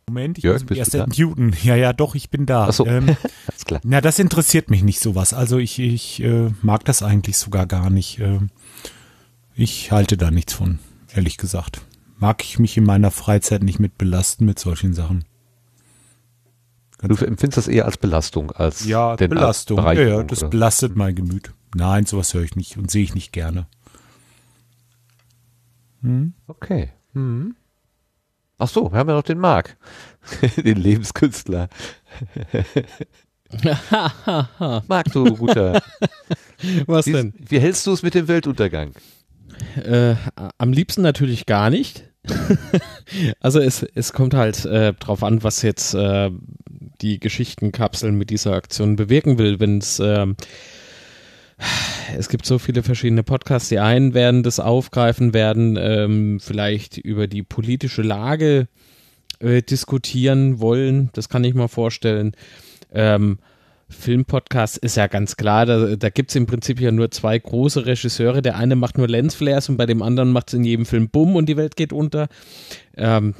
Moment, ich Jörg, muss bist erst du da? Newton. Ja, ja, doch, ich bin da. Ach so, ähm, alles klar. na, das interessiert mich nicht sowas. Also ich, ich äh, mag das eigentlich sogar gar nicht. Ähm, ich halte da nichts von, ehrlich gesagt. Mag ich mich in meiner Freizeit nicht mit belasten mit solchen Sachen. Du empfindest das eher als Belastung, als Ja, als Belastung. Ja, ja, das oder? belastet mein Gemüt. Nein, sowas höre ich nicht und sehe ich nicht gerne. Hm? Okay. Mhm. Ach so, wir haben ja noch den Marc, den Lebenskünstler. Marc, du guter. Was wie, denn? Wie hältst du es mit dem Weltuntergang? Äh, am liebsten natürlich gar nicht. also es, es kommt halt äh, drauf an, was jetzt äh, die Geschichtenkapsel mit dieser Aktion bewirken will. Wenn es ähm, es gibt so viele verschiedene Podcasts. Die einen werden das aufgreifen, werden ähm, vielleicht über die politische Lage äh, diskutieren wollen. Das kann ich mir vorstellen. Ähm, Filmpodcast ist ja ganz klar, da, da gibt es im Prinzip ja nur zwei große Regisseure. Der eine macht nur Lensflares und bei dem anderen macht es in jedem Film Bumm und die Welt geht unter. Ähm,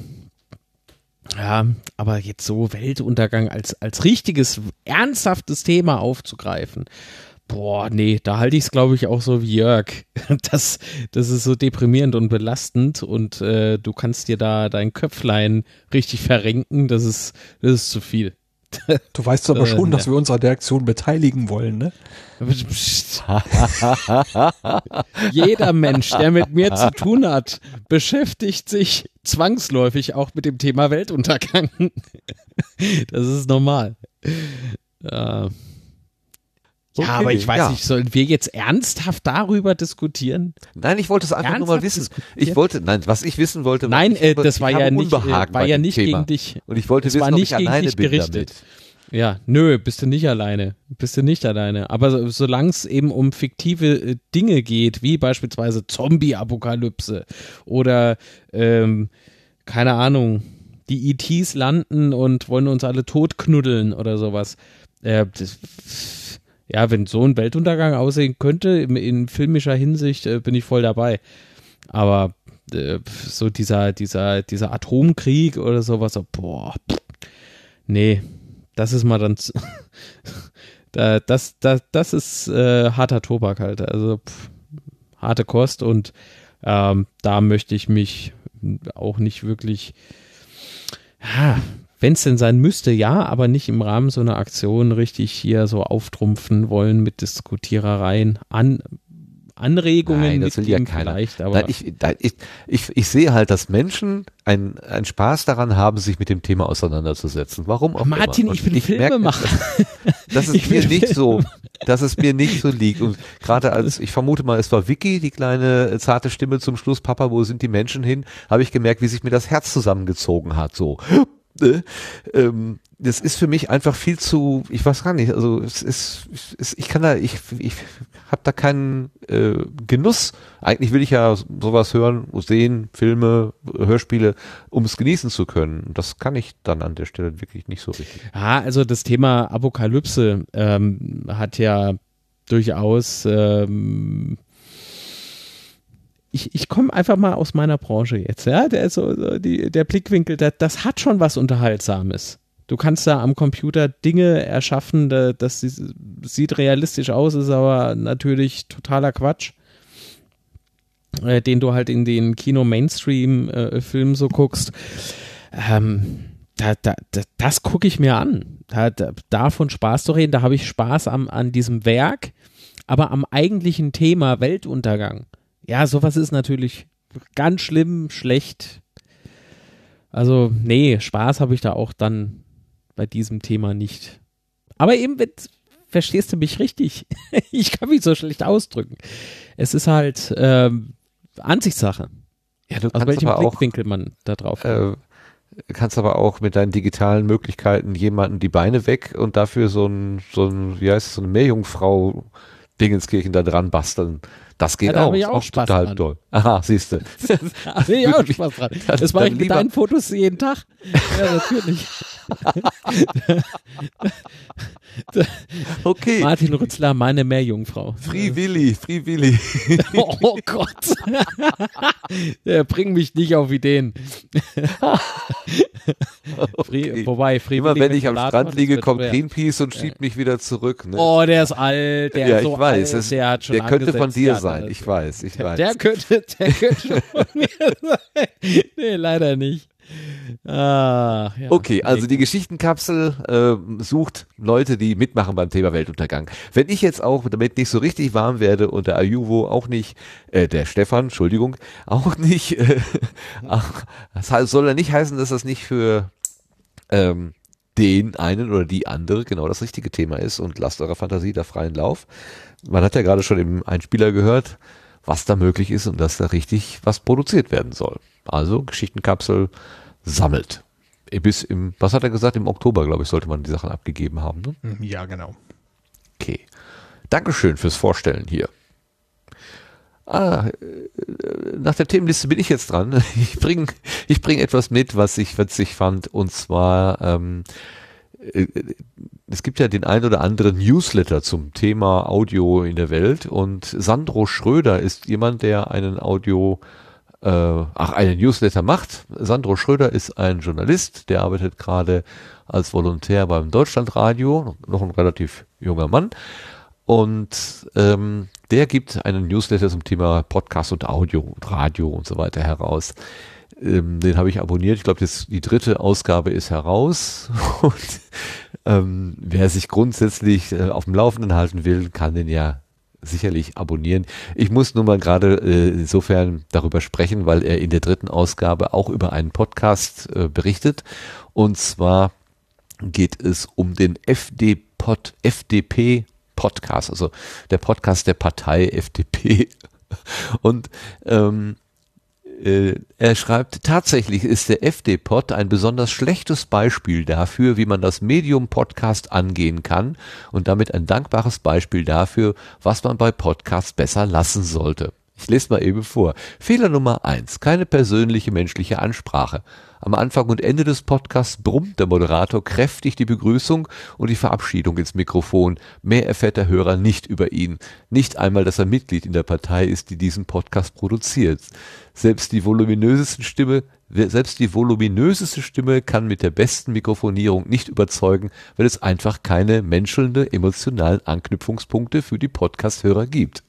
ja, aber jetzt so Weltuntergang als, als richtiges, ernsthaftes Thema aufzugreifen, boah, nee, da halte ich es, glaube ich, auch so wie Jörg. Das, das ist so deprimierend und belastend und äh, du kannst dir da dein Köpflein richtig verrenken, das ist, das ist zu viel. Du weißt aber Äh, schon, dass ja. wir uns an der Aktion beteiligen wollen, ne? Jeder Mensch, der mit mir zu tun hat, beschäftigt sich zwangsläufig auch mit dem Thema Weltuntergang. Das ist normal. Ja, Okay, ja aber ich weiß ja. nicht, sollen wir jetzt ernsthaft darüber diskutieren? Nein, ich wollte es einfach nur mal Ernsthaft wissen. Ich wollte, nein, was ich wissen wollte, war, Nein, ich äh, das ich war ja nicht, äh, Unbehagen war ja nicht Thema. gegen dich. Und ich wollte Es wissen, war ob nicht ich gegen alleine dich bin gerichtet. damit. Ja, nö, bist du nicht alleine. Bist du nicht alleine. Aber so, solange es eben um fiktive äh, Dinge geht, wie beispielsweise Zombie-Apokalypse oder ähm, keine Ahnung, die ETs landen und wollen uns alle totknuddeln oder sowas. Äh, das, ja, wenn so ein Weltuntergang aussehen könnte, in, in filmischer Hinsicht, äh, bin ich voll dabei. Aber äh, so dieser, dieser, dieser Atomkrieg oder sowas, so, boah, pff, nee, das ist mal dann, da, das, das, das ist äh, harter Tobak halt, also pff, harte Kost und ähm, da möchte ich mich auch nicht wirklich, ja, wenn es denn sein müsste, ja, aber nicht im Rahmen so einer Aktion richtig hier so auftrumpfen wollen mit Diskutierereien, an, Anregungen Nein, das will ja keiner. vielleicht, aber Nein, ich, ich, ich, ich sehe halt, dass Menschen einen, einen Spaß daran haben, sich mit dem Thema auseinanderzusetzen. Warum auch Martin, immer. ich Und will Filme merke, machen. Dass es Ich mir nicht so, dass es mir nicht so liegt. Und gerade als, ich vermute mal, es war Vicky, die kleine äh, zarte Stimme zum Schluss, Papa, wo sind die Menschen hin, habe ich gemerkt, wie sich mir das Herz zusammengezogen hat. So. Äh, ähm, das ist für mich einfach viel zu, ich weiß gar nicht, also es ist, es ich kann da, ich, ich habe da keinen äh, Genuss. Eigentlich will ich ja sowas hören, sehen, Filme, Hörspiele, um es genießen zu können. Das kann ich dann an der Stelle wirklich nicht so richtig. Ja, also das Thema Apokalypse ähm, hat ja durchaus. Ähm, ich ich komme einfach mal aus meiner Branche jetzt, ja. Der, so, so die, der Blickwinkel, der, das hat schon was Unterhaltsames. Du kannst da am Computer Dinge erschaffen, da, das sie- sieht realistisch aus, ist aber natürlich totaler Quatsch, äh, den du halt in den Kino-Mainstream-Filmen so guckst. Ähm, da, da, das gucke ich mir an. Da, da, davon Spaß zu reden, da habe ich Spaß am, an diesem Werk, aber am eigentlichen Thema Weltuntergang. Ja, sowas ist natürlich ganz schlimm, schlecht. Also, nee, Spaß habe ich da auch dann bei diesem Thema nicht. Aber eben, wenn, verstehst du mich richtig? ich kann mich so schlecht ausdrücken. Es ist halt ähm, Ansichtssache. Ja, du Aus kannst welchem aber auch, Blickwinkel man da drauf äh, kannst aber auch mit deinen digitalen Möglichkeiten jemanden die Beine weg und dafür so ein, so ein, wie heißt es, so eine Meerjungfrau Dingenskirchen da dran basteln. Das geht Ja, da auch. ich Ist auch Spaß total dran. toll. Aha, siehst du. Da ich auch Spaß dran. Das mache ich mit deinen Fotos jeden Tag. Ja, natürlich. Okay. Martin Rützler, meine Meerjungfrau. Free Willy, Free Willy. Oh Gott. Der bringt mich nicht auf Ideen. Free, Wobei, Free Immer Willy wenn ich am Strand liege, kommt. Greenpeace und schiebt mich wieder zurück. Ne? Oh, der ist alt. Der ja, ist so ich weiß. alt, der hat schon der könnte von dir ja, sein. Ich weiß, ich weiß. Der könnte, der könnte von mir sein. Nee, leider nicht. Ah, ja. Okay, also die Geschichtenkapsel äh, sucht Leute, die mitmachen beim Thema Weltuntergang. Wenn ich jetzt auch damit nicht so richtig warm werde und der Ayuvo auch nicht, äh, der Stefan, Entschuldigung, auch nicht, äh, ach, das soll ja nicht heißen, dass das nicht für ähm, den einen oder die andere genau das richtige Thema ist und lasst eurer Fantasie da freien Lauf. Man hat ja gerade schon im Einspieler gehört, was da möglich ist und dass da richtig was produziert werden soll. Also Geschichtenkapsel sammelt. Bis im, was hat er gesagt, im Oktober, glaube ich, sollte man die Sachen abgegeben haben. Ne? Ja, genau. Okay. Dankeschön fürs Vorstellen hier. Ah, äh, nach der Themenliste bin ich jetzt dran. Ich bringe ich bring etwas mit, was ich witzig fand. Und zwar, ähm, äh, es gibt ja den ein oder anderen Newsletter zum Thema Audio in der Welt. Und Sandro Schröder ist jemand, der einen Audio, äh, ach, einen Newsletter macht. Sandro Schröder ist ein Journalist, der arbeitet gerade als Volontär beim Deutschlandradio, noch ein relativ junger Mann. Und ähm, der gibt einen Newsletter zum Thema Podcast und Audio und Radio und so weiter heraus. Ähm, den habe ich abonniert. Ich glaube, die dritte Ausgabe ist heraus. Und ähm, wer sich grundsätzlich äh, auf dem Laufenden halten will, kann den ja sicherlich abonnieren. Ich muss nur mal gerade äh, insofern darüber sprechen, weil er in der dritten Ausgabe auch über einen Podcast äh, berichtet. Und zwar geht es um den FD-Pod, FDP Podcast, also der Podcast der Partei FDP. Und ähm, äh, er schreibt, tatsächlich ist der FD-Pod ein besonders schlechtes Beispiel dafür, wie man das Medium Podcast angehen kann und damit ein dankbares Beispiel dafür, was man bei Podcasts besser lassen sollte. Ich lese mal eben vor. Fehler Nummer eins: Keine persönliche menschliche Ansprache. Am Anfang und Ende des Podcasts brummt der Moderator kräftig die Begrüßung und die Verabschiedung ins Mikrofon. Mehr erfährt der Hörer nicht über ihn. Nicht einmal, dass er Mitglied in der Partei ist, die diesen Podcast produziert. Selbst die voluminösesten Stimme, selbst die voluminöseste Stimme kann mit der besten Mikrofonierung nicht überzeugen, weil es einfach keine menschelnde emotionalen Anknüpfungspunkte für die Podcast-Hörer gibt.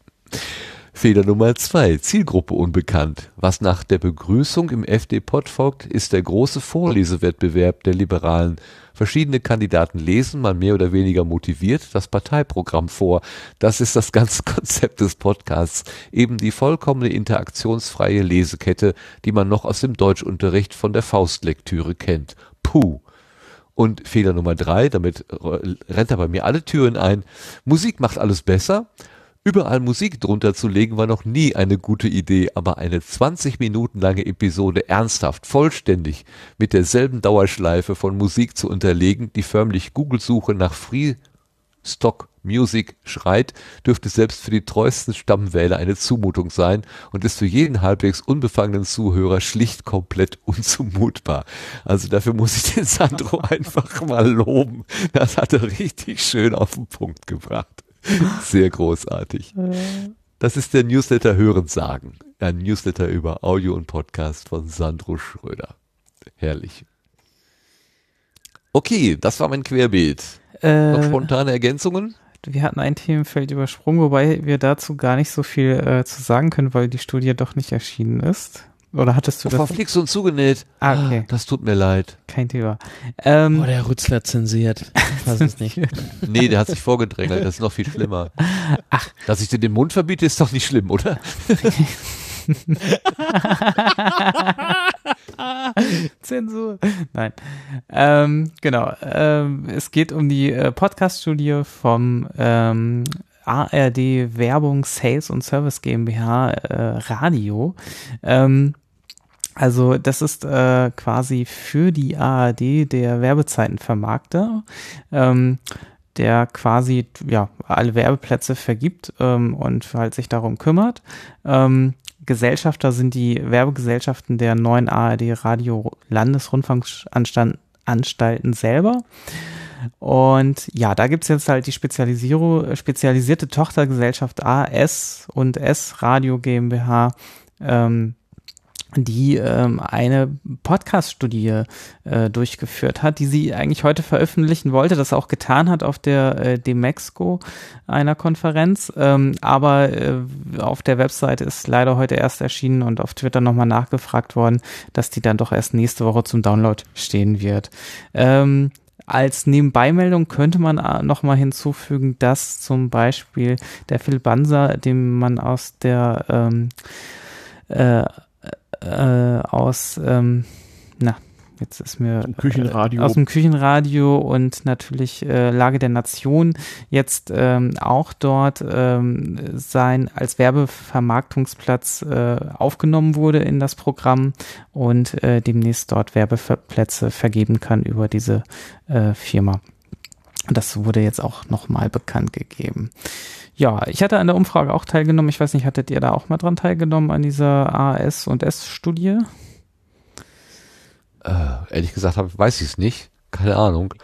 Fehler Nummer zwei, Zielgruppe unbekannt. Was nach der Begrüßung im FD-Pod folgt, ist der große Vorlesewettbewerb der Liberalen. Verschiedene Kandidaten lesen, mal mehr oder weniger motiviert, das Parteiprogramm vor. Das ist das ganze Konzept des Podcasts. Eben die vollkommene interaktionsfreie Lesekette, die man noch aus dem Deutschunterricht von der Faustlektüre kennt. Puh. Und Fehler Nummer drei, damit rennt er bei mir alle Türen ein. Musik macht alles besser. Überall Musik drunter zu legen war noch nie eine gute Idee, aber eine 20 Minuten lange Episode ernsthaft, vollständig mit derselben Dauerschleife von Musik zu unterlegen, die förmlich Google-Suche nach Free Stock Music schreit, dürfte selbst für die treuesten Stammwähler eine Zumutung sein und ist für jeden halbwegs unbefangenen Zuhörer schlicht komplett unzumutbar. Also dafür muss ich den Sandro einfach mal loben. Das hat er richtig schön auf den Punkt gebracht. Sehr großartig. Das ist der Newsletter Hören sagen. Ein Newsletter über Audio und Podcast von Sandro Schröder. Herrlich. Okay, das war mein Querbeet. Äh, Noch spontane Ergänzungen? Wir hatten ein Themenfeld übersprungen, wobei wir dazu gar nicht so viel äh, zu sagen können, weil die Studie doch nicht erschienen ist. Oder hattest du oh, das? Verflixt und zugenäht. Ah, okay. Das tut mir leid. Kein Thema. Ähm, oh, der Rützler zensiert. Ich weiß es nicht. nee, der hat sich vorgedrängelt. Das ist noch viel schlimmer. Ach. Dass ich dir den Mund verbiete, ist doch nicht schlimm, oder? Zensur. Nein. Ähm, genau. Ähm, es geht um die äh, Podcast-Studie vom ähm, ARD Werbung, Sales und Service GmbH äh, Radio. Ähm, also das ist äh, quasi für die ARD der Werbezeitenvermarkter, ähm, der quasi ja alle Werbeplätze vergibt ähm, und halt sich darum kümmert. Ähm, Gesellschafter sind die Werbegesellschaften der neuen ARD Radio Landesrundfunkanstalten selber. Und ja, da gibt's jetzt halt die Spezialisierung, spezialisierte Tochtergesellschaft AS und S Radio GmbH, ähm, die ähm, eine Podcast-Studie äh, durchgeführt hat, die sie eigentlich heute veröffentlichen wollte, das auch getan hat auf der äh, Demexco einer Konferenz, ähm, aber äh, auf der Webseite ist leider heute erst erschienen und auf Twitter nochmal nachgefragt worden, dass die dann doch erst nächste Woche zum Download stehen wird. Ähm, als Nebenbeimeldung könnte man äh, nochmal hinzufügen, dass zum Beispiel der Phil Banser, dem man aus der ähm, äh, äh, aus ähm, na Jetzt ist mir Küchenradio. Äh, aus dem Küchenradio und natürlich äh, Lage der Nation jetzt ähm, auch dort ähm, sein als Werbevermarktungsplatz äh, aufgenommen wurde in das Programm und äh, demnächst dort Werbeplätze vergeben kann über diese äh, Firma. Das wurde jetzt auch nochmal bekannt gegeben. Ja, ich hatte an der Umfrage auch teilgenommen. Ich weiß nicht, hattet ihr da auch mal dran teilgenommen an dieser AS und S-Studie? Äh, ehrlich gesagt hab, weiß ich es nicht. Keine Ahnung.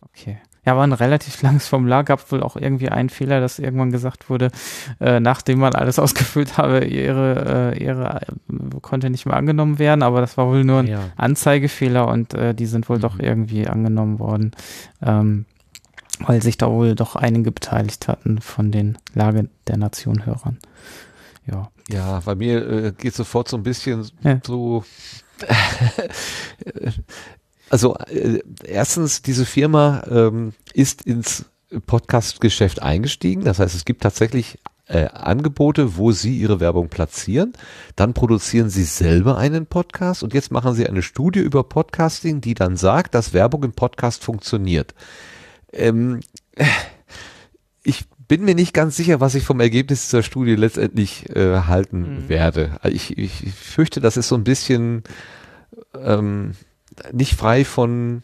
Okay. Ja, war ein relativ langes Formular, gab wohl auch irgendwie einen Fehler, dass irgendwann gesagt wurde, äh, nachdem man alles ausgefüllt habe, ihre, äh, ihre äh, konnte nicht mehr angenommen werden, aber das war wohl nur ein ja. Anzeigefehler und äh, die sind wohl mhm. doch irgendwie angenommen worden, ähm, weil sich da wohl doch einige beteiligt hatten von den Lage der Nation Hörern. ja. Ja, bei mir äh, geht sofort so ein bisschen Ja. so. also äh, erstens, diese Firma ähm, ist ins Podcast-Geschäft eingestiegen. Das heißt, es gibt tatsächlich äh, Angebote, wo sie ihre Werbung platzieren. Dann produzieren sie selber einen Podcast und jetzt machen sie eine Studie über Podcasting, die dann sagt, dass Werbung im Podcast funktioniert. Ähm, ich bin mir nicht ganz sicher, was ich vom Ergebnis dieser Studie letztendlich äh, halten werde. Also Ich, ich, ich fürchte, das ist so ein bisschen ähm, nicht frei von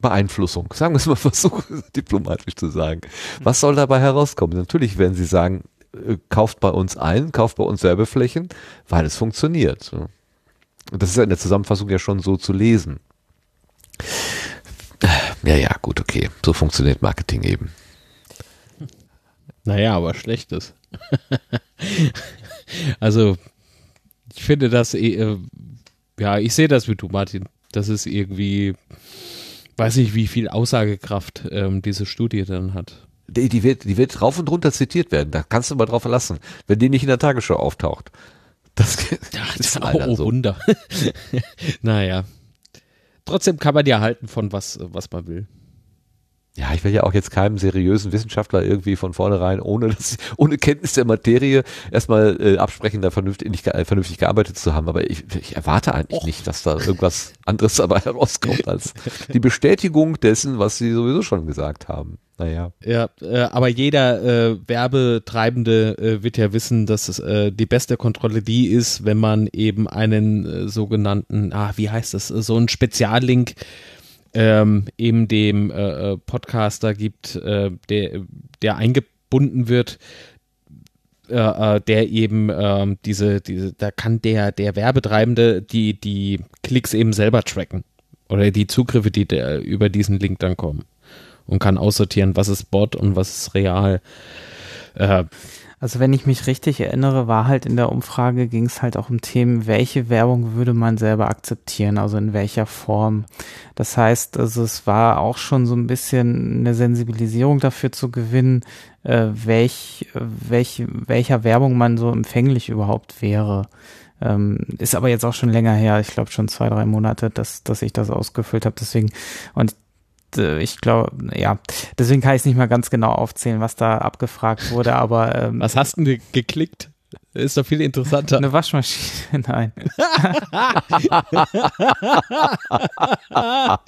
Beeinflussung. Sagen wir es mal versuchen, diplomatisch zu sagen. Was soll dabei herauskommen? Natürlich werden sie sagen, äh, kauft bei uns ein, kauft bei uns Werbeflächen, weil es funktioniert. Und das ist ja in der Zusammenfassung ja schon so zu lesen. Ja, ja, gut, okay. So funktioniert Marketing eben. Naja, aber schlechtes. also, ich finde das, äh, ja, ich sehe das wie du, Martin. Das ist irgendwie, weiß ich, wie viel Aussagekraft ähm, diese Studie dann hat. Die, die, wird, die wird rauf und runter zitiert werden. Da kannst du mal drauf verlassen, wenn die nicht in der Tagesschau auftaucht. Das, das ist oh, so. Wunder. naja. Trotzdem kann man ja halten von was, was man will. Ja, ich will ja auch jetzt keinem seriösen Wissenschaftler irgendwie von vornherein, ohne, dass, ohne Kenntnis der Materie, erstmal äh, absprechen, da vernünftig, ge- vernünftig gearbeitet zu haben. Aber ich, ich erwarte eigentlich nicht, dass da irgendwas anderes dabei herauskommt als die Bestätigung dessen, was sie sowieso schon gesagt haben. Naja. Ja, äh, aber jeder äh, Werbetreibende äh, wird ja wissen, dass es, äh, die beste Kontrolle die ist, wenn man eben einen äh, sogenannten, ah, wie heißt das, so einen Speziallink ähm, eben dem äh, äh, Podcaster gibt, äh, der, der eingebunden wird, äh, äh, der eben ähm, diese, diese, da kann der, der Werbetreibende die, die Klicks eben selber tracken. Oder die Zugriffe, die der, über diesen Link dann kommen. Und kann aussortieren, was ist Bot und was ist real. Äh, Also wenn ich mich richtig erinnere, war halt in der Umfrage, ging es halt auch um Themen, welche Werbung würde man selber akzeptieren, also in welcher Form. Das heißt, also es war auch schon so ein bisschen eine Sensibilisierung dafür zu gewinnen, äh, welch, welch, welcher Werbung man so empfänglich überhaupt wäre. Ähm, ist aber jetzt auch schon länger her, ich glaube schon zwei, drei Monate, dass, dass ich das ausgefüllt habe. Deswegen, und ich glaube, ja, deswegen kann ich es nicht mal ganz genau aufzählen, was da abgefragt wurde, aber ähm, was hast du denn geklickt? Ist doch viel interessanter. Eine Waschmaschine, nein.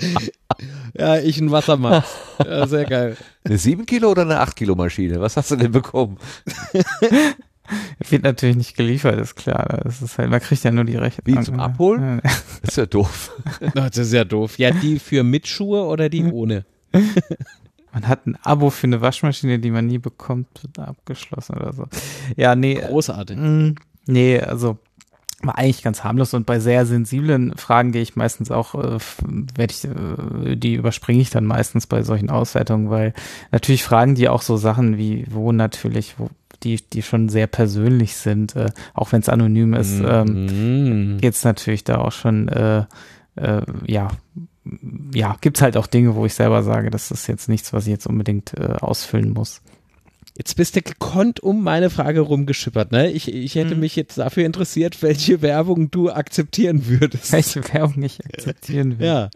ja, ich ein Wassermann. Ja, sehr geil. Eine 7 Kilo oder eine 8 Kilo Maschine? Was hast du denn bekommen? Wird natürlich nicht geliefert, ist klar. Das ist halt, man kriegt ja nur die Rechnung. Wie zum Abholen? Das ist ja doof. Das ist ja doof. Ja, die für mit Schuhe oder die ohne? Man hat ein Abo für eine Waschmaschine, die man nie bekommt, wird abgeschlossen oder so. Ja, nee. Großartig. mh, Nee, also war eigentlich ganz harmlos und bei sehr sensiblen Fragen gehe ich meistens auch, äh, werde ich, äh, die überspringe ich dann meistens bei solchen Auswertungen, weil natürlich fragen die auch so Sachen wie, wo natürlich, wo die, die schon sehr persönlich sind, äh, auch wenn es anonym ist, ähm, geht's natürlich da auch schon, äh, äh, ja, ja, gibt's halt auch Dinge, wo ich selber sage, das ist jetzt nichts, was ich jetzt unbedingt äh, ausfüllen muss. Jetzt bist du gekonnt um meine Frage rumgeschippert, ne? Ich, ich hätte Mhm. mich jetzt dafür interessiert, welche Werbung du akzeptieren würdest. Welche Werbung ich akzeptieren will. Ja.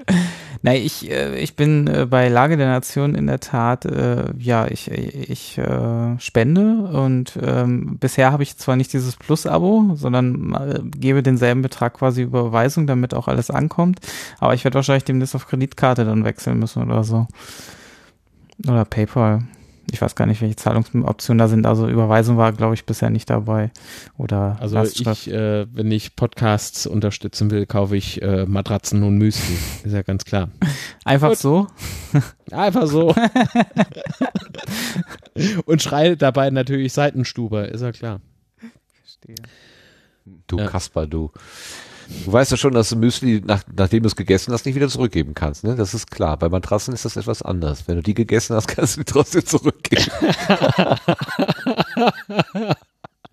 Nein, ich, äh, ich bin äh, bei Lage der Nation in der Tat, äh, ja, ich, ich äh, spende und ähm, bisher habe ich zwar nicht dieses Plus-Abo, sondern äh, gebe denselben Betrag quasi über Überweisung, damit auch alles ankommt. Aber ich werde wahrscheinlich demnächst auf Kreditkarte dann wechseln müssen oder so. Oder PayPal. Ich weiß gar nicht, welche Zahlungsoptionen da sind. Also Überweisung war, glaube ich, bisher nicht dabei. Oder Also ich, äh, wenn ich Podcasts unterstützen will, kaufe ich äh, Matratzen und Müsli. Ist ja ganz klar. Einfach Gut. so? Einfach so. und schreie dabei natürlich Seitenstuber, ist ja klar. Du Kasper, du. Du weißt ja schon, dass du Müsli, nach, nachdem du es gegessen hast, nicht wieder zurückgeben kannst. Ne? Das ist klar. Bei Matratzen ist das etwas anders. Wenn du die gegessen hast, kannst du die trotzdem zurückgeben.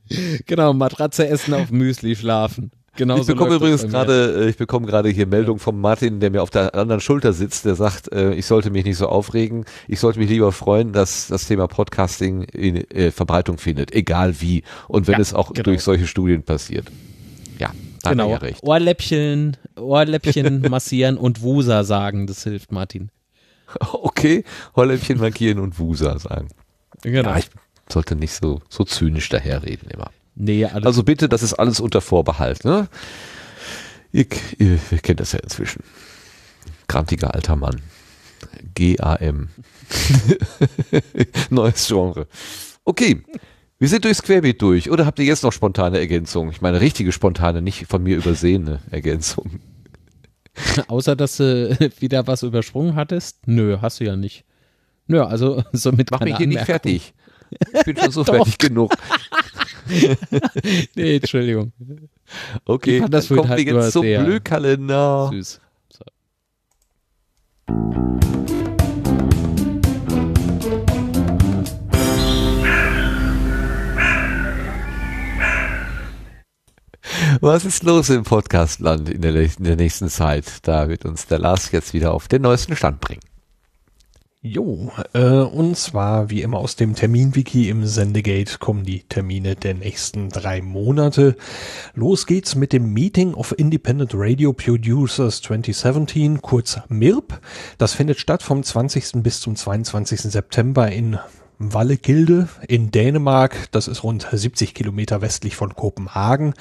genau, Matratze essen auf Müsli schlafen. Genau ich bekomme übrigens gerade, äh, ich bekomme gerade hier Meldung vom Martin, der mir auf der anderen Schulter sitzt, der sagt, äh, ich sollte mich nicht so aufregen, ich sollte mich lieber freuen, dass das Thema Podcasting in, äh, Verbreitung findet, egal wie und wenn Ja, es auch genau. durch solche Studien passiert. Da Genau. ja. Ohrläppchen, Ohrläppchen massieren und Wusa sagen, das hilft Martin. Okay, Holläppchen markieren und Wusa sagen. Genau. Ja, ich sollte nicht so, so zynisch daherreden immer. Nee, Also bitte, das ist alles unter Vorbehalt, ne? Ihr, ihr, ihr kennt das ja inzwischen. Grantiger alter Mann. GAM. Neues Genre. Okay. Wir sind durchs Querbeet durch. Oder habt ihr jetzt noch spontane Ergänzungen? Ich meine, richtige spontane, nicht von mir übersehene Ergänzungen. Außer, dass du wieder was übersprungen hattest? Nö, hast du ja nicht. Nö, also somit Mach mich hier nicht Anmerkung. fertig. Ich bin schon so fertig genug. nee, Entschuldigung. Okay, das kommen halt jetzt zum sehr Blödkalender. Süß. So. Was ist los im Podcastland in der, in der nächsten Zeit? Da wird uns der Lars jetzt wieder auf den neuesten Stand bringen. Jo, äh, und zwar wie immer aus dem Terminwiki im Sendegate kommen die Termine der nächsten drei Monate. Los geht's mit dem Meeting of Independent Radio Producers 2017, kurz MIRP. Das findet statt vom 20. bis zum 22. September in Wallegilde in Dänemark. Das ist rund 70 Kilometer westlich von Kopenhagen.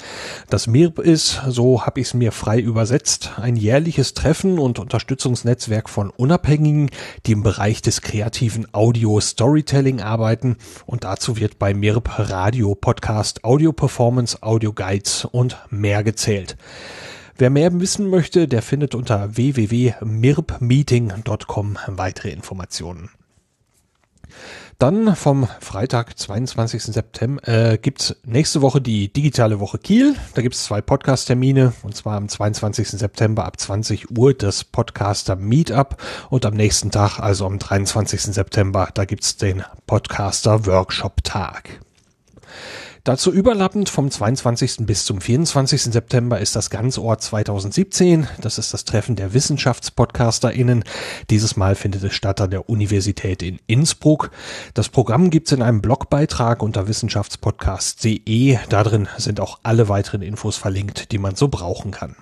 Das MIRP ist, so habe ich es mir frei übersetzt, ein jährliches Treffen und Unterstützungsnetzwerk von Unabhängigen, die im Bereich des kreativen Audio-Storytelling arbeiten. Und dazu wird bei MIRP Radio, Podcast, Audio Performance, Audio Guides und mehr gezählt. Wer mehr wissen möchte, der findet unter www.mirpmeeting.com weitere Informationen. Dann vom Freitag, 22. September, äh, gibt's nächste Woche die digitale Woche Kiel. Da gibt's zwei Podcast-Termine und zwar am 22. September ab 20 Uhr das Podcaster Meetup und am nächsten Tag, also am 23. September, da gibt's den Podcaster Workshop Tag. Dazu überlappend vom 22. bis zum 24. September ist das Ganzort 2017. Das ist das Treffen der WissenschaftspodcasterInnen. Dieses Mal findet es statt an der Universität in Innsbruck. Das Programm gibt's in einem Blogbeitrag unter wissenschaftspodcast.de. Darin sind auch alle weiteren Infos verlinkt, die man so brauchen kann.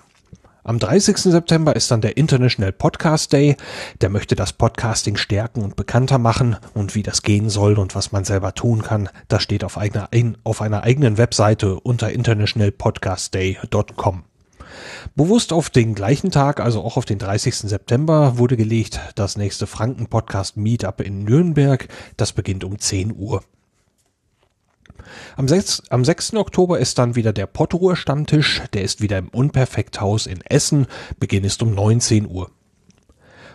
Am 30. September ist dann der International Podcast Day. Der möchte das Podcasting stärken und bekannter machen. Und wie das gehen soll und was man selber tun kann, das steht auf einer, auf einer eigenen Webseite unter internationalpodcastday.com. Bewusst auf den gleichen Tag, also auch auf den 30. September, wurde gelegt das nächste Franken Podcast Meetup in Nürnberg. Das beginnt um 10 Uhr. Am 6, am 6. Oktober ist dann wieder der Pottruher Stammtisch. Der ist wieder im Unperfekthaus in Essen. Beginn ist um 19 Uhr.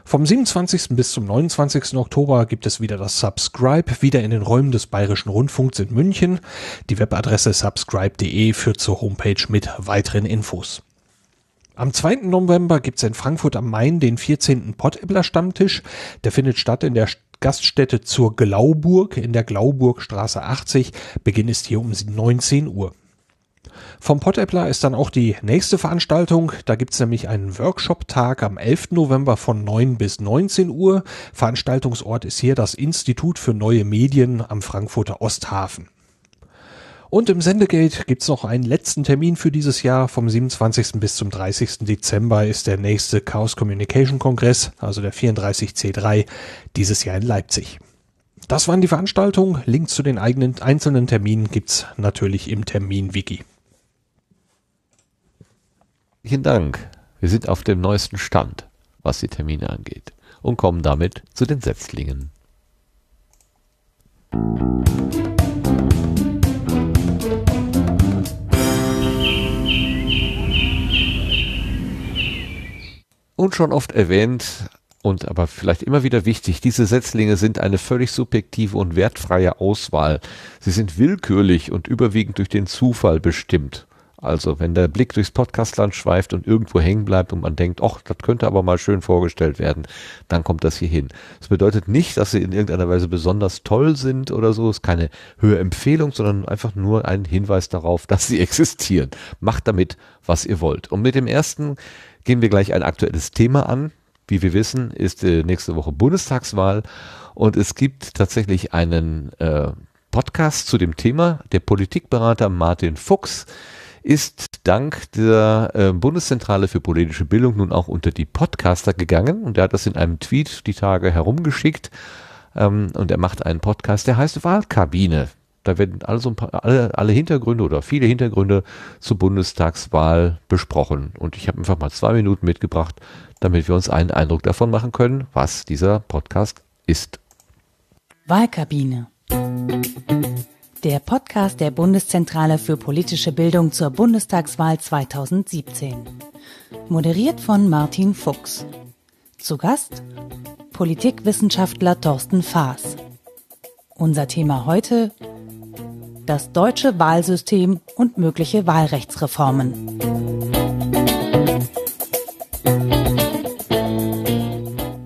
Vom 27. bis zum 29. Oktober gibt es wieder das Subscribe, wieder in den Räumen des Bayerischen Rundfunks in München. Die Webadresse subscribe.de führt zur Homepage mit weiteren Infos. Am 2. November gibt es in Frankfurt am Main den 14. Pottäppler Stammtisch. Der findet statt in der Gaststätte zur Glauburg in der Glauburgstraße 80. Beginn ist hier um 19 Uhr. Vom Pottäppler ist dann auch die nächste Veranstaltung. Da gibt es nämlich einen Workshop-Tag am 11. November von 9 bis 19 Uhr. Veranstaltungsort ist hier das Institut für neue Medien am Frankfurter Osthafen. Und im Sendegate gibt's noch einen letzten Termin für dieses Jahr. Vom 27. bis zum 30. Dezember ist der nächste Chaos Communication Kongress, also der 34C3, dieses Jahr in Leipzig. Das waren die Veranstaltungen. Links zu den eigenen einzelnen Terminen gibt's natürlich im Termin-Wiki. Vielen Dank. Wir sind auf dem neuesten Stand, was die Termine angeht und kommen damit zu den Setzlingen. Und schon oft erwähnt und aber vielleicht immer wieder wichtig, diese Setzlinge sind eine völlig subjektive und wertfreie Auswahl. Sie sind willkürlich und überwiegend durch den Zufall bestimmt. Also wenn der Blick durchs Podcastland schweift und irgendwo hängen bleibt und man denkt, ach, das könnte aber mal schön vorgestellt werden, dann kommt das hier hin. Das bedeutet nicht, dass sie in irgendeiner Weise besonders toll sind oder so. Es ist keine Hörempfehlung, sondern einfach nur ein Hinweis darauf, dass sie existieren. Macht damit, was ihr wollt. Und mit dem ersten gehen wir gleich ein aktuelles Thema an. Wie wir wissen, ist äh, nächste Woche Bundestagswahl und es gibt tatsächlich einen äh, Podcast zu dem Thema. Der Politikberater Martin Fuchs ist dank der äh, Bundeszentrale für politische Bildung nun auch unter die Podcaster gegangen und er hat das in einem Tweet die Tage herumgeschickt ähm, und er macht einen Podcast, der heißt Wahlkabine. Da werden alle, so paar, alle, alle Hintergründe oder viele Hintergründe zur Bundestagswahl besprochen. Und ich habe einfach mal zwei Minuten mitgebracht, damit wir uns einen Eindruck davon machen können, was dieser Podcast ist. Wahlkabine. Der Podcast der Bundeszentrale für politische Bildung zur Bundestagswahl 2017. Moderiert von Martin Fuchs. Zu Gast Politikwissenschaftler Thorsten Faas. Unser Thema heute das deutsche Wahlsystem und mögliche Wahlrechtsreformen.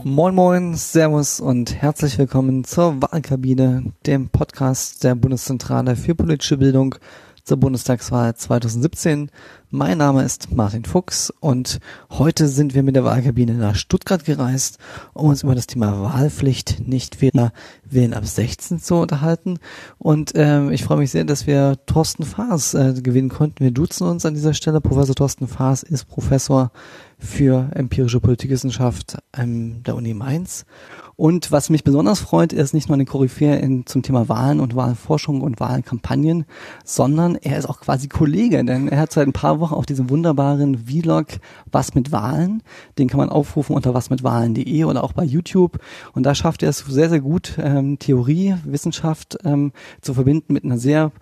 Moin Moin, Servus und herzlich willkommen zur Wahlkabine, dem Podcast der Bundeszentrale für politische Bildung zur Bundestagswahl 2017. Mein Name ist Martin Fuchs und heute sind wir mit der Wahlkabine nach Stuttgart gereist, um uns über das Thema Wahlpflicht nicht Wähler wählen ab 16 zu unterhalten. Und ähm, ich freue mich sehr, dass wir Thorsten Faas äh, gewinnen konnten. Wir duzen uns an dieser Stelle. Professor Thorsten Faas ist Professor für empirische Politikwissenschaft ähm, der Uni Mainz und was mich besonders freut, er ist nicht nur eine Koryphäe in, zum Thema Wahlen und Wahlforschung und Wahlkampagnen, sondern er ist auch quasi Kollege, denn er hat seit ein paar Wochen auch diesen wunderbaren Vlog Was mit Wahlen. Den kann man aufrufen unter wasmitwahlen.de oder auch bei YouTube. Und da schafft er es sehr, sehr gut, ähm, Theorie, Wissenschaft ähm, zu verbinden mit einer sehr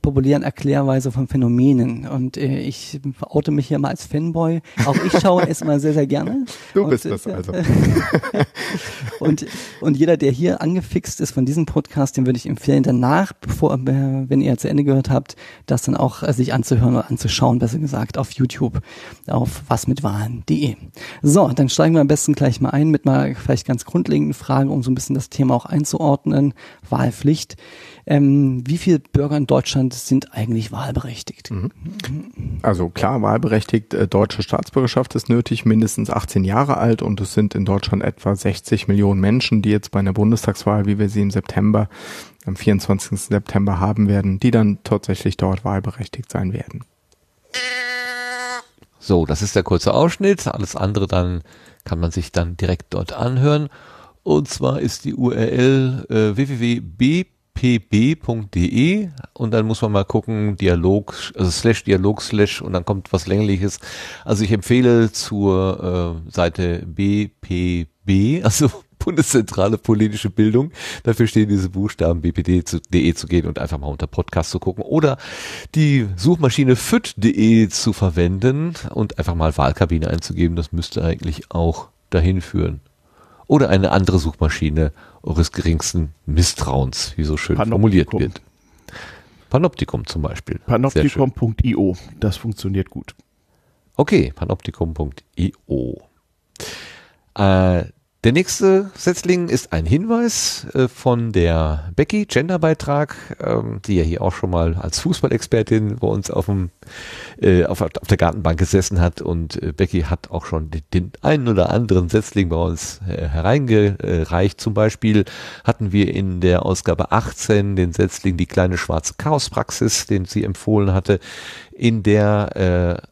populären Erklärweise von Phänomenen. Und äh, ich oute mich hier mal als Fanboy. Auch ich schaue es mal sehr, sehr gerne. Du bist und, das also. und und, jeder, der hier angefixt ist von diesem Podcast, den würde ich empfehlen, danach, bevor, äh, wenn ihr zu Ende gehört habt, das dann auch äh, sich anzuhören oder anzuschauen, besser gesagt, auf YouTube, auf wasmitwahlen.de. So, dann steigen wir am besten gleich mal ein mit mal vielleicht ganz grundlegenden Fragen, um so ein bisschen das Thema auch einzuordnen. Wahlpflicht. Ähm, wie viele Bürger in Deutschland sind eigentlich wahlberechtigt? Mhm. Also klar, wahlberechtigt, äh, deutsche Staatsbürgerschaft ist nötig, mindestens 18 Jahre alt und es sind in Deutschland etwa 60 Millionen Menschen, die jetzt bei einer Bundestagswahl, wie wir sie im September, am 24. September haben werden, die dann tatsächlich dort wahlberechtigt sein werden. So, das ist der kurze Ausschnitt. Alles andere dann kann man sich dann direkt dort anhören. Und zwar ist die URL äh, www.b pb.de und dann muss man mal gucken, Dialog, also slash Dialog slash und dann kommt was längliches. Also ich empfehle zur äh, Seite BPB, also Bundeszentrale Politische Bildung. Dafür stehen diese Buchstaben bpd.de zu gehen und einfach mal unter Podcast zu gucken oder die Suchmaschine füt.de zu verwenden und einfach mal Wahlkabine einzugeben. Das müsste eigentlich auch dahin führen. Oder eine andere Suchmaschine eures geringsten Misstrauens, wie so schön formuliert wird. Panoptikum zum Beispiel. Panoptikum.io, das funktioniert gut. Okay, panoptikum.io. Äh, der nächste Setzling ist ein Hinweis äh, von der Becky, Genderbeitrag, ähm, die ja hier auch schon mal als Fußballexpertin bei uns auf, dem, äh, auf, auf der Gartenbank gesessen hat. Und äh, Becky hat auch schon den, den einen oder anderen Setzling bei uns hereingereicht. Zum Beispiel hatten wir in der Ausgabe 18 den Setzling Die kleine schwarze Chaospraxis, den sie empfohlen hatte, in der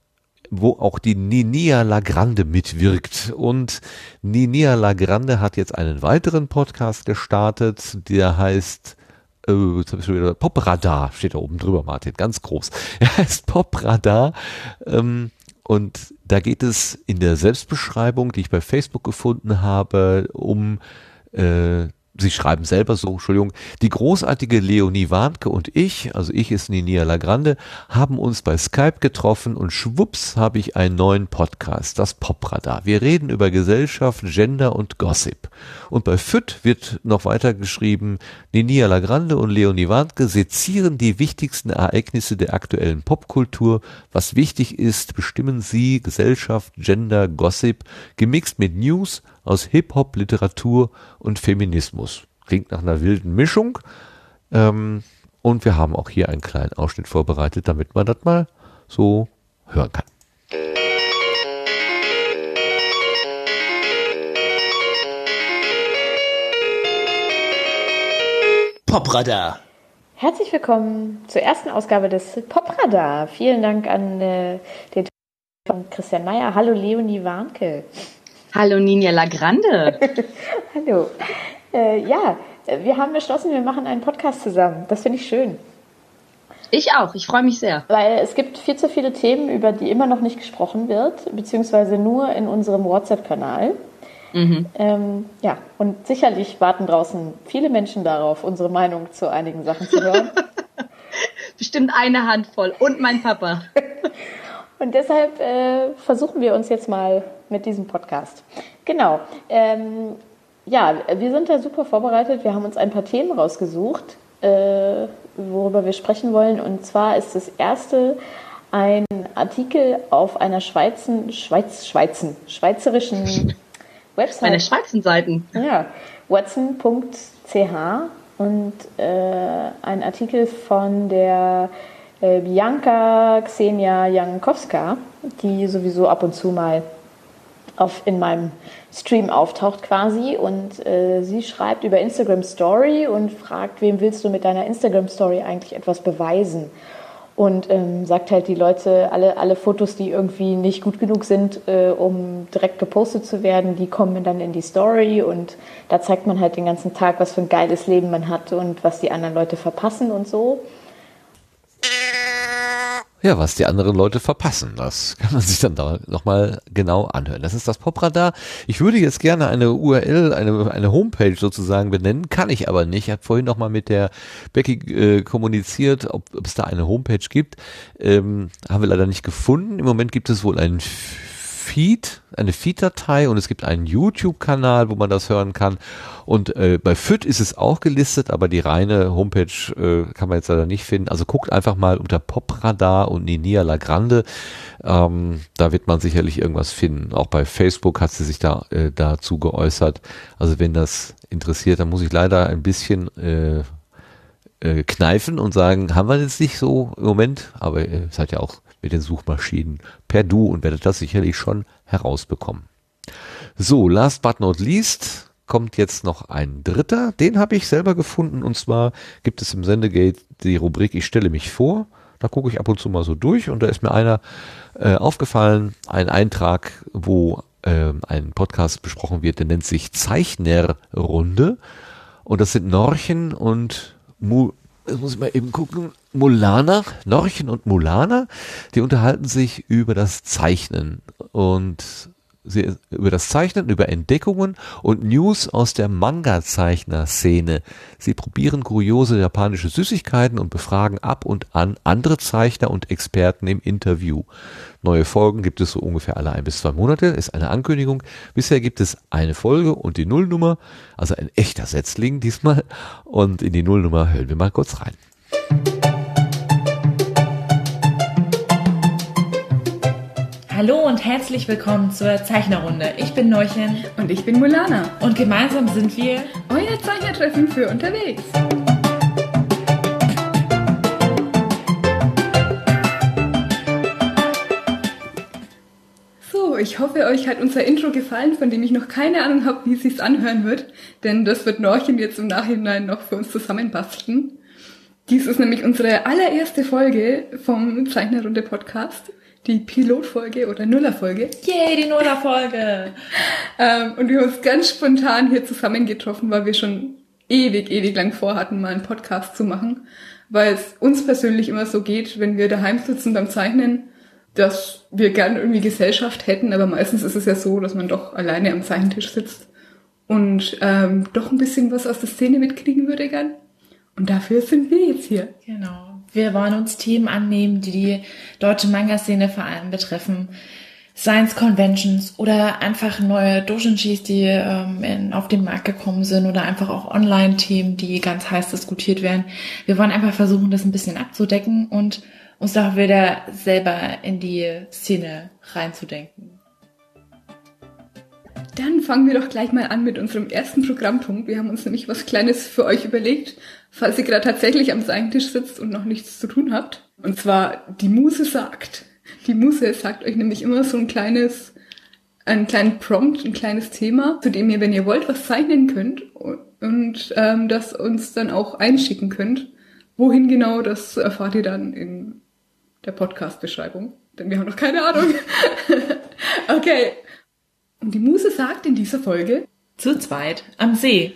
wo auch die Ninia Lagrande mitwirkt. Und Ninia Lagrande hat jetzt einen weiteren Podcast gestartet, der heißt äh, Popradar, steht da oben drüber, Martin, ganz groß. Er heißt Popradar. Ähm, und da geht es in der Selbstbeschreibung, die ich bei Facebook gefunden habe, um äh, Sie schreiben selber so, Entschuldigung, die großartige Leonie Warnke und ich, also ich ist Ninia Lagrande, haben uns bei Skype getroffen und schwupps habe ich einen neuen Podcast, das Popradar. Wir reden über Gesellschaft, Gender und Gossip. Und bei FÜT wird noch weiter geschrieben, Ninia Lagrande und Leonie Warnke sezieren die wichtigsten Ereignisse der aktuellen Popkultur. Was wichtig ist, bestimmen sie Gesellschaft, Gender, Gossip, gemixt mit News, aus Hip-Hop, Literatur und Feminismus. Klingt nach einer wilden Mischung. Ähm, und wir haben auch hier einen kleinen Ausschnitt vorbereitet, damit man das mal so hören kann. Popradar. Herzlich willkommen zur ersten Ausgabe des Popradar. Vielen Dank an äh, den von Christian Meyer. Hallo Leonie Warnke. Hallo Ninja Lagrande. Hallo. Äh, ja, wir haben beschlossen, wir machen einen Podcast zusammen. Das finde ich schön. Ich auch, ich freue mich sehr. Weil es gibt viel zu viele Themen, über die immer noch nicht gesprochen wird, beziehungsweise nur in unserem WhatsApp-Kanal. Mhm. Ähm, ja, und sicherlich warten draußen viele Menschen darauf, unsere Meinung zu einigen Sachen zu hören. Bestimmt eine Handvoll und mein Papa. und deshalb äh, versuchen wir uns jetzt mal mit diesem Podcast. Genau. Ähm, ja, wir sind da super vorbereitet. Wir haben uns ein paar Themen rausgesucht, äh, worüber wir sprechen wollen. Und zwar ist das erste ein Artikel auf einer Schweizen, Schweiz, Schweizen, schweizerischen Website. Eine Schweizenseiten. Ja, watson.ch und äh, ein Artikel von der äh, Bianca Xenia Jankowska, die sowieso ab und zu mal auf, in meinem Stream auftaucht quasi. Und äh, sie schreibt über Instagram Story und fragt, wem willst du mit deiner Instagram Story eigentlich etwas beweisen? Und ähm, sagt halt die Leute, alle, alle Fotos, die irgendwie nicht gut genug sind, äh, um direkt gepostet zu werden, die kommen dann in die Story. Und da zeigt man halt den ganzen Tag, was für ein geiles Leben man hat und was die anderen Leute verpassen und so ja, was die anderen Leute verpassen. Das kann man sich dann da nochmal genau anhören. Das ist das Popradar. Ich würde jetzt gerne eine URL, eine, eine Homepage sozusagen benennen, kann ich aber nicht. Ich habe vorhin nochmal mit der Becky äh, kommuniziert, ob, es da eine Homepage gibt. Ähm, haben wir leider nicht gefunden. Im Moment gibt es wohl einen Feed, eine Feed-Datei und es gibt einen YouTube-Kanal, wo man das hören kann. Und äh, bei FIT ist es auch gelistet, aber die reine Homepage äh, kann man jetzt leider nicht finden. Also guckt einfach mal unter Popradar und Ninia Lagrande. Ähm, da wird man sicherlich irgendwas finden. Auch bei Facebook hat sie sich da äh, dazu geäußert. Also wenn das interessiert, dann muss ich leider ein bisschen äh, äh, kneifen und sagen, haben wir jetzt nicht so im Moment, aber äh, hat ja auch mit den Suchmaschinen per Du und werdet das sicherlich schon herausbekommen. So, last but not least kommt jetzt noch ein dritter. Den habe ich selber gefunden und zwar gibt es im Sendegate die Rubrik Ich stelle mich vor. Da gucke ich ab und zu mal so durch und da ist mir einer äh, aufgefallen, ein Eintrag, wo äh, ein Podcast besprochen wird, der nennt sich Zeichnerrunde und das sind Norchen und Mu jetzt muss ich mal eben gucken, Mulana, Norchen und Mulana, die unterhalten sich über das Zeichnen. Und sie, über das Zeichnen, über Entdeckungen und News aus der Manga-Zeichner-Szene. Sie probieren kuriose japanische Süßigkeiten und befragen ab und an andere Zeichner und Experten im Interview. Neue Folgen gibt es so ungefähr alle ein bis zwei Monate, ist eine Ankündigung. Bisher gibt es eine Folge und die Nullnummer, also ein echter Setzling diesmal. Und in die Nullnummer hören wir mal kurz rein. Hallo und herzlich willkommen zur Zeichnerrunde. Ich bin Neuchen. Und ich bin Mulana. Und gemeinsam sind wir euer Zeichnertreffen für unterwegs. So, ich hoffe, euch hat unser Intro gefallen, von dem ich noch keine Ahnung habe, wie es sich anhören wird, denn das wird Norchen jetzt im Nachhinein noch für uns zusammenbasteln. Dies ist nämlich unsere allererste Folge vom Zeichnerrunde Podcast die Pilotfolge oder Nullerfolge. Yay, die Nullerfolge! ähm, und wir haben uns ganz spontan hier zusammengetroffen, weil wir schon ewig, ewig lang vorhatten, mal einen Podcast zu machen. Weil es uns persönlich immer so geht, wenn wir daheim sitzen beim Zeichnen, dass wir gern irgendwie Gesellschaft hätten, aber meistens ist es ja so, dass man doch alleine am Zeichentisch sitzt und ähm, doch ein bisschen was aus der Szene mitkriegen würde gern. Und dafür sind wir jetzt hier. Genau. Wir wollen uns Themen annehmen, die die deutsche Manga-Szene vor allem betreffen. Science Conventions oder einfach neue Doujinshis, die ähm, in, auf den Markt gekommen sind oder einfach auch Online-Themen, die ganz heiß diskutiert werden. Wir wollen einfach versuchen, das ein bisschen abzudecken und uns auch wieder selber in die Szene reinzudenken. Dann fangen wir doch gleich mal an mit unserem ersten Programmpunkt. Wir haben uns nämlich was Kleines für euch überlegt, falls ihr gerade tatsächlich am Seitentisch sitzt und noch nichts zu tun habt. Und zwar die Muse sagt. Die Muse sagt euch nämlich immer so ein kleines, einen kleinen Prompt, ein kleines Thema, zu dem ihr, wenn ihr wollt, was zeichnen könnt und ähm, das uns dann auch einschicken könnt. Wohin genau, das erfahrt ihr dann in der Podcast-Beschreibung. Denn wir haben noch keine Ahnung. okay. Und die Muse sagt in dieser Folge zu zweit am See.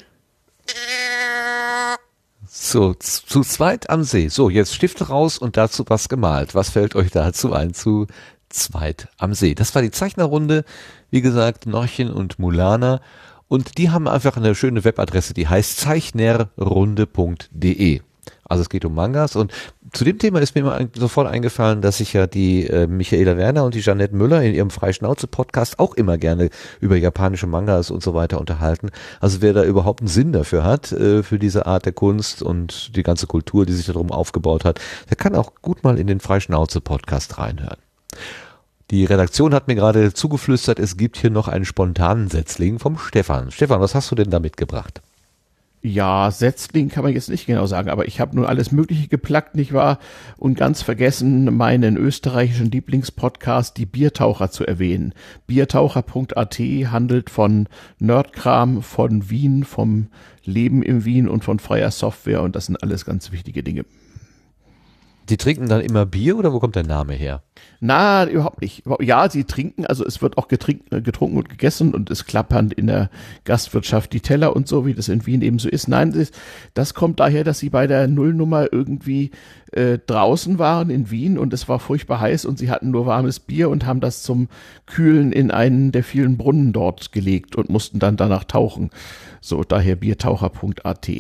So, zu zweit am See. So, jetzt Stifte raus und dazu was gemalt. Was fällt euch dazu ein zu zweit am See? Das war die Zeichnerrunde. Wie gesagt, Norchen und Mulana. Und die haben einfach eine schöne Webadresse, die heißt zeichnerrunde.de. Also es geht um Mangas und zu dem Thema ist mir immer sofort eingefallen, dass sich ja die äh, Michaela Werner und die Jeanette Müller in ihrem Freischnauze-Podcast auch immer gerne über japanische Mangas und so weiter unterhalten. Also wer da überhaupt einen Sinn dafür hat, äh, für diese Art der Kunst und die ganze Kultur, die sich darum aufgebaut hat, der kann auch gut mal in den Freischnauze-Podcast reinhören. Die Redaktion hat mir gerade zugeflüstert, es gibt hier noch einen spontanen Setzling vom Stefan. Stefan, was hast du denn da mitgebracht? Ja, Setzling kann man jetzt nicht genau sagen, aber ich habe nur alles Mögliche geplackt, nicht wahr? Und ganz vergessen, meinen österreichischen Lieblingspodcast, die Biertaucher, zu erwähnen. Biertaucher.at handelt von Nerdkram, von Wien, vom Leben im Wien und von freier Software und das sind alles ganz wichtige Dinge. Die trinken dann immer Bier oder wo kommt der Name her? Na, überhaupt nicht. Ja, sie trinken, also es wird auch getrunken, getrunken und gegessen und es klappern in der Gastwirtschaft die Teller und so, wie das in Wien eben so ist. Nein, das, das kommt daher, dass sie bei der Nullnummer irgendwie äh, draußen waren in Wien und es war furchtbar heiß und sie hatten nur warmes Bier und haben das zum Kühlen in einen der vielen Brunnen dort gelegt und mussten dann danach tauchen. So, daher biertaucher.at.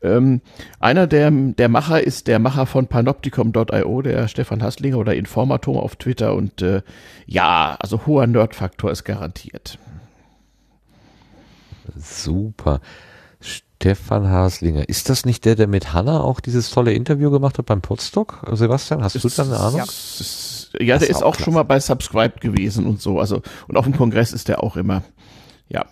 Ähm, einer der, der Macher ist der Macher von panopticom.io, der Stefan Hasslinger oder Informator auf Twitter und äh, ja, also hoher Nerdfaktor ist garantiert. Super. Stefan Haslinger. Ist das nicht der, der mit Hanna auch dieses tolle Interview gemacht hat beim Podstock? Sebastian, hast du da eine Ahnung? Ja, ja der ist auch, auch schon mal bei Subscribe gewesen und so. Also, und auf dem Kongress ist der auch immer. Ja.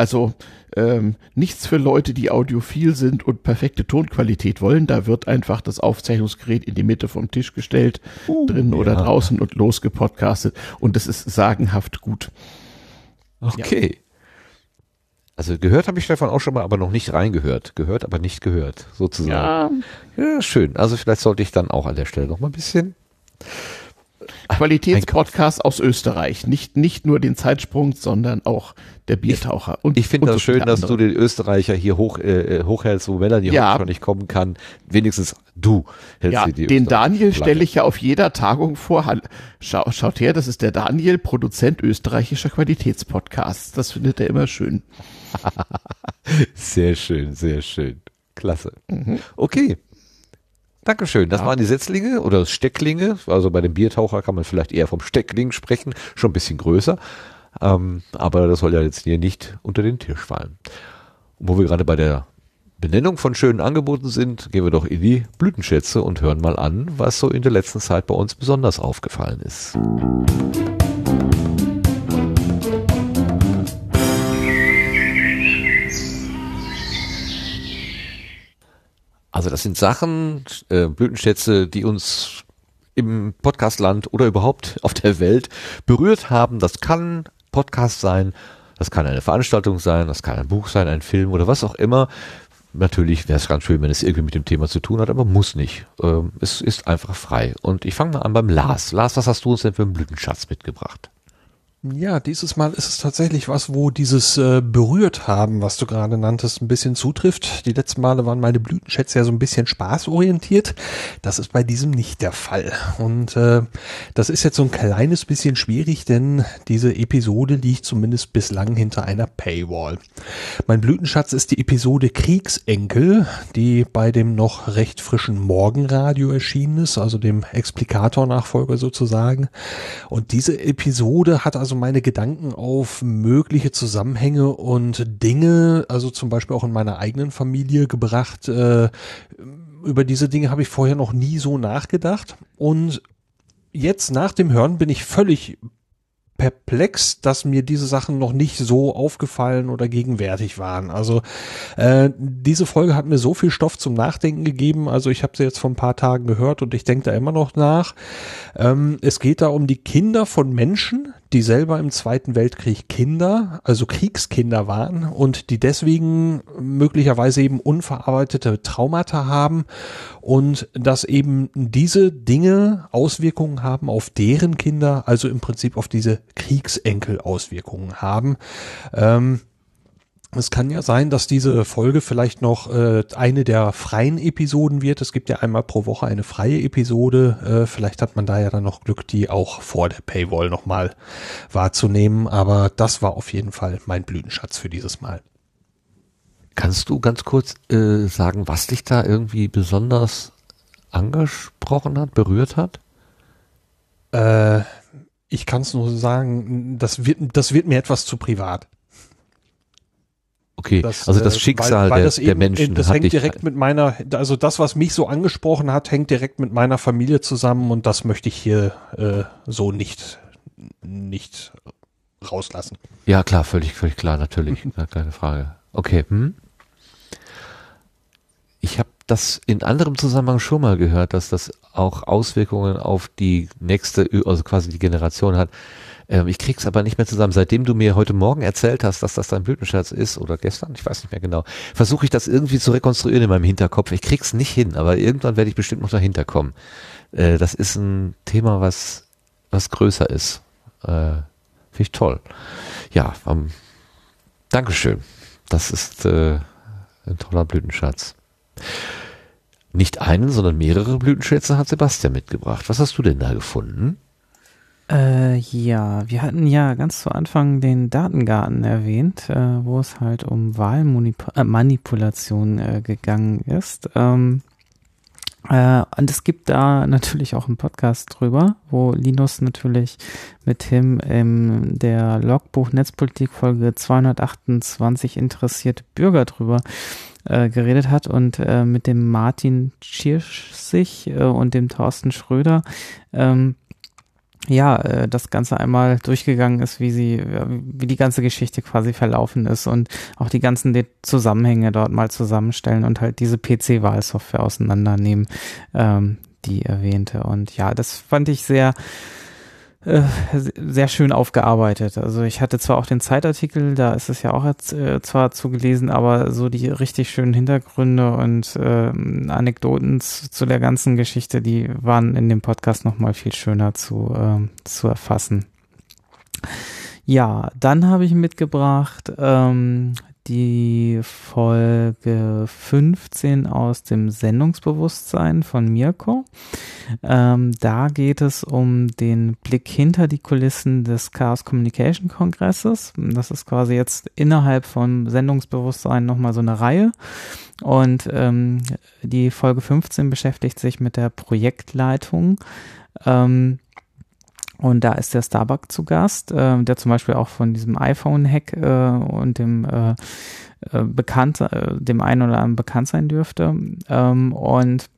Also ähm, nichts für Leute, die audiophil sind und perfekte Tonqualität wollen. Da wird einfach das Aufzeichnungsgerät in die Mitte vom Tisch gestellt, uh, drin ja. oder draußen und losgepodcastet. Und das ist sagenhaft gut. Okay. Ja. Also gehört habe ich Stefan auch schon mal, aber noch nicht reingehört. Gehört, aber nicht gehört, sozusagen. Ja. ja, schön. Also vielleicht sollte ich dann auch an der Stelle noch mal ein bisschen Qualitätspodcast aus Österreich. Nicht, nicht nur den Zeitsprung, sondern auch der Biertaucher. Und, ich finde das so schön, dass du den Österreicher hier hoch, äh, hochhältst, wo Melanie ja. schon nicht kommen kann. Wenigstens du hältst ja, die Den Daniel stelle ich ja auf jeder Tagung vor. Schau, schaut her, das ist der Daniel, Produzent österreichischer Qualitätspodcasts. Das findet er immer schön. sehr schön, sehr schön. Klasse. Mhm. Okay, Dankeschön. Das ja. waren die Setzlinge oder Stecklinge. Also bei dem Biertaucher kann man vielleicht eher vom Steckling sprechen, schon ein bisschen größer. Ähm, aber das soll ja jetzt hier nicht unter den Tisch fallen. Und wo wir gerade bei der Benennung von schönen Angeboten sind, gehen wir doch in die Blütenschätze und hören mal an, was so in der letzten Zeit bei uns besonders aufgefallen ist. Also das sind Sachen, äh, Blütenschätze, die uns im Podcastland oder überhaupt auf der Welt berührt haben. Das kann Podcast sein, das kann eine Veranstaltung sein, das kann ein Buch sein, ein Film oder was auch immer. Natürlich wäre es ganz schön, wenn es irgendwie mit dem Thema zu tun hat, aber muss nicht. Ähm, es ist einfach frei. Und ich fange mal an beim Lars. Lars, was hast du uns denn für einen Blütenschatz mitgebracht? Ja, dieses Mal ist es tatsächlich was, wo dieses äh, berührt haben, was du gerade nanntest, ein bisschen zutrifft. Die letzten Male waren meine Blütenschätze ja so ein bisschen spaßorientiert. Das ist bei diesem nicht der Fall. Und äh, das ist jetzt so ein kleines bisschen schwierig, denn diese Episode liegt zumindest bislang hinter einer Paywall. Mein Blütenschatz ist die Episode Kriegsenkel, die bei dem noch recht frischen Morgenradio erschienen ist, also dem Explikator-Nachfolger sozusagen. Und diese Episode hat also meine Gedanken auf mögliche Zusammenhänge und Dinge, also zum Beispiel auch in meiner eigenen Familie gebracht. Äh, über diese Dinge habe ich vorher noch nie so nachgedacht. Und jetzt nach dem Hören bin ich völlig perplex, dass mir diese Sachen noch nicht so aufgefallen oder gegenwärtig waren. Also äh, diese Folge hat mir so viel Stoff zum Nachdenken gegeben. Also ich habe sie jetzt vor ein paar Tagen gehört und ich denke da immer noch nach. Ähm, es geht da um die Kinder von Menschen, die selber im Zweiten Weltkrieg Kinder, also Kriegskinder waren und die deswegen möglicherweise eben unverarbeitete Traumata haben und dass eben diese Dinge Auswirkungen haben auf deren Kinder, also im Prinzip auf diese Kriegsenkel Auswirkungen haben. Ähm, es kann ja sein, dass diese Folge vielleicht noch äh, eine der freien Episoden wird. Es gibt ja einmal pro Woche eine freie Episode. Äh, vielleicht hat man da ja dann noch Glück, die auch vor der Paywall nochmal wahrzunehmen. Aber das war auf jeden Fall mein Blütenschatz für dieses Mal. Kannst du ganz kurz äh, sagen, was dich da irgendwie besonders angesprochen hat, berührt hat? Äh, ich kann es nur sagen, das wird, das wird mir etwas zu privat. Okay, das, also das äh, Schicksal weil, weil der, das eben, der Menschen. Das hängt direkt mit meiner, also das, was mich so angesprochen hat, hängt direkt mit meiner Familie zusammen und das möchte ich hier äh, so nicht, nicht rauslassen. Ja, klar, völlig, völlig klar, natürlich, keine Frage. Okay, hm? Ich habe das in anderem Zusammenhang schon mal gehört, dass das auch Auswirkungen auf die nächste, also quasi die Generation hat. Ähm, ich krieg's aber nicht mehr zusammen. Seitdem du mir heute Morgen erzählt hast, dass das dein Blütenschatz ist oder gestern, ich weiß nicht mehr genau, versuche ich das irgendwie zu rekonstruieren in meinem Hinterkopf. Ich krieg's nicht hin, aber irgendwann werde ich bestimmt noch dahinter kommen. Äh, das ist ein Thema, was, was größer ist. Äh, Finde ich toll. Ja, ähm, Dankeschön. Das ist äh, ein toller Blütenschatz. Nicht einen, sondern mehrere Blütenschätze hat Sebastian mitgebracht. Was hast du denn da gefunden? Äh, ja, wir hatten ja ganz zu Anfang den Datengarten erwähnt, äh, wo es halt um Wahlmanipulation äh, äh, gegangen ist. Ähm, äh, und es gibt da natürlich auch einen Podcast drüber, wo Linus natürlich mit Tim in der Logbuch Netzpolitik Folge 228 interessierte Bürger drüber geredet hat und mit dem Martin Schirschig äh, und dem Thorsten Schröder ähm, ja, äh, das Ganze einmal durchgegangen ist, wie sie, wie die ganze Geschichte quasi verlaufen ist und auch die ganzen Zusammenhänge dort mal zusammenstellen und halt diese PC-Wahlsoftware auseinandernehmen, ähm, die erwähnte. Und ja, das fand ich sehr, äh, sehr schön aufgearbeitet. Also ich hatte zwar auch den Zeitartikel, da ist es ja auch äh, zwar zugelesen, aber so die richtig schönen Hintergründe und äh, Anekdoten zu, zu, der ganzen Geschichte, die waren in dem Podcast nochmal viel schöner zu, äh, zu erfassen. Ja, dann habe ich mitgebracht ähm, die Folge 15 aus dem Sendungsbewusstsein von Mirko. Ähm, da geht es um den Blick hinter die Kulissen des Chaos Communication Kongresses. Das ist quasi jetzt innerhalb von Sendungsbewusstsein nochmal so eine Reihe. Und ähm, die Folge 15 beschäftigt sich mit der Projektleitung. Ähm, und da ist der Starbuck zu Gast, äh, der zum Beispiel auch von diesem iPhone-Hack äh, und dem äh, äh, bekannt, äh, dem einen oder anderen bekannt sein dürfte. Ähm, und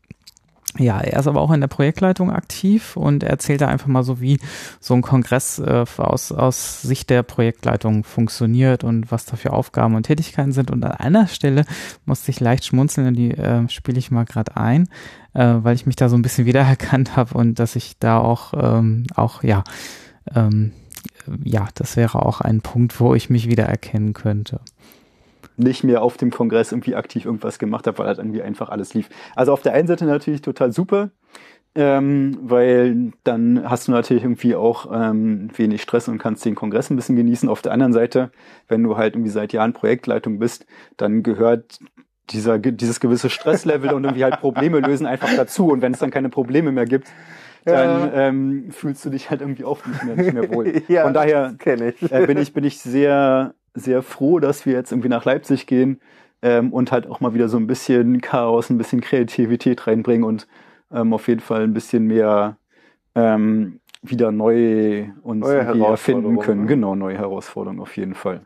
ja, er ist aber auch in der Projektleitung aktiv und erzählt da einfach mal so, wie so ein Kongress äh, aus, aus Sicht der Projektleitung funktioniert und was da für Aufgaben und Tätigkeiten sind. Und an einer Stelle musste ich leicht schmunzeln und die äh, spiele ich mal gerade ein, äh, weil ich mich da so ein bisschen wiedererkannt habe und dass ich da auch, ähm, auch ja, ähm, ja, das wäre auch ein Punkt, wo ich mich wiedererkennen könnte nicht mehr auf dem Kongress irgendwie aktiv irgendwas gemacht habe, weil halt irgendwie einfach alles lief. Also auf der einen Seite natürlich total super, ähm, weil dann hast du natürlich irgendwie auch ähm, wenig Stress und kannst den Kongress ein bisschen genießen. Auf der anderen Seite, wenn du halt irgendwie seit Jahren Projektleitung bist, dann gehört dieser, dieses gewisse Stresslevel und irgendwie halt Probleme lösen einfach dazu. Und wenn es dann keine Probleme mehr gibt, dann Ja. ähm, fühlst du dich halt irgendwie auch nicht mehr, nicht mehr wohl. Ja, Von daher ich. äh, bin ich bin ich sehr sehr froh, dass wir jetzt irgendwie nach Leipzig gehen ähm, und halt auch mal wieder so ein bisschen Chaos, ein bisschen Kreativität reinbringen und ähm, auf jeden Fall ein bisschen mehr ähm, wieder neu uns Herausforderungen, können. ne? Genau, neue Herausforderungen auf jeden Fall.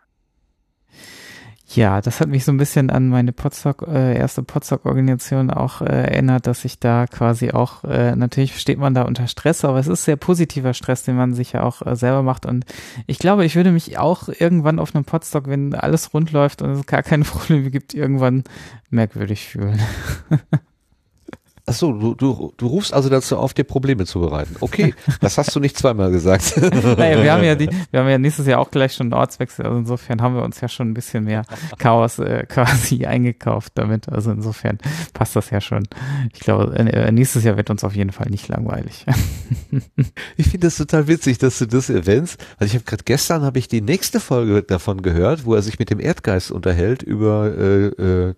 Ja, das hat mich so ein bisschen an meine Podstock, äh, erste Podstock-Organisation auch äh, erinnert, dass ich da quasi auch, äh, natürlich steht man da unter Stress, aber es ist sehr positiver Stress, den man sich ja auch äh, selber macht. Und ich glaube, ich würde mich auch irgendwann auf einem Podstock, wenn alles rund läuft und es gar keine Probleme gibt, irgendwann merkwürdig fühlen. Ach so, du, du, du rufst also dazu auf, dir Probleme zu bereiten. Okay, das hast du nicht zweimal gesagt. naja, wir haben ja die, wir haben ja nächstes Jahr auch gleich schon einen Ortswechsel, also insofern haben wir uns ja schon ein bisschen mehr Chaos äh, quasi eingekauft damit. Also insofern passt das ja schon. Ich glaube, äh, nächstes Jahr wird uns auf jeden Fall nicht langweilig. Ich finde das total witzig, dass du das erwähnst. Also ich habe gerade gestern habe ich die nächste Folge davon gehört, wo er sich mit dem Erdgeist unterhält über äh, äh,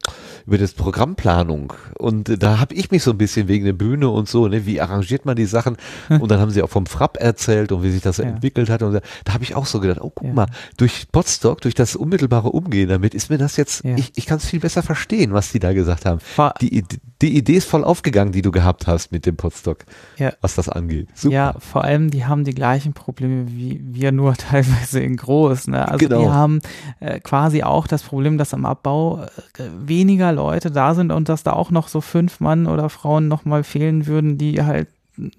über das Programmplanung. Und äh, da habe ich mich so ein bisschen wegen der Bühne und so, ne, wie arrangiert man die Sachen? Und dann haben sie auch vom Frapp erzählt und wie sich das Ja. entwickelt hat. Und da, da habe ich auch so gedacht, oh guck Ja. mal, durch Podstock, durch das unmittelbare Umgehen damit, ist mir das jetzt, ich, ich kann es viel besser verstehen, was die da gesagt haben. Die, Id- die Idee ist voll aufgegangen, die du gehabt hast mit dem Podstock, Ja. was das angeht. Super. Ja, vor allem, die haben die gleichen Probleme wie wir nur teilweise in groß. Ne? Also Genau. die haben äh, quasi auch das Problem, dass am Abbau äh, weniger Leute da sind und dass da auch noch so fünf Mann oder Frauen nochmal fehlen würden, die halt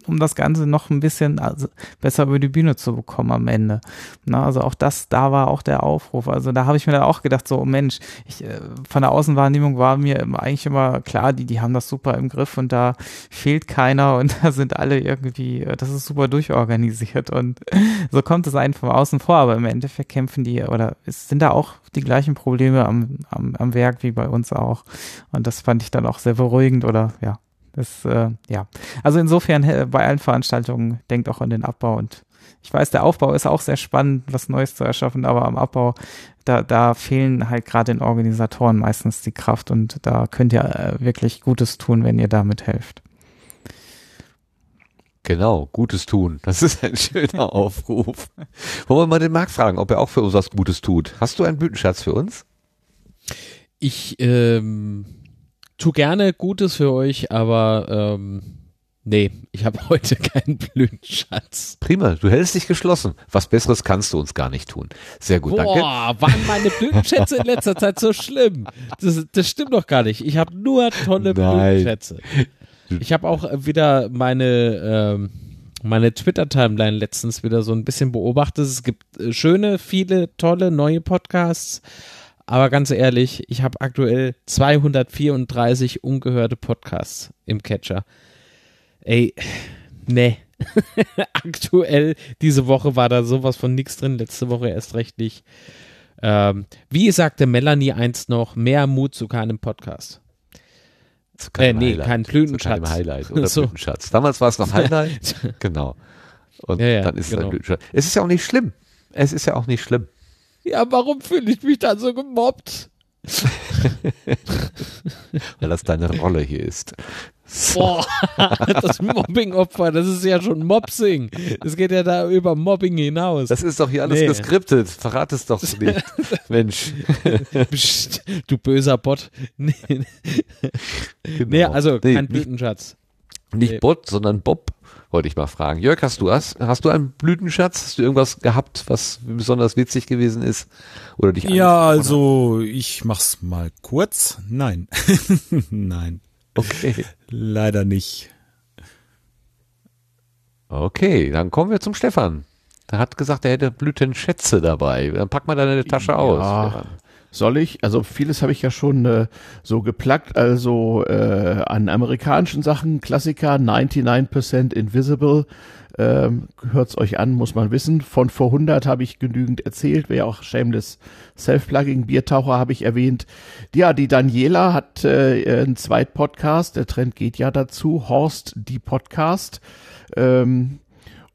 um das Ganze noch ein bisschen also besser über die Bühne zu bekommen am Ende. Na, also auch das, da war auch der Aufruf. Also da habe ich mir dann auch gedacht, so oh Mensch, ich, äh, von der Außenwahrnehmung war mir eigentlich immer klar, die, die haben das super im Griff und da fehlt keiner und da sind alle irgendwie, äh, das ist super durchorganisiert und so kommt es einem von außen vor, aber im Endeffekt kämpfen die oder es sind da auch die gleichen Probleme am, am, am Werk wie bei uns auch. Und das fand ich dann auch sehr beruhigend oder ja, das, äh, ja. Also insofern äh, bei allen Veranstaltungen denkt auch an den Abbau und ich weiß, der Aufbau ist auch sehr spannend, was Neues zu erschaffen, aber am Abbau, da, da fehlen halt gerade den Organisatoren meistens die Kraft und da könnt ihr äh, wirklich Gutes tun, wenn ihr damit helft. Genau, Gutes tun. Das ist ein schöner Aufruf. Wollen wir mal den Marc fragen, ob er auch für uns was Gutes tut. Hast du einen Blütenschatz für uns? Ich ähm, tu gerne Gutes für euch, aber ähm, nee, ich habe heute keinen Blütenschatz. Prima, du hältst dich geschlossen. Was Besseres kannst du uns gar nicht tun. Sehr gut, danke. Boah, waren meine Blütenschätze in letzter Zeit so schlimm? Das, das stimmt doch gar nicht. Ich habe nur tolle Nein. Blütenschätze. Ich habe auch wieder meine ähm, meine Twitter-Timeline letztens wieder so ein bisschen beobachtet. Es gibt äh, schöne, viele tolle neue Podcasts. Aber ganz ehrlich, ich habe aktuell 234 ungehörte Podcasts im Catcher. Ey, nee. aktuell, diese Woche war da sowas von nix drin, letzte Woche erst recht nicht. Ähm, wie sagte Melanie einst noch, mehr Mut zu keinem Podcast. Zu Äh, keinem nee, Highlight. kein Zu Blütenschatz. keinem Highlight oder So. Blütenschatz. Damals war es noch Highlight. genau. Und Ja, ja, dann ist es genau. ein Blütenschatz. Es ist ja auch nicht schlimm. Es ist ja auch nicht schlimm. Ja, warum fühle ich mich da so gemobbt? Weil das deine Rolle hier ist. So. Boah, das Mobbing-Opfer, das ist ja schon Mopsing. Das geht ja da über Mobbing hinaus. Das ist doch hier alles Nee. geskriptet. Verrat es doch nicht. Mensch. Psst, du böser Bot. Nee, Genau. nee also Nee, kein nicht- Blütenschatz. Nicht Nee. Bot, sondern Bob, wollte ich mal fragen. Jörg, hast du hast, hast du einen Blütenschatz? Hast du irgendwas gehabt, was besonders witzig gewesen ist? Oder dich Ja, also ich mach's mal kurz. Nein. Nein. Okay. Leider nicht. Okay, dann kommen wir zum Stefan. Der hat gesagt, er hätte Blütenschätze dabei. Dann pack mal deine Tasche aus. Ja. Stefan. Soll ich? Also vieles habe ich ja schon äh, so geplagt. Also äh, an amerikanischen Sachen, Klassiker, 99% Invisible. Ähm, hört's euch an, muss man wissen. Von vor 100 habe ich genügend erzählt. Wäre auch Shameless Self-Plugging. Biertaucher habe ich erwähnt. Ja, die Daniela hat äh, einen Zweit-Podcast. Der Trend geht ja dazu. Horst, die Podcast. Ähm,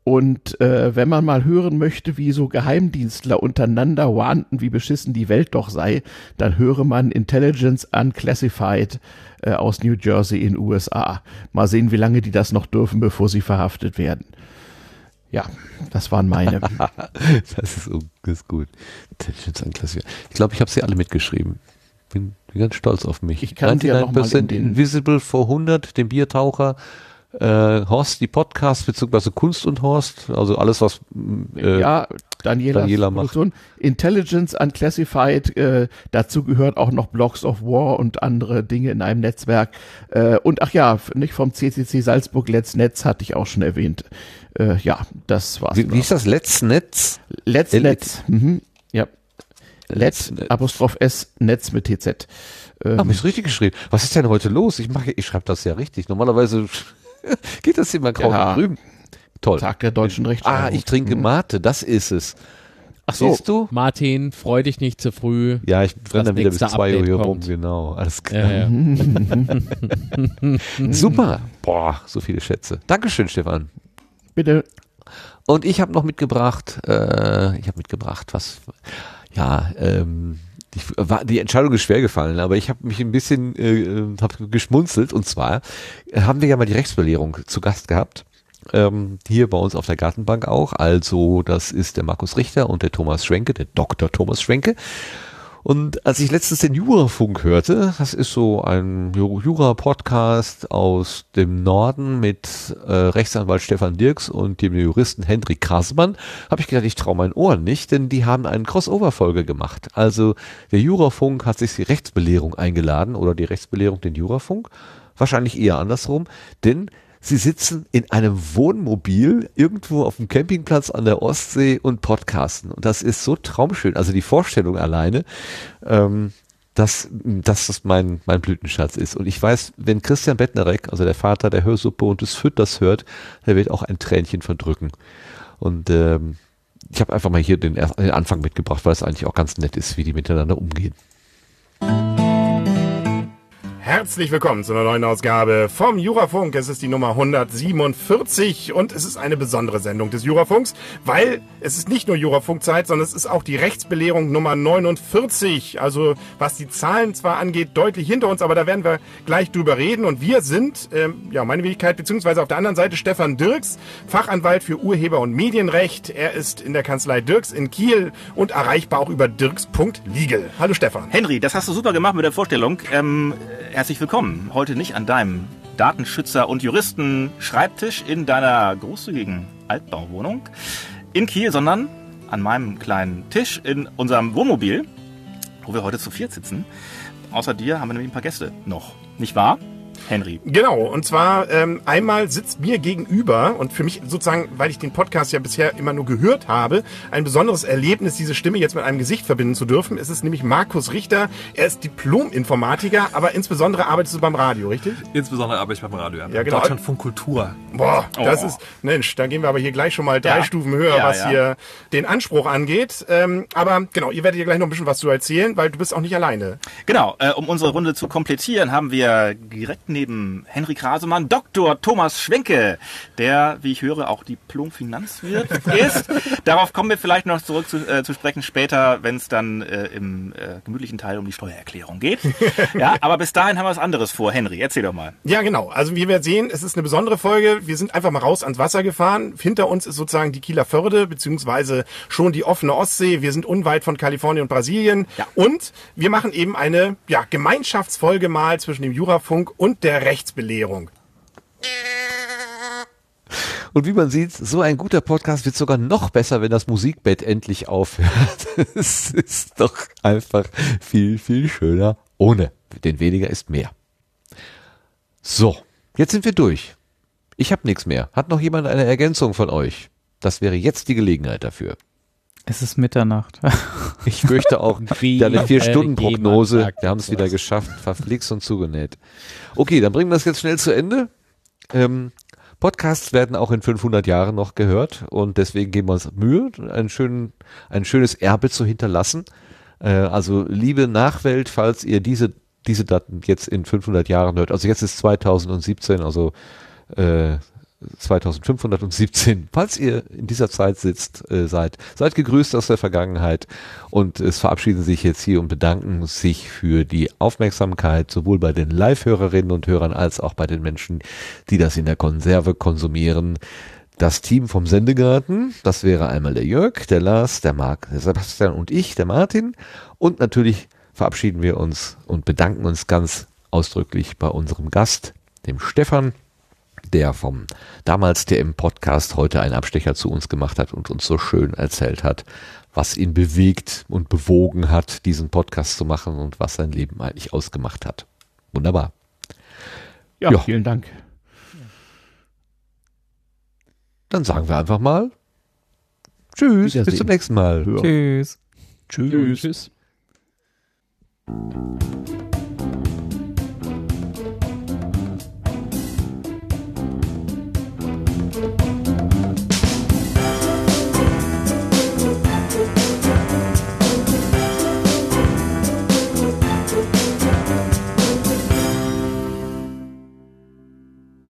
und äh, wenn man mal hören möchte, wie so Geheimdienstler untereinander warnten, wie beschissen die Welt doch sei, dann höre man Intelligence Unclassified äh, aus New Jersey in USA. Mal sehen, wie lange die das noch dürfen, bevor sie verhaftet werden. Ja, das waren meine. das, ist, das ist gut. Intelligence Unclassified. Ich glaube, ich habe sie alle mitgeschrieben. Bin, bin ganz stolz auf mich. Ich kann sie ja noch mal in den Invisible for 100, den Biertaucher, äh, Horst, die Podcast, beziehungsweise Kunst und Horst, also alles, was äh, ja, Daniela, Daniela macht. Intelligence Unclassified, äh, dazu gehört auch noch Blocks of War und andere Dinge in einem Netzwerk. Äh, und ach ja, nicht vom CCC Salzburg Let's Netz hatte ich auch schon erwähnt. Äh, ja, das war's. Wie, wie ist das? Let's Netz? Let's Netz. Mhm. Ja. Let's, Let's Apostroph S Netz mit TZ. Ähm, Hab ich richtig geschrieben. Was ist denn heute los? Ich mache, ich schreibe das ja richtig. Normalerweise Geht das immer grau ja. drüben? Toll. Tag der deutschen Rechtschreibung. Ah, ich trinke mhm. Mate, das ist es. Ach so, Siehst du? Martin, freu dich nicht zu früh. Ja, ich brenne dann wieder bis zwei Uhr hier rum, genau. Alles klar. Ja, ja. Super. Boah, so viele Schätze. Dankeschön, Stefan. Bitte. Und ich habe noch mitgebracht, äh, ich habe mitgebracht, was, ja, ähm, die, war, die Entscheidung ist schwer gefallen, aber ich habe mich ein bisschen äh, äh hab geschmunzelt. Und zwar äh, haben wir ja mal die Rechtsbelehrung zu Gast gehabt. Ähm, hier bei uns auf der Gartenbank auch. Also das ist der Markus Richter und der Thomas Schwenke, der Dr. Thomas Schwenke. Und als ich letztens den Jurafunk hörte, das ist so ein Jura-Podcast aus dem Norden mit äh, Rechtsanwalt Stefan Dirks und dem Juristen Hendrik Krasmann, habe ich gedacht, ich traue meinen Ohren nicht, denn die haben eine Crossover-Folge gemacht. Also der Jurafunk hat sich die Rechtsbelehrung eingeladen oder die Rechtsbelehrung den Jurafunk. Wahrscheinlich eher andersrum, denn Sie sitzen in einem Wohnmobil irgendwo auf dem Campingplatz an der Ostsee und podcasten. Und das ist so traumschön. Also die Vorstellung alleine, ähm, dass, dass das mein, mein Blütenschatz ist. Und ich weiß, wenn Christian Bettnerek, also der Vater der Hörsuppe und des Füt das hört, der wird auch ein Tränchen verdrücken. Und ähm, ich habe einfach mal hier den, den Anfang mitgebracht, weil es eigentlich auch ganz nett ist, wie die miteinander umgehen. Herzlich willkommen zu einer neuen Ausgabe vom Jurafunk. Es ist die Nummer 147 und es ist eine besondere Sendung des Jurafunks, weil es ist nicht nur Jurafunkzeit, sondern es ist auch die Rechtsbelehrung Nummer 49. Also was die Zahlen zwar angeht, deutlich hinter uns, aber da werden wir gleich drüber reden. Und wir sind, ähm, ja, meine Wenigkeit, beziehungsweise auf der anderen Seite Stefan Dirks, Fachanwalt für Urheber- und Medienrecht. Er ist in der Kanzlei Dirks in Kiel und erreichbar auch über dirks.legal. Hallo Stefan. Henry, das hast du super gemacht mit der Vorstellung. Ähm, herzlich willkommen. Heute nicht an deinem Datenschützer- und Juristen-Schreibtisch in deiner großzügigen Altbauwohnung in Kiel, sondern an meinem kleinen Tisch in unserem Wohnmobil, wo wir heute zu viert sitzen. Außer dir haben wir nämlich ein paar Gäste noch. Nicht wahr? Henry. Genau, und zwar ähm, einmal sitzt mir gegenüber und für mich sozusagen, weil ich den Podcast ja bisher immer nur gehört habe, ein besonderes Erlebnis, diese Stimme jetzt mit einem Gesicht verbinden zu dürfen. Es ist nämlich Markus Richter. Er ist Diplom-Informatiker, aber insbesondere arbeitest du beim Radio, richtig? Insbesondere arbeite ich beim Radio, ja. ja genau. Deutschlandfunk Kultur. Boah, das oh. ist, Mensch, da gehen wir aber hier gleich schon mal drei ja. Stufen höher, ja, was ja. hier den Anspruch angeht. Ähm, aber genau, ihr werdet ja gleich noch ein bisschen was zu erzählen, weil du bist auch nicht alleine. Genau, äh, um unsere Runde zu komplettieren, haben wir direkt neben Henry Krasemann Dr. Thomas Schwenke, der, wie ich höre, auch Diplom-Finanzwirt ist. Darauf kommen wir vielleicht noch zurück zu, äh, zu sprechen später, wenn es dann äh, im äh, gemütlichen Teil um die Steuererklärung geht. ja, aber bis dahin haben wir was anderes vor. Henry, erzähl doch mal. Ja, genau. Also wie wir sehen, es ist eine besondere Folge. Wir sind einfach mal raus ans Wasser gefahren. Hinter uns ist sozusagen die Kieler Förde, beziehungsweise schon die offene Ostsee. Wir sind unweit von Kalifornien und Brasilien. Ja. Und wir machen eben eine ja, Gemeinschaftsfolge mal zwischen dem Jurafunk und der Rechtsbelehrung. Und wie man sieht, so ein guter Podcast wird sogar noch besser, wenn das Musikbett endlich aufhört. Es ist doch einfach viel, viel schöner ohne. Denn weniger ist mehr. So, jetzt sind wir durch. Ich habe nichts mehr. Hat noch jemand eine Ergänzung von euch? Das wäre jetzt die Gelegenheit dafür. Es ist Mitternacht. Ich fürchte auch, deine Vier-Stunden-Prognose, wir haben es wieder geschafft, verflixt und zugenäht. Okay, dann bringen wir das jetzt schnell zu Ende. Ähm, Podcasts werden auch in 500 Jahren noch gehört und deswegen geben wir uns Mühe, ein, schön, ein schönes Erbe zu hinterlassen. Äh, also liebe Nachwelt, falls ihr diese, diese Daten jetzt in 500 Jahren hört, also jetzt ist 2017, also äh, 2517, falls ihr in dieser Zeit sitzt, äh, seid, seid gegrüßt aus der Vergangenheit und es verabschieden sich jetzt hier und bedanken sich für die Aufmerksamkeit sowohl bei den Live-Hörerinnen und Hörern als auch bei den Menschen, die das in der Konserve konsumieren. Das Team vom Sendegarten, das wäre einmal der Jörg, der Lars, der Marc, der Sebastian und ich, der Martin. Und natürlich verabschieden wir uns und bedanken uns ganz ausdrücklich bei unserem Gast, dem Stefan, der vom damals TM-Podcast heute einen Abstecher zu uns gemacht hat und uns so schön erzählt hat, was ihn bewegt und bewogen hat, diesen Podcast zu machen und was sein Leben eigentlich ausgemacht hat. Wunderbar. Ja, Ja. vielen Dank. Dann sagen wir einfach mal Tschüss, bis zum nächsten Mal. Tschüss. Tschüss. Tschüss.